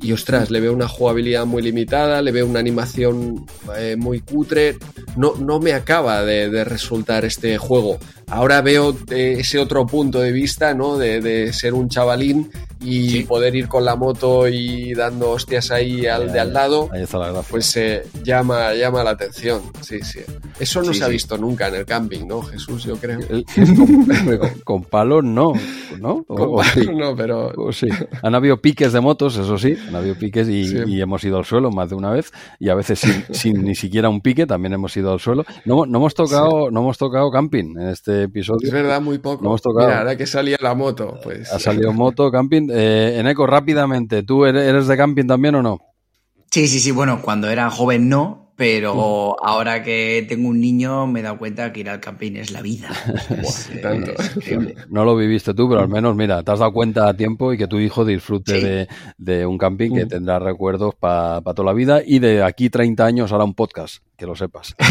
S2: Y ostras, le veo una jugabilidad muy limitada, le veo una animación eh, muy cutre. No, no me acaba de, resultar este juego. Ahora veo ese otro punto de vista, ¿no? De, ser un chavalín y poder ir con la moto y dando hostias ahí al de al lado,
S1: Ahí está la gracia.
S2: pues eh, llama, llama la atención. Sí, sí. Eso no
S3: Sí,
S2: se ha visto nunca en el camping, ¿no, Jesús? Yo creo.
S1: Con, con- con palos no, ¿no? O-
S2: Con- no, pero
S1: O sí. Han habido piques de motos, eso sí, han habido piques y,
S2: Sí.
S1: y hemos ido al suelo más de una vez y a veces sin, sin ni siquiera un pique también hemos ido al suelo. No, no hemos tocado, no hemos tocado camping en este episodio.
S2: es verdad, muy poco.
S1: No hemos tocado.
S2: Mira, ahora que salía la moto, pues.
S1: Ha salido moto, camping. Eh, Eneco, rápidamente, ¿tú eres de camping también o no?
S3: Sí, sí, sí, bueno, cuando era joven no, pero ahora que tengo un niño me he dado cuenta que ir al camping es la vida. Es,
S2: y tanto.
S3: es increíble.
S1: No lo viviste tú, pero al menos, mira, te has dado cuenta a tiempo y que tu hijo disfrute
S3: Sí.
S1: de, de un camping que
S2: Mm.
S1: tendrá recuerdos para toda la vida y de aquí 30 años hará un podcast, que lo sepas.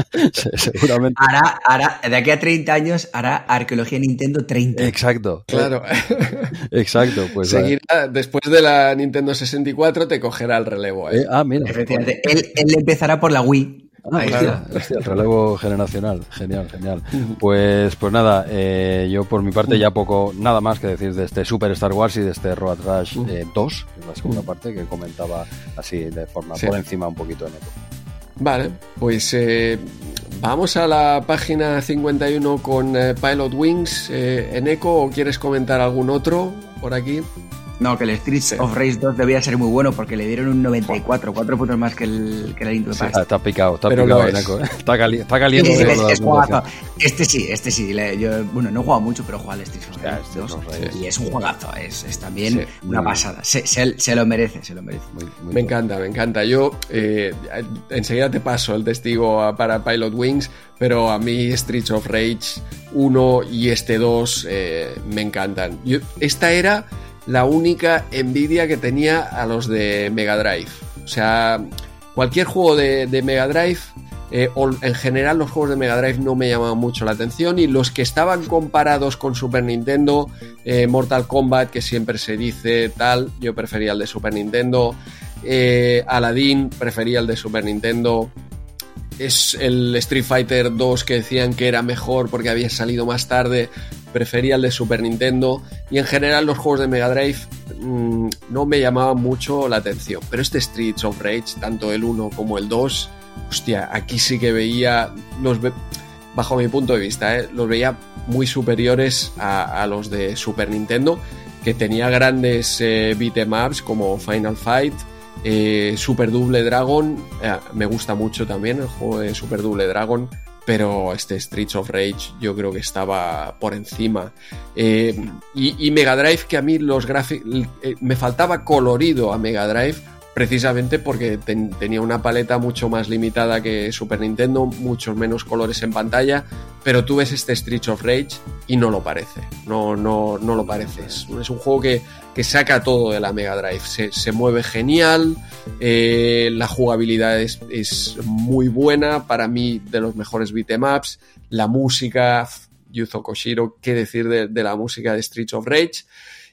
S1: Se- Seguramente.
S3: Hará, hará, de aquí a 30 años hará Arqueología Nintendo 30.
S1: Exacto.
S2: Claro.
S1: Exacto. Pues,
S2: Seguirá, después de la Nintendo 64, te cogerá el relevo. ¿eh?
S1: eh, ah, mira.
S3: Efectivamente, él, él empezará por la Wii.
S1: Ah, hostia, el relevo generacional, genial, genial. Pues, pues nada, eh, yo por mi parte ya poco, nada más que decir de este Super Star Wars y de este Road Rash eh, 2, que es la segunda parte que comentaba así de forma
S2: Sí.
S1: por encima un poquito en eco.
S2: Vale, pues eh, vamos a la página 51 con eh, Pilot Wings. Eh, en Eco, ¿o quieres comentar algún otro por aquí?
S3: No, que el Streets of Rage 2 debía ser muy bueno porque le dieron un 94, cuatro puntos más que el, que el Link to the Past.
S1: Está picado, está
S2: Pero
S1: picado,
S2: es.
S1: Está, cali- está
S3: Sí,
S1: caliente.
S3: sí, es,
S1: la
S3: es. Este sí, este sí. le- yo, bueno, no he jugado mucho, pero he jugado al Streets of Rage
S1: Streets
S3: 2,
S1: of Rage.
S3: y es un juegazo. Es, es también
S2: Sí,
S3: una pasada. Se, se- se lo merece, se lo merece.
S1: Muy- muy
S2: Me encanta, me encanta. Yo eh, enseguida te paso el testigo para Pilot Wings, pero a mí Streets of Rage 1 y este 2 eh, me encantan. Yo- esta era la única envidia que tenía a los de Mega Drive. O sea, cualquier juego de, Mega Drive, eh, o en general los juegos de Mega Drive no me llamaban mucho la atención y los que estaban comparados con Super Nintendo, eh, Mortal Kombat, que siempre se dice tal, yo prefería el de Super Nintendo. Eh, Aladdin prefería el de Super Nintendo. Es el Street Fighter 2 que decían que era mejor porque había salido más tarde. Prefería el de Super Nintendo. Y en general los juegos de Mega Drive mmm, no me llamaban mucho la atención. Pero este Streets of Rage, tanto el 1 como el 2, hostia, aquí sí que veía los... Bajo mi punto de vista, ¿eh? los veía muy superiores a, a, los de Super Nintendo, que tenía grandes eh, beatemaps como Final Fight, eh, Super Double Dragon, eh, me gusta mucho también el juego de Super Double Dragon, pero este Streets of Rage yo creo que estaba por encima. Eh, y, Mega Drive, que a mí los gráficos, me faltaba colorido a Mega Drive, precisamente porque ten, tenía una paleta mucho más limitada que Super Nintendo, muchos menos colores en pantalla, pero tú ves este Streets of Rage y no lo parece, no, no, no lo parece. Es, es un juego que, que, saca todo de la Mega Drive, se, se mueve genial, eh, la jugabilidad es, es, muy buena, para mí de los mejores beatemaps, la música, Yuzo Koshiro, qué decir de, de la música de Streets of Rage.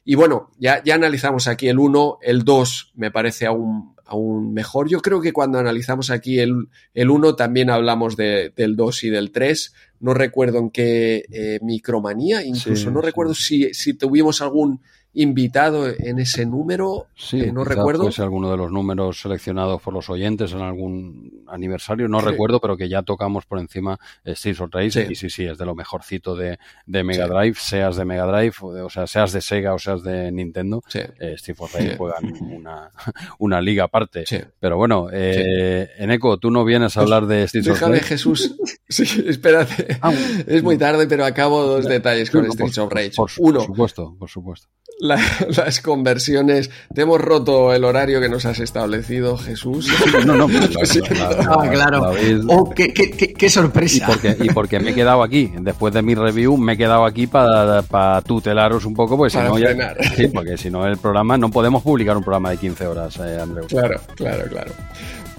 S2: Y bueno, ya, ya analizamos aquí el 1, el 2 me parece aún, aún mejor. Yo creo que cuando analizamos aquí el, el 1 también hablamos de, del 2 y del 3. No recuerdo en qué eh, micromanía, incluso
S1: Sí,
S2: no
S1: sí.
S2: recuerdo si, si tuvimos algún invitado en ese número.
S1: Sí,
S2: eh, no recuerdo.
S1: Fuese alguno de los números seleccionados por los oyentes en algún aniversario, no
S2: Sí.
S1: recuerdo, pero que ya tocamos por encima Streets of Rage.
S2: Sí.
S1: Y sí, sí, es de lo mejorcito de, de Mega. Drive, seas de Mega Drive, o, de- o sea, seas de Sega o seas de Nintendo. Eh, Streets of Rage juegan una, una liga aparte. Pero bueno, eh, Eneco, tú no vienes a hablar de Streets of
S2: Déjame,
S1: Rage.
S2: Jesús. Sí, espérate.
S1: Ah,
S2: Es muy tarde, pero acabo dos detalles con
S1: no,
S2: Streets of Rage.
S1: Por,
S2: Uno,
S1: por supuesto, por supuesto.
S2: La- las conversiones. Te hemos roto el horario que nos has establecido, Jesús.
S1: No, no, pues la-
S2: Sí.
S1: la- la-
S3: Ah, claro. Oh, qué, qué, qué, qué
S1: Y
S3: sorpresa.
S1: porque, y porque me he quedado aquí, después de mi review, me he quedado aquí para, para tutelaros un poco, porque si no, ya- sí, porque si no el programa, no podemos publicar un programa de 15 horas, eh, Andreu.
S2: Claro, claro, claro.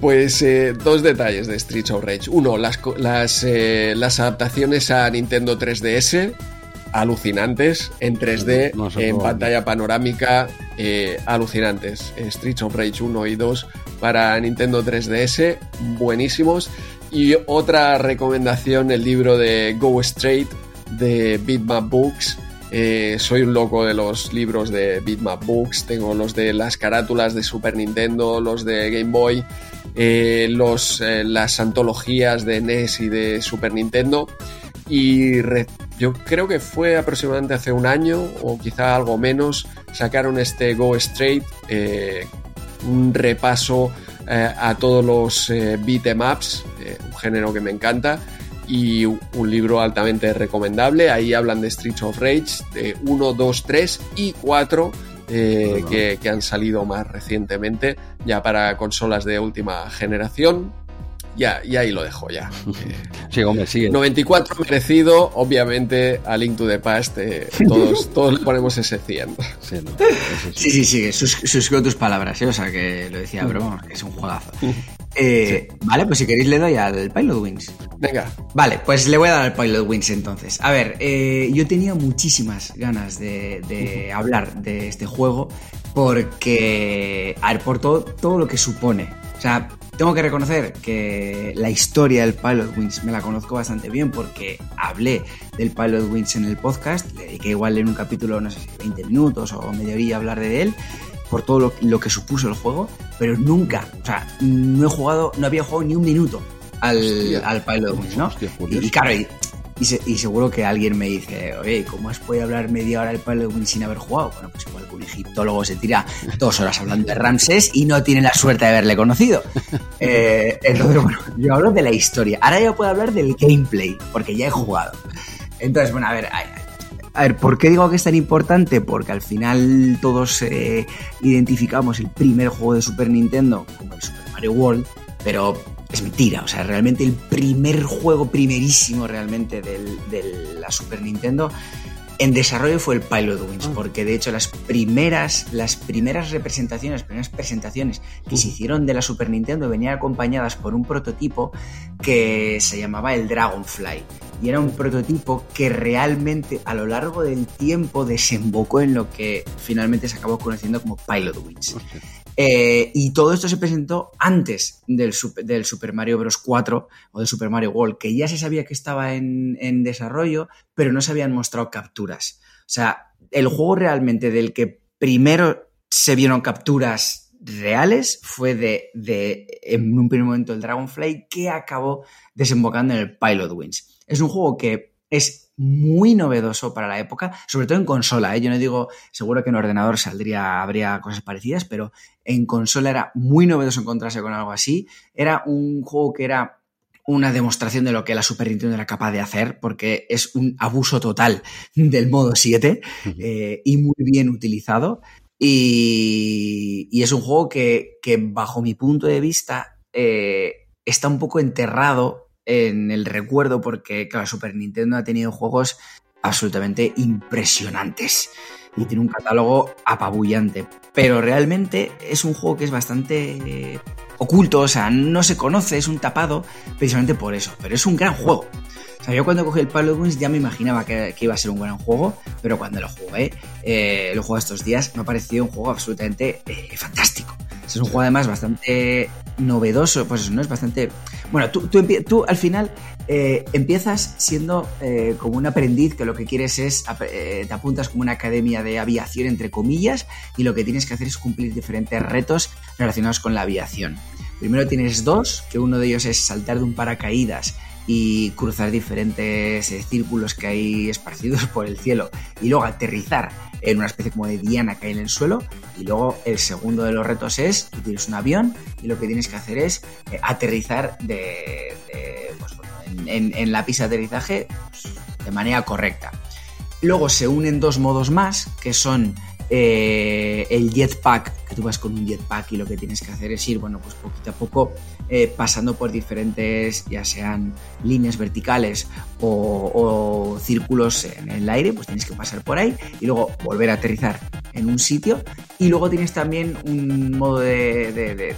S2: Pues eh, dos detalles de Streets of Rage. Uno, las, co- las, eh, las adaptaciones a Nintendo 3DS, alucinantes, en 3D,
S1: No se
S2: en
S1: puede.
S2: pantalla panorámica, eh, alucinantes. Streets of Rage 1 y 2 para Nintendo 3DS, buenísimos. Y otra recomendación, el libro de Go Straight de Bitmap Books. Eh, soy un loco de los libros de Bitmap Books, tengo los de las carátulas de Super Nintendo, los de Game Boy, eh, los, las antologías de NES y de Super Nintendo. Y yo creo que fue aproximadamente hace un año o quizá algo menos, sacaron este Go Straight, un repaso a todos los beat'em ups, un género que me encanta y un libro altamente recomendable. Ahí hablan de Streets of Rage, de 1, 2, 3 y 4. Eh, que, que, han salido más recientemente ya para consolas de última generación ya, y ahí lo dejo ya.
S1: sí, hombre, sigue.
S2: 94 merecido, obviamente, a Link to the Past, eh, todos, todos le ponemos ese 100.
S3: Sí, sí, sí, suscribo tus palabras, ¿eh? o sea que lo decía, pero vamos, que es un juegazo. Eh, vale, pues si queréis le doy al Pilot Wings.
S2: Venga.
S3: Vale, pues le voy a dar al Pilot Wings entonces. A ver, eh, yo tenía muchísimas ganas de, de hablar de este juego porque, a ver, por todo, todo lo que supone. O sea, tengo que reconocer que la historia del Pilot Wings me la conozco bastante bien porque hablé del Pilot Wings en el podcast, le dediqué igual en un capítulo, no sé si 20 minutos o media horilla a hablar de él, por todo lo, que supuso el juego, pero nunca, o sea, no he jugado, no había jugado ni un minuto al, al Pilot Wings, ¿no? y, y, claro, y, seguro que alguien me dice, oye, ¿cómo has podido hablar media hora del Wings sin haber jugado? Bueno, pues igual que un egiptólogo se tira dos horas hablando de Ramses y no tiene la suerte de haberle conocido. Eh, entonces, bueno, yo hablo de la historia. Ahora ya puedo hablar del gameplay, porque ya he jugado. Entonces, bueno, a ver, a, ver, ¿por qué digo que es tan importante? Porque al final todos eh, identificamos el primer juego de Super Nintendo como el Super Mario World, pero es mentira. O sea, realmente el primer juego primerísimo realmente de la Super Nintendo en desarrollo fue el Pilot Wings, ah. porque de hecho las primeras, las primeras representaciones, las primeras presentaciones que se hicieron de la Super Nintendo venían acompañadas por un prototipo que se llamaba el Dragonfly. Y era un prototipo que realmente a lo largo del tiempo desembocó en lo que finalmente se acabó conociendo como Pilot Wings. Eh, y todo esto se presentó antes del Super, Mario Bros. 4 o del Super Mario World, que ya se sabía que estaba en, desarrollo, pero no se habían mostrado capturas. O sea, el juego realmente del que primero se vieron capturas reales fue de, de en un primer momento el Dragonfly que acabó desembocando en el Pilot Wings. Es un juego que es muy novedoso para la época, sobre todo en consola. ¿eh? Yo no digo, seguro que en ordenador saldría, habría cosas parecidas, pero en consola era muy novedoso encontrarse con algo así. Era un juego que era una demostración de lo que la Super Nintendo era capaz de hacer, porque es un abuso total del modo 7 eh, y muy bien utilizado. Y, es un juego que, bajo mi punto de vista, eh, está un poco enterrado en el recuerdo porque, claro, Super Nintendo ha tenido juegos absolutamente impresionantes y tiene un catálogo apabullante. Pero realmente es un juego que es bastante eh, oculto, o sea, no se conoce, es un tapado precisamente por eso. Pero es un gran juego. O sea, yo cuando cogí el Pilot Wings ya me imaginaba que, iba a ser un gran juego, pero cuando lo jugué, eh, lo jugué estos días, me ha parecido un juego absolutamente eh, fantástico. Es un juego además bastante novedoso, pues eso, ¿no? Es bastante... Bueno, tú, tú, al final eh, empiezas siendo eh, como un aprendiz que lo que quieres es, eh, te apuntas como una academia de aviación, entre comillas, y lo que tienes que hacer es cumplir diferentes retos relacionados con la aviación. Primero tienes dos, que uno de ellos es saltar de un paracaídas y cruzar diferentes círculos que hay esparcidos por el cielo y luego aterrizar en una especie como de diana que hay en el suelo. Y luego el segundo de los retos es, tú tienes un avión y lo que tienes que hacer es eh, aterrizar de, pues, en, la pista de aterrizaje pues, de manera correcta. Luego se unen dos modos más, que son eh, el jetpack, que tú vas con un jetpack y lo que tienes que hacer es ir, bueno, pues poquito a poco eh, pasando por diferentes, ya sean líneas verticales o, círculos en el aire, pues tienes que pasar por ahí y luego volver a aterrizar en un sitio. Y luego tienes también un modo de,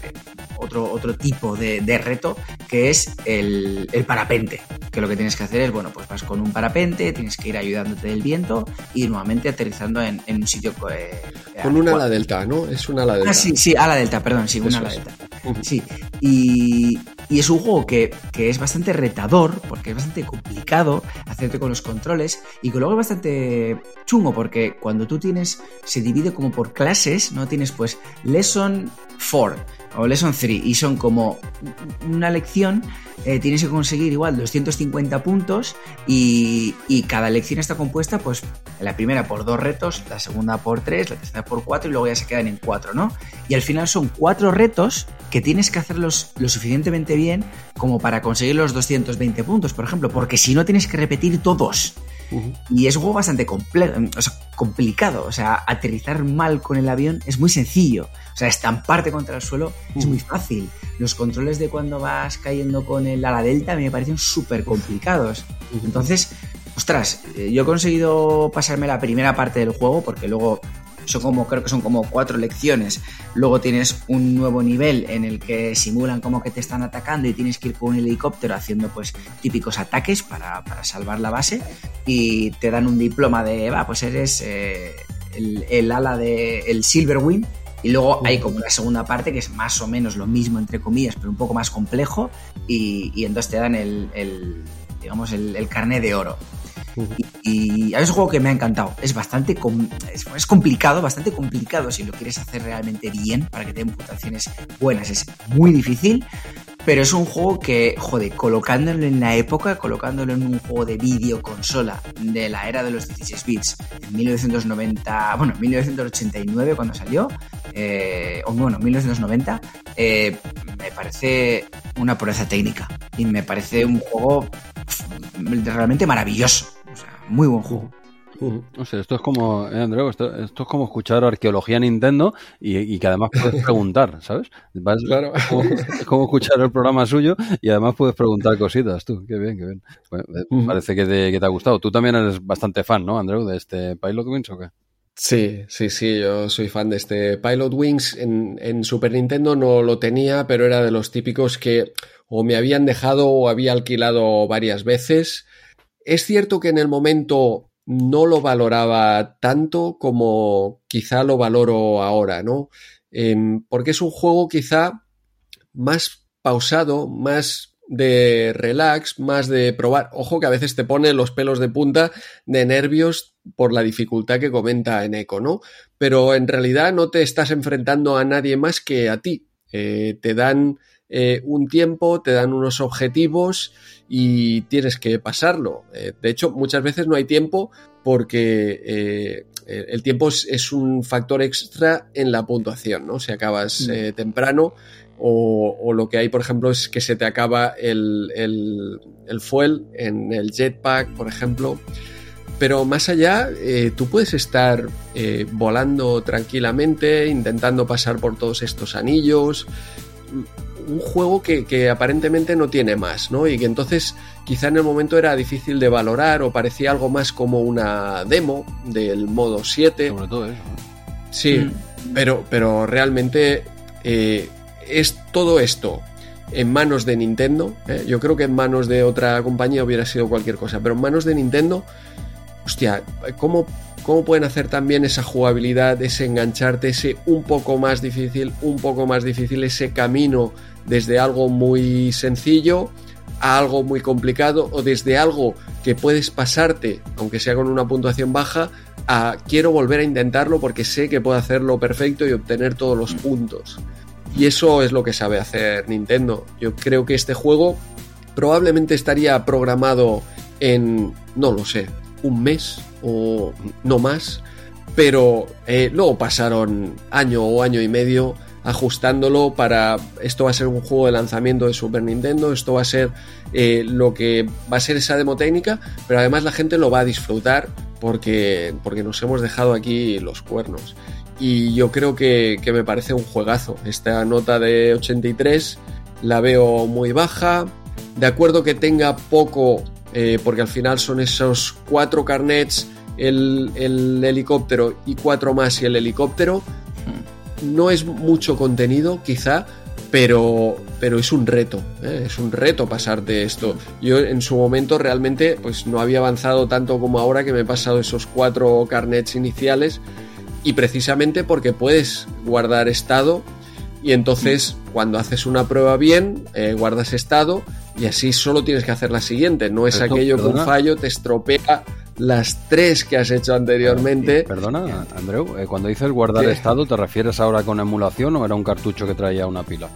S3: otro, otro tipo de, reto que es el, parapente. Que lo que tienes que hacer es, bueno, pues vas con un parapente, tienes que ir ayudándote del viento y nuevamente aterrizando en, un sitio.
S2: Eh, con una ala delta, ¿no? Es una ala delta.
S3: Ah, sí, sí, ala delta, perdón, sí, una ala delta. Sí, y, Y es un juego que, es bastante retador, porque es bastante complicado hacerte con los controles, y que luego es bastante chungo, porque cuando tú tienes, se divide como por clases, ¿no? Tienes pues Lesson 4, o Lesson 3 y son como una lección, eh, tienes que conseguir igual 250 puntos y, cada lección está compuesta, pues la primera por dos retos, la segunda por tres, la tercera por cuatro y luego ya se quedan en cuatro, ¿no? Y al final son cuatro retos que tienes que hacerlos lo suficientemente bien como para conseguir los 220 puntos, por ejemplo, porque si no tienes que repetir todos. Y es un juego bastante complicado. O sea, aterrizar mal con el avión es muy sencillo. O sea, estamparte contra el suelo es muy fácil. Los controles de cuando vas cayendo con el ala delta me parecen súper complicados. Entonces, ostras, eh, yo he conseguido pasarme la primera parte del juego porque luego son como, creo que son como cuatro lecciones. Luego tienes un nuevo nivel en el que simulan como que te están atacando y tienes que ir con un helicóptero haciendo pues típicos ataques para, salvar la base y te dan un diploma de, va, pues eres eh, el, ala de el Silverwind y luego hay como la segunda parte que es más o menos lo mismo, entre comillas, pero un poco más complejo. Y, entonces te dan el, digamos, el, el, carné de oro. Y, es un juego que me ha encantado. Es bastante es, complicado, bastante complicado si lo quieres hacer realmente bien para que te den puntuaciones buenas. Es muy difícil, pero es un juego que, joder, colocándolo en la época, colocándolo en un juego de vídeo consola de la era de los 16 bits, en 1990, bueno, 1989 cuando salió, eh, o bueno, 1990, eh, me parece una pureza técnica y me parece un juego realmente maravilloso. Muy buen juego.
S1: No sé, esto es como, eh, Andreu, esto, es como escuchar arqueología Nintendo y, que además puedes preguntar, ¿sabes? claro. Es como, escuchar el programa suyo y además puedes preguntar cositas, tú. Qué bien, qué bien. Eh, parece que te, que te, ha gustado. Tú también eres bastante fan, ¿no, Andreu, de este Pilot Wings o qué?
S2: Sí, sí, sí, yo soy fan de este Pilot Wings. En, en Super Nintendo no lo tenía, pero era de los típicos que o me habían dejado o había alquilado varias veces es cierto que en el momento no lo valoraba tanto como quizá lo valoro ahora, ¿no? Em, porque es un juego quizá más pausado, más de relax, más de probar. Ojo que a veces te pone los pelos de punta de nervios por la dificultad que comenta en Eco, ¿no? Pero en realidad no te estás enfrentando a nadie más que a ti. Eh, te dan eh, un tiempo, te dan unos objetivos y tienes que pasarlo. Eh, de hecho, muchas veces no hay tiempo porque eh, el tiempo es, un factor extra en la puntuación, ¿no? Si acabas mm. temprano o, lo que hay, por ejemplo, es que se te acaba el, el, fuel en el jetpack, por ejemplo. Pero más allá, tú puedes estar volando tranquilamente, intentando pasar por todos estos anillos, un juego que, aparentemente no tiene más, ¿no? Y que entonces quizá en el momento era difícil de valorar o parecía algo más como una demo del modo 7.
S1: Sobre todo eso.
S2: Sí, mm. pero, pero realmente eh, es todo esto en manos de Nintendo. ¿eh? Yo creo que en manos de otra compañía hubiera sido cualquier cosa, pero en manos de Nintendo, hostia, ¿cómo, cómo pueden hacer también esa jugabilidad, ese engancharte, ese un poco más difícil, un poco más difícil, ese camino desde algo muy sencillo a algo muy complicado o desde algo que puedes pasarte, aunque sea con una puntuación baja, a quiero volver a intentarlo porque sé que puedo hacerlo perfecto y obtener todos los puntos. Y eso es lo que sabe hacer Nintendo. Yo creo que este juego probablemente estaría programado en, no lo sé, un mes o no más, pero eh, luego pasaron año o año y medio ajustándolo para esto va a ser un juego de lanzamiento de Super Nintendo, esto va a ser eh, lo que va a ser esa demo técnica, pero además la gente lo va a disfrutar porque, porque nos hemos dejado aquí los cuernos. Y yo creo que, me parece un juegazo. Esta nota de 83 la veo muy baja. De acuerdo que tenga poco, eh, porque al final son esos cuatro carnets, el, el helicóptero y cuatro más y el helicóptero no es mucho contenido, quizá, pero, pero es un reto, ¿eh? es un reto pasarte esto. Yo en su momento realmente pues no había avanzado tanto como ahora que me he pasado esos cuatro carnets iniciales y precisamente porque puedes guardar estado y entonces cuando haces una prueba bien, eh, guardas estado y así solo tienes que hacer la siguiente. No es aquello que un fallo te estropea las tres que has hecho anteriormente.
S1: Perdona, Andreu, eh, cuando dices guardar estado, ¿te refieres ahora con emulación o era un cartucho que traía una pila?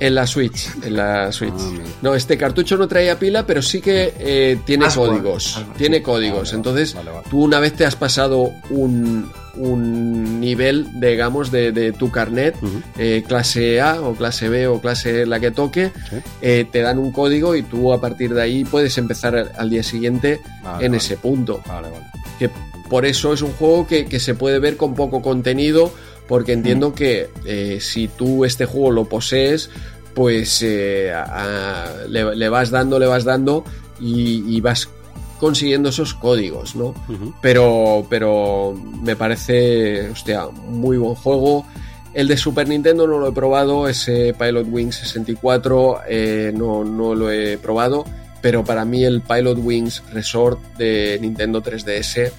S2: En la Switch, en la Switch. Ah, no, este cartucho no traía pila, pero sí que eh, tiene códigos. tiene códigos. Entonces, tú una vez te has pasado un, un nivel, digamos, de, tu carnet, eh, clase A o clase B o clase la que toque, eh, te dan un código y tú a partir de ahí puedes empezar al día siguiente en ese punto. Que por eso es un juego que, que se puede ver con poco contenido porque entiendo que eh, si tú este juego lo posees, pues eh, le, vas dando, le vas dando y, vas consiguiendo esos códigos, ¿no? pero, pero me parece, hostia, muy buen juego. El de Super Nintendo no lo he probado, ese Pilot Wings 64 eh, no, no lo he probado, pero para mí el Pilot Wings Resort de Nintendo 3DS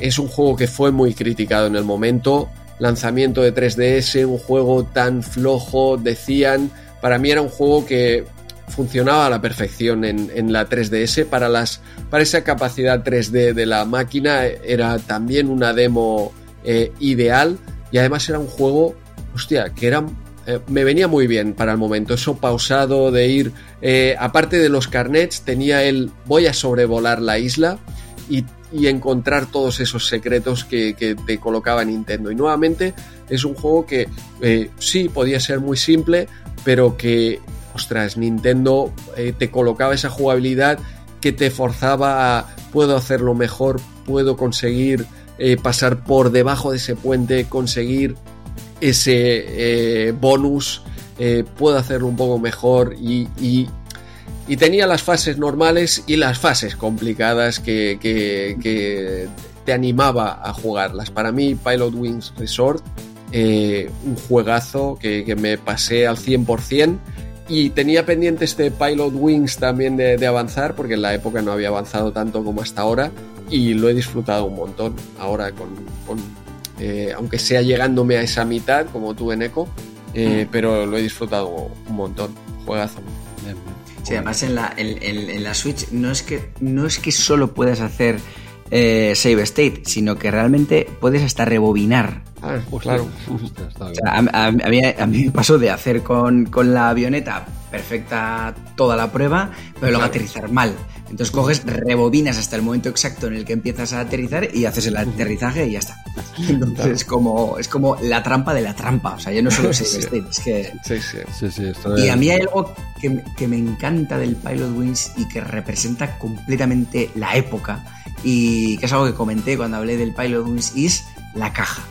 S2: es un juego que fue muy criticado en el momento lanzamiento de 3DS, un juego tan flojo, decían, para mí era un juego que funcionaba a la perfección en, la 3DS, para, las, para esa capacidad 3D de la máquina era también una demo eh, ideal y además era un juego, hostia, que era eh, me venía muy bien para el momento. Eso pausado de ir. Eh, aparte de los carnets, tenía el voy a sobrevolar la isla y y encontrar todos esos secretos que, te colocaba Nintendo. Y nuevamente es un juego que eh, sí podía ser muy simple, pero que, ostras, Nintendo eh, te colocaba esa jugabilidad que te forzaba a puedo hacerlo mejor, puedo conseguir eh, pasar por debajo de ese puente, conseguir ese bonus, puedo hacerlo un poco mejor y, y tenía las fases normales y las fases complicadas que, te animaba a jugarlas. Para mí, Pilot Wings Resort, eh, un juegazo que, me pasé al 100%. Y tenía pendiente este Pilot Wings también de, avanzar, porque en la época no había avanzado tanto como hasta ahora. Y lo he disfrutado un montón. Ahora, con, eh, aunque sea llegándome a esa mitad, como tú en Eco, eh, mm. pero lo he disfrutado un montón. Juegazo.
S3: Sí, además en la, en, la Switch no es que, no es que solo puedas hacer eh, save state, sino que realmente puedes hasta rebobinar.
S2: Ah, pues claro.
S3: a, mí, me pasó de hacer con, con, la avioneta perfecta toda la prueba, pero luego aterrizar mal. Entonces coges, rebobinas hasta el momento exacto en el que empiezas a aterrizar y haces el aterrizaje y ya está. Entonces es como, es como la trampa de la trampa. O sea, yo no solo sé es que...
S2: Sí, sí. sí,
S3: y a mí hay algo que, que me encanta del Pilot Wings y que representa completamente la época y que es algo que comenté cuando hablé del Pilot Wings y es la caja.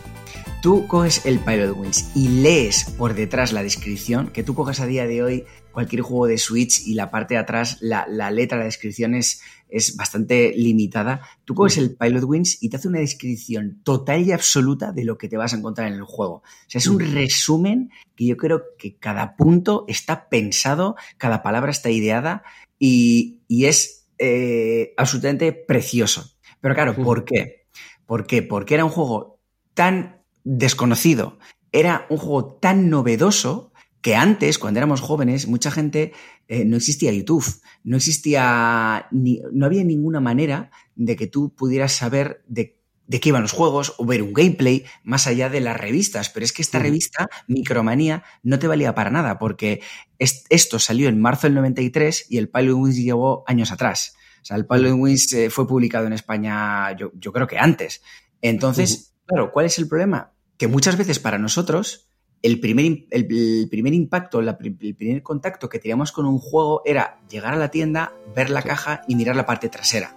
S3: Tú coges el Pilot Wings y lees por detrás la descripción, que tú coges a día de hoy cualquier juego de Switch y la parte de atrás, la, letra, la descripción es, es, bastante limitada. Tú coges el Pilot Wings y te hace una descripción total y absoluta de lo que te vas a encontrar en el juego. O sea, es un resumen que yo creo que cada punto está pensado, cada palabra está ideada y, es eh, absolutamente precioso. Pero claro, ¿por qué? ¿Por qué? Porque era un juego tan desconocido, era un juego tan novedoso que antes, cuando éramos jóvenes, mucha gente eh, no existía YouTube, no existía, ni, no había ninguna manera de que tú pudieras saber de, qué iban los juegos o ver un gameplay más allá de las revistas. Pero es que esta revista, Micromanía, no te valía para nada porque esto salió en marzo del 93 y el Pilot Wings llegó años atrás. O sea, el Pilot Wings eh, fue publicado en España, yo, creo que antes. Entonces, claro, ¿cuál es el problema? Que muchas veces para nosotros el primer, el, primer impacto, el primer contacto que teníamos con un juego era llegar a la tienda, ver la caja y mirar la parte trasera.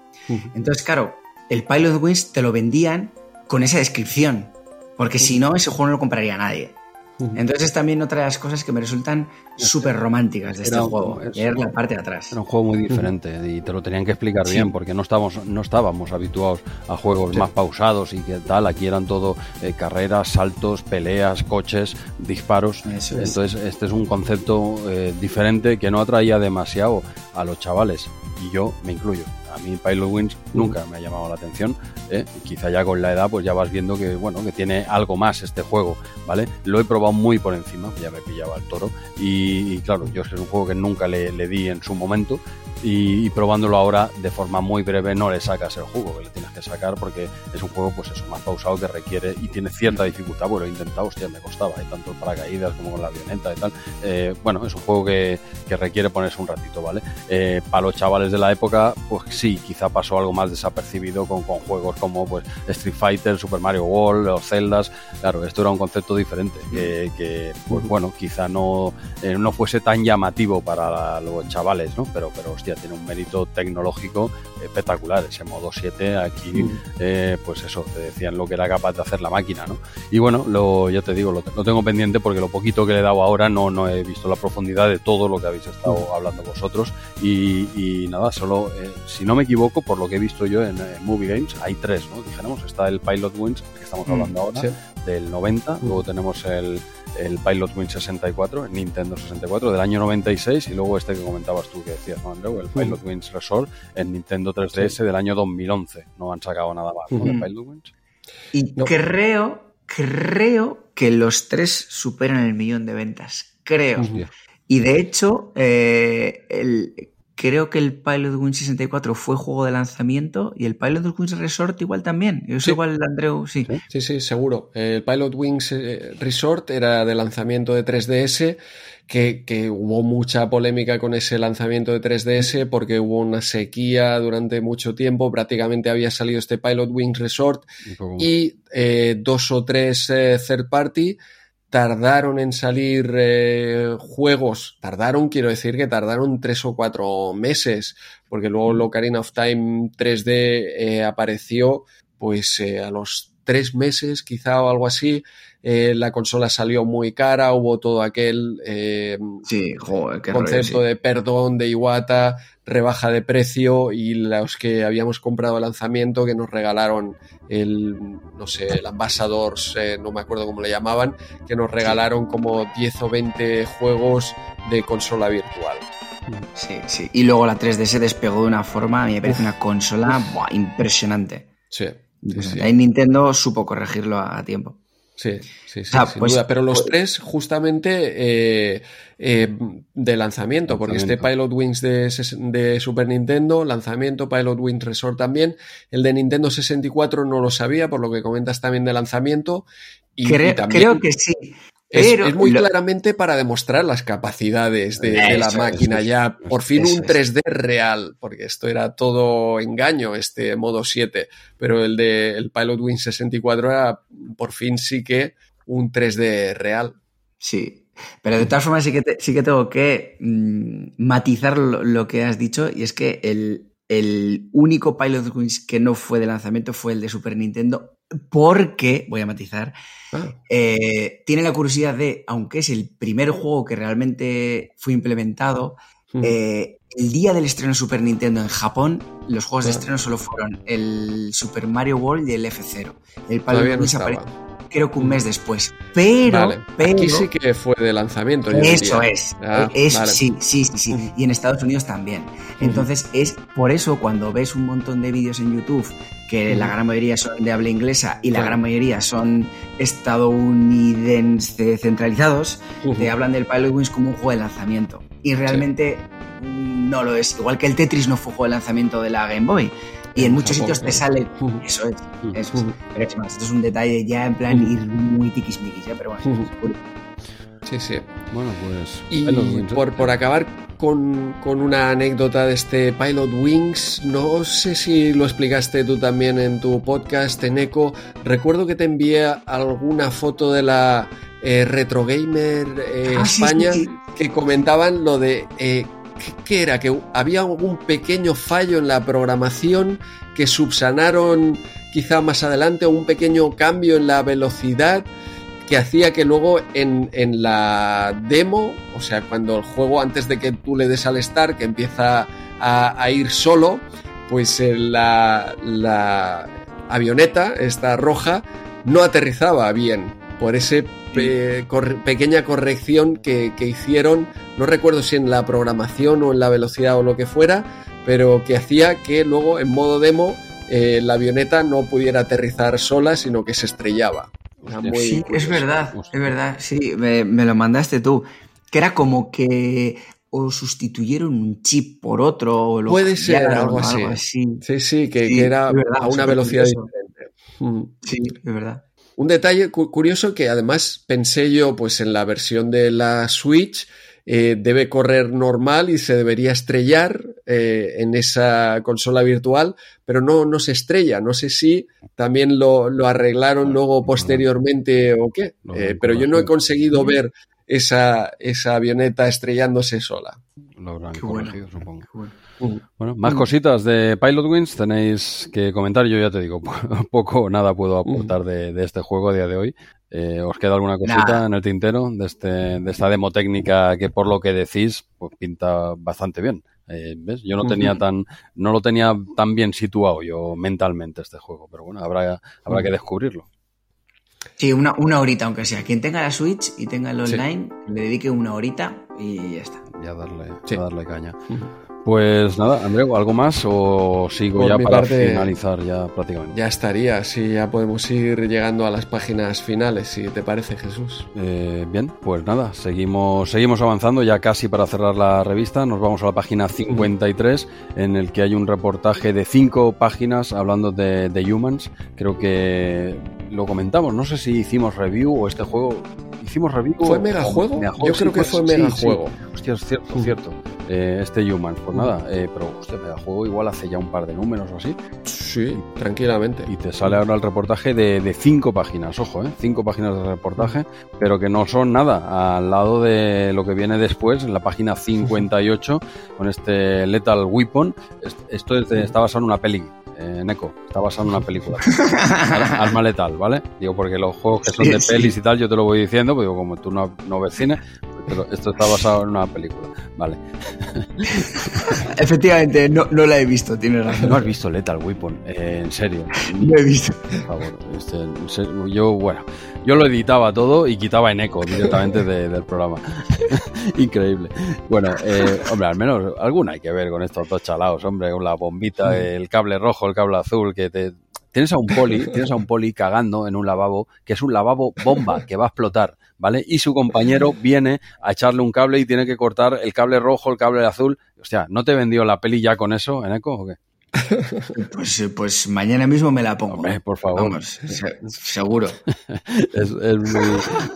S3: Entonces, claro, el Pilot Wings te lo vendían con esa descripción, porque si no, ese juego no lo compraría nadie. Entonces es también otra de las cosas que me resultan súper románticas de este juego, leer la parte de atrás.
S1: Era un juego muy diferente y te lo tenían que explicar bien porque no estábamos, no estábamos habituados a juegos más pausados y que tal, aquí eran todo eh, carreras, saltos, peleas, coches, disparos. Entonces este es un concepto eh, diferente que no atraía demasiado a los chavales y yo me incluyo. A mí Pilot Wings nunca me ha llamado la atención. ¿eh? Y quizá ya con la edad pues ya vas viendo que, bueno, que tiene algo más este juego, ¿vale? Lo he probado muy por encima, ya me pillaba el toro. Y, claro, yo es un juego que nunca le, le di en su momento, y, probándolo ahora de forma muy breve no le sacas el jugo que le tienes que sacar porque es un juego pues eso más pausado que requiere y tiene cierta dificultad. Bueno he intentado hostia me costaba ¿eh? tanto el paracaídas como con la avioneta y tal. Eh, bueno es un juego que, que, requiere ponerse un ratito vale eh, para los chavales de la época pues sí quizá pasó algo más desapercibido con, con juegos como pues Street Fighter Super Mario World o Zeldas. Claro esto era un concepto diferente que, que pues bueno quizá no eh, no fuese tan llamativo para los chavales no pero pero hostia tiene un mérito tecnológico espectacular. Ese modo 7 aquí, mm. eh, pues eso, te decían lo que era capaz de hacer la máquina, ¿no? Y bueno, lo, ya te digo, lo, tengo pendiente porque lo poquito que le he dado ahora no, no he visto la profundidad de todo lo que habéis estado mm. hablando vosotros. Y, nada, solo, eh, si no me equivoco, por lo que he visto yo en, Movie Games, hay tres, ¿no? Dijéramos, está el Pilot Wings, que estamos mm. hablando ahora, del 90, luego tenemos el el Pilot Wing 64, el Nintendo 64 del año 96 y luego este que comentabas tú que decías, ¿no, Andrew? El Pilot Wings Resort en Nintendo 3DS del año 2011. No han sacado nada más, ¿no? Pilot Wings.
S3: Y creo, creo que los tres superan el millón de ventas. Creo. Y de hecho, eh, el, creo que el Pilot Wings 64 fue juego de lanzamiento y el Pilot Wings Resort igual también. Yo soy igual, Andreu, sí.
S2: Sí, sí, seguro. El Pilot Wings eh, Resort era de lanzamiento de 3DS, que, que, hubo mucha polémica con ese lanzamiento de 3DS porque hubo una sequía durante mucho tiempo. Prácticamente había salido este Pilot Wings Resort y eh, dos o tres eh, third party tardaron en salir eh, juegos, tardaron, quiero decir que tardaron tres o cuatro meses, porque luego Locarina of Time 3D eh, apareció pues eh, a los tres meses quizá o algo así, la consola salió muy cara, hubo todo aquel concepto de perdón de Iwata, rebaja de precio y los que habíamos comprado el lanzamiento que nos regalaron el, no sé, el Ambassadors, eh, no me acuerdo cómo le llamaban, que nos regalaron como 10 o 20 juegos de consola virtual.
S3: Sí, sí. Y luego la 3D se despegó de una forma, a mí me parece una consola impresionante.
S2: Sí. sí,
S3: Ahí Nintendo supo corregirlo a tiempo.
S2: Sí, sí, sí, sin pues, duda. Pero los pues tres, justamente eh, eh, de lanzamiento, porque este Pilot Wings de, Super Nintendo, lanzamiento, Pilot Wings Resort también. El de Nintendo 64 no lo sabía, por lo que comentas también de lanzamiento.
S3: Y, creo que sí.
S2: Es, muy claramente para demostrar las capacidades de, la máquina ya. Por fin un 3D real, porque esto era todo engaño, este modo 7. Pero el de el Pilot Wing 64 era por fin sí que un 3D real.
S3: Sí, pero de todas formas sí que, sí que tengo que mm, matizar lo, que has dicho y es que el, el único Pilot Wings que no fue de lanzamiento fue el de Super Nintendo porque, voy a matizar, ah. eh, tiene la curiosidad de, aunque es el primer juego que realmente fue implementado, eh, el día del estreno de Super Nintendo en Japón, los juegos de ah. estreno solo fueron el Super Mario World y el F0. El Pilot Wings creo que un mes después. Pero,
S2: aquí sí que fue de lanzamiento.
S3: Eso es. Ah, sí, sí, sí, sí. Y en Estados Unidos también. Entonces, es por eso cuando ves un montón de vídeos en YouTube, que la gran mayoría son de habla inglesa y la gran mayoría son estadounidense centralizados, te hablan del Pilot Wings como un juego de lanzamiento. Y realmente no lo es. Igual que el Tetris no fue un juego de lanzamiento de la Game Boy y en muchos sitios te sale. Eso es, eso es. Pero es más, esto es un detalle ya en plan ir muy tiquismiquis, ¿eh? pero bueno,
S2: Sí, sí.
S1: Bueno, pues.
S2: Y por, por acabar con, con, una anécdota de este Pilot Wings, no sé si lo explicaste tú también en tu podcast, en Eco. Recuerdo que te envié alguna foto de la eh, Retro Gamer eh, ah, España que comentaban lo de eh, ¿qué era? Que había algún pequeño fallo en la programación que subsanaron quizá más adelante, un pequeño cambio en la velocidad que hacía que luego en, la demo, o sea, cuando el juego antes de que tú le des al start, que empieza a, ir solo, pues la, la avioneta, esta roja, no aterrizaba bien por esa pequeña corrección que, hicieron, no recuerdo si en la programación o en la velocidad o lo que fuera, pero que hacía que luego en modo demo eh, la avioneta no pudiera aterrizar sola, sino que se estrellaba.
S3: sí, es verdad, es verdad, sí, me, lo mandaste tú. Que era como que o sustituyeron un chip por otro. O
S2: lo Puede ser algo así. Sí, sí, que, era a una velocidad diferente.
S3: Mm. Sí, es verdad.
S2: Un detalle curioso que además pensé yo pues en la versión de la Switch eh, debe correr normal y se debería estrellar eh, en esa consola virtual, pero no, no se estrella. No sé si también lo, arreglaron luego posteriormente o qué, eh, pero yo no he conseguido ver esa, esa avioneta estrellándose sola.
S1: Lo habrán corregido, supongo. Bueno, más cositas de Pilot Wings tenéis que comentar. Yo ya te digo, poco o nada puedo aportar de, de, este juego a día de hoy. Eh, ¿Os queda alguna cosita en el tintero de, este, de esta demo técnica que por lo que decís, pues pinta bastante bien? Eh, ¿ves? Yo no tenía tan, no lo tenía tan bien situado yo mentalmente este juego, pero bueno, habrá, habrá que descubrirlo.
S3: Sí, una, una horita, aunque sea. Quien tenga la Switch y tenga el online, le dedique una horita y ya está.
S1: Ya darle, darle caña. Pues nada, Andreu, ¿algo más o sigo ya para finalizar ya prácticamente?
S2: Ya estaría, sí, ya podemos ir llegando a las páginas finales, si te parece, Jesús.
S1: Eh, bien, pues nada, seguimos, seguimos avanzando ya casi para cerrar la revista. Nos vamos a la página 53, en el que hay un reportaje de cinco páginas hablando de, de Humans. Creo que lo comentamos, no sé si hicimos review o este juego hicimos review.
S2: ¿Fue mega juego? Yo creo que fue mega juego.
S1: Hostia, es cierto, es cierto. Eh, este Human, pues nada, eh, pero hostia, mega juego igual hace ya un par de números o así.
S2: Sí, tranquilamente.
S1: Y te sale ahora el reportaje de, cinco páginas, ojo, ¿eh? Cinco páginas de reportaje, pero que no son nada. Al lado de lo que viene después, en la página 58, con este Lethal Weapon, esto es está basado en una peli eh, Neko, está basado en una película. Alma letal, ¿vale? Digo, porque los juegos que son de pelis y tal, yo te lo voy diciendo, pues digo, como tú no, no ves cine, pero esto está basado en una película, ¿vale?
S3: Efectivamente, no, no la he visto, tienes razón.
S1: No has visto Lethal Weapon, eh, en serio.
S3: No he visto.
S1: Por favor, este, yo, bueno, yo lo editaba todo y quitaba en eco directamente del programa. Increíble. Bueno, eh, hombre, al menos alguna hay que ver con estos dos chalaos, hombre, con la bombita, mm. el cable rojo, el cable azul, que te... Tienes a un poli, tienes a un poli cagando en un lavabo, que es un lavabo bomba que va a explotar, ¿vale? Y su compañero viene a echarle un cable y tiene que cortar el cable rojo, el cable azul. O sea, ¿no te vendió la peli ya con eso, en eco o qué?
S3: Pues, pues, mañana mismo me la pongo.
S1: por favor.
S3: seguro.
S1: es,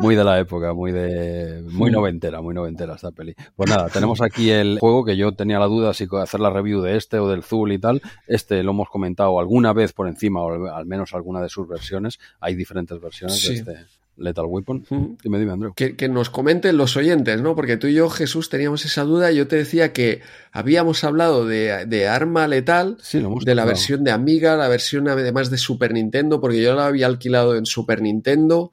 S1: muy, de la época, muy de muy noventera, muy noventera esta peli. Pues nada, tenemos aquí el juego que yo tenía la duda si hacer la review de este o del Zul y tal. Este lo hemos comentado alguna vez por encima, o al menos alguna de sus versiones. Hay diferentes versiones de este Lethal Weapon. Dime, dime, Andrew.
S2: Que, nos comenten los oyentes, ¿no? Porque tú y yo, Jesús, teníamos esa duda. Yo te decía que habíamos hablado de, Arma Letal, de la versión de Amiga, la versión además de Super Nintendo, porque yo la había alquilado en Super Nintendo.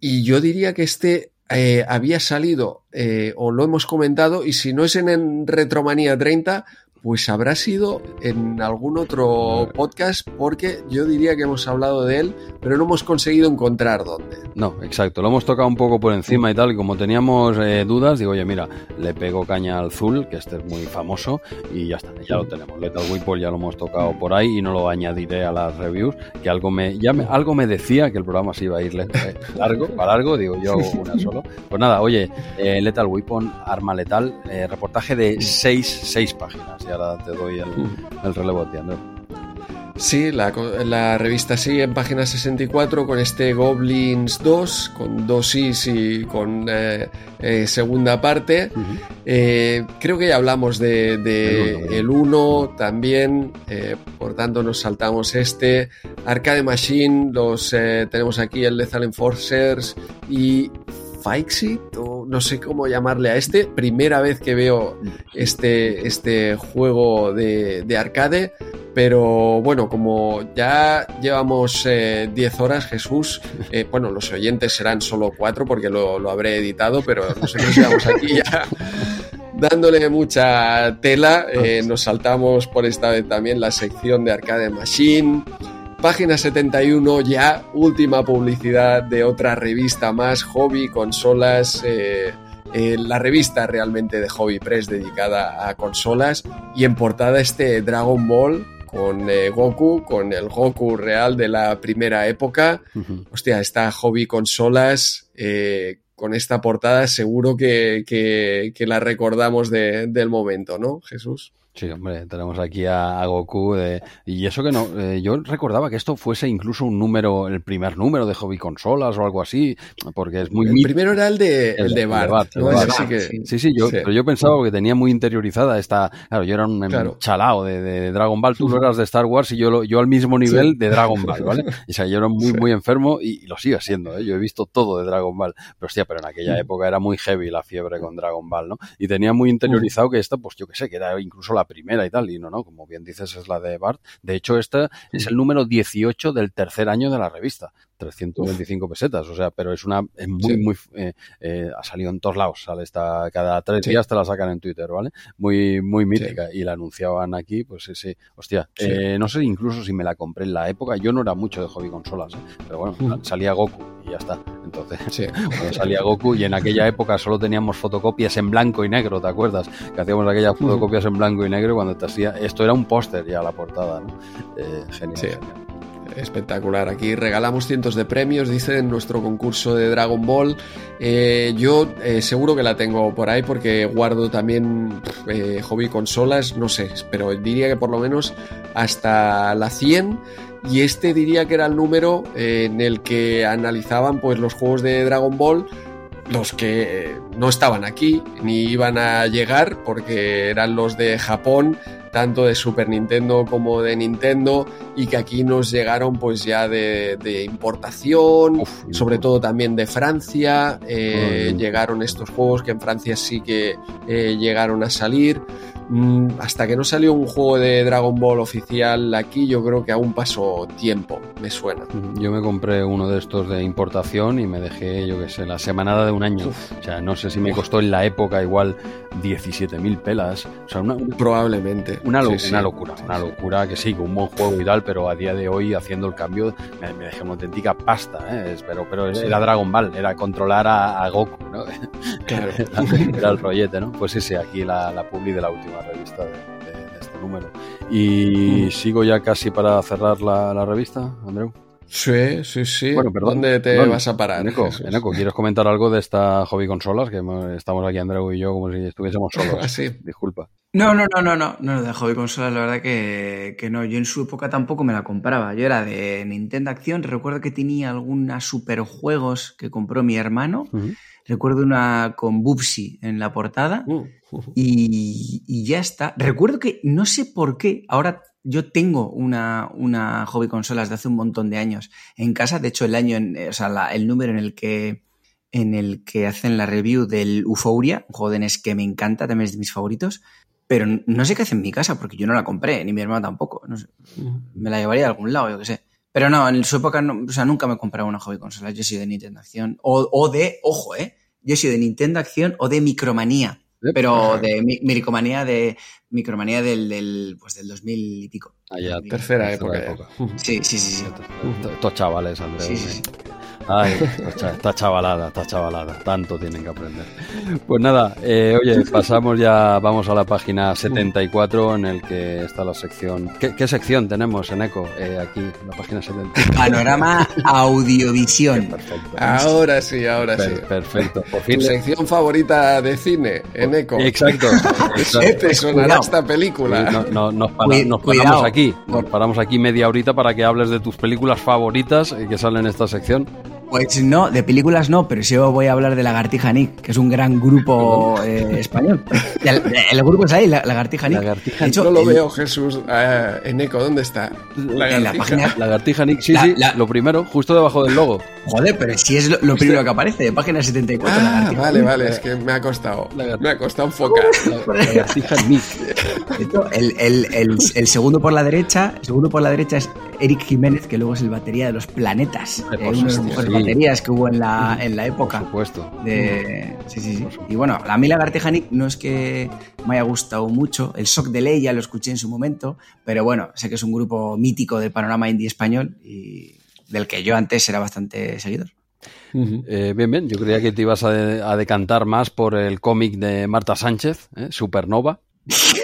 S2: Y yo diría que este eh, había salido, eh, o lo hemos comentado, y si no es en, en Retromanía 30, pues habrá sido en algún otro podcast porque yo diría que hemos hablado de él, pero no hemos conseguido encontrar dónde.
S1: No, exacto, lo hemos tocado un poco por encima y tal, y como teníamos eh, dudas, digo, oye, mira, le pego caña al Zul, que este es muy famoso, y ya está, ya lo tenemos. Lethal Weapon ya lo hemos tocado por ahí y no lo añadiré a las reviews, que algo me, ya me, algo me decía que el programa se iba a ir eh, largo, para largo, digo yo una solo. Pues nada, oye, eh, Lethal Weapon, arma letal, reportaje de seis, seis páginas y ahora te doy el, relevo a ti,
S2: Sí, la, revista sigue en página 64 con este Goblins 2, con dos is y con eh, eh, segunda parte. Eh, creo que ya hablamos de, el 1 también, por tanto nos saltamos este. Arcade Machine, los tenemos aquí el Lethal Enforcers y Fixit, o no sé cómo llamarle a este. Primera vez que veo este, este juego de, arcade. Pero bueno, como ya llevamos 10 eh, horas, Jesús, eh, bueno, los oyentes serán solo 4 porque lo, habré editado, pero nosotros llevamos aquí ya dándole mucha tela. Eh, nos saltamos por esta vez también la sección de Arcade Machine. Página 71 ya, última publicidad de otra revista más, hobby, consolas, eh, eh, la revista realmente de Hobby Press dedicada a consolas y en portada este Dragon Ball con eh, Goku, con el Goku real de la primera época. Hostia, esta Hobby Consolas eh, con esta portada seguro que, que, la recordamos del momento, ¿no, Jesús?
S1: Sí, hombre, tenemos aquí a, Goku. y eso que no, eh, yo recordaba que esto fuese incluso un número, el primer número de hobby consolas o algo así, porque es muy...
S2: El primero era el de, el, de Bart.
S1: Sí, sí, yo, pero yo pensaba que tenía muy interiorizada esta... Claro, yo era un chalao de, Dragon Ball, tú lo eras de Star Wars y yo, yo al mismo nivel de Dragon Ball, ¿vale? O sea, yo era muy, muy enfermo y, lo sigo siendo, ¿eh? Yo he visto todo de Dragon Ball. Pero hostia, pero en aquella época era muy heavy la fiebre con Dragon Ball, ¿no? Y tenía muy interiorizado que esta, pues yo qué sé, que era incluso la primera y tal, y no, no, como bien dices es la de Bart. De hecho, este es el número 18 del tercer año de la revista. 325 pesetas, o sea, pero es una, es muy, muy, eh, eh, ha salido en todos lados, sale esta, cada tres días te la sacan en Twitter, ¿vale? Muy, muy mítica, y la anunciaban aquí, pues sí, sí, hostia, eh, no sé incluso si me la compré en la época, yo no era mucho de hobby consolas, pero bueno, salía Goku y ya está, entonces, salía Goku y en aquella época solo teníamos fotocopias en blanco y negro, ¿te acuerdas? Que hacíamos aquellas fotocopias en blanco y negro cuando te hacía, esto era un póster ya la portada, ¿no? genial, genial
S2: espectacular. Aquí regalamos cientos de premios, dice en nuestro concurso de Dragon Ball. Eh, yo eh, seguro que la tengo por ahí porque guardo también eh, hobby consolas, no sé, pero diría que por lo menos hasta la 100 y este diría que era el número en el que analizaban pues los juegos de Dragon Ball los que no estaban aquí ni iban a llegar porque eran los de Japón tanto de Super Nintendo como de Nintendo y que aquí nos llegaron pues ya de, importación, sobre todo también de Francia, eh, llegaron estos juegos que en Francia sí que eh, llegaron a salir. Mm, hasta que no salió un juego de Dragon Ball oficial aquí, yo creo que aún pasó tiempo, me suena.
S1: Yo me compré uno de estos de importación y me dejé, yo qué sé, la semanada de un año. O sea, no sé si me costó en la época igual 17.000 pelas. O sea, una,
S2: Probablemente.
S1: Una, una locura, una locura que sí, que un buen juego y tal, pero a día de hoy haciendo el cambio me, dejé una auténtica pasta, ¿eh? pero, pero era Dragon Ball, era controlar a, Goku, ¿no? Claro. era, el rollete, ¿no? Pues ese aquí la, la publi de la última revista de, este número. Y mm. sigo ya casi para cerrar la, la revista, Andreu.
S2: Sí, sí, sí. Bueno, perdón, ¿Dónde te vas a parar?
S1: Eneco, ¿quieres comentar algo de esta hobby consolas? Que estamos aquí, Andreu y yo, como si estuviésemos solos.
S2: Ah, sí.
S1: Disculpa.
S3: No, no, no, no, no, no, de hobby consolas, la verdad que, que, no. Yo en su época tampoco me la compraba. Yo era de Nintendo Acción. Recuerdo que tenía algunas superjuegos que compró mi hermano. Recuerdo una con Bubsy en la portada. Uh, y, y, ya está. Recuerdo que no sé por qué. Ahora yo tengo una, una hobby consolas de hace un montón de años en casa. De hecho, el año, o sea, el número en el que en el que hacen la review del Euphoria, un juego de NES que me encanta, también es de mis favoritos, pero no sé qué hace en mi casa porque yo no la compré, ni mi hermano tampoco. Me la llevaría a algún lado, yo qué sé. Pero no, en su época, o sea, nunca me compré una hobby consola. Yo soy de Nintendo Acción. O, o de, ojo, ¿eh? Yo soy de Nintendo Acción o de Micromanía. Pero de micromanía de micromanía del, del, pues del 2000 y pico.
S2: Ah, ya, tercera, época. época.
S3: Sí, sí, sí. sí.
S1: Estos chavales, Andrés. Sí, sí, Ay, está chavalada, está chavalada. Tanto tienen que aprender. Pues nada, eh, oye, pasamos ya, vamos a la página 74 en el que está la sección. ¿Qué, sección tenemos en ECO? Eh, aquí, la página 74.
S3: Panorama Audiovisión.
S2: Perfecto. Ahora sí, ahora sí.
S1: Perfecto.
S2: Por fin. Tu sección favorita de cine en ECO.
S1: Exacto.
S2: ¿Qué te sonará esta película?
S1: No, nos, paramos aquí. Nos paramos aquí media horita para que hables de tus películas favoritas que salen en esta sección.
S3: Pues no, de películas no, pero sí voy a hablar de Lagartija Nick, que es un gran grupo eh, español. El, grupo es ahí, Lagartija Nick.
S2: Lagartija Nick. No lo veo, Jesús, eh, en eco, ¿dónde está?
S1: Lagartija. En la página. Lagartija Nick, sí, sí, lo primero, justo debajo del logo.
S3: Joder, pero si es lo, primero que aparece, de página 74.
S2: Ah, vale, vale, es que me ha costado. Me ha costado enfocar.
S1: Lagartija Nick.
S3: El, el, el, el, segundo por la derecha, el segundo por la derecha es Eric Jiménez, que luego es el batería de los planetas. Eh, uno de los mejores baterías que hubo en la, en la época.
S1: Por supuesto.
S3: De... Sí, sí, sí. Y bueno, la Mila Gartejanic no es que me haya gustado mucho. El Shock de Ley ya lo escuché en su momento, pero bueno, sé que es un grupo mítico del panorama indie español y del que yo antes era bastante seguidor.
S1: Eh, bien, bien. Yo creía que te ibas a, decantar más por el cómic de Marta Sánchez, ¿eh? Supernova.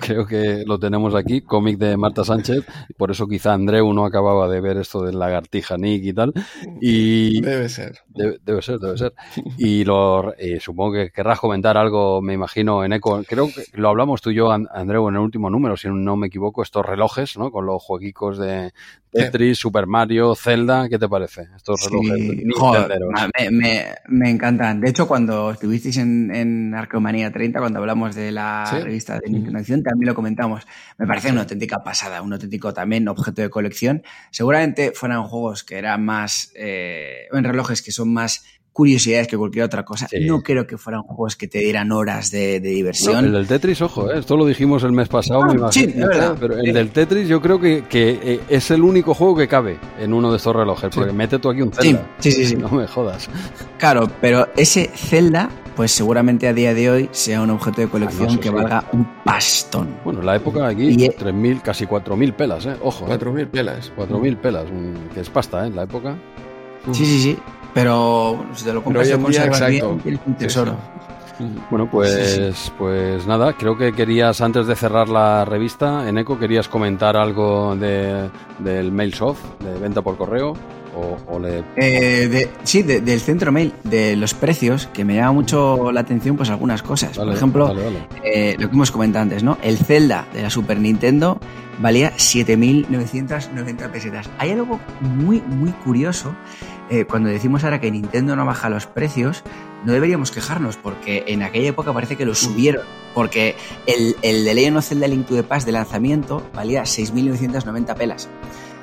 S1: creo, que lo tenemos aquí, cómic de Marta Sánchez, por eso quizá Andreu no acababa de ver esto del lagartija Nick y tal. Y
S2: debe ser.
S1: Debe, ser, debe ser. Y lo, eh, supongo que querrás comentar algo, me imagino, en Eco. Creo que lo hablamos tú y yo, Andreu, en el último número, si no me equivoco, estos relojes, ¿no? Con los jueguicos de Tetris, Super Mario, Zelda, ¿qué te parece? Estos relojes
S3: me, encantan. De hecho, cuando estuvisteis en, en Arqueomanía 30, cuando hablamos de la revista de Nintendo también lo comentamos. Me parece una auténtica pasada, un auténtico también objeto de colección. Seguramente fueran juegos que eran más, eh, en relojes que son más curiosidades que cualquier otra cosa. No creo que fueran juegos que te dieran horas de, diversión.
S1: el del Tetris, ojo, ¿eh? esto lo dijimos el mes pasado,
S3: ah, Sí, verdad.
S1: Pero el del Tetris yo creo que, eh, es el único juego que cabe en uno de estos relojes, porque mete tú aquí un Zelda.
S3: Sí, sí, sí.
S1: No me jodas.
S3: Claro, pero ese Zelda pues seguramente a día de hoy sea un objeto de colección que valga un pastón.
S1: Bueno, en la época aquí, 3.000, casi 4.000 pelas, ¿eh? Ojo.
S2: 4.000 ¿eh? pelas.
S1: 4.000 pelas, que es pasta, ¿eh? En la época.
S3: Sí, sí, sí. Pero si te lo compras
S2: y conservas bien,
S3: un tesoro.
S1: Bueno, pues, pues nada, creo que querías, antes de cerrar la revista, en ECO, querías comentar algo de, del MailSoft, de venta por correo.
S3: Eh, sí, del centro mail, de los precios, que me llama mucho la atención pues algunas cosas. Por ejemplo, eh, lo que hemos comentado antes, ¿no? El Zelda de la Super Nintendo valía 7.990 pesetas. Hay algo muy, muy curioso. Eh, cuando decimos ahora que Nintendo no baja los precios, no deberíamos quejarnos, porque en aquella época parece que lo subieron. Porque el, el de Legend of Zelda Link to the Past de lanzamiento valía 6.990 pelas.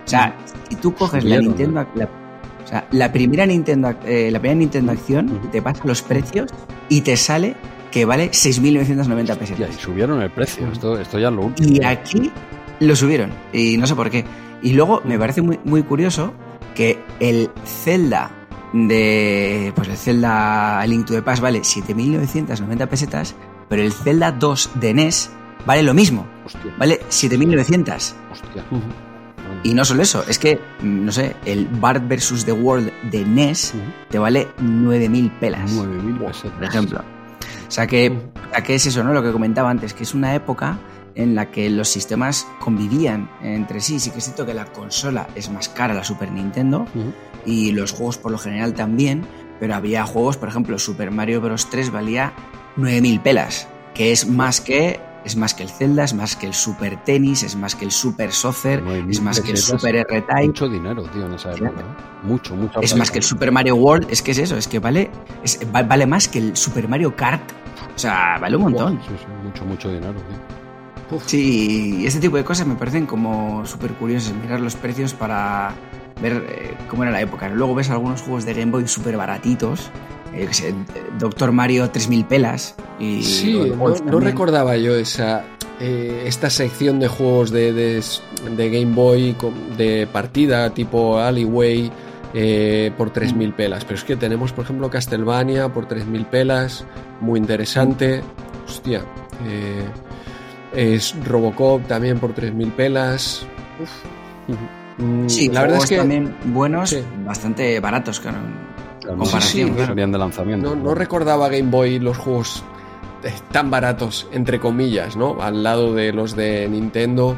S3: O sea, si tú coges la Nintendo, la, o sea, la primera Nintendo, eh, la primera Nintendo Acción, te pasa los precios y te sale que vale 6.990 pesos.
S1: y subieron el precio, esto, esto ya es lo último.
S3: Y aquí lo subieron, y no sé por qué. Y luego me parece muy, muy curioso que el Zelda de. Pues el Zelda Link to the Past vale 7.990 pesetas, pero el Zelda 2 de NES vale lo mismo. Hostia. Vale 7.900. Hostia. Y no solo eso, es que, no sé, el Bart vs. The World de NES te vale 9.000 pelas.
S1: 9.000 pelas.
S3: Por ejemplo. O sea que, ¿qué es eso, no? Lo que comentaba antes, que es una época en la que los sistemas convivían entre sí. Sí que es cierto que la consola es más cara, la Super Nintendo, y los juegos por lo general también, pero había juegos, por ejemplo, Super Mario Bros. 3 valía 9.000 pelas, que es más que es más que el Zelda, es más que el Super Tennis, es más que el Super Soccer, es más que el Super R-Type.
S1: Mucho dinero, tío, en esa época. ¿eh? Mucho, mucho.
S3: Es más que el Super Mario World, es que es eso, es que vale, vale más que el Super Mario Kart. O sea, vale un montón.
S1: Sí, sí, mucho, mucho dinero, tío.
S3: Sí, y este tipo de cosas me parecen como súper curiosas, mirar los precios para ver eh, cómo era la época. Luego ves algunos juegos de Game Boy súper baratitos sé, Doctor Mario 3000 pelas. Y,
S2: sí, no, recordaba yo esa, eh, esta sección de juegos de, de, Game Boy de partida tipo Alleyway eh, por 3.000 pelas. Pero es que tenemos, por ejemplo, Castlevania por 3.000 pelas, muy interesante. Hostia. Eh, es Robocop también por 3.000 pelas.
S3: Mm, sí, la verdad es que también buenos, bastante baratos, claro
S1: comparación. de lanzamiento.
S2: No, recordaba Game Boy los juegos tan baratos, entre comillas, ¿no? Al lado de los de Nintendo,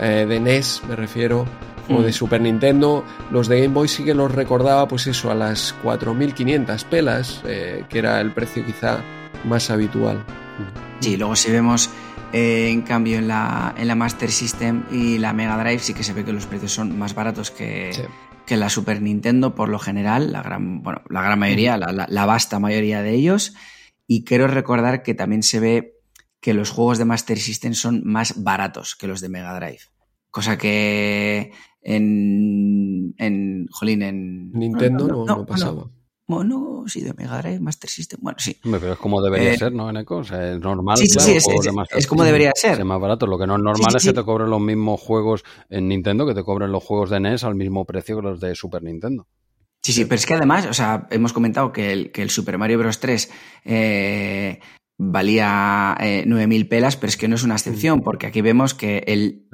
S2: eh, de NES, me refiero, o de mm. Super Nintendo. Los de Game Boy sí que los recordaba, pues eso, a las 4.500 pelas, eh, que era el precio quizá más habitual.
S3: Sí, luego si vemos eh, en cambio en la, en la Master System y la Mega Drive sí que se ve que los precios son más baratos que, que la Super Nintendo por lo general, la gran, bueno, la gran mayoría, la, vasta mayoría de ellos. Y quiero recordar que también se ve que los juegos de Master System son más baratos que los de Mega Drive. Cosa que en, en jolín, en
S2: Nintendo no, pasaba.
S3: Bueno, sí, de Mega Drive, Master System, bueno, sí.
S1: Pero es como debería eh, ser, ¿no, Eneco? O sea, es normal.
S3: Sí, sí, es, es, como debería ser.
S1: Es más barato. Lo que no es normal es que te cobren los mismos juegos en Nintendo, que te cobren los juegos de NES al mismo precio que los de Super Nintendo.
S3: Sí, sí, pero es que además, o sea, hemos comentado que el, que el Super Mario Bros. 3 eh, valía eh, 9.000 pelas, pero es que no es una excepción, porque aquí vemos que el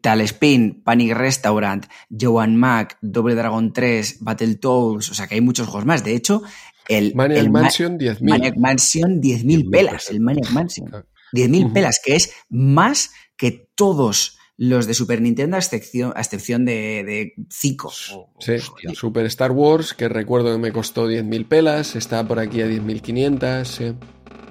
S3: Talespin, Panic Restaurant, Joan Mac, Double Dragon 3, Battletoads, o sea que hay muchos juegos más. De hecho, el,
S2: Maniac Mansion 10.000.
S3: Maniac Mansion 10.000 pelas, el Maniac Mansion. 10.000 pelas, que es más que todos los de Super Nintendo, a excepción, a excepción de, de Zico.
S2: Sí, Super Star Wars, que recuerdo que me costó 10.000 pelas, está por aquí a 10.500, sí.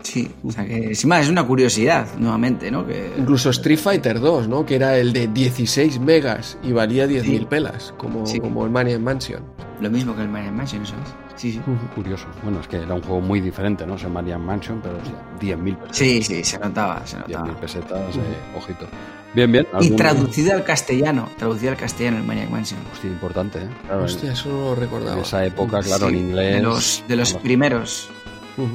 S3: Sí, o sea que encima es una curiosidad, nuevamente, ¿no? Que...
S2: Incluso Street Fighter 2, ¿no? Que era el de 16 megas y valía 10.000 sí. pelas, como, sí. como el Maniac Mansion.
S3: Lo mismo que el Maniac Mansion, eso es. Sí, sí.
S1: Curioso. Bueno, es que era un juego muy diferente, ¿no? Se Maniac Mansion, pero 10.000 pesetas.
S3: Sí, sí, se notaba, se notaba.
S1: 10.000 pesetas, eh, ojito. Bien, bien.
S3: Y traducido al castellano, traducido al castellano el Maniac Mansion.
S1: Hostia, importante, ¿eh?
S2: Claro, Hostia, eso no lo recordaba.
S1: En esa época, claro,
S3: Sí,
S1: en inglés.
S3: De los, de los primeros.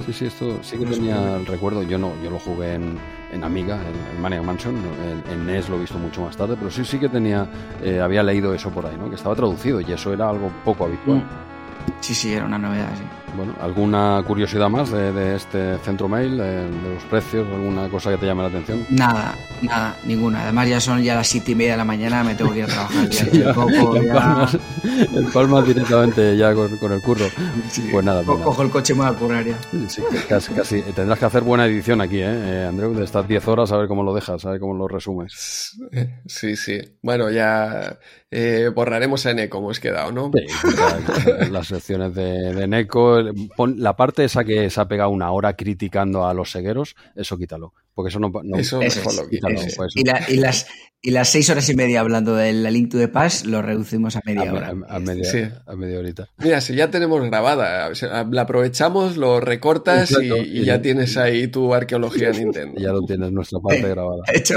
S1: Sí, sí, esto sí que tenía el recuerdo. Yo no, yo lo jugué en, en Amiga, en, en Maniac Mansion. En, en, NES lo he visto mucho más tarde, pero sí, sí que tenía, eh, había leído eso por ahí, ¿no? Que estaba traducido y eso era algo poco habitual.
S3: Sí, sí, era una novedad, sí.
S1: Bueno, ¿alguna curiosidad más de, de este centro mail, de, de, los precios, alguna cosa que te llame la atención?
S3: Nada, nada, ninguna. Además ya son ya las siete y media de la mañana, me tengo que ir a trabajar. Ya, sí, ya, poco,
S1: ya... Palmas, el palmas directamente ya con, con el curro.
S3: Sí,
S1: pues nada.
S3: Pues cojo el coche y me voy a currar ya.
S1: Sí, casi, casi, tendrás que hacer buena edición aquí, ¿eh, eh Andreu? De estas 10 horas, a ver cómo lo dejas, a ver cómo lo resumes.
S2: Sí, sí. Bueno, ya eh, borraremos a Eneco, hemos quedado, ¿no?
S1: Sí, las secciones de, de Eneco, la parte esa que se ha pegado una hora criticando a los segueros, eso quítalo. Porque eso no. no
S2: eso,
S3: eso
S2: es, lo quítalo,
S3: eso. Pues. Y, la, y, las, y las seis horas y media hablando de la Link to the Past lo reducimos a media
S1: a,
S3: hora.
S1: A, a, media, sí. a media horita.
S2: Mira, si ya tenemos grabada, la aprovechamos, lo recortas Exacto, y, y, ya tienes ahí tu arqueología Nintendo.
S1: ya lo tienes nuestra parte grabada.
S3: Hecho.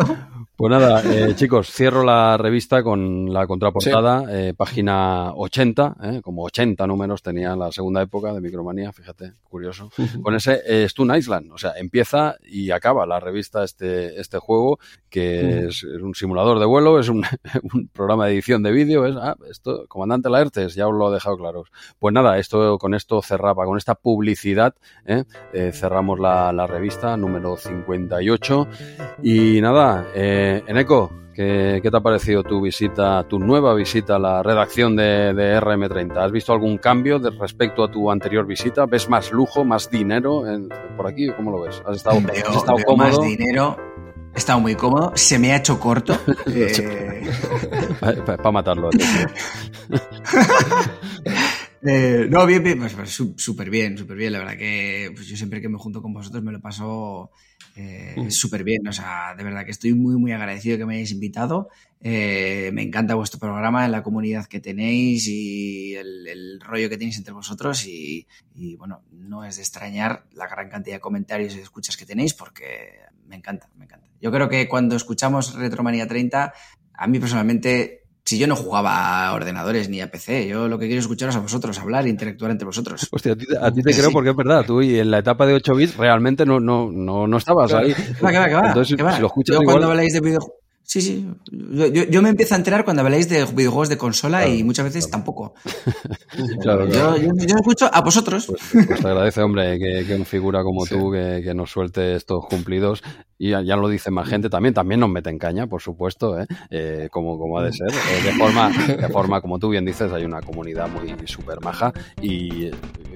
S1: Pues nada, eh, chicos, cierro la revista con la contraportada, sí. eh, página 80, eh, como 80 números tenía la segunda época de Micromanía, fíjate, curioso. Uh -huh. Con ese eh, Stun Island, o sea, empieza y acaba la revista este, este juego, que uh -huh. es, es, un simulador de vuelo, es un, un programa de edición de vídeo, es, ah, esto, Comandante Laertes, ya os lo he dejado claro. Pues nada, esto con esto cerraba, con esta publicidad, eh, cerramos la, la, revista número 58 y nada, eh, Eneco, ¿qué, ¿qué, te ha parecido tu visita, tu nueva visita a la redacción de, de, RM30? ¿Has visto algún cambio de respecto a tu anterior visita? ¿Ves más lujo, más dinero en, por aquí? ¿Cómo lo ves? ¿Has estado,
S3: veo,
S1: has estado
S3: veo
S1: cómodo?
S3: más dinero. He estado muy cómodo, se me ha hecho corto. eh...
S1: Para pa matarlo.
S3: Eh, no, bien, bien, pues, pues súper bien, súper bien. La verdad que pues yo siempre que me junto con vosotros me lo paso eh, mm. súper bien. O sea, de verdad que estoy muy, muy agradecido que me hayáis invitado. Eh, me encanta vuestro programa, la comunidad que tenéis y el, el rollo que tenéis entre vosotros. Y, y, bueno, no es de extrañar la gran cantidad de comentarios y escuchas que tenéis porque me encanta, me encanta. Yo creo que cuando escuchamos Retromanía 30, a mí personalmente si yo no jugaba a ordenadores ni a PC, yo lo que quiero es escucharos a vosotros, hablar e interactuar entre vosotros.
S1: Hostia, a ti, a ti te creo sí. porque es verdad, tú y en la etapa de 8 bits realmente no, no, no, no estabas ahí.
S3: ¿Qué va, qué va, qué va?
S1: Entonces,
S3: ¿Qué va?
S1: si lo escuchas
S3: yo
S1: igual...
S3: cuando habláis de videojuegos... Sí, sí. Yo, yo, me empiezo a enterar cuando habláis de videojuegos de consola claro, y muchas veces claro. tampoco.
S1: claro,
S3: yo, yo, yo, escucho a vosotros.
S1: Pues, pues te agradece, hombre, que, que una figura como sí. tú que, que, nos suelte estos cumplidos. Y ya, ya, lo dice más gente también. También nos meten caña, por supuesto, ¿eh? Eh, como, como ha de ser. Eh, de, forma, de forma, como tú bien dices, hay una comunidad muy súper maja y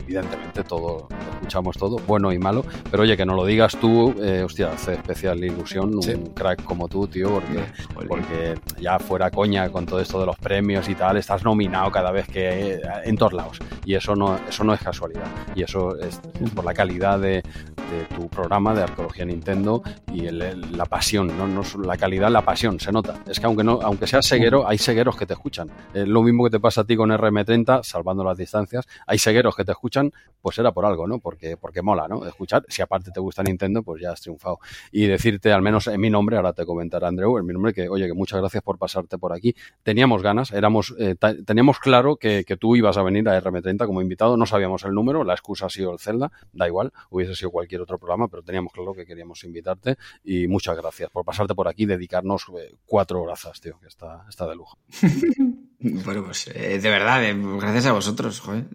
S1: evidentemente todo, escuchamos todo, bueno y malo. Pero oye, que no lo digas tú, eh, hostia, hace especial ilusión
S2: sí.
S1: un crack como tú, tío, porque porque ya fuera coña con todo esto de los premios y tal, estás nominado cada vez que en todos lados. Y eso no, eso no es casualidad. Y eso es, es por la calidad de, de, tu programa de Arqueología Nintendo y el, el, la pasión, ¿no? no la calidad, la pasión, se nota. Es que aunque no, aunque seas seguero, hay segueros que te escuchan. Es lo mismo que te pasa a ti con RM30, salvando las distancias, hay segueros que te escuchan, pues era por algo, ¿no? Porque, porque mola, ¿no? Escuchar, si aparte te gusta Nintendo, pues ya has triunfado. Y decirte, al menos en mi nombre, ahora te comentará Andreu, en mi nombre, que oye, que muchas gracias por pasarte por aquí. Teníamos ganas, éramos, eh, teníamos claro que, tú ibas a venir a RM30 como invitado, no sabíamos el número, la excusa ha sido el Zelda, da igual, hubiese sido cualquier otro programa, pero teníamos claro que queríamos invitarte y muchas gracias por pasarte por aquí, dedicarnos eh, cuatro horas, tío, que está, está de lujo.
S3: bueno, pues eh, de verdad, eh, gracias a vosotros, joder,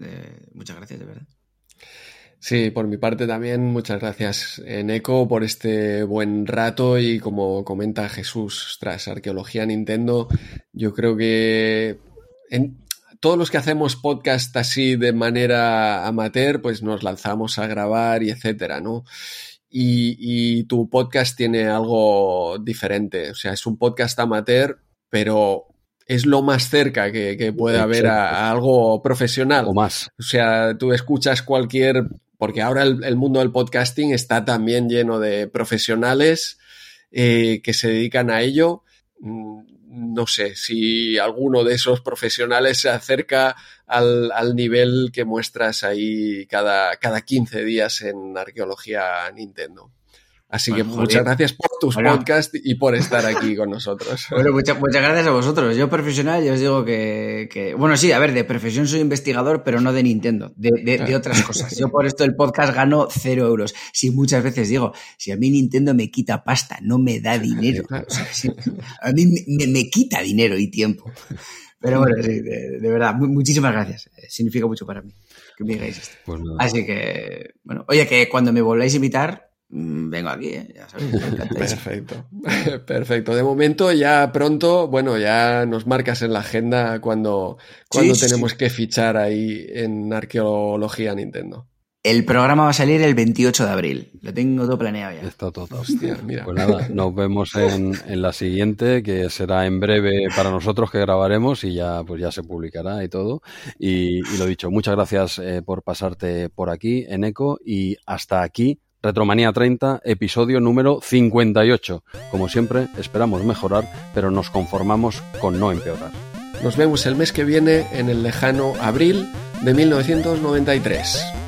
S3: muchas gracias, de verdad.
S2: Sí, por mi parte también, muchas gracias, Eco, por este buen rato y como comenta Jesús, tras arqueología Nintendo, yo creo que todos los que hacemos podcast así de manera amateur, pues nos lanzamos a grabar y etcétera, ¿no? Y, tu podcast tiene algo diferente, o sea, es un podcast amateur, pero es lo más cerca que, puede haber a, algo profesional.
S1: O más.
S2: O sea, tú escuchas cualquier porque ahora el, mundo del podcasting está también lleno de profesionales eh, que se dedican a ello. Mm, no sé si alguno de esos profesionales se acerca al, al nivel que muestras ahí cada, cada 15 días en Arqueología Nintendo. Así que muchas gracias por tus podcasts y por estar aquí con nosotros.
S3: Bueno, muchas, gracias a vosotros. Yo profesional, yo os digo que, Bueno, sí, a ver, de profesión soy investigador, pero no de Nintendo, de, otras cosas. Yo por esto el podcast gano cero euros. Sí, muchas veces digo, si a mí Nintendo me quita pasta, no me da dinero. a mí me, quita dinero y tiempo. Pero bueno, sí, de, verdad, muchísimas gracias. Eh, significa mucho para mí que me digáis esto. Pues Así que, bueno, oye, que cuando me volváis a invitar, vengo aquí, ¿eh? ya sabéis.
S2: Perfecto, perfecto. De momento ya pronto, bueno, ya nos marcas en la agenda cuando, cuando tenemos que fichar ahí en arqueología Nintendo.
S3: El programa va a salir el 28 de abril. Lo tengo todo planeado ya.
S1: Está todo. Hostia, mira. Pues nada, nos vemos en, la siguiente, que será en breve para nosotros que grabaremos y ya, pues ya se publicará y todo. Y, lo dicho, muchas gracias eh, por pasarte por aquí en ECO y hasta aquí Retromanía 30, episodio número 58. Como siempre, esperamos mejorar, pero nos conformamos con no empeorar.
S2: Nos vemos el mes que viene en el lejano abril de 1993.